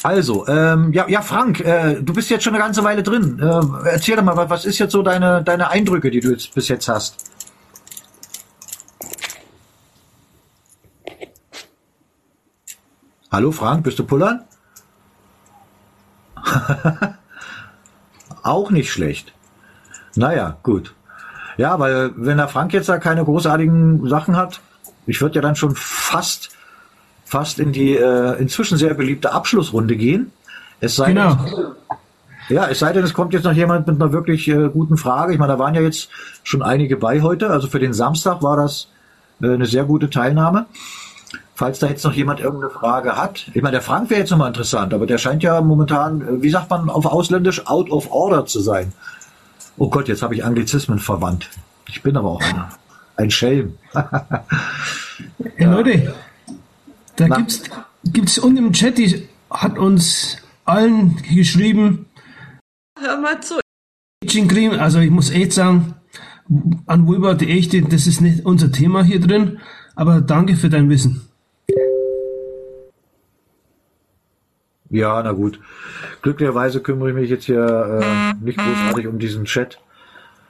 [SPEAKER 1] Also, ähm, ja, ja, Frank, äh, du bist jetzt schon eine ganze Weile drin. Äh, erzähl doch mal, was- ist jetzt so deine, deine Eindrücke, die du jetzt bis jetzt hast? Hallo Frank, bist du pullern? Auch nicht schlecht. Naja, gut. Ja, weil wenn der Frank jetzt da keine großartigen Sachen hat, ich würde ja dann schon fast, fast in die äh, inzwischen sehr beliebte Abschlussrunde gehen. Es sei
[SPEAKER 20] Genau.
[SPEAKER 1] denn, ja, es sei denn, es kommt jetzt noch jemand mit einer wirklich äh, guten Frage. Ich meine, da waren ja jetzt schon einige bei heute. Also für den Samstag war das äh, eine sehr gute Teilnahme. Falls da jetzt noch jemand irgendeine Frage hat. Ich meine, der Frank wäre jetzt nochmal interessant, aber der scheint ja momentan, äh, wie sagt man auf Ausländisch, out of order zu sein. Oh Gott, jetzt habe ich Anglizismen verwandt. Ich bin aber auch ein, ein Schelm.
[SPEAKER 20] Ja, Leute, da gibt's, gibt's unten im Chat, die hat uns allen geschrieben,
[SPEAKER 18] Hör mal zu.
[SPEAKER 20] Cream, also ich muss echt sagen, an Wilbur die echte, das ist nicht unser Thema hier drin, aber danke für dein Wissen.
[SPEAKER 1] Ja, na gut. Glücklicherweise kümmere ich mich jetzt hier äh, nicht großartig um diesen Chat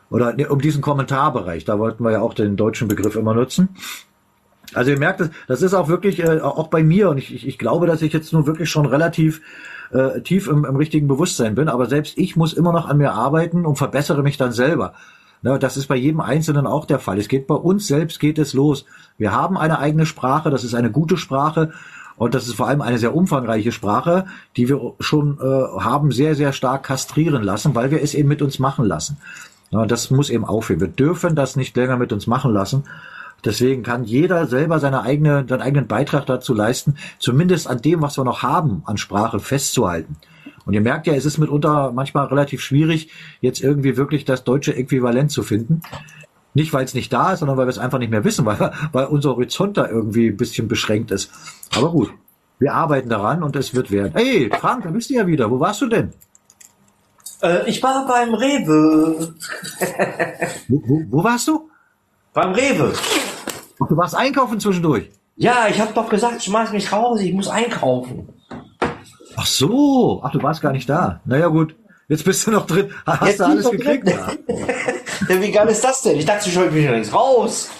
[SPEAKER 1] oder nee, um diesen Kommentarbereich. Da wollten wir ja auch den deutschen Begriff immer nutzen. Also ihr merkt, das, das ist auch wirklich äh, auch bei mir und ich, ich, ich glaube, dass ich jetzt nun wirklich schon relativ äh, tief im, im richtigen Bewusstsein bin, aber selbst ich muss immer noch an mir arbeiten und verbessere mich dann selber. Ne, das ist bei jedem Einzelnen auch der Fall. Es geht bei uns selbst geht es los. Wir haben eine eigene Sprache, das ist eine gute Sprache und das ist vor allem eine sehr umfangreiche Sprache, die wir schon äh, haben sehr, sehr stark kastrieren lassen, weil wir es eben mit uns machen lassen. Ja, das muss eben aufhören. Wir dürfen das nicht länger mit uns machen lassen. Deswegen kann jeder selber seine eigene, seinen eigenen Beitrag dazu leisten, zumindest an dem, was wir noch haben, an Sprache festzuhalten. Und ihr merkt ja, es ist mitunter manchmal relativ schwierig, jetzt irgendwie wirklich das deutsche Äquivalent zu finden. Nicht, weil es nicht da ist, sondern weil wir es einfach nicht mehr wissen, weil, weil unser Horizont da irgendwie ein bisschen beschränkt ist. Aber gut, wir arbeiten daran und es wird werden. Hey, Frank, da bist du ja wieder. Wo warst du denn?
[SPEAKER 13] Äh, ich war beim Rewe.
[SPEAKER 1] wo, wo, wo warst du?
[SPEAKER 13] Beim Rewe.
[SPEAKER 1] Ach, du warst einkaufen zwischendurch.
[SPEAKER 13] Ja, ich habe doch gesagt, schmeiß mich raus, ich muss einkaufen.
[SPEAKER 1] Ach so, ach, du warst gar nicht da. Naja, gut. Jetzt bist du noch drin. Hast
[SPEAKER 13] Jetzt
[SPEAKER 1] du alles gekriegt?
[SPEAKER 13] drin. Ja, wie geil ist das denn? Ich dachte schon, ich bin schon längst raus.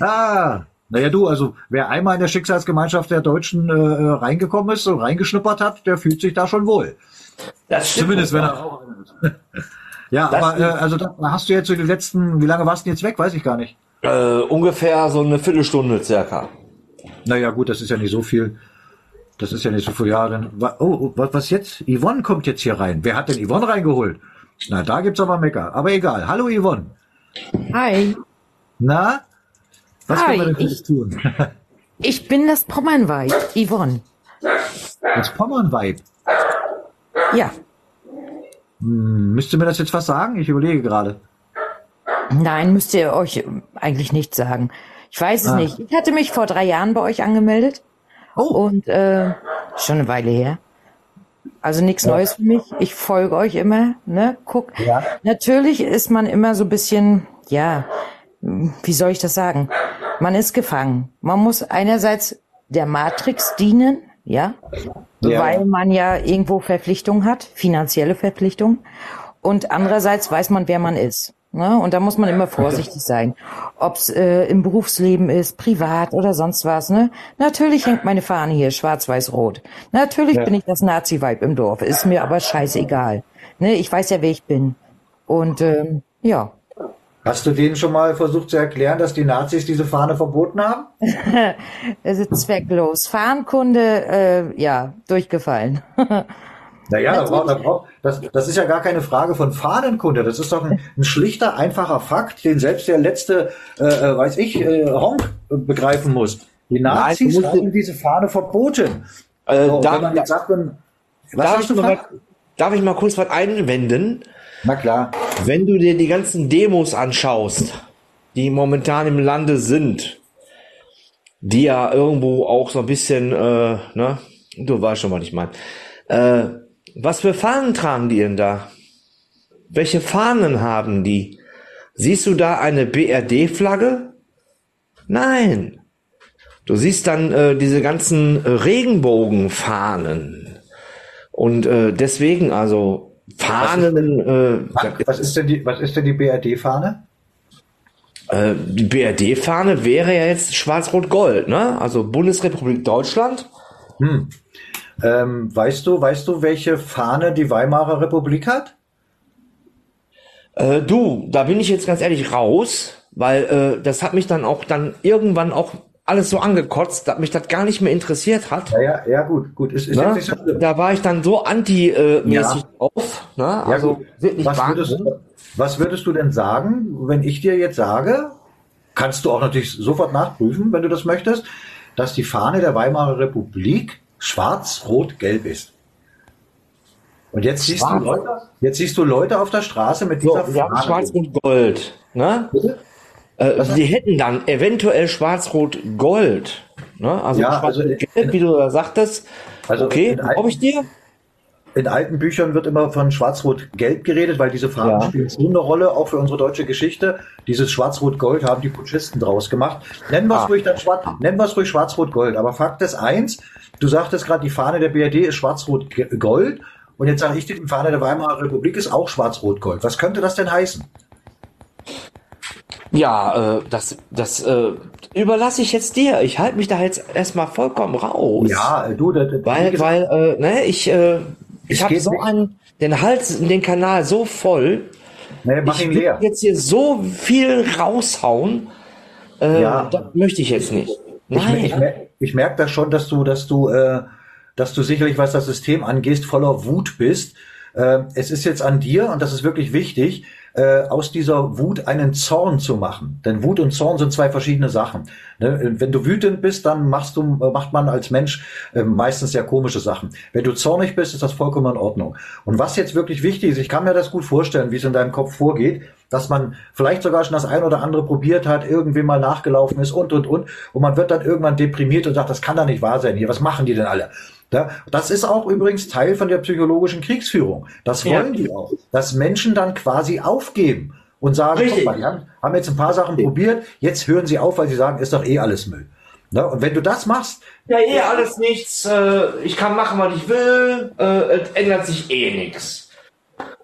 [SPEAKER 1] Ah, naja, du, also wer einmal in der Schicksalsgemeinschaft der Deutschen äh, äh, reingekommen ist und reingeschnuppert hat, der fühlt sich da schon wohl.
[SPEAKER 13] Das stimmt
[SPEAKER 1] Zumindest wenn er auch Ja,
[SPEAKER 13] Das
[SPEAKER 1] aber äh, also da hast du jetzt so die letzten, wie lange warst du jetzt weg? Weiß ich gar nicht.
[SPEAKER 13] Äh, ungefähr so eine Viertelstunde circa.
[SPEAKER 1] Naja, gut, das ist ja nicht so viel. Das ist ja nicht so viel. Ja, dann, oh, oh, was, jetzt? Yvonne kommt jetzt hier rein. Wer hat denn Yvonne reingeholt? Na, da gibt's aber Mecker. Aber egal. Hallo Yvonne.
[SPEAKER 21] Hi.
[SPEAKER 1] Na? Was
[SPEAKER 21] Hi,
[SPEAKER 1] können wir denn für
[SPEAKER 21] ich-
[SPEAKER 1] dich tun?
[SPEAKER 21] Ich bin das Pommernweib, Yvonne.
[SPEAKER 1] Das Pommernweib.
[SPEAKER 21] Ja.
[SPEAKER 1] Hm, müsst ihr mir das jetzt was sagen? Ich überlege gerade.
[SPEAKER 21] Nein, müsst ihr euch eigentlich nicht sagen. Ich weiß es
[SPEAKER 1] Ah.
[SPEAKER 21] nicht. Ich hatte mich vor drei Jahren bei euch angemeldet.
[SPEAKER 1] Oh.
[SPEAKER 21] Und äh, schon eine Weile her. Also nichts
[SPEAKER 1] Ja.
[SPEAKER 21] Neues für mich. Ich folge euch immer, ne? Guck.
[SPEAKER 1] Ja.
[SPEAKER 21] Natürlich ist man immer so ein bisschen, ja, wie soll ich das sagen? Man ist gefangen. Man muss einerseits der Matrix dienen, ja,
[SPEAKER 1] Ja.
[SPEAKER 21] weil man ja irgendwo Verpflichtungen hat, finanzielle Verpflichtungen. Und andererseits weiß man, wer man ist. Ne? Und da muss man immer vorsichtig sein. Ob's äh, im Berufsleben ist, privat oder sonst was. Ne? Natürlich hängt meine Fahne hier schwarz-weiß-rot. Natürlich
[SPEAKER 1] Ja.
[SPEAKER 21] bin ich das Nazi-Weib im Dorf. Ist mir aber scheißegal. Ne? Ich weiß ja, wer ich bin. Und ähm, ja.
[SPEAKER 1] Hast du denen schon mal versucht zu erklären, dass die Nazis diese Fahne verboten haben?
[SPEAKER 21] es ist zwecklos. Fahnenkunde, äh, ja, durchgefallen.
[SPEAKER 1] Naja, da braucht, da braucht, das, das ist ja gar keine Frage von Fahnenkunde. Das ist doch ein, ein schlichter, einfacher Fakt, den selbst der letzte, äh, äh, weiß ich, äh, Honk begreifen muss. Die Nazis
[SPEAKER 13] Nein,
[SPEAKER 1] haben diese Fahne verboten.
[SPEAKER 13] Äh,
[SPEAKER 1] So,
[SPEAKER 13] darf-
[SPEAKER 1] wenn man jetzt sagt, man, was
[SPEAKER 13] darf,
[SPEAKER 1] hast
[SPEAKER 13] ich
[SPEAKER 1] du
[SPEAKER 13] mal, darf ich mal kurz was einwenden?
[SPEAKER 1] Na klar.
[SPEAKER 13] Wenn du dir die ganzen Demos anschaust, die momentan im Lande sind, die ja irgendwo auch so ein bisschen, äh, ne, du weißt schon, was ich meine. Äh, was für Fahnen tragen die denn da? Welche Fahnen haben die? Siehst du da eine BRD-Flagge? Nein. Du siehst dann äh, diese ganzen Regenbogenfahnen. Und äh, deswegen, also Fahnen. Äh,
[SPEAKER 1] Was ist denn die, was ist denn die BRD-Fahne?
[SPEAKER 13] äh, die BRD-Fahne wäre ja jetzt Schwarz-Rot-Gold, ne? Also Bundesrepublik Deutschland.
[SPEAKER 1] Hm. Ähm, weißt du, weißt du, welche Fahne die Weimarer Republik hat?
[SPEAKER 13] Äh, du, da bin ich jetzt ganz ehrlich raus, weil äh, das hat mich dann auch dann irgendwann auch alles so angekotzt, dass mich das gar nicht mehr interessiert hat.
[SPEAKER 1] Ja, ja, ja gut, gut. Ist, ist
[SPEAKER 13] Ne?
[SPEAKER 1] nicht so schlimm.
[SPEAKER 13] Da war ich dann so anti-mäßig
[SPEAKER 1] Ja.
[SPEAKER 13] drauf. Ne?
[SPEAKER 1] Ja,
[SPEAKER 13] Also
[SPEAKER 1] gut.
[SPEAKER 13] wirklich
[SPEAKER 1] was, würdest, was würdest du denn sagen, wenn ich dir jetzt sage, kannst du auch natürlich sofort nachprüfen, wenn du das möchtest, dass die Fahne der Weimarer Republik schwarz-rot-gelb ist. Und jetzt siehst, du
[SPEAKER 13] Schwarz.
[SPEAKER 1] Leute, jetzt siehst du Leute auf der Straße mit dieser
[SPEAKER 13] So, wir haben
[SPEAKER 1] Fahne.
[SPEAKER 13] Schwarz-Rot-Gold. Ne? Äh, die hätten dann eventuell Schwarz-Rot-Gold. Ne? Also
[SPEAKER 1] Ja, also
[SPEAKER 13] Schwarz-Rot-Gelb, wie du da sagtest.
[SPEAKER 1] Also
[SPEAKER 13] okay,
[SPEAKER 1] in
[SPEAKER 13] glaube ich dir?
[SPEAKER 1] in alten Büchern wird immer von Schwarz-Rot-Gelb geredet, weil diese Farben
[SPEAKER 13] Ja.
[SPEAKER 1] spielen so eine Rolle, auch für unsere deutsche Geschichte. Dieses Schwarz-Rot-Gold haben die Putschisten draus gemacht. Nennen wir es
[SPEAKER 13] Ah.
[SPEAKER 1] ruhig dann Schwarz, nennen wir es ruhig Schwarz-Rot-Gold. Aber Fakt ist eins, du sagtest gerade, die Fahne der BRD ist Schwarz-Rot-Gold. Und jetzt sage ich dir, die Fahne der Weimarer Republik ist auch Schwarz-Rot-Gold. Was könnte das denn heißen?
[SPEAKER 13] Ja, äh, das, das äh, überlasse ich jetzt dir. Ich halte mich da jetzt erstmal vollkommen raus.
[SPEAKER 1] Ja, du, das, das-
[SPEAKER 13] weil,
[SPEAKER 1] gesagt-
[SPEAKER 13] weil, äh, ne, ich, äh, ich
[SPEAKER 1] Es
[SPEAKER 13] habe so einen, den Hals, den Kanal so voll.
[SPEAKER 1] Nee, mach
[SPEAKER 13] ich
[SPEAKER 1] ihn leer.
[SPEAKER 13] jetzt hier so viel raushauen. Äh,
[SPEAKER 1] Ja.
[SPEAKER 13] Das möchte ich jetzt nicht.
[SPEAKER 1] Ich,
[SPEAKER 13] Nein.
[SPEAKER 1] ich, mer- ich merke das schon, dass du, dass du, äh, dass du sicherlich, was das System angeht, voller Wut bist. Äh, es ist jetzt an dir, und das ist wirklich wichtig, äh, aus dieser Wut einen Zorn zu machen. Denn Wut und Zorn sind zwei verschiedene Sachen. Ne? Wenn du wütend bist, dann machst du, äh, macht man als Mensch äh, meistens sehr komische Sachen. Wenn du zornig bist, ist das vollkommen in Ordnung. Und was jetzt wirklich wichtig ist, ich kann mir das gut vorstellen, wie es in deinem Kopf vorgeht, dass man vielleicht sogar schon das ein oder andere probiert hat, irgendwie mal nachgelaufen ist und, und, und. Und man wird dann irgendwann deprimiert und sagt, das kann doch nicht wahr sein hier. Was machen die denn alle? Ja, das ist auch übrigens Teil von der psychologischen Kriegsführung. Das
[SPEAKER 13] Ja.
[SPEAKER 1] wollen die auch. Dass Menschen dann quasi aufgeben und sagen,
[SPEAKER 13] Richtig.
[SPEAKER 1] guck mal, die haben, haben jetzt ein paar Sachen probiert, jetzt hören sie auf, weil sie sagen, ist doch eh alles Müll. Ne? Und wenn du das machst,
[SPEAKER 13] Ja, eh alles nichts. Äh, ich kann machen, was ich will. Äh, es ändert sich eh nichts.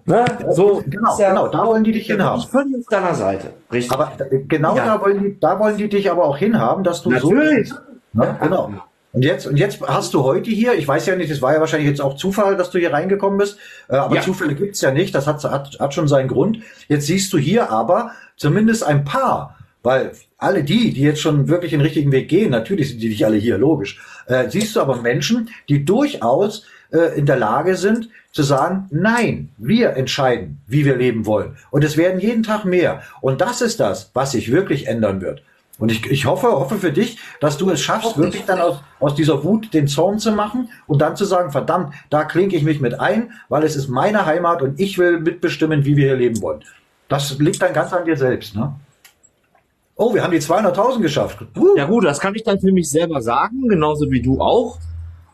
[SPEAKER 13] Ne? So,
[SPEAKER 1] genau,
[SPEAKER 13] ja-
[SPEAKER 1] genau, da wollen die dich
[SPEAKER 13] bin
[SPEAKER 1] hinhaben.
[SPEAKER 13] Ich völlig auf deiner Seite. Richtig.
[SPEAKER 1] Aber äh, genau
[SPEAKER 13] Ja.
[SPEAKER 1] da wollen die, da wollen die dich aber auch hinhaben, dass du
[SPEAKER 13] Natürlich.
[SPEAKER 1] so. Ne? Genau. Und jetzt, und jetzt hast du heute hier, ich weiß ja nicht, es war ja wahrscheinlich jetzt auch Zufall, dass du hier reingekommen bist, äh, aber
[SPEAKER 13] Ja.
[SPEAKER 1] Zufälle gibt's ja nicht, das hat, hat, hat schon seinen Grund. Jetzt siehst du hier aber zumindest ein paar, weil alle die, die jetzt schon wirklich den richtigen Weg gehen, natürlich sind die nicht alle hier, logisch, äh, siehst du aber Menschen, die durchaus äh, in der Lage sind zu sagen, nein, wir entscheiden, wie wir leben wollen. Und es werden jeden Tag mehr. Und das ist das, was sich wirklich ändern wird. Und ich, ich hoffe, hoffe für dich, dass du es schaffst, wirklich dann aus, aus dieser Wut den Zorn zu machen und dann zu sagen, verdammt, da klinke ich mich mit ein, weil es ist meine Heimat und ich will mitbestimmen, wie wir hier leben wollen. Das liegt dann ganz an dir selbst, ne? Oh, wir haben die 200.000 geschafft. Uh.
[SPEAKER 13] Ja gut, das kann ich dann für mich selber sagen, genauso wie du auch.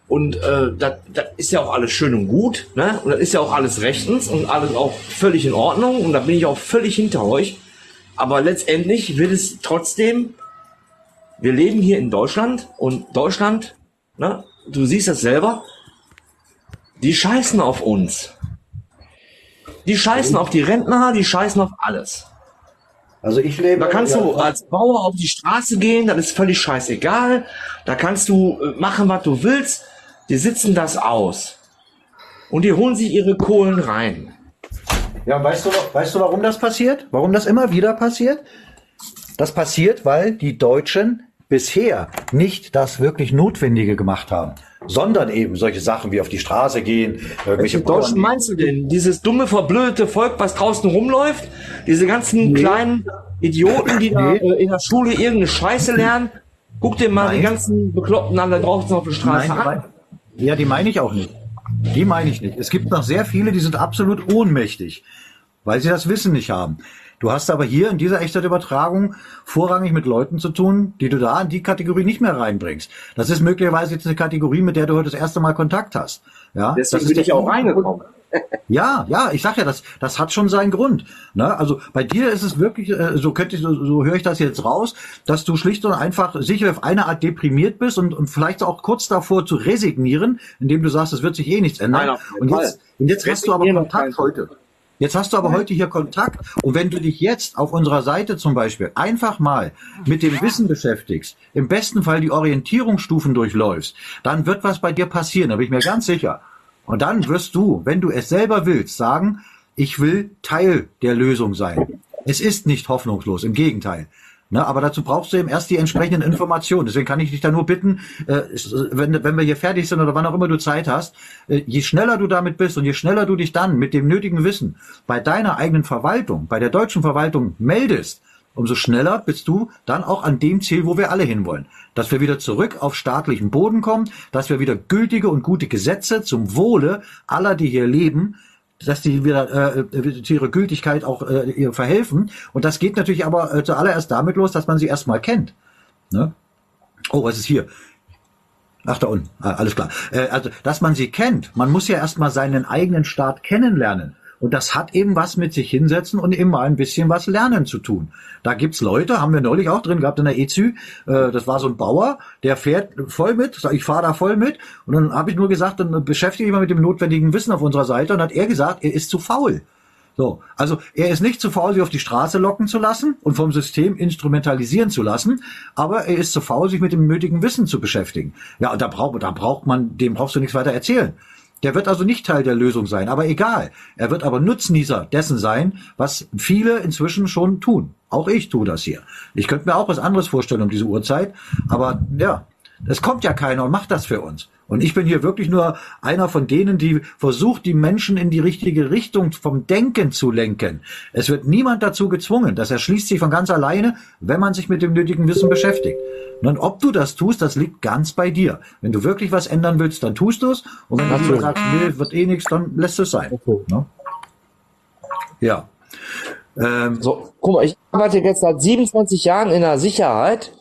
[SPEAKER 13] Und äh, das, das ist ja auch alles schön und gut, ne? Und das ist ja auch alles rechtens und alles auch völlig in Ordnung. Und da bin ich auch völlig hinter euch. Aber letztendlich wird es trotzdem, wir leben hier in Deutschland und Deutschland, ne, du siehst das selber, die scheißen auf uns. Die scheißen auf die Rentner, die scheißen auf alles.
[SPEAKER 1] Also ich lebe.
[SPEAKER 13] Da kannst
[SPEAKER 1] ja,
[SPEAKER 13] du als Bauer auf die Straße gehen, das ist völlig scheißegal. Da kannst du äh, machen, was du willst. Die sitzen das aus. Und die holen sich ihre Kohlen rein.
[SPEAKER 1] Ja, weißt du, weißt du, warum das passiert? Warum das immer wieder passiert? Das passiert, weil die Deutschen bisher nicht das wirklich Notwendige gemacht haben, sondern eben solche Sachen wie auf die Straße gehen, irgendwelche
[SPEAKER 13] Welche Deutschen meinst du denn? Dieses dumme, verblödete Volk, was draußen rumläuft? Diese ganzen kleinen Idioten, die da äh, in der Schule irgendeine Scheiße lernen? Guck dir mal die ganzen Bekloppten an, da draußen auf der Straße
[SPEAKER 1] Nein,
[SPEAKER 13] an.
[SPEAKER 1] mein- ja, die meine ich auch nicht. Die meine ich nicht. Es gibt noch sehr viele, die sind absolut ohnmächtig, weil sie das Wissen nicht haben. Du hast aber hier in dieser Echtzeitübertragung vorrangig mit Leuten zu tun, die du da in die Kategorie nicht mehr reinbringst. Das ist möglicherweise jetzt eine Kategorie, mit der du heute das erste Mal Kontakt hast. Ja,
[SPEAKER 13] Deswegen
[SPEAKER 1] das ist
[SPEAKER 13] bin ich auch reingekommen.
[SPEAKER 1] Ja, ja, ich sag ja, das, das hat schon seinen Grund. Ne? Also bei dir ist es wirklich, äh, so könnte ich, so, so höre ich das jetzt raus, dass du schlicht und einfach sicher auf eine Art deprimiert bist und, und vielleicht auch kurz davor zu resignieren, indem du sagst, es wird sich eh nichts ändern.
[SPEAKER 13] Nein,
[SPEAKER 1] und jetzt, und jetzt hast du aber Kontakt heute. Jetzt hast du aber heute hier Kontakt und wenn du dich jetzt auf unserer Seite zum Beispiel einfach mal mit dem Wissen beschäftigst, im besten Fall die Orientierungsstufen durchläufst, dann wird was bei dir passieren, da bin ich mir ganz sicher. Und dann wirst du, wenn du es selber willst, sagen, ich will Teil der Lösung sein. Es ist nicht hoffnungslos, im Gegenteil. Ne, aber dazu brauchst du eben erst die entsprechenden Informationen. Deswegen kann ich dich da nur bitten, äh, wenn, wenn wir hier fertig sind oder wann auch immer du Zeit hast, äh, je schneller du damit bist und je schneller du dich dann mit dem nötigen Wissen bei deiner eigenen Verwaltung, bei der deutschen Verwaltung meldest, umso schneller bist du dann auch an dem Ziel, wo wir alle hinwollen. Dass wir wieder zurück auf staatlichen Boden kommen, dass wir wieder gültige und gute Gesetze zum Wohle aller, die hier leben, dass die wieder äh, zu ihrer Gültigkeit auch äh, ihr verhelfen. Und das geht natürlich aber äh, zuallererst damit los, dass man sie erstmal kennt. Ne? Oh, was ist hier? Ach, da unten. Ah, alles klar. Äh, also, dass man sie kennt. Man muss ja erstmal seinen eigenen Staat kennenlernen. Und das hat eben was mit sich hinsetzen und eben mal ein bisschen was lernen zu tun. Da gibt's Leute, haben wir neulich auch drin gehabt in der EZÜ, äh, das war so ein Bauer, der fährt voll mit, ich fahre da voll mit. Und dann habe ich nur gesagt, dann beschäftige ich mal mit dem notwendigen Wissen auf unserer Seite. Und hat er gesagt, er ist zu faul. So, also er ist nicht zu faul, sich auf die Straße locken zu lassen und vom System instrumentalisieren zu lassen, aber er ist zu faul, sich mit dem nötigen Wissen zu beschäftigen. Ja, und da braucht, da braucht man, dem brauchst du nichts weiter erzählen. Der wird also nicht Teil der Lösung sein, aber egal. Er wird aber Nutznießer dessen sein, was viele inzwischen schon tun. Auch ich tue das hier. Ich könnte mir auch was anderes vorstellen um diese Uhrzeit, aber ja, es kommt ja keiner und macht das für uns. Und ich bin hier wirklich nur einer von denen, die versucht, die Menschen in die richtige Richtung vom Denken zu lenken. Es wird niemand dazu gezwungen. Das erschließt sich von ganz alleine, wenn man sich mit dem nötigen Wissen beschäftigt. Und ob du das tust, das liegt ganz bei dir. Wenn du wirklich was ändern willst, dann tust du es. Und wenn du sagst, nee, wird eh nichts, dann lässt es sein. Ne? Ja. Ähm,
[SPEAKER 13] so, guck mal, ich arbeite jetzt seit 27 Jahren in der Sicherheit.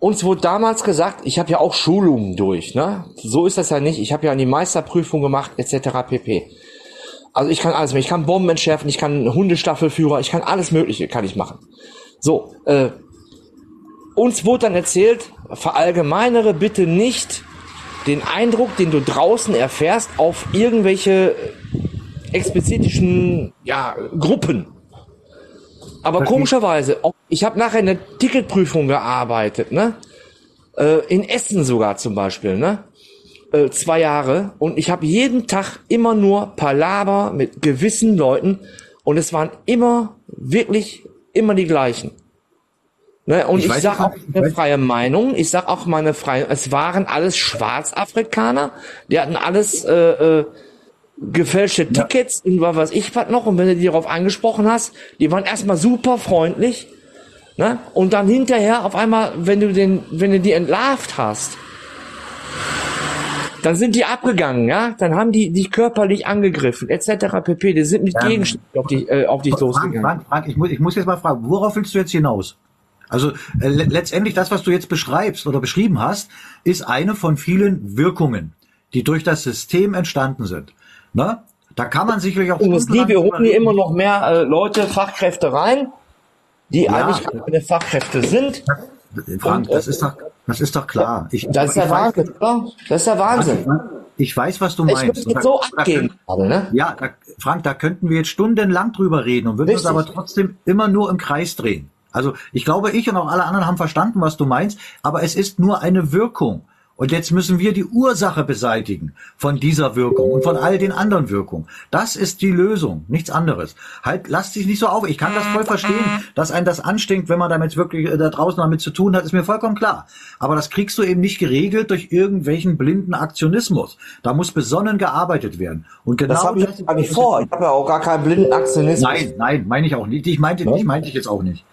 [SPEAKER 13] Uns wurde damals gesagt, ich habe ja auch Schulungen durch, ne? So ist das ja nicht. Ich habe ja die Meisterprüfung gemacht, etc. pp. Also ich kann alles mehr. Ich kann Bomben entschärfen, ich kann Hundestaffelführer, ich kann alles Mögliche kann ich machen. So, äh, uns wurde dann erzählt, verallgemeinere bitte nicht den Eindruck, den du draußen erfährst, auf irgendwelche explizitischen ja, Gruppen. Aber komischerweise, ich habe nachher eine Ticketprüfung gearbeitet, ne? Äh, in Essen sogar zum Beispiel, ne? Äh, zwei Jahre. Und ich habe jeden Tag immer nur Palaver mit gewissen Leuten. Und es waren immer, wirklich, immer die gleichen. Ne? Und
[SPEAKER 1] Ich
[SPEAKER 13] ich,
[SPEAKER 1] weiß
[SPEAKER 13] sag
[SPEAKER 1] nicht,
[SPEAKER 13] auch
[SPEAKER 1] ich
[SPEAKER 13] eine
[SPEAKER 1] weiß-
[SPEAKER 13] freie Meinung. Ich sag auch meine freie, es waren alles Schwarzafrikaner. Die hatten alles, äh, äh, gefälschte Tickets und was weiß ich was noch. Und wenn du die darauf angesprochen hast, die waren erstmal super freundlich. Ne? Und dann hinterher auf einmal, wenn du den, wenn du die entlarvt hast, dann sind die abgegangen, ja? Dann haben die dich körperlich angegriffen, etc. pp. Die sind mit
[SPEAKER 1] Ähm,
[SPEAKER 13] Gegenständen auf dich, äh, auf dich
[SPEAKER 1] Frank,
[SPEAKER 13] losgegangen.
[SPEAKER 1] Frank, Frank, ich muss, ich muss jetzt mal fragen, worauf willst du jetzt hinaus? Also äh, le letztendlich das, was du jetzt beschreibst oder beschrieben hast, ist eine von vielen Wirkungen, die durch das System entstanden sind. Ne? Da kann man sicherlich auch
[SPEAKER 13] Industrie, wir
[SPEAKER 1] stundenlang
[SPEAKER 13] holen hier immer noch mehr äh, Leute, Fachkräfte rein, die
[SPEAKER 1] Ja.
[SPEAKER 13] eigentlich keine Fachkräfte sind.
[SPEAKER 1] Frank,
[SPEAKER 13] Und, äh,
[SPEAKER 1] das ist doch, das ist doch klar. Ich,
[SPEAKER 13] Das ist der
[SPEAKER 1] ich weiß-
[SPEAKER 13] Wahnsinn, oder? Das ist der Wahnsinn.
[SPEAKER 1] Ich weiß, was du
[SPEAKER 13] Ich
[SPEAKER 1] meinst.
[SPEAKER 13] jetzt so abgehen gerade, ne?
[SPEAKER 1] Ja, da, Frank, da könnten wir jetzt stundenlang drüber reden und würden uns
[SPEAKER 13] Richtig.
[SPEAKER 1] aber trotzdem immer nur im Kreis drehen. Also ich glaube, ich und auch alle anderen haben verstanden, was du meinst, aber es ist nur eine Wirkung. Und jetzt müssen wir die Ursache beseitigen von dieser Wirkung und von all den anderen Wirkungen. Das ist die Lösung, nichts anderes. Halt, lass dich nicht so auf. Ich kann das voll verstehen, dass einen das anstinkt, wenn man damit wirklich äh, da draußen damit zu tun hat, ist mir vollkommen klar. Aber das kriegst du eben nicht geregelt durch irgendwelchen blinden Aktionismus. Da muss besonnen gearbeitet werden. Und genau
[SPEAKER 13] Das habe ich gar nicht vor. Ich habe ja auch gar keinen blinden Aktionismus.
[SPEAKER 1] Nein, nein, meine ich auch nicht. Ich meinte, ich meinte ich jetzt auch nicht.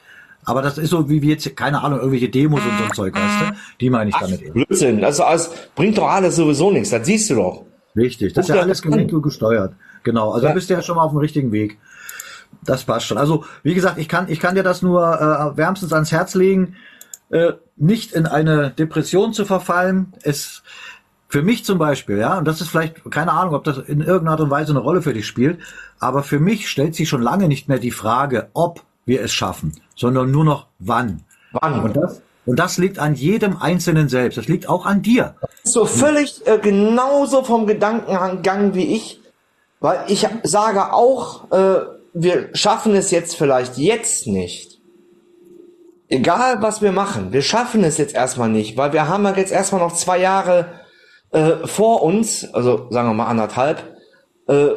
[SPEAKER 1] Aber das ist so, wie wir jetzt, keine Ahnung, irgendwelche Demos und so ein Zeug, weißt du? Die meine ich damit eben.
[SPEAKER 13] Blödsinn. Das ist alles, bringt doch alles sowieso nichts. Das siehst du doch.
[SPEAKER 1] Richtig, das ist ja alles gelenkt und gesteuert. Genau, also da bist du ja schon mal auf dem richtigen Weg. Das passt schon. Also, wie gesagt, ich kann, ich kann dir das nur äh, wärmstens ans Herz legen, äh, nicht in eine Depression zu verfallen. Es für mich zum Beispiel, ja, und das ist vielleicht, keine Ahnung, ob das in irgendeiner Art und Weise eine Rolle für dich spielt, aber für mich stellt sich schon lange nicht mehr die Frage, ob wir es schaffen, sondern nur noch wann.
[SPEAKER 13] Wann?
[SPEAKER 1] Und das, und das liegt an jedem Einzelnen selbst. Das liegt auch an dir.
[SPEAKER 13] So völlig äh, genauso vom Gedankengang wie ich, weil ich sage auch, äh, wir schaffen es jetzt vielleicht jetzt nicht. Egal was wir machen, wir schaffen es jetzt erstmal nicht, weil wir haben ja jetzt erstmal noch zwei Jahre äh, vor uns, also sagen wir mal anderthalb, äh,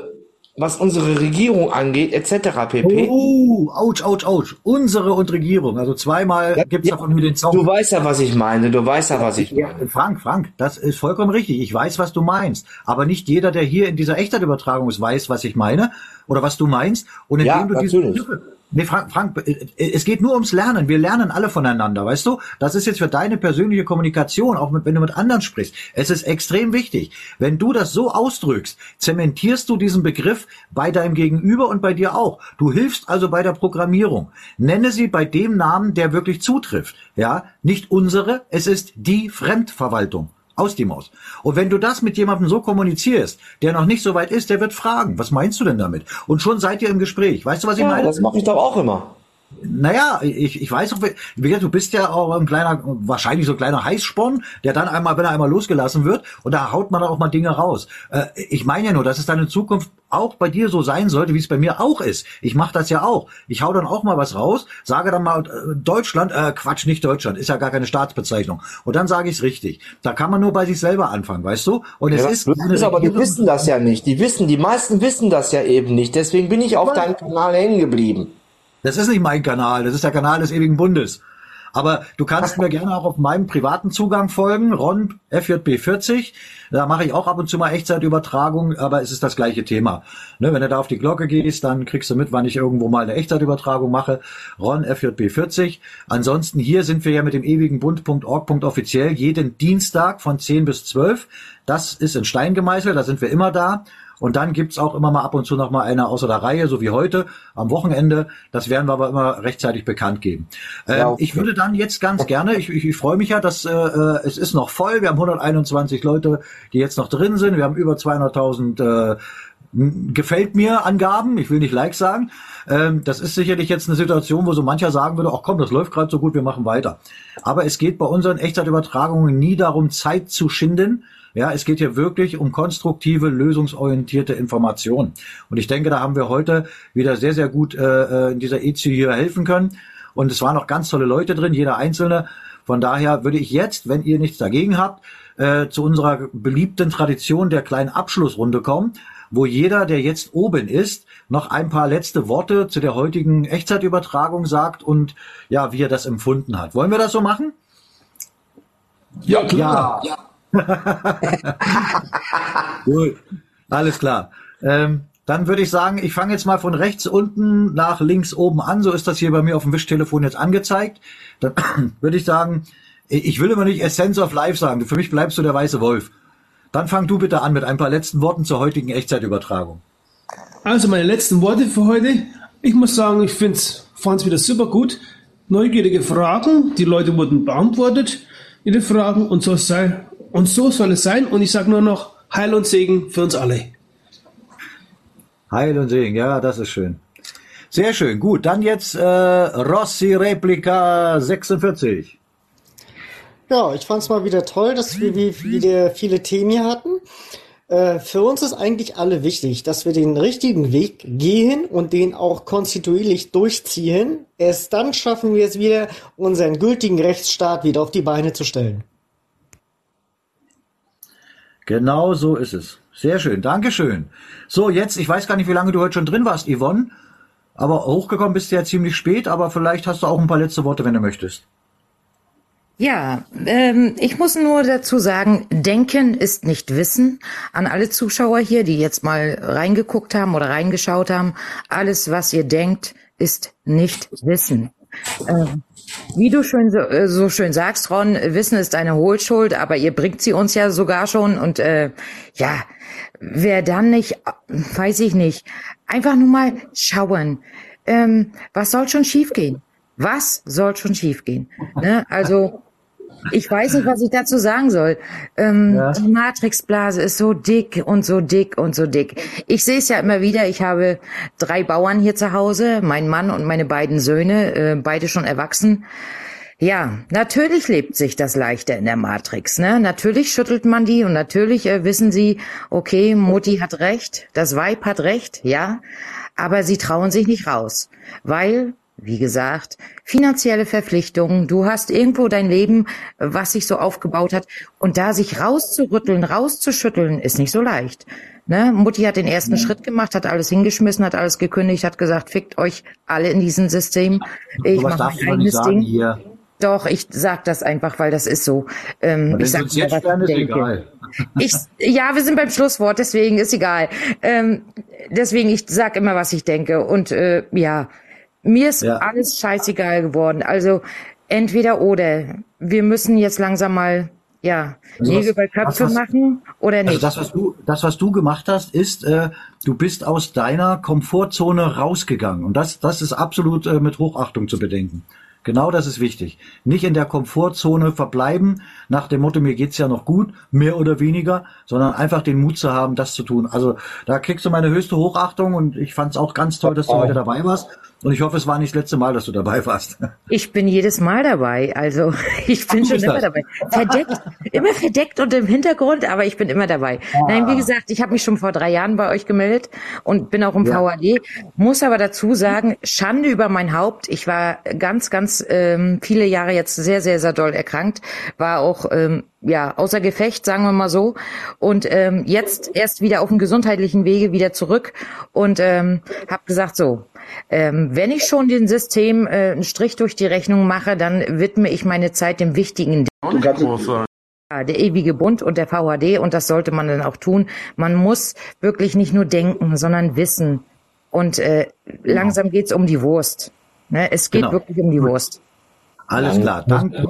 [SPEAKER 13] was unsere Regierung angeht, etc. pp.
[SPEAKER 1] Oh, ouch, ouch, ouch. Unsere und Regierung. Also zweimal gibt's davon mit den Song.
[SPEAKER 13] Du weißt ja, was ich meine. Du weißt ja, was ich
[SPEAKER 1] Ja, Frank, Frank, das ist vollkommen richtig. Ich weiß, was du meinst. Aber nicht jeder, der hier in dieser Echtzeitübertragung ist, weiß, was ich meine oder was du meinst. Und indem
[SPEAKER 13] Ja,
[SPEAKER 1] du diese
[SPEAKER 13] natürlich.
[SPEAKER 1] Nee, Frank, Frank, äh, es geht nur ums Lernen. Wir lernen alle voneinander, weißt du? Das ist jetzt für deine persönliche Kommunikation, auch mit, wenn du mit anderen sprichst. Es ist extrem wichtig. Wenn du das so ausdrückst, zementierst du diesen Begriff bei deinem Gegenüber und bei dir auch. Du hilfst also bei der Programmierung. Nenne sie bei dem Namen, der wirklich zutrifft. Ja, nicht unsere, es ist die Fremdverwaltung. Aus die Maus. Und wenn du das mit jemandem so kommunizierst, der noch nicht so weit ist, der wird fragen, was meinst du denn damit? Und schon seid ihr im Gespräch. Weißt du, was ich
[SPEAKER 13] Ja,
[SPEAKER 1] meine?
[SPEAKER 13] das mache ich doch auch immer.
[SPEAKER 1] Naja, ich, ich weiß auch, wie gesagt, du bist ja auch ein kleiner, wahrscheinlich so ein kleiner Heißsporn, der dann einmal, wenn er einmal losgelassen wird, und da haut man auch mal Dinge raus. Äh, ich meine ja nur, dass es dann in Zukunft auch bei dir so sein sollte, wie es bei mir auch ist. Ich mache das ja auch. Ich hau dann auch mal was raus, sage dann mal äh, Deutschland, äh, Quatsch, nicht Deutschland, ist ja gar keine Staatsbezeichnung. Und dann sage ich es richtig. Da kann man nur bei sich selber anfangen, weißt du? Und es
[SPEAKER 13] Ja,
[SPEAKER 1] ist,
[SPEAKER 13] das ist aber die wissen das ja nicht. Die wissen, die meisten wissen das ja eben nicht. Deswegen bin ich auf deinem Kanal hängen geblieben.
[SPEAKER 1] Das ist nicht mein Kanal, das ist der Kanal des ewigen Bundes. Aber du kannst mir gerne auch auf meinem privaten Zugang folgen, Ron FJB40. Da mache ich auch ab und zu mal Echtzeitübertragung, aber es ist das gleiche Thema. Ne, wenn du da auf die Glocke gehst, dann kriegst du mit, wann ich irgendwo mal eine Echtzeitübertragung mache. Ron FJB40. Ansonsten hier sind wir ja mit dem ewigen Bund.org. offiziell jeden Dienstag von 10 bis 12. Das ist in Stein gemeißelt, da sind wir immer da. Und dann gibt's auch immer mal ab und zu noch mal eine außer der Reihe, so wie heute am Wochenende. Das werden wir aber immer rechtzeitig bekannt geben. Ähm,
[SPEAKER 13] Ja, okay.
[SPEAKER 1] Ich würde dann jetzt ganz gerne, ich, ich, ich freue mich ja, dass äh, äh, es ist noch voll. Wir haben 121 Leute, die jetzt noch drin sind. Wir haben über 200.000 äh, gefällt mir Angaben. Ich will nicht Likes sagen. Ähm, das ist sicherlich jetzt eine Situation, wo so mancher sagen würde, ach komm, das läuft gerade so gut, wir machen weiter. Aber es geht bei unseren Echtzeitübertragungen nie darum, Zeit zu schinden. Ja, es geht hier wirklich um konstruktive, lösungsorientierte Information. Und ich denke, da haben wir heute wieder sehr, sehr gut äh, äh, in dieser EZU hier helfen können. Und es waren auch ganz tolle Leute drin, jeder einzelne. Von daher würde ich jetzt, wenn ihr nichts dagegen habt, äh, zu unserer beliebten Tradition der kleinen Abschlussrunde kommen, wo jeder, der jetzt oben ist, noch ein paar letzte Worte zu der heutigen Echtzeitübertragung sagt und ja, wie er das empfunden hat. Wollen wir das so machen?
[SPEAKER 17] Ja, klar.
[SPEAKER 1] Ja. Gut, alles klar. Ähm, dann würde ich sagen, ich fange jetzt mal von rechts unten nach links oben an. So ist das hier bei mir auf dem Wischtelefon jetzt angezeigt. Dann würde ich sagen, ich will immer nicht Essence of Life sagen. Für mich bleibst du der weiße Wolf. Dann fang du bitte an mit ein paar letzten Worten zur heutigen Echtzeitübertragung.
[SPEAKER 20] Also meine letzten Worte für heute. Ich muss sagen, ich fand es wieder super gut. Neugierige Fragen, die Leute wurden beantwortet, ihre Fragen und so sei und so soll es sein. Und ich sage nur noch Heil und Segen für uns alle.
[SPEAKER 1] Heil und Segen, ja, das ist schön. Sehr schön, gut. Dann jetzt äh, Rossi Replika 46.
[SPEAKER 9] Ja, ich fand es mal wieder toll, dass wir wie- wieder viele Themen hier hatten. Äh, für uns ist eigentlich alle wichtig, dass wir den richtigen Weg gehen und den auch konstituierlich durchziehen. Erst dann schaffen wir es wieder, unseren gültigen Rechtsstaat wieder auf die Beine zu stellen.
[SPEAKER 1] Genau so ist es. Sehr schön, Dankeschön. So, jetzt, ich weiß gar nicht, wie lange du heute schon drin warst, Yvonne, aber hochgekommen bist du ja ziemlich spät, aber vielleicht hast du auch ein paar letzte Worte, wenn du möchtest.
[SPEAKER 21] Ja, ähm, ich muss nur dazu sagen, Denken ist nicht Wissen. An alle Zuschauer hier, die jetzt mal reingeguckt haben oder reingeschaut haben, alles, was ihr denkt, ist nicht Wissen. Ähm, wie du schön so, äh, so schön sagst, Ron, Wissen ist eine Hohlschuld, aber ihr bringt sie uns ja sogar schon und äh, ja, wer dann nicht, weiß ich nicht, einfach nur mal schauen. Ähm, was soll schon schiefgehen? Was soll schon schiefgehen? Ne? Also ich weiß nicht, was ich dazu sagen soll. Ähm, Die Matrixblase ist so dick und so dick und so dick. Ich sehe es ja immer wieder. Ich habe drei Bauern hier zu Hause, mein Mann und meine beiden Söhne, äh, beide schon erwachsen. Ja, natürlich lebt sich das leichter in der Matrix. Ne? Natürlich schüttelt man die und natürlich äh, wissen sie, okay, Mutti hat recht, das Weib hat recht, ja, aber sie trauen sich nicht raus, weil wie gesagt, finanzielle Verpflichtungen, du hast irgendwo dein Leben, was sich so aufgebaut hat, und da sich rauszurütteln, rauszuschütteln, ist nicht so leicht. Ne? Mutti hat den ersten Schritt gemacht, hat alles hingeschmissen, hat alles gekündigt, hat gesagt, fickt euch alle in diesem System. Ich mache mein eigenes
[SPEAKER 1] sagen
[SPEAKER 21] Ding.
[SPEAKER 1] hier.
[SPEAKER 21] Doch, ich sag das einfach, weil das ist so. Ähm, ich sag
[SPEAKER 1] jetzt
[SPEAKER 21] was ich denke.
[SPEAKER 1] egal.
[SPEAKER 21] Ich, ja, wir sind beim Schlusswort, deswegen ist egal. Ähm, deswegen, ich sag immer, was ich denke. Und äh, ja, mir ist
[SPEAKER 1] Ja.
[SPEAKER 21] alles scheißegal geworden. Also entweder oder. Wir müssen jetzt langsam mal, ja,
[SPEAKER 1] Also
[SPEAKER 21] Nägel bei Köpfe
[SPEAKER 1] was-
[SPEAKER 21] machen oder
[SPEAKER 1] Also
[SPEAKER 21] nicht.
[SPEAKER 1] das, was du, das, was du gemacht hast, ist, äh, du bist aus deiner Komfortzone rausgegangen. Und das, das ist absolut äh, mit Hochachtung zu bedenken. Genau das ist wichtig. Nicht in der Komfortzone verbleiben, nach dem Motto, mir geht's ja noch gut, mehr oder weniger, sondern einfach den Mut zu haben, das zu tun. Also da kriegst du meine höchste Hochachtung und ich fand's auch ganz toll, dass du heute dabei warst. Und ich hoffe, es war nicht das letzte Mal, dass du dabei warst.
[SPEAKER 21] Ich bin jedes Mal dabei. Also ich bin
[SPEAKER 1] Du
[SPEAKER 21] schon immer
[SPEAKER 1] das.
[SPEAKER 21] dabei. Verdeckt, immer verdeckt und im Hintergrund, aber ich bin immer dabei. Nein, wie gesagt, ich habe mich schon vor drei Jahren bei euch gemeldet und bin auch im
[SPEAKER 1] Ja.
[SPEAKER 21] VAD. Muss aber dazu sagen, Schande über mein Haupt. Ich war ganz, ganz ähm, viele Jahre jetzt sehr, sehr, sehr doll erkrankt. War auch ähm, ja außer Gefecht, sagen wir mal so. Und ähm, jetzt erst wieder auf dem gesundheitlichen Wege wieder zurück und ähm, habe gesagt so. Ähm, wenn ich schon den System äh, einen Strich durch die Rechnung mache, dann widme ich meine Zeit dem wichtigen ja, der ewige Bund und der VHD und das sollte man dann auch tun. Man muss wirklich nicht nur denken, sondern wissen. Und äh, langsam geht's um die Wurst. Ne? Es geht
[SPEAKER 1] Genau.
[SPEAKER 21] wirklich um die Wurst.
[SPEAKER 1] Alles klar. Danke.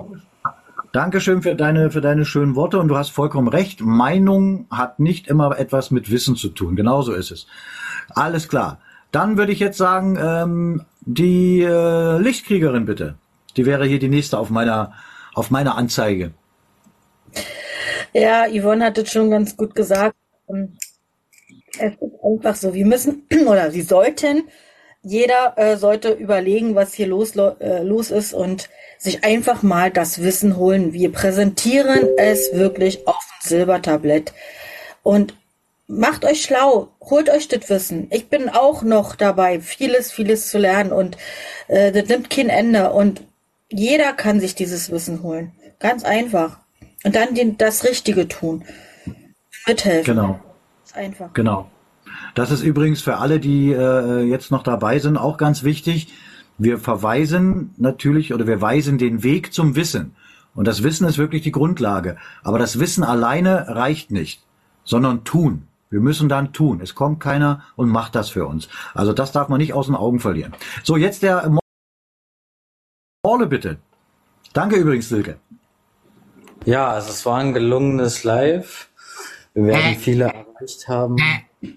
[SPEAKER 1] Dankeschön für deine, für deine schönen Worte und du hast vollkommen recht. Meinung hat nicht immer etwas mit Wissen zu tun. Genauso ist es. Alles klar. Dann würde ich jetzt sagen, ähm, die äh, Lichtkriegerin bitte. Die wäre hier die nächste auf meiner, auf meiner Anzeige.
[SPEAKER 15] Ja, Yvonne hat es schon ganz gut gesagt. Ähm, Es ist einfach so, wir müssen oder sie sollten, jeder äh, sollte überlegen, was hier los, äh, los ist und sich einfach mal das Wissen holen. Wir präsentieren es wirklich auf dem Silbertablett und macht euch schlau, holt euch das Wissen. Ich bin auch noch dabei, vieles, vieles zu lernen und äh, das nimmt kein Ende und jeder kann sich dieses Wissen holen. Ganz einfach. Und dann den, das Richtige tun. Mithelfen.
[SPEAKER 1] Genau.
[SPEAKER 15] Ist einfach.
[SPEAKER 1] Genau. Das ist übrigens für alle, die äh, jetzt noch dabei sind, auch ganz wichtig. Wir verweisen natürlich oder wir weisen den Weg zum Wissen. Und das Wissen ist wirklich die Grundlage. Aber das Wissen alleine reicht nicht, sondern tun. Wir müssen dann tun. Es kommt keiner und macht das für uns. Also das darf man nicht aus den Augen verlieren. So, jetzt der Morle bitte. Danke übrigens, Silke.
[SPEAKER 8] Ja, also es war ein gelungenes Live. Wir werden viele erreicht haben.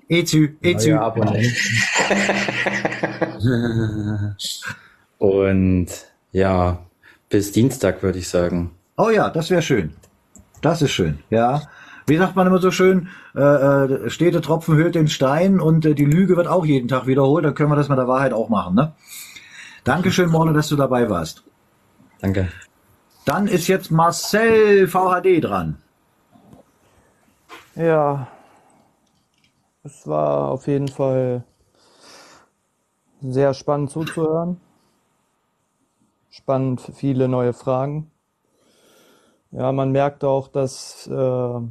[SPEAKER 1] Ezü, Ezü.
[SPEAKER 8] Neue Abonnenten. Und ja, bis Dienstag würde ich sagen.
[SPEAKER 1] Oh ja, das wäre schön. Das ist schön, ja. Wie sagt man immer so schön, äh, äh, stete Tropfen hüllt den Stein und äh, die Lüge wird auch jeden Tag wiederholt, dann können wir das mit der Wahrheit auch machen, ne? Dankeschön, Morne, dass du dabei warst.
[SPEAKER 8] Danke.
[SPEAKER 1] Dann ist jetzt Marcel VHD dran.
[SPEAKER 12] Ja, es war auf jeden Fall sehr spannend zuzuhören. Spannend, viele neue Fragen. Ja, man merkt auch, dass äh,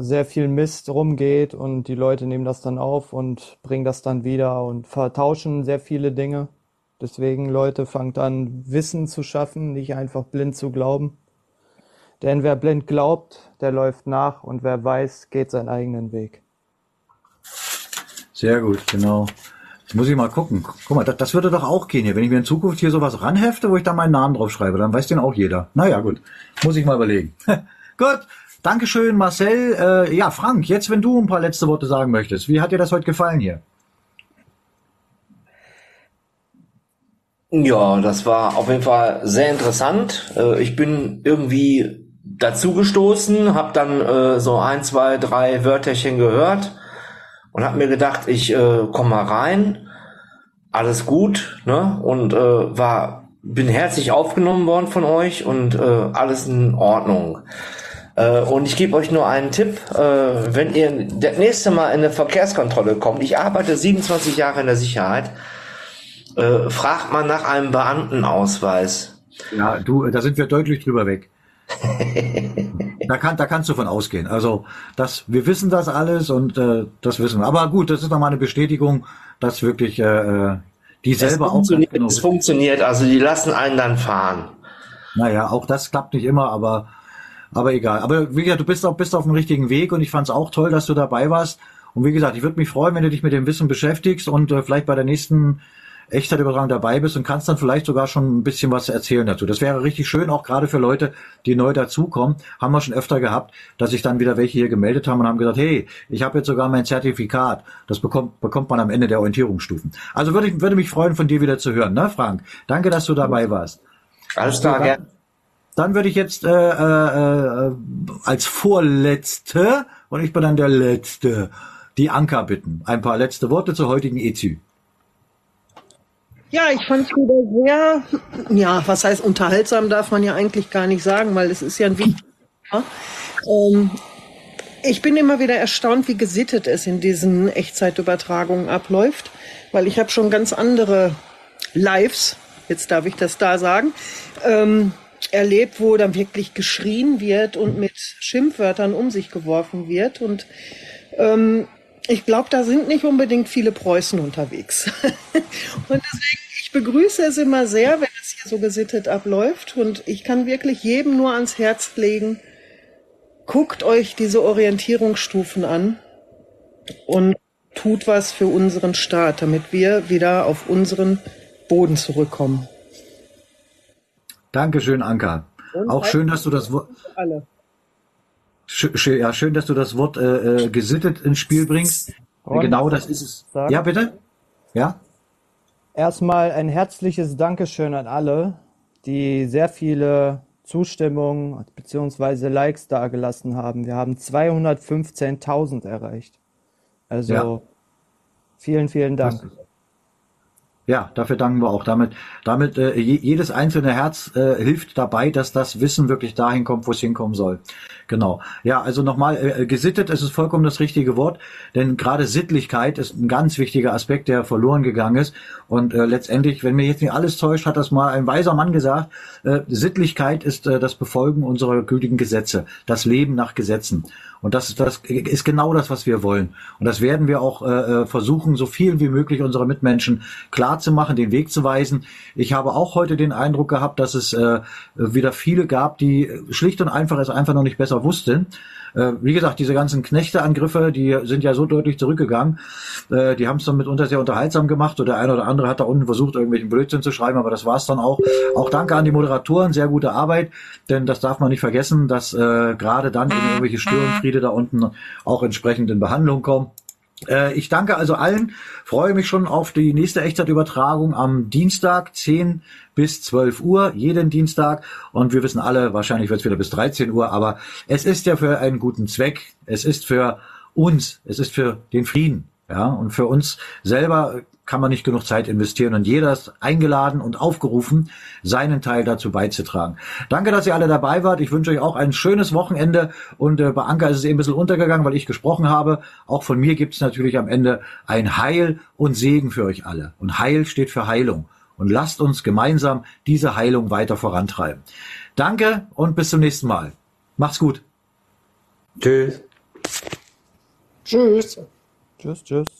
[SPEAKER 12] sehr viel Mist rumgeht und die Leute nehmen das dann auf und bringen das dann wieder und vertauschen sehr viele Dinge. Deswegen, Leute, fangt an, Wissen zu schaffen, nicht einfach blind zu glauben. Denn wer blind glaubt, der läuft nach und wer weiß, geht seinen eigenen Weg.
[SPEAKER 1] Sehr gut, genau. Jetzt muss ich mal gucken. Guck mal, das, das würde doch auch gehen hier. Wenn ich mir in Zukunft hier sowas ranhefte, wo ich da meinen Namen drauf schreibe, dann weiß den auch jeder. Naja, gut. Muss ich mal überlegen. gut. Dankeschön, Marcel. Äh, ja, Frank, jetzt wenn du ein paar letzte Worte sagen möchtest. Wie hat dir das heute gefallen hier?
[SPEAKER 13] Ja, das war auf jeden Fall sehr interessant. Äh, Ich bin irgendwie dazugestoßen, habe dann äh, so ein, zwei, drei Wörterchen gehört und habe mir gedacht, ich äh, komme mal rein. Alles gut, ne? Und äh, war bin herzlich aufgenommen worden von euch und äh, alles in Ordnung. Äh, und ich gebe euch nur einen Tipp, äh, wenn ihr das nächste Mal in eine Verkehrskontrolle kommt. Ich arbeite 27 Jahre in der Sicherheit äh, fragt man nach einem Beamtenausweis.
[SPEAKER 1] Ja, du, da sind wir deutlich drüber weg. da, kann, da kannst du von ausgehen. Also das, wir wissen das alles und äh, das wissen wir. Aber gut, das ist nochmal eine Bestätigung, dass wirklich äh, die
[SPEAKER 13] Es
[SPEAKER 1] selber auch
[SPEAKER 13] funktioniert,
[SPEAKER 1] genau
[SPEAKER 13] es funktioniert, also die lassen einen dann fahren.
[SPEAKER 1] Naja, auch das klappt nicht immer, aber, aber egal. Aber wie gesagt, du bist, auch, bist auf dem richtigen Weg und ich fand es auch toll, dass du dabei warst. Und wie gesagt, ich würde mich freuen, wenn du dich mit dem Wissen beschäftigst und äh, vielleicht bei der nächsten Echtzeitübertragung dabei bist und kannst dann vielleicht sogar schon ein bisschen was erzählen dazu. Das wäre richtig schön, auch gerade für Leute, die neu dazukommen. Haben wir schon öfter gehabt, dass sich dann wieder welche hier gemeldet haben und haben gesagt, hey, ich habe jetzt sogar mein Zertifikat. Das bekommt, bekommt man am Ende der Orientierungsstufen. Also würde ich würde mich freuen, von dir wieder zu hören, ne, Frank? Danke, dass du dabei warst.
[SPEAKER 7] Alles klar, gerne.
[SPEAKER 1] Dann würde ich jetzt äh, äh, äh, als Vorletzte, und ich bin dann der Letzte, die Anker bitten. Ein paar letzte Worte zur heutigen EZÜ.
[SPEAKER 11] Ja, ich fand es wieder sehr, ja, was heißt unterhaltsam, darf man ja eigentlich gar nicht sagen, weil es ist ja ein wichtiges Thema. Ähm, ich bin immer wieder erstaunt, wie gesittet es in diesen Echtzeitübertragungen abläuft, weil ich habe schon ganz andere Lives, jetzt darf ich das da sagen, ähm, erlebt, wo dann wirklich geschrien wird und mit Schimpfwörtern um sich geworfen wird. Und ähm, ich glaube, da sind nicht unbedingt viele Preußen unterwegs. und deswegen, ich begrüße es immer sehr, wenn es hier so gesittet abläuft. Und ich kann wirklich jedem nur ans Herz legen, guckt euch diese Orientierungsstufen an und tut was für unseren Staat, damit wir wieder auf unseren Boden zurückkommen.
[SPEAKER 1] Dankeschön, Anka.
[SPEAKER 11] Und
[SPEAKER 1] Auch schön, dass du das Wort,
[SPEAKER 11] alle.
[SPEAKER 1] sch- sch- ja, schön, dass du das Wort äh, äh, gesittet ins Spiel bringst.
[SPEAKER 14] Und-
[SPEAKER 1] genau das ist es.
[SPEAKER 14] Sagen?
[SPEAKER 1] Ja, bitte? Ja?
[SPEAKER 14] Erstmal ein herzliches Dankeschön an alle, die sehr viele Zustimmung bzw. Likes dagelassen haben. Wir haben 215.000 erreicht. Also
[SPEAKER 1] Ja.
[SPEAKER 14] vielen, vielen Dank.
[SPEAKER 1] Ja, dafür danken wir auch. Damit, damit äh, je, jedes einzelne Herz äh, hilft dabei, dass das Wissen wirklich dahin kommt, wo es hinkommen soll. Genau. Ja, also nochmal, äh, gesittet ist es vollkommen das richtige Wort, denn gerade Sittlichkeit ist ein ganz wichtiger Aspekt, der verloren gegangen ist. Und äh, letztendlich, wenn mir jetzt nicht alles täuscht, hat das mal ein weiser Mann gesagt, äh, Sittlichkeit ist äh, das Befolgen unserer gültigen Gesetze, das Leben nach Gesetzen. Und das, das ist genau das, was wir wollen. Und das werden wir auch äh, äh, versuchen, so viel wie möglich unsere Mitmenschen klar zu machen, den Weg zu weisen. Ich habe auch heute den Eindruck gehabt, dass es äh, wieder viele gab, die schlicht und einfach es einfach noch nicht besser wussten. Äh, wie gesagt, diese ganzen Knechteangriffe, die sind ja so deutlich zurückgegangen. Äh, die haben es dann mitunter sehr unterhaltsam gemacht. Oder der eine oder andere hat da unten versucht, irgendwelchen Blödsinn zu schreiben, aber das war's dann auch. Auch danke an die Moderatoren, sehr gute Arbeit, denn das darf man nicht vergessen, dass äh, gerade dann eben irgendwelche Störenfriede da unten auch entsprechend in Behandlung kommen. Äh, Ich danke also allen, freue mich schon auf die nächste Echtzeitübertragung am Dienstag, 10 bis 12 Uhr, jeden Dienstag. Und wir wissen alle, wahrscheinlich wird es wieder bis 13 Uhr, aber es ist ja für einen guten Zweck. Es ist für uns, es ist für den Frieden. Ja, und für uns selber kann man nicht genug Zeit investieren und jeder ist eingeladen und aufgerufen, seinen Teil dazu beizutragen. Danke, dass ihr alle dabei wart. Ich wünsche euch auch ein schönes Wochenende und äh, bei Anker ist es eben ein bisschen untergegangen, weil ich gesprochen habe. Auch von mir gibt es natürlich am Ende ein Heil und Segen für euch alle. Und Heil steht für Heilung. Und lasst uns gemeinsam diese Heilung weiter vorantreiben. Danke und bis zum nächsten Mal. Macht's gut.
[SPEAKER 8] Tschüss.
[SPEAKER 6] Tschüss.
[SPEAKER 14] Tschüss, tschüss.